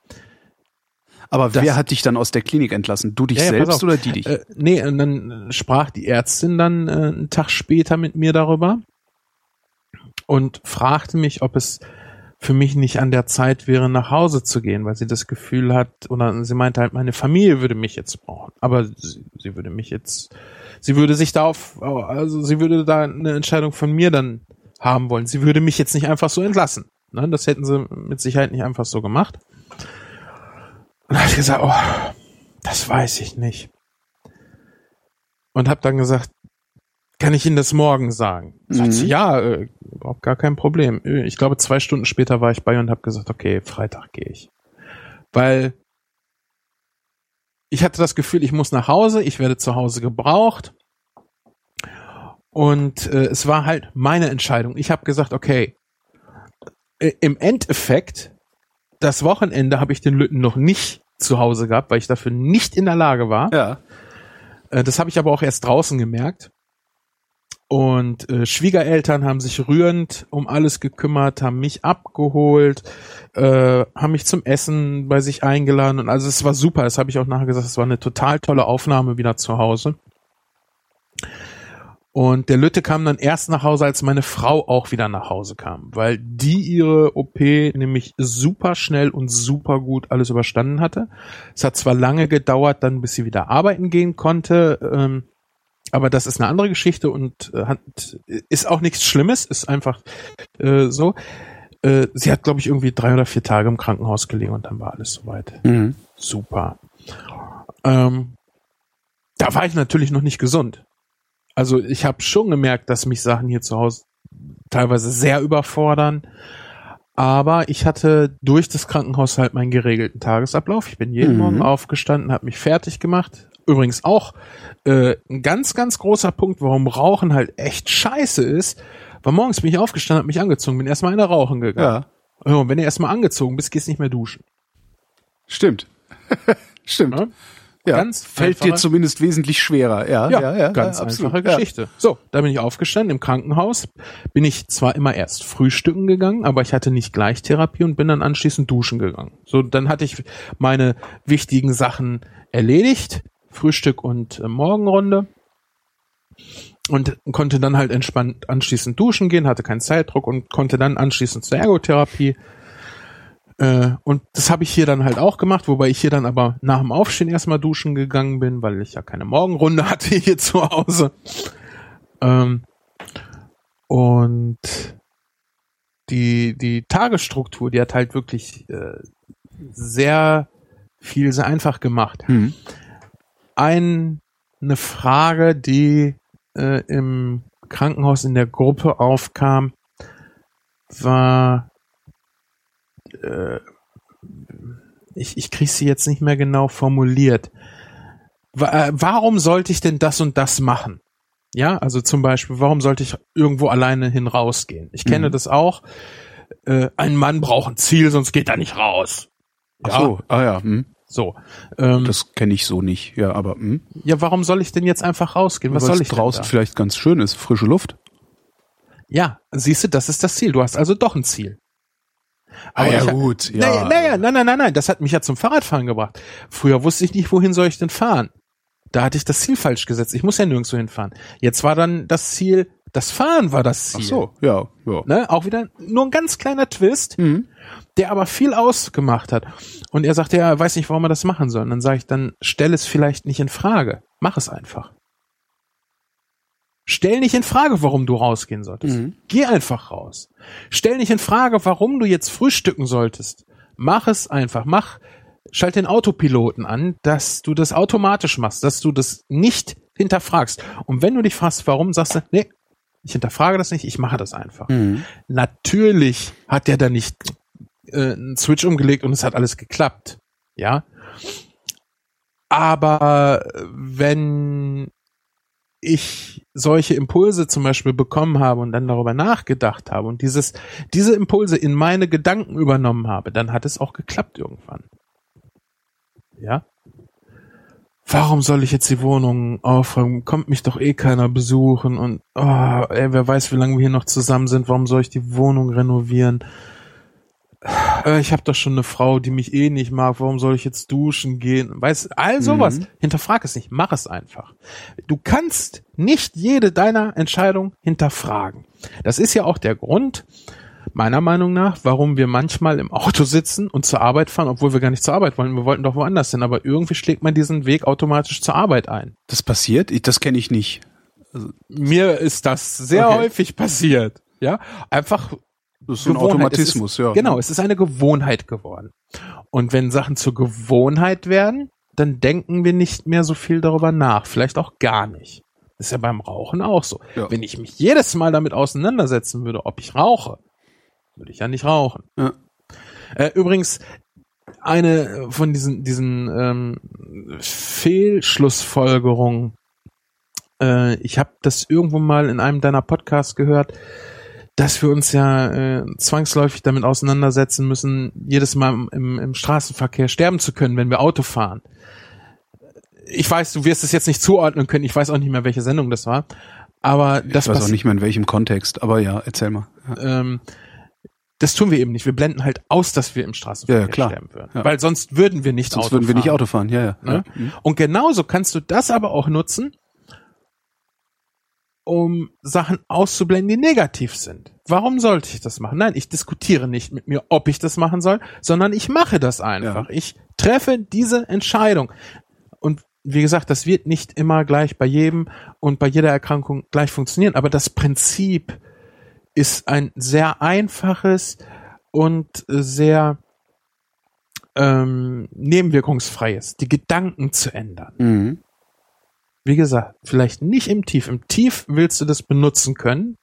Aber Das- wer hat dich dann aus der Klinik entlassen? Du dich Ja, ja, selbst oder die dich? Äh, nee, und dann sprach die Ärztin dann äh, einen Tag später mit mir darüber und fragte mich, ob es für mich nicht an der Zeit wäre, nach Hause zu gehen, weil sie das Gefühl hat, oder sie meinte halt, meine Familie würde mich jetzt brauchen. Aber sie, sie würde mich jetzt, sie würde sich da auf, also sie würde da eine Entscheidung von mir dann haben wollen. Sie würde mich jetzt nicht einfach so entlassen. Ne? Das hätten sie mit Sicherheit nicht einfach so gemacht. Und habe ich gesagt, oh, das weiß ich nicht. Und habe dann gesagt, kann ich Ihnen das morgen sagen? Mhm. sie, ja, äh, überhaupt gar kein Problem. Ich glaube, zwei Stunden später war ich bei und habe gesagt, okay, Freitag gehe ich. Weil ich hatte das Gefühl, ich muss nach Hause, ich werde zu Hause gebraucht. Und äh, es war halt meine Entscheidung. Ich habe gesagt, okay, äh, im Endeffekt, das Wochenende habe ich den Lütten noch nicht zu Hause gehabt, weil ich dafür nicht in der Lage war. ja. Äh, Das habe ich aber auch erst draußen gemerkt. Und äh, Schwiegereltern haben sich rührend um alles gekümmert, haben mich abgeholt, äh, haben mich zum Essen bei sich eingeladen. Und also es war super, das habe ich auch nachher gesagt, es war eine total tolle Aufnahme wieder zu Hause. Und der Lütte kam dann erst nach Hause, als meine Frau auch wieder nach Hause kam, weil die ihre OP nämlich super schnell und super gut alles überstanden hatte. Es hat zwar lange gedauert, dann bis sie wieder arbeiten gehen konnte, ähm, aber das ist eine andere Geschichte und äh, hat, ist auch nichts Schlimmes, ist einfach äh, so. Äh, sie hat, glaube ich, irgendwie drei oder vier Tage im Krankenhaus gelegen und dann war alles soweit. Mhm. Super. Ähm, da war ich natürlich noch nicht gesund. Also ich habe schon gemerkt, dass mich Sachen hier zu Hause teilweise sehr überfordern. Aber ich hatte durch das Krankenhaus halt meinen geregelten Tagesablauf. Ich bin jeden Mhm. Morgen aufgestanden, habe mich fertig gemacht. Übrigens auch äh, ein ganz, ganz großer Punkt, warum Rauchen halt echt scheiße ist. Weil morgens bin ich aufgestanden, habe mich angezogen, bin erstmal eine rauchen gegangen. Ja, Ja, und wenn du erstmal angezogen bist, gehst nicht mehr duschen. stimmt. [laughs] stimmt. Ne? Ja. Ganz Fällt dir einfache- zumindest wesentlich schwerer. Ja, Ja, ja, ja, ganz ja, absolut. einfache Ja. Geschichte. So, da bin ich aufgestanden im Krankenhaus. Bin ich zwar immer erst frühstücken gegangen, aber ich hatte nicht gleich Therapie und bin dann anschließend duschen gegangen. So, dann hatte ich meine wichtigen Sachen erledigt. Frühstück und äh, Morgenrunde. Und konnte dann halt entspannt anschließend duschen gehen, hatte keinen Zeitdruck und konnte dann anschließend zur Ergotherapie. Äh, und das habe ich hier dann halt auch gemacht, wobei ich hier dann aber nach dem Aufstehen erstmal duschen gegangen bin, weil ich ja keine Morgenrunde [laughs] hatte hier zu Hause. Ähm, und die, die Tagesstruktur, die hat halt wirklich äh, sehr viel sehr einfach gemacht. Hm. Ein, eine Frage, die äh, im Krankenhaus in der Gruppe aufkam, war, äh, ich, ich kriege sie jetzt nicht mehr genau formuliert. Äh, warum sollte ich denn das und das machen? Ja, also zum Beispiel, warum sollte ich irgendwo alleine hin rausgehen? Ich kenne Mhm. das auch. Äh, ein Mann braucht ein Ziel, sonst geht er nicht raus. Ach so, ah ja, hm. So. Ähm, das kenne ich so nicht. Ja, aber hm. ja, warum soll ich denn jetzt einfach rausgehen? Was soll ich denn draußen vielleicht ganz schön ist, frische Luft. Ja, siehst du, das ist das Ziel. Du hast also doch ein Ziel. Ah, ja, ich gut, ja. Naja, naja, nein, nein, nein, nein, das hat mich ja zum Fahrradfahren gebracht. Früher wusste ich nicht, wohin soll ich denn fahren. Da hatte ich das Ziel falsch gesetzt. Ich muss ja nirgendwo hinfahren. Jetzt war dann das Ziel, das Fahren war das Ziel. Ach so, ja, ja. Ne? Auch wieder nur ein ganz kleiner Twist, Mhm. der aber viel ausgemacht hat. Und er sagte, ja, er weiß nicht, warum er das machen soll. Und dann sage ich, dann stell es vielleicht nicht in Frage. Mach es einfach. Stell nicht in Frage, warum du rausgehen solltest. Mhm. Geh einfach raus. Stell nicht in Frage, warum du jetzt frühstücken solltest. Mach es einfach. Mach, schalt den Autopiloten an, dass du das automatisch machst, dass du das nicht hinterfragst. Und wenn du dich fragst, warum, sagst du, nee, ich hinterfrage das nicht, ich mache das einfach. Mhm. Natürlich hat der da nicht äh, einen Switch umgelegt und es hat alles geklappt. Ja. Aber äh, wenn ich solche Impulse zum Beispiel bekommen habe und dann darüber nachgedacht habe und dieses, diese Impulse in meine Gedanken übernommen habe, dann hat es auch geklappt irgendwann. Ja. Warum soll ich jetzt die Wohnung aufräumen? Kommt mich doch eh keiner besuchen und oh, ey, wer weiß, wie lange wir hier noch zusammen sind. Warum soll ich die Wohnung renovieren? Äh, Ich habe doch schon eine Frau, die mich eh nicht mag. Warum soll ich jetzt duschen gehen? Weißt, all sowas. Mhm. Hinterfrag es nicht. Mach es einfach. Du kannst nicht jede deiner Entscheidung hinterfragen. Das ist ja auch der Grund, meiner Meinung nach, warum wir manchmal im Auto sitzen und zur Arbeit fahren, obwohl wir gar nicht zur Arbeit wollen. Wir wollten doch woanders hin, aber irgendwie schlägt man diesen Weg automatisch zur Arbeit ein. Das passiert? Ich, das kenne ich nicht. Mir ist das sehr Okay. häufig passiert. Ja, einfach Das ist so ein Gewohnheit. Automatismus, ist, ja. Genau, es ist eine Gewohnheit geworden. Und wenn Sachen zur Gewohnheit werden, dann denken wir nicht mehr so viel darüber nach. Vielleicht auch gar nicht. Das ist ja beim Rauchen auch so. Ja. Wenn ich mich jedes Mal damit auseinandersetzen würde, ob ich rauche, würde ich ja nicht rauchen. Ja. Äh, übrigens, eine von diesen, diesen ähm, Fehlschlussfolgerungen, äh, ich habe das irgendwo mal in einem deiner Podcasts gehört, dass wir uns ja äh, zwangsläufig damit auseinandersetzen müssen, jedes Mal im, im, im Straßenverkehr sterben zu können, wenn wir Auto fahren. Ich weiß, du wirst es jetzt nicht zuordnen können, ich weiß auch nicht mehr, welche Sendung das war, aber das ich weiß auch nicht mehr in welchem Kontext, aber ja, erzähl mal. Ja. ähm, das tun wir eben nicht. Wir blenden halt aus, dass wir im Straßenverkehr Ja, klar. sterben würden. Ja. Weil sonst würden wir nicht Sonst Auto würden wir nicht fahren. Auto fahren, ja, ja. Ne? ja. Mhm. Und genauso kannst du das aber auch nutzen, um Sachen auszublenden, die negativ sind. Warum sollte ich das machen? Nein, ich diskutiere nicht mit mir, ob ich das machen soll, sondern ich mache das einfach. Ich treffe diese Entscheidung. Und wie gesagt, das wird nicht immer gleich bei jedem und bei jeder Erkrankung gleich funktionieren, aber das Prinzip ist ein sehr einfaches und sehr ähm, nebenwirkungsfreies, die Gedanken zu ändern. Mhm. Wie gesagt, vielleicht nicht im Tief. Im Tief willst du das benutzen können.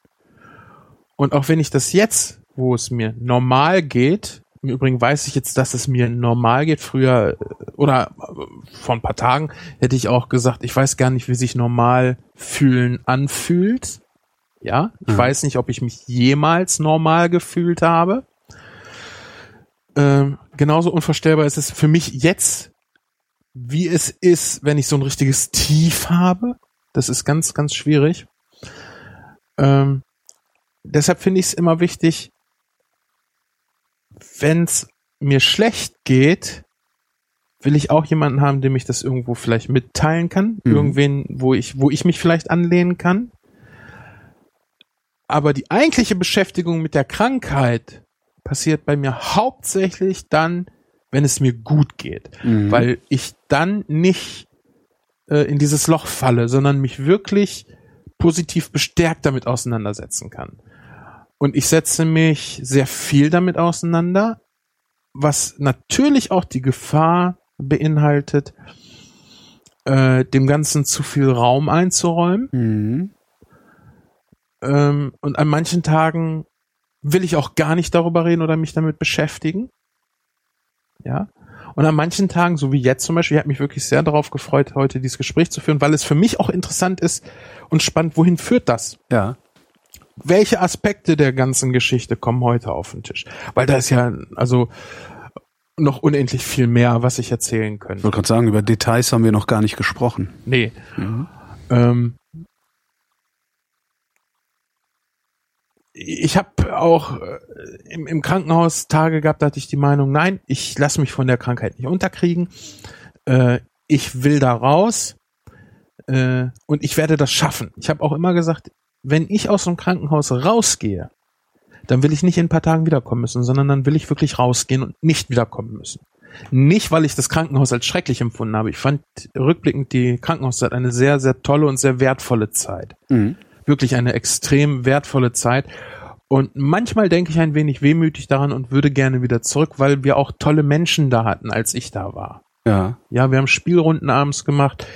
Und auch wenn ich das jetzt, wo es mir normal geht, im Übrigen weiß ich jetzt, dass es mir normal geht. Früher äh, oder äh, vor ein paar Tagen hätte ich auch gesagt, ich weiß gar nicht, wie sich normal fühlen anfühlt. Ja, ich Mhm. weiß nicht, ob ich mich jemals normal gefühlt habe. Ähm, genauso unvorstellbar ist es für mich jetzt, wie es ist, wenn ich so ein richtiges Tief habe. Das ist ganz, ganz schwierig. Ähm, deshalb finde ich es immer wichtig, wenn es mir schlecht geht, will ich auch jemanden haben, dem ich das irgendwo vielleicht mitteilen kann. Mhm. Irgendwen, wo ich, wo ich mich vielleicht anlehnen kann. Aber die eigentliche Beschäftigung mit der Krankheit passiert bei mir hauptsächlich dann, wenn es mir gut geht. Mhm. Weil ich dann nicht äh, in dieses Loch falle, sondern mich wirklich positiv bestärkt damit auseinandersetzen kann. Und ich setze mich sehr viel damit auseinander, was natürlich auch die Gefahr beinhaltet, äh, dem Ganzen zu viel Raum einzuräumen. Mhm. Ähm, und an manchen Tagen will ich auch gar nicht darüber reden oder mich damit beschäftigen. Ja. Und an manchen Tagen, so wie jetzt zum Beispiel, ich habe mich wirklich sehr darauf gefreut, heute dieses Gespräch zu führen, weil es für mich auch interessant ist und spannend, wohin führt das? Ja. welche Aspekte der ganzen Geschichte kommen heute auf den Tisch? Weil da ist ja also noch unendlich viel mehr, was ich erzählen Ich könnte. wollte gerade sagen, über Details haben wir noch gar nicht gesprochen. Nee. Mhm. Ähm, ich habe auch äh, im, im Krankenhaus Tage gehabt, da hatte ich die Meinung, nein, ich lasse mich von der Krankheit nicht unterkriegen. Äh, ich will da raus äh, und ich werde das schaffen. Ich habe auch immer gesagt, wenn ich aus dem Krankenhaus rausgehe, dann will ich nicht in ein paar Tagen wiederkommen müssen, sondern dann will ich wirklich rausgehen und nicht wiederkommen müssen. Nicht, weil ich das Krankenhaus als schrecklich empfunden habe. Ich fand rückblickend die Krankenhauszeit eine sehr, sehr tolle und sehr wertvolle Zeit. Mhm. Wirklich eine extrem wertvolle Zeit. Und manchmal denke ich ein wenig wehmütig daran und würde gerne wieder zurück, weil wir auch tolle Menschen da hatten, als ich da war. Ja. Ja, wir haben Spielrunden abends gemacht.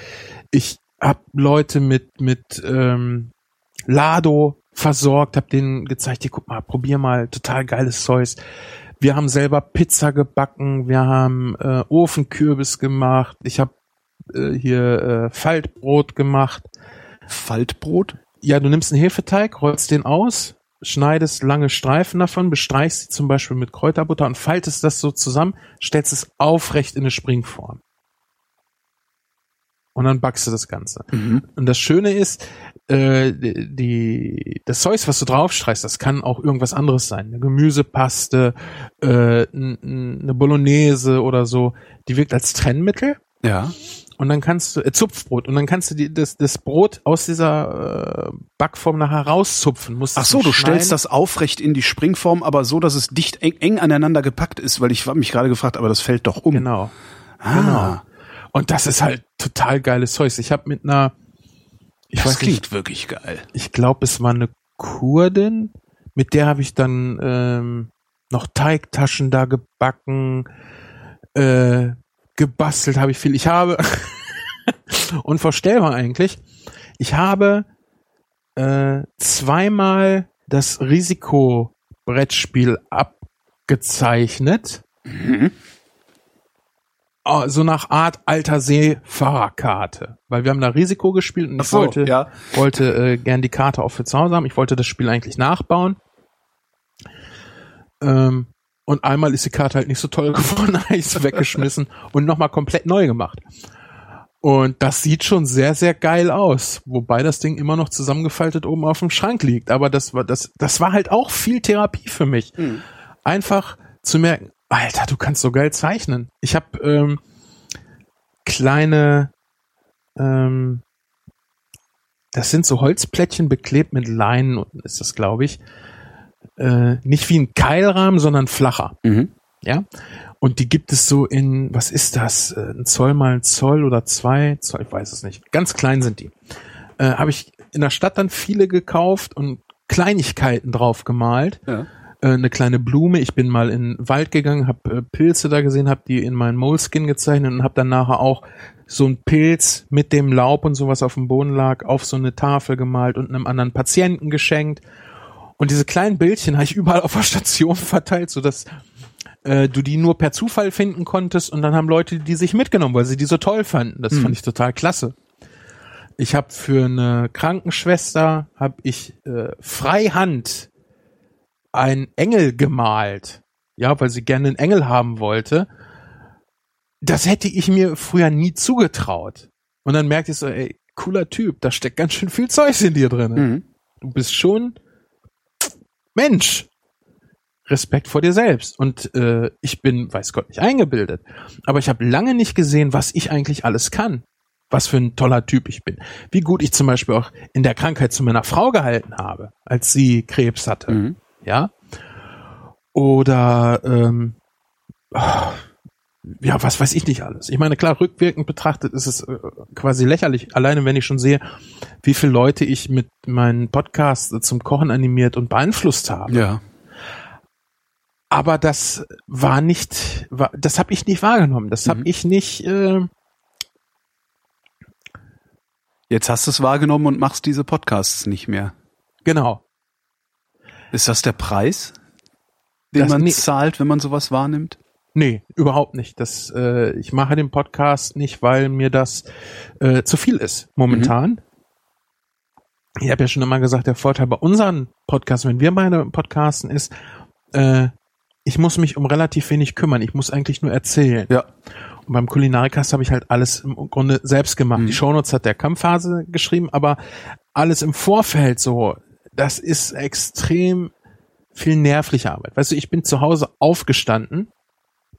Ich habe Leute mit mit ähm, Lado versorgt, habe denen gezeigt, hier guck mal, probier mal, total geiles Zeug. Wir haben selber Pizza gebacken, wir haben äh, Ofenkürbis gemacht, ich habe äh, hier äh, Faltbrot gemacht. Faltbrot? Ja, du nimmst einen Hefeteig, rollst den aus, schneidest lange Streifen davon, bestreichst sie zum Beispiel mit Kräuterbutter und faltest das so zusammen, stellst es aufrecht in eine Springform. Und dann backst du das Ganze. Mhm. Und das Schöne ist, äh, die, das Zeug, was du draufstreichst, das kann auch irgendwas anderes sein. Eine Gemüsepaste, äh, eine Bolognese oder so. Die wirkt als Trennmittel. Ja. Und dann kannst du, äh, Zupfbrot, und dann kannst du die, das, das Brot aus dieser äh, Backform nachher rauszupfen. Musst Ach so, du stellst das aufrecht in die Springform, aber so, dass es dicht eng, eng aneinander gepackt ist, weil ich habe mich gerade gefragt, aber das fällt doch um. Genau. Ah, genau. Und das ist halt total geiles Zeug. Ich habe mit einer, ich das weiß klingt nicht, wirklich geil. ich glaube, es war eine Kurdin, mit der habe ich dann ähm, noch Teigtaschen da gebacken, äh, gebastelt habe ich viel. Ich habe [laughs] unvorstellbar eigentlich. Ich habe äh, zweimal das Risikobrettspiel abgezeichnet. Mhm. Oh, so nach Art alter Seefahrerkarte. Weil wir haben da Risiko gespielt und ich so, wollte, ja. wollte äh, gern die Karte auch für zu Hause haben. Ich wollte das Spiel eigentlich nachbauen. Ähm, und einmal ist die Karte halt nicht so toll [laughs] geworden, habe ich sie weggeschmissen und nochmal komplett neu gemacht. Und das sieht schon sehr, sehr geil aus. Wobei das Ding immer noch zusammengefaltet oben auf dem Schrank liegt. Aber das war, das, das war halt auch viel Therapie für mich. Mhm. Einfach zu merken, Alter, du kannst so geil zeichnen. Ich habe ähm, kleine, ähm, das sind so Holzplättchen beklebt mit Leinen, ist das, glaube ich. Äh, nicht wie ein Keilrahmen, sondern flacher. Mhm. Ja. Und die gibt es so in, was ist das? Äh, Ein Zoll mal ein Zoll oder zwei Zoll, ich weiß es nicht. Ganz klein sind die. Äh, Habe ich in der Stadt dann viele gekauft und Kleinigkeiten drauf gemalt. Ja. Äh, eine kleine Blume. Ich bin mal in den Wald gegangen, habe äh, Pilze da gesehen, habe die in meinen Moleskin gezeichnet und habe dann nachher auch so ein Pilz mit dem Laub und sowas auf dem Boden lag, auf so eine Tafel gemalt und einem anderen Patienten geschenkt. Und diese kleinen Bildchen habe ich überall auf der Station verteilt, so dass äh, du die nur per Zufall finden konntest und dann haben Leute die sich mitgenommen, weil sie die so toll fanden. Das Mhm. fand ich total klasse. Ich habe für eine Krankenschwester habe ich äh, freihand einen Engel gemalt. Ja, weil sie gerne einen Engel haben wollte. Das hätte ich mir früher nie zugetraut. Und dann merkte ich so, ey, cooler Typ, da steckt ganz schön viel Zeug in dir drin. Mhm. Du bist schon Mensch. Respekt vor dir selbst. Und äh, ich bin, weiß Gott, nicht eingebildet. Aber ich habe lange nicht gesehen, was ich eigentlich alles kann. Was für ein toller Typ ich bin. Wie gut ich zum Beispiel auch in der Krankheit zu meiner Frau gehalten habe, als sie Krebs hatte. Mhm. Ja. Oder ähm, ah, ja, was weiß ich nicht alles. Ich meine, klar, rückwirkend betrachtet ist es äh, quasi lächerlich, alleine wenn ich schon sehe, wie viele Leute ich mit meinen Podcasts zum Kochen animiert und beeinflusst habe. Ja. Aber das war nicht, war, das habe ich nicht wahrgenommen. Das habe Mhm. ich nicht. Äh, Jetzt hast du es wahrgenommen und machst diese Podcasts nicht mehr. genau. Ist das der Preis, den Das man zahlt, wenn man sowas wahrnimmt? Nee, überhaupt nicht. Das, äh, ich mache den Podcast nicht, weil mir das äh, zu viel ist momentan. Ich habe ja schon immer gesagt, der Vorteil bei unseren Podcasts, wenn wir beide podcasten, ist, äh, ich muss mich um relativ wenig kümmern. Ich muss eigentlich nur erzählen. Ja. Und beim Kulinarikast habe ich halt alles im Grunde selbst gemacht. Mhm. Die Shownotes hat der Kampfphase geschrieben, aber alles im Vorfeld so, das ist extrem viel nervliche Arbeit. Weißt du, ich bin zu Hause aufgestanden,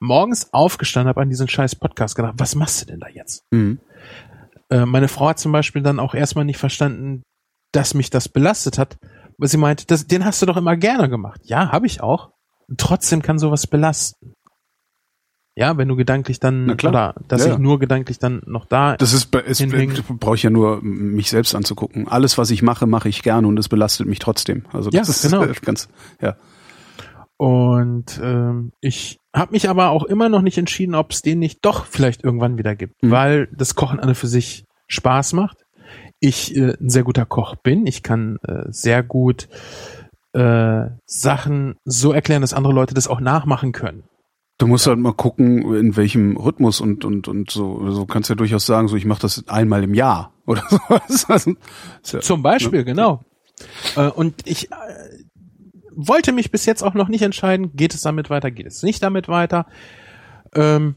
morgens aufgestanden, habe an diesen scheiß Podcast gedacht, was machst du denn da jetzt? Mhm. Äh, meine Frau hat zum Beispiel dann auch erstmal nicht verstanden, dass mich das belastet hat, weil sie meinte, das, den hast du doch immer gerne gemacht. Ja, habe ich auch. Und trotzdem kann sowas belasten. Ja, wenn du gedanklich dann, oder dass Ja, ich nur gedanklich dann noch da. Das ist, ist brauche ich ja nur mich selbst anzugucken. Alles, was ich mache, mache ich gerne und es belastet mich trotzdem. Also das Ja, ist genau. [laughs] ganz, ja. Und ähm, ich habe mich aber auch immer noch nicht entschieden, ob es den nicht doch vielleicht irgendwann wieder gibt, Mhm. weil das Kochen an und für sich Spaß macht. Ich äh, ein sehr guter Koch bin. Ich kann äh, sehr gut äh, Sachen so erklären, dass andere Leute das auch nachmachen können. Du musst halt mal gucken, in welchem Rhythmus und und und so. So kannst ja durchaus sagen, so ich mache das einmal im Jahr [laughs] oder sowas. Also, ja, Zum Beispiel, genau. Äh, und ich äh, wollte mich bis jetzt auch noch nicht entscheiden, geht es damit weiter, geht es nicht damit weiter. Ähm,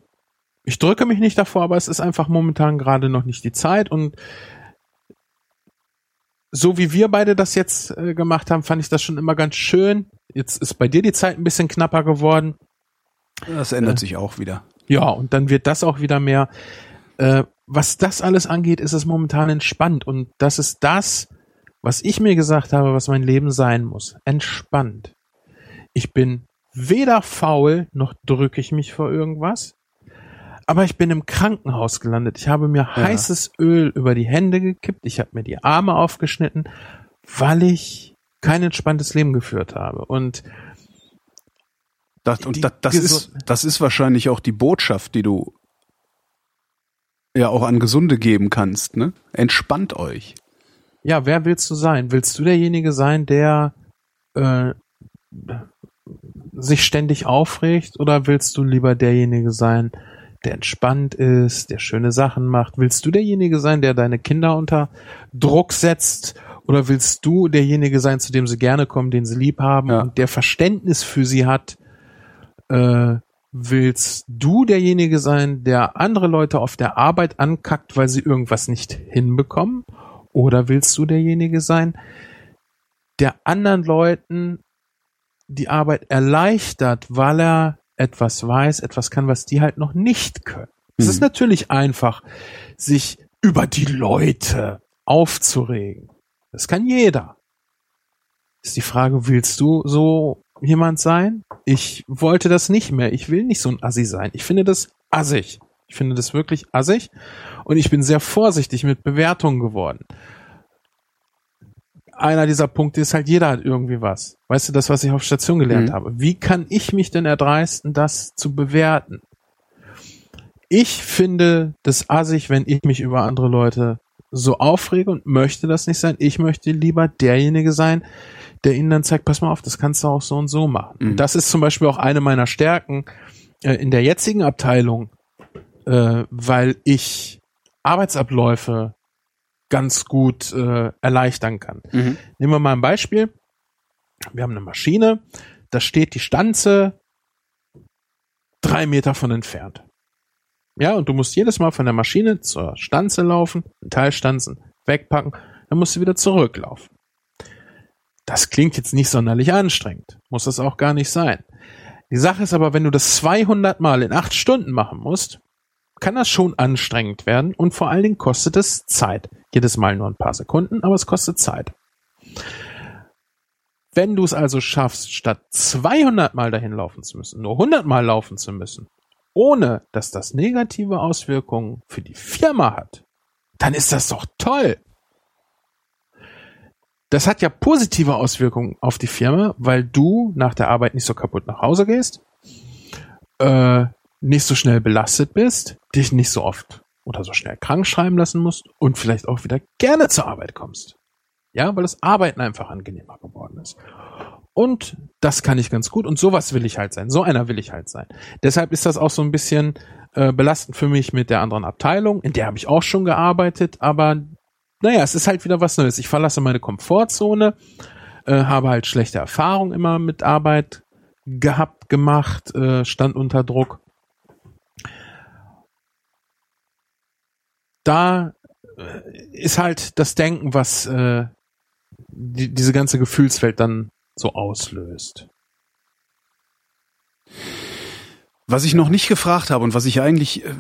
ich drücke mich nicht davor, aber es ist einfach momentan gerade noch nicht die Zeit und so wie wir beide das jetzt äh, gemacht haben, fand ich das schon immer ganz schön. Jetzt ist bei dir die Zeit ein bisschen knapper geworden. das ändert Äh. sich auch wieder. Ja, und dann wird das auch wieder mehr. Äh, was das alles angeht, ist es momentan entspannt. Und das ist das, was ich mir gesagt habe, was mein Leben sein muss. Entspannt. Ich bin weder faul, noch drücke ich mich vor irgendwas. Aber ich bin im Krankenhaus gelandet. Ich habe mir heißes Öl über die Hände gekippt. Ich habe mir die Arme aufgeschnitten, weil ich kein entspanntes Leben geführt habe. Und Das, und das, das ist das ist wahrscheinlich auch die Botschaft, die du ja auch an Gesunde geben kannst. Ne? Entspannt euch. Ja, wer willst du sein? Willst du derjenige sein, der äh, sich ständig aufregt oder willst du lieber derjenige sein, der entspannt ist, der schöne Sachen macht? Willst du derjenige sein, der deine Kinder unter Druck setzt oder willst du derjenige sein, zu dem sie gerne kommen, den sie lieb haben Ja. und der Verständnis für sie hat? Äh, willst du derjenige sein, der andere Leute auf der Arbeit ankackt, weil sie irgendwas nicht hinbekommen? Oder willst du derjenige sein, der anderen Leuten die Arbeit erleichtert, weil er etwas weiß, etwas kann, was die halt noch nicht können? Es Mhm. ist natürlich einfach, sich über die Leute aufzuregen. Das kann jeder. Ist die Frage, willst du so jemand sein? Ich wollte das nicht mehr. Ich will nicht so ein Assi sein. Ich finde das assig. Ich finde das wirklich assig. Und ich bin sehr vorsichtig mit Bewertungen geworden. Einer dieser Punkte ist halt, jeder hat irgendwie was. Weißt du, das, was ich auf Station gelernt Mhm. habe. Wie kann ich mich denn erdreisten, das zu bewerten? Ich finde das assig, wenn ich mich über andere Leute so aufrege und möchte das nicht sein. Ich möchte lieber derjenige sein, der ihnen dann zeigt, pass mal auf, das kannst du auch so und so machen. Mhm. Das ist zum Beispiel auch eine meiner Stärken äh, in der jetzigen Abteilung, äh, weil ich Arbeitsabläufe ganz gut äh, erleichtern kann. Mhm. Nehmen wir mal ein Beispiel. Wir haben eine Maschine, da steht die Stanze drei Meter von entfernt. Ja, und du musst jedes Mal von der Maschine zur Stanze laufen, Teilstanzen wegpacken, dann musst du wieder zurücklaufen. Das klingt jetzt nicht sonderlich anstrengend. Muss das auch gar nicht sein. Die Sache ist aber, wenn du das 200 Mal in acht Stunden machen musst, kann das schon anstrengend werden und vor allen Dingen kostet es Zeit. Jedes Mal nur ein paar Sekunden, aber es kostet Zeit. Wenn du es also schaffst, statt 200 Mal dahin laufen zu müssen, nur 100 Mal laufen zu müssen, ohne dass das negative Auswirkungen für die Firma hat, dann ist das doch toll. Das hat ja positive Auswirkungen auf die Firma, weil du nach der Arbeit nicht so kaputt nach Hause gehst, äh, nicht so schnell belastet bist, dich nicht so oft oder so schnell krank schreiben lassen musst und vielleicht auch wieder gerne zur Arbeit kommst. Ja, weil das Arbeiten einfach angenehmer geworden ist. Und das kann ich ganz gut und sowas will ich halt sein. So einer will ich halt sein. Deshalb ist das auch so ein bisschen äh, belastend für mich mit der anderen Abteilung. In der habe ich auch schon gearbeitet, aber naja, es ist halt wieder was Neues. Ich verlasse meine Komfortzone, äh, habe halt schlechte Erfahrungen immer mit Arbeit gehabt, gemacht, äh, stand unter Druck. Da äh, ist halt das Denken, was äh, die, diese ganze Gefühlswelt dann so auslöst. Was ich noch nicht gefragt habe und was ich eigentlich äh,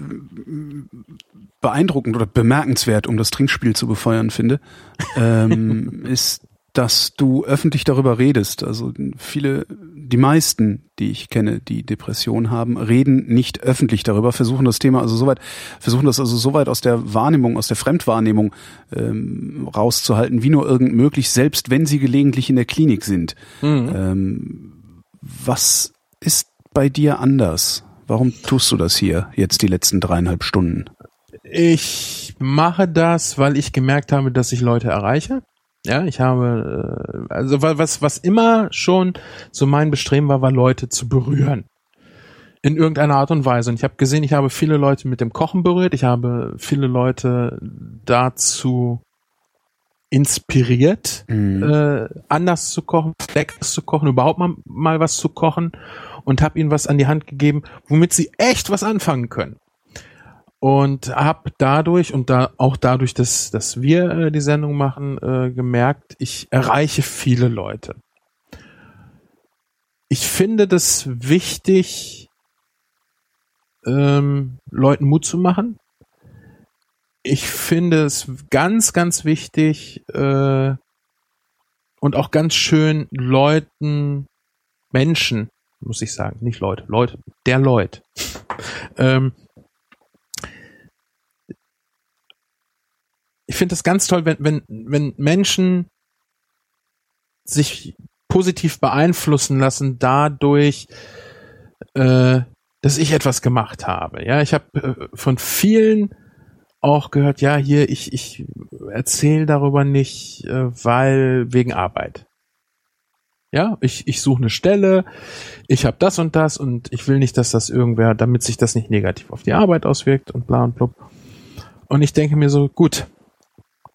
beeindruckend oder bemerkenswert, um das Trinkspiel zu befeuern finde, [laughs] ähm, ist, dass du öffentlich darüber redest. Also viele, die meisten, die ich kenne, die Depression haben, reden nicht öffentlich darüber, versuchen das Thema also soweit, versuchen das also soweit aus der Wahrnehmung, aus der Fremdwahrnehmung ähm, rauszuhalten, wie nur irgend möglich, selbst wenn sie gelegentlich in der Klinik sind. Mhm. Ähm, was ist bei dir anders? Warum tust du das hier jetzt die letzten dreieinhalb Stunden? Ich mache das, weil ich gemerkt habe, dass ich Leute erreiche. Ja, ich habe, äh, also wa- was, was immer schon so mein Bestreben war, war Leute zu berühren. In irgendeiner Art und Weise. Und ich habe gesehen, ich habe viele Leute mit dem Kochen berührt. Ich habe viele Leute dazu inspiriert, äh, anders zu kochen, leckeres zu kochen, überhaupt mal, mal was zu kochen und habe ihnen was an die Hand gegeben, womit sie echt was anfangen können. Und habe dadurch und da auch dadurch, dass, dass wir äh, die Sendung machen, äh, gemerkt, ich erreiche viele Leute. Ich finde das wichtig, ähm, Leuten Mut zu machen. Ich finde es ganz, ganz wichtig äh, und auch ganz schön Leuten, Menschen, muss ich sagen, nicht Leute, Leute, der Leut. [laughs] ähm, ich finde es ganz toll, wenn, wenn, wenn Menschen sich positiv beeinflussen lassen dadurch, äh, dass ich etwas gemacht habe. Ja, ich habe äh, von vielen auch gehört, ja, hier, ich, ich erzähle darüber nicht, äh, weil wegen Arbeit. Ja, ich, ich suche eine Stelle, ich habe das und das und ich will nicht, dass das irgendwer, damit sich das nicht negativ auf die Arbeit auswirkt und bla und blub. Und ich denke mir so, gut,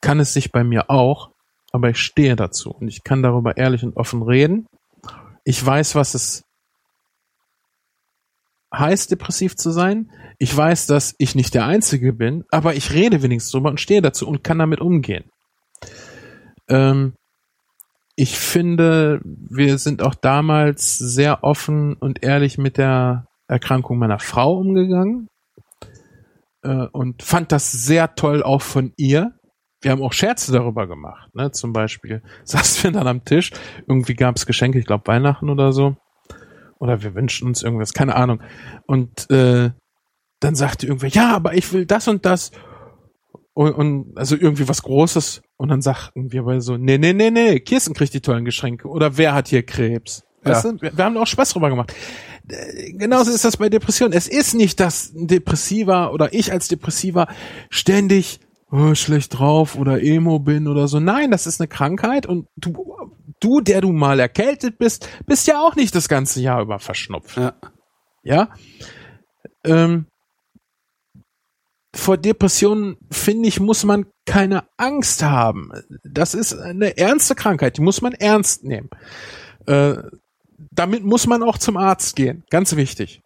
kann es sich bei mir auch, aber ich stehe dazu und ich kann darüber ehrlich und offen reden. Ich weiß, was es heißt, depressiv zu sein. Ich weiß, dass ich nicht der Einzige bin, aber ich rede wenigstens drüber und stehe dazu und kann damit umgehen. Ähm, ich finde, wir sind auch damals sehr offen und ehrlich mit der Erkrankung meiner Frau umgegangen äh, und fand das sehr toll auch von ihr. Wir haben auch Scherze darüber gemacht, ne? Zum Beispiel [laughs] saßen wir dann am Tisch, irgendwie gab es Geschenke, ich glaube Weihnachten oder so. Oder wir wünschen uns irgendwas, keine Ahnung. Und äh, dann sagte irgendwer, ja, aber ich will das und das. Und, und also irgendwie was Großes. Und dann sagten wir beide so, nee, nee, nee, nee, Kirsten kriegt die tollen Geschenke. Oder wer hat hier Krebs? Weißt du? Wir, wir haben auch Spaß drüber gemacht. Äh, Genauso ist das bei Depressionen. Es ist nicht, dass ein Depressiver oder ich als Depressiver ständig oh, schlecht drauf oder emo bin oder so. Nein, das ist eine Krankheit und du, du, der du mal erkältet bist, bist ja auch nicht das ganze Jahr über verschnupft. Ja. Ja. Ähm, vor Depressionen, finde ich, muss man keine Angst haben. Das ist eine ernste Krankheit, die muss man ernst nehmen. Äh, damit muss man auch zum Arzt gehen. Ganz wichtig.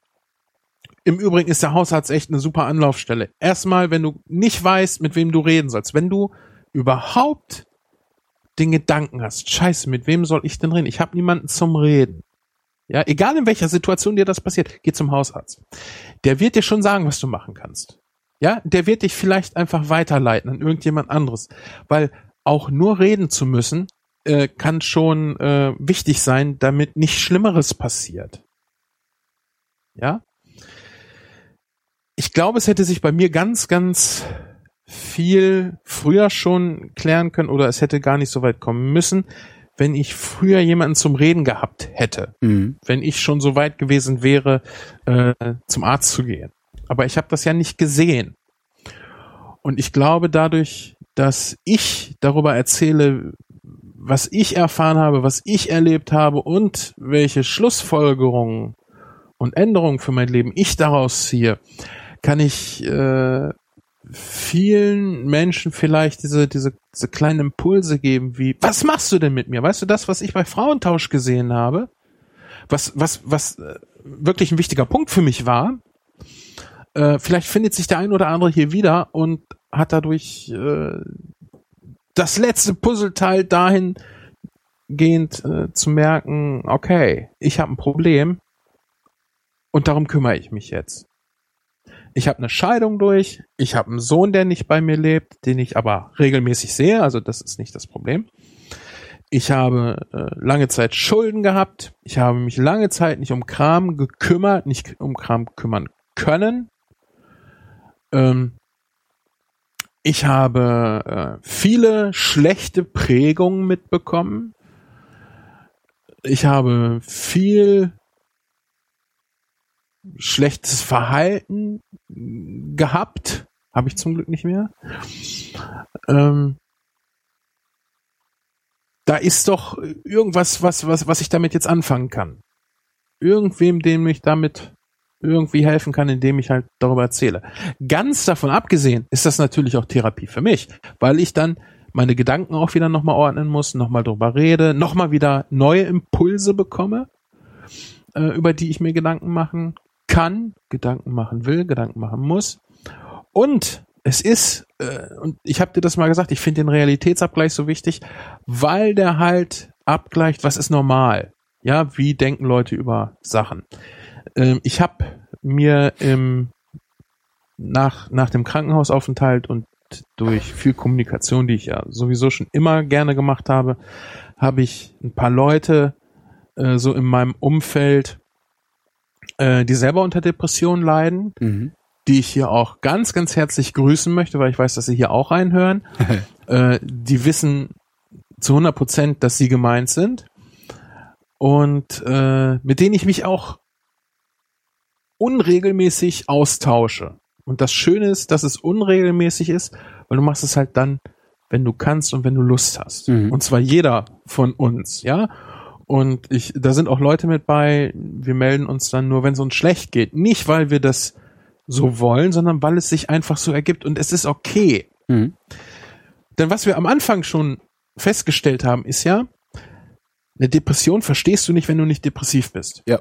Im Übrigen ist der Hausarzt echt eine super Anlaufstelle. Erstmal, wenn du nicht weißt, mit wem du reden sollst, wenn du überhaupt den Gedanken hast, scheiße, mit wem soll ich denn reden? Ich habe niemanden zum Reden. Ja, egal in welcher Situation dir das passiert, geh zum Hausarzt. Der wird dir schon sagen, was du machen kannst. Ja, der wird dich vielleicht einfach weiterleiten an irgendjemand anderes, weil auch nur reden zu müssen äh, kann schon äh, wichtig sein, damit nicht Schlimmeres passiert. Ja? Ich glaube, es hätte sich bei mir ganz, ganz viel früher schon klären können oder es hätte gar nicht so weit kommen müssen, wenn ich früher jemanden zum Reden gehabt hätte. Mhm. Wenn ich schon so weit gewesen wäre, äh, zum Arzt zu gehen. Aber ich habe das ja nicht gesehen. Und ich glaube dadurch, dass ich darüber erzähle, was ich erfahren habe, was ich erlebt habe und welche Schlussfolgerungen und Änderungen für mein Leben ich daraus ziehe, kann ich äh, vielen Menschen vielleicht diese, diese, diese kleinen Impulse geben, wie, was machst du denn mit mir? Weißt du das, was ich bei Frauentausch gesehen habe? Was, was, was äh, wirklich ein wichtiger Punkt für mich war? Äh, vielleicht findet sich der ein oder andere hier wieder und hat dadurch äh, das letzte Puzzleteil dahingehend äh, zu merken, okay, ich habe ein Problem und darum kümmere ich mich jetzt. Ich habe eine Scheidung durch, ich habe einen Sohn, der nicht bei mir lebt, den ich aber regelmäßig sehe, also das ist nicht das Problem. Ich habe äh, lange Zeit Schulden gehabt, ich habe mich lange Zeit nicht um Kram gekümmert, nicht um Kram kümmern können. Ähm, ich habe äh, viele schlechte Prägungen mitbekommen. Ich habe viel schlechtes Verhalten gehabt. Habe ich zum Glück nicht mehr. Ähm, da ist doch irgendwas, was, was, was ich damit jetzt anfangen kann. Irgendwem, dem ich damit irgendwie helfen kann, indem ich halt darüber erzähle. Ganz davon abgesehen ist das natürlich auch Therapie für mich, weil ich dann meine Gedanken auch wieder nochmal ordnen muss, nochmal drüber rede, nochmal wieder neue Impulse bekomme, äh, über die ich mir Gedanken machen kann, Gedanken machen will, Gedanken machen muss. Und es ist, äh, und ich habe dir das mal gesagt, ich finde den Realitätsabgleich so wichtig, weil der halt abgleicht, was ist normal. Ja, wie denken Leute über Sachen. Ähm, ich habe mir im, nach, nach dem Krankenhausaufenthalt und durch viel Kommunikation, die ich ja sowieso schon immer gerne gemacht habe, habe ich ein paar Leute äh, so in meinem Umfeld, äh, die selber unter Depressionen leiden, Mhm. die ich hier auch ganz, ganz herzlich grüßen möchte, weil ich weiß, dass sie hier auch reinhören. [laughs] äh, die wissen zu 100 Prozent, dass sie gemeint sind und äh, mit denen ich mich auch unregelmäßig austausche. Und das Schöne ist, dass es unregelmäßig ist, weil du machst es halt dann, wenn du kannst und wenn du Lust hast. Mhm. Und zwar jeder von uns, ja. Und ich, da sind auch Leute mit bei, wir melden uns dann nur, wenn es uns schlecht geht. Nicht, weil wir das so wollen, sondern weil es sich einfach so ergibt und es ist okay. Mhm. Denn was wir am Anfang schon festgestellt haben, ist ja, eine Depression verstehst du nicht, wenn du nicht depressiv bist. Ja.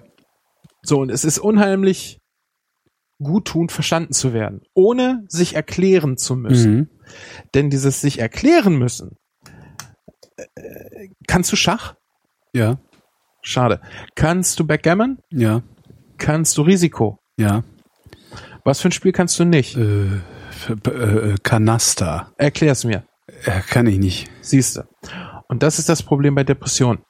So, und es ist unheimlich guttun, verstanden zu werden, ohne sich erklären zu müssen. Mhm. Denn dieses sich erklären müssen, äh, kannst du Schach? Ja. Schade. Kannst du Backgammon? Ja. Kannst du Risiko? Ja. Was für ein Spiel kannst du nicht? Äh, äh, Kanaster. Erklär's mir. Äh, kann ich nicht. Siehste. Und das ist das Problem bei Depressionen.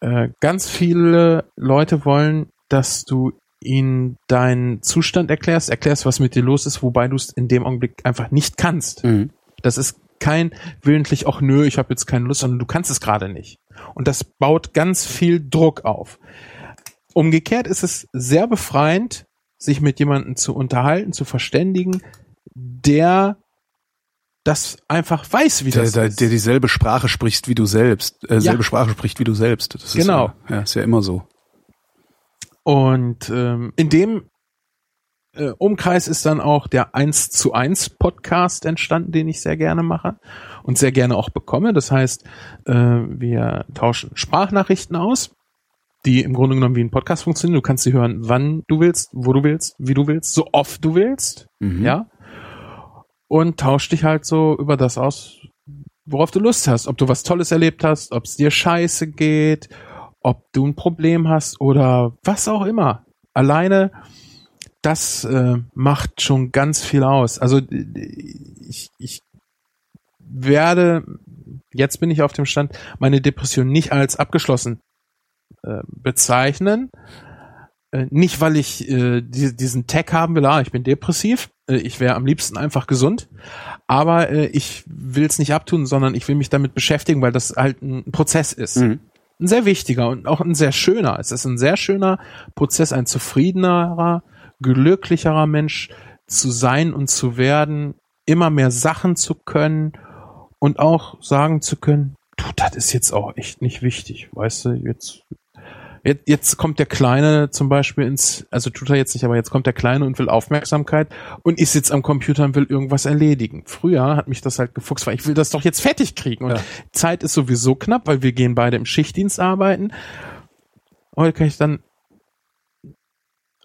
Äh, ganz viele Leute wollen, dass du ihnen deinen Zustand erklärst, erklärst, was mit dir los ist, wobei du es in dem Augenblick einfach nicht kannst. Mhm. Das ist kein willentlich, auch nö, ich habe jetzt keine Lust, sondern du kannst es gerade nicht. Und das baut ganz viel Druck auf. Umgekehrt ist es sehr befreiend, sich mit jemandem zu unterhalten, zu verständigen, der das einfach weiß, wie der, das der, ist. der dieselbe Sprache spricht wie du selbst, äh, Ja. selbe Sprache spricht wie du selbst. Das Genau. Ist ja, ja, ist ja immer so. Und ähm, in dem äh, Umkreis ist dann auch der 1 zu 1 Podcast entstanden, den ich sehr gerne mache und sehr gerne auch bekomme. Das heißt, äh, wir tauschen Sprachnachrichten aus, die im Grunde genommen wie ein Podcast funktionieren. Du kannst sie hören, wann du willst, wo du willst, wie du willst, so oft du willst. Mhm. Ja. Und tausch dich halt so über das aus, worauf du Lust hast. Ob du was Tolles erlebt hast, ob es dir scheiße geht, ob du ein Problem hast oder was auch immer. Alleine das äh, macht schon ganz viel aus. Also ich, ich werde, jetzt bin ich auf dem Stand, meine Depression nicht als abgeschlossen äh, bezeichnen. Äh, nicht, weil ich äh, die, diesen Tag haben will, ah, ich bin depressiv, äh, ich wäre am liebsten einfach gesund, aber äh, ich will es nicht abtun, sondern ich will mich damit beschäftigen, weil das halt ein Prozess ist. Mhm. Ein sehr wichtiger und auch ein sehr schöner. Es ist ein sehr schöner Prozess, ein zufriedenerer, glücklicherer Mensch zu sein und zu werden, immer mehr Sachen zu können und auch sagen zu können, du, das ist jetzt auch echt nicht wichtig, weißt du, jetzt Jetzt, jetzt kommt der Kleine zum Beispiel ins, also tut er jetzt nicht, aber jetzt kommt der Kleine und will Aufmerksamkeit und ich sitze am Computer und will irgendwas erledigen. Früher hat mich das halt gefuchst, weil ich will das doch jetzt fertig kriegen. Und Ja. Zeit ist sowieso knapp, weil wir gehen beide im Schichtdienst arbeiten. Heute kann ich dann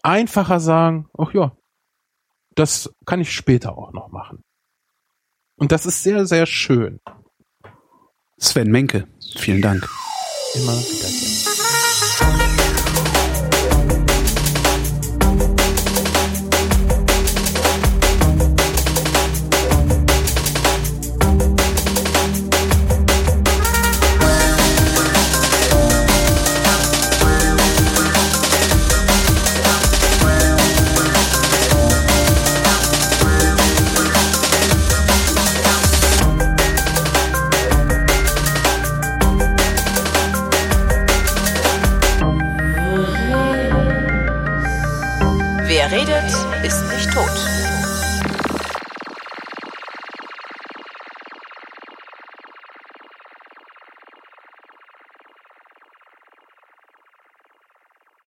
einfacher sagen, ach ja, das kann ich später auch noch machen. Und das ist sehr, sehr schön. Sven Menke, vielen Dank. Immer wieder gerne.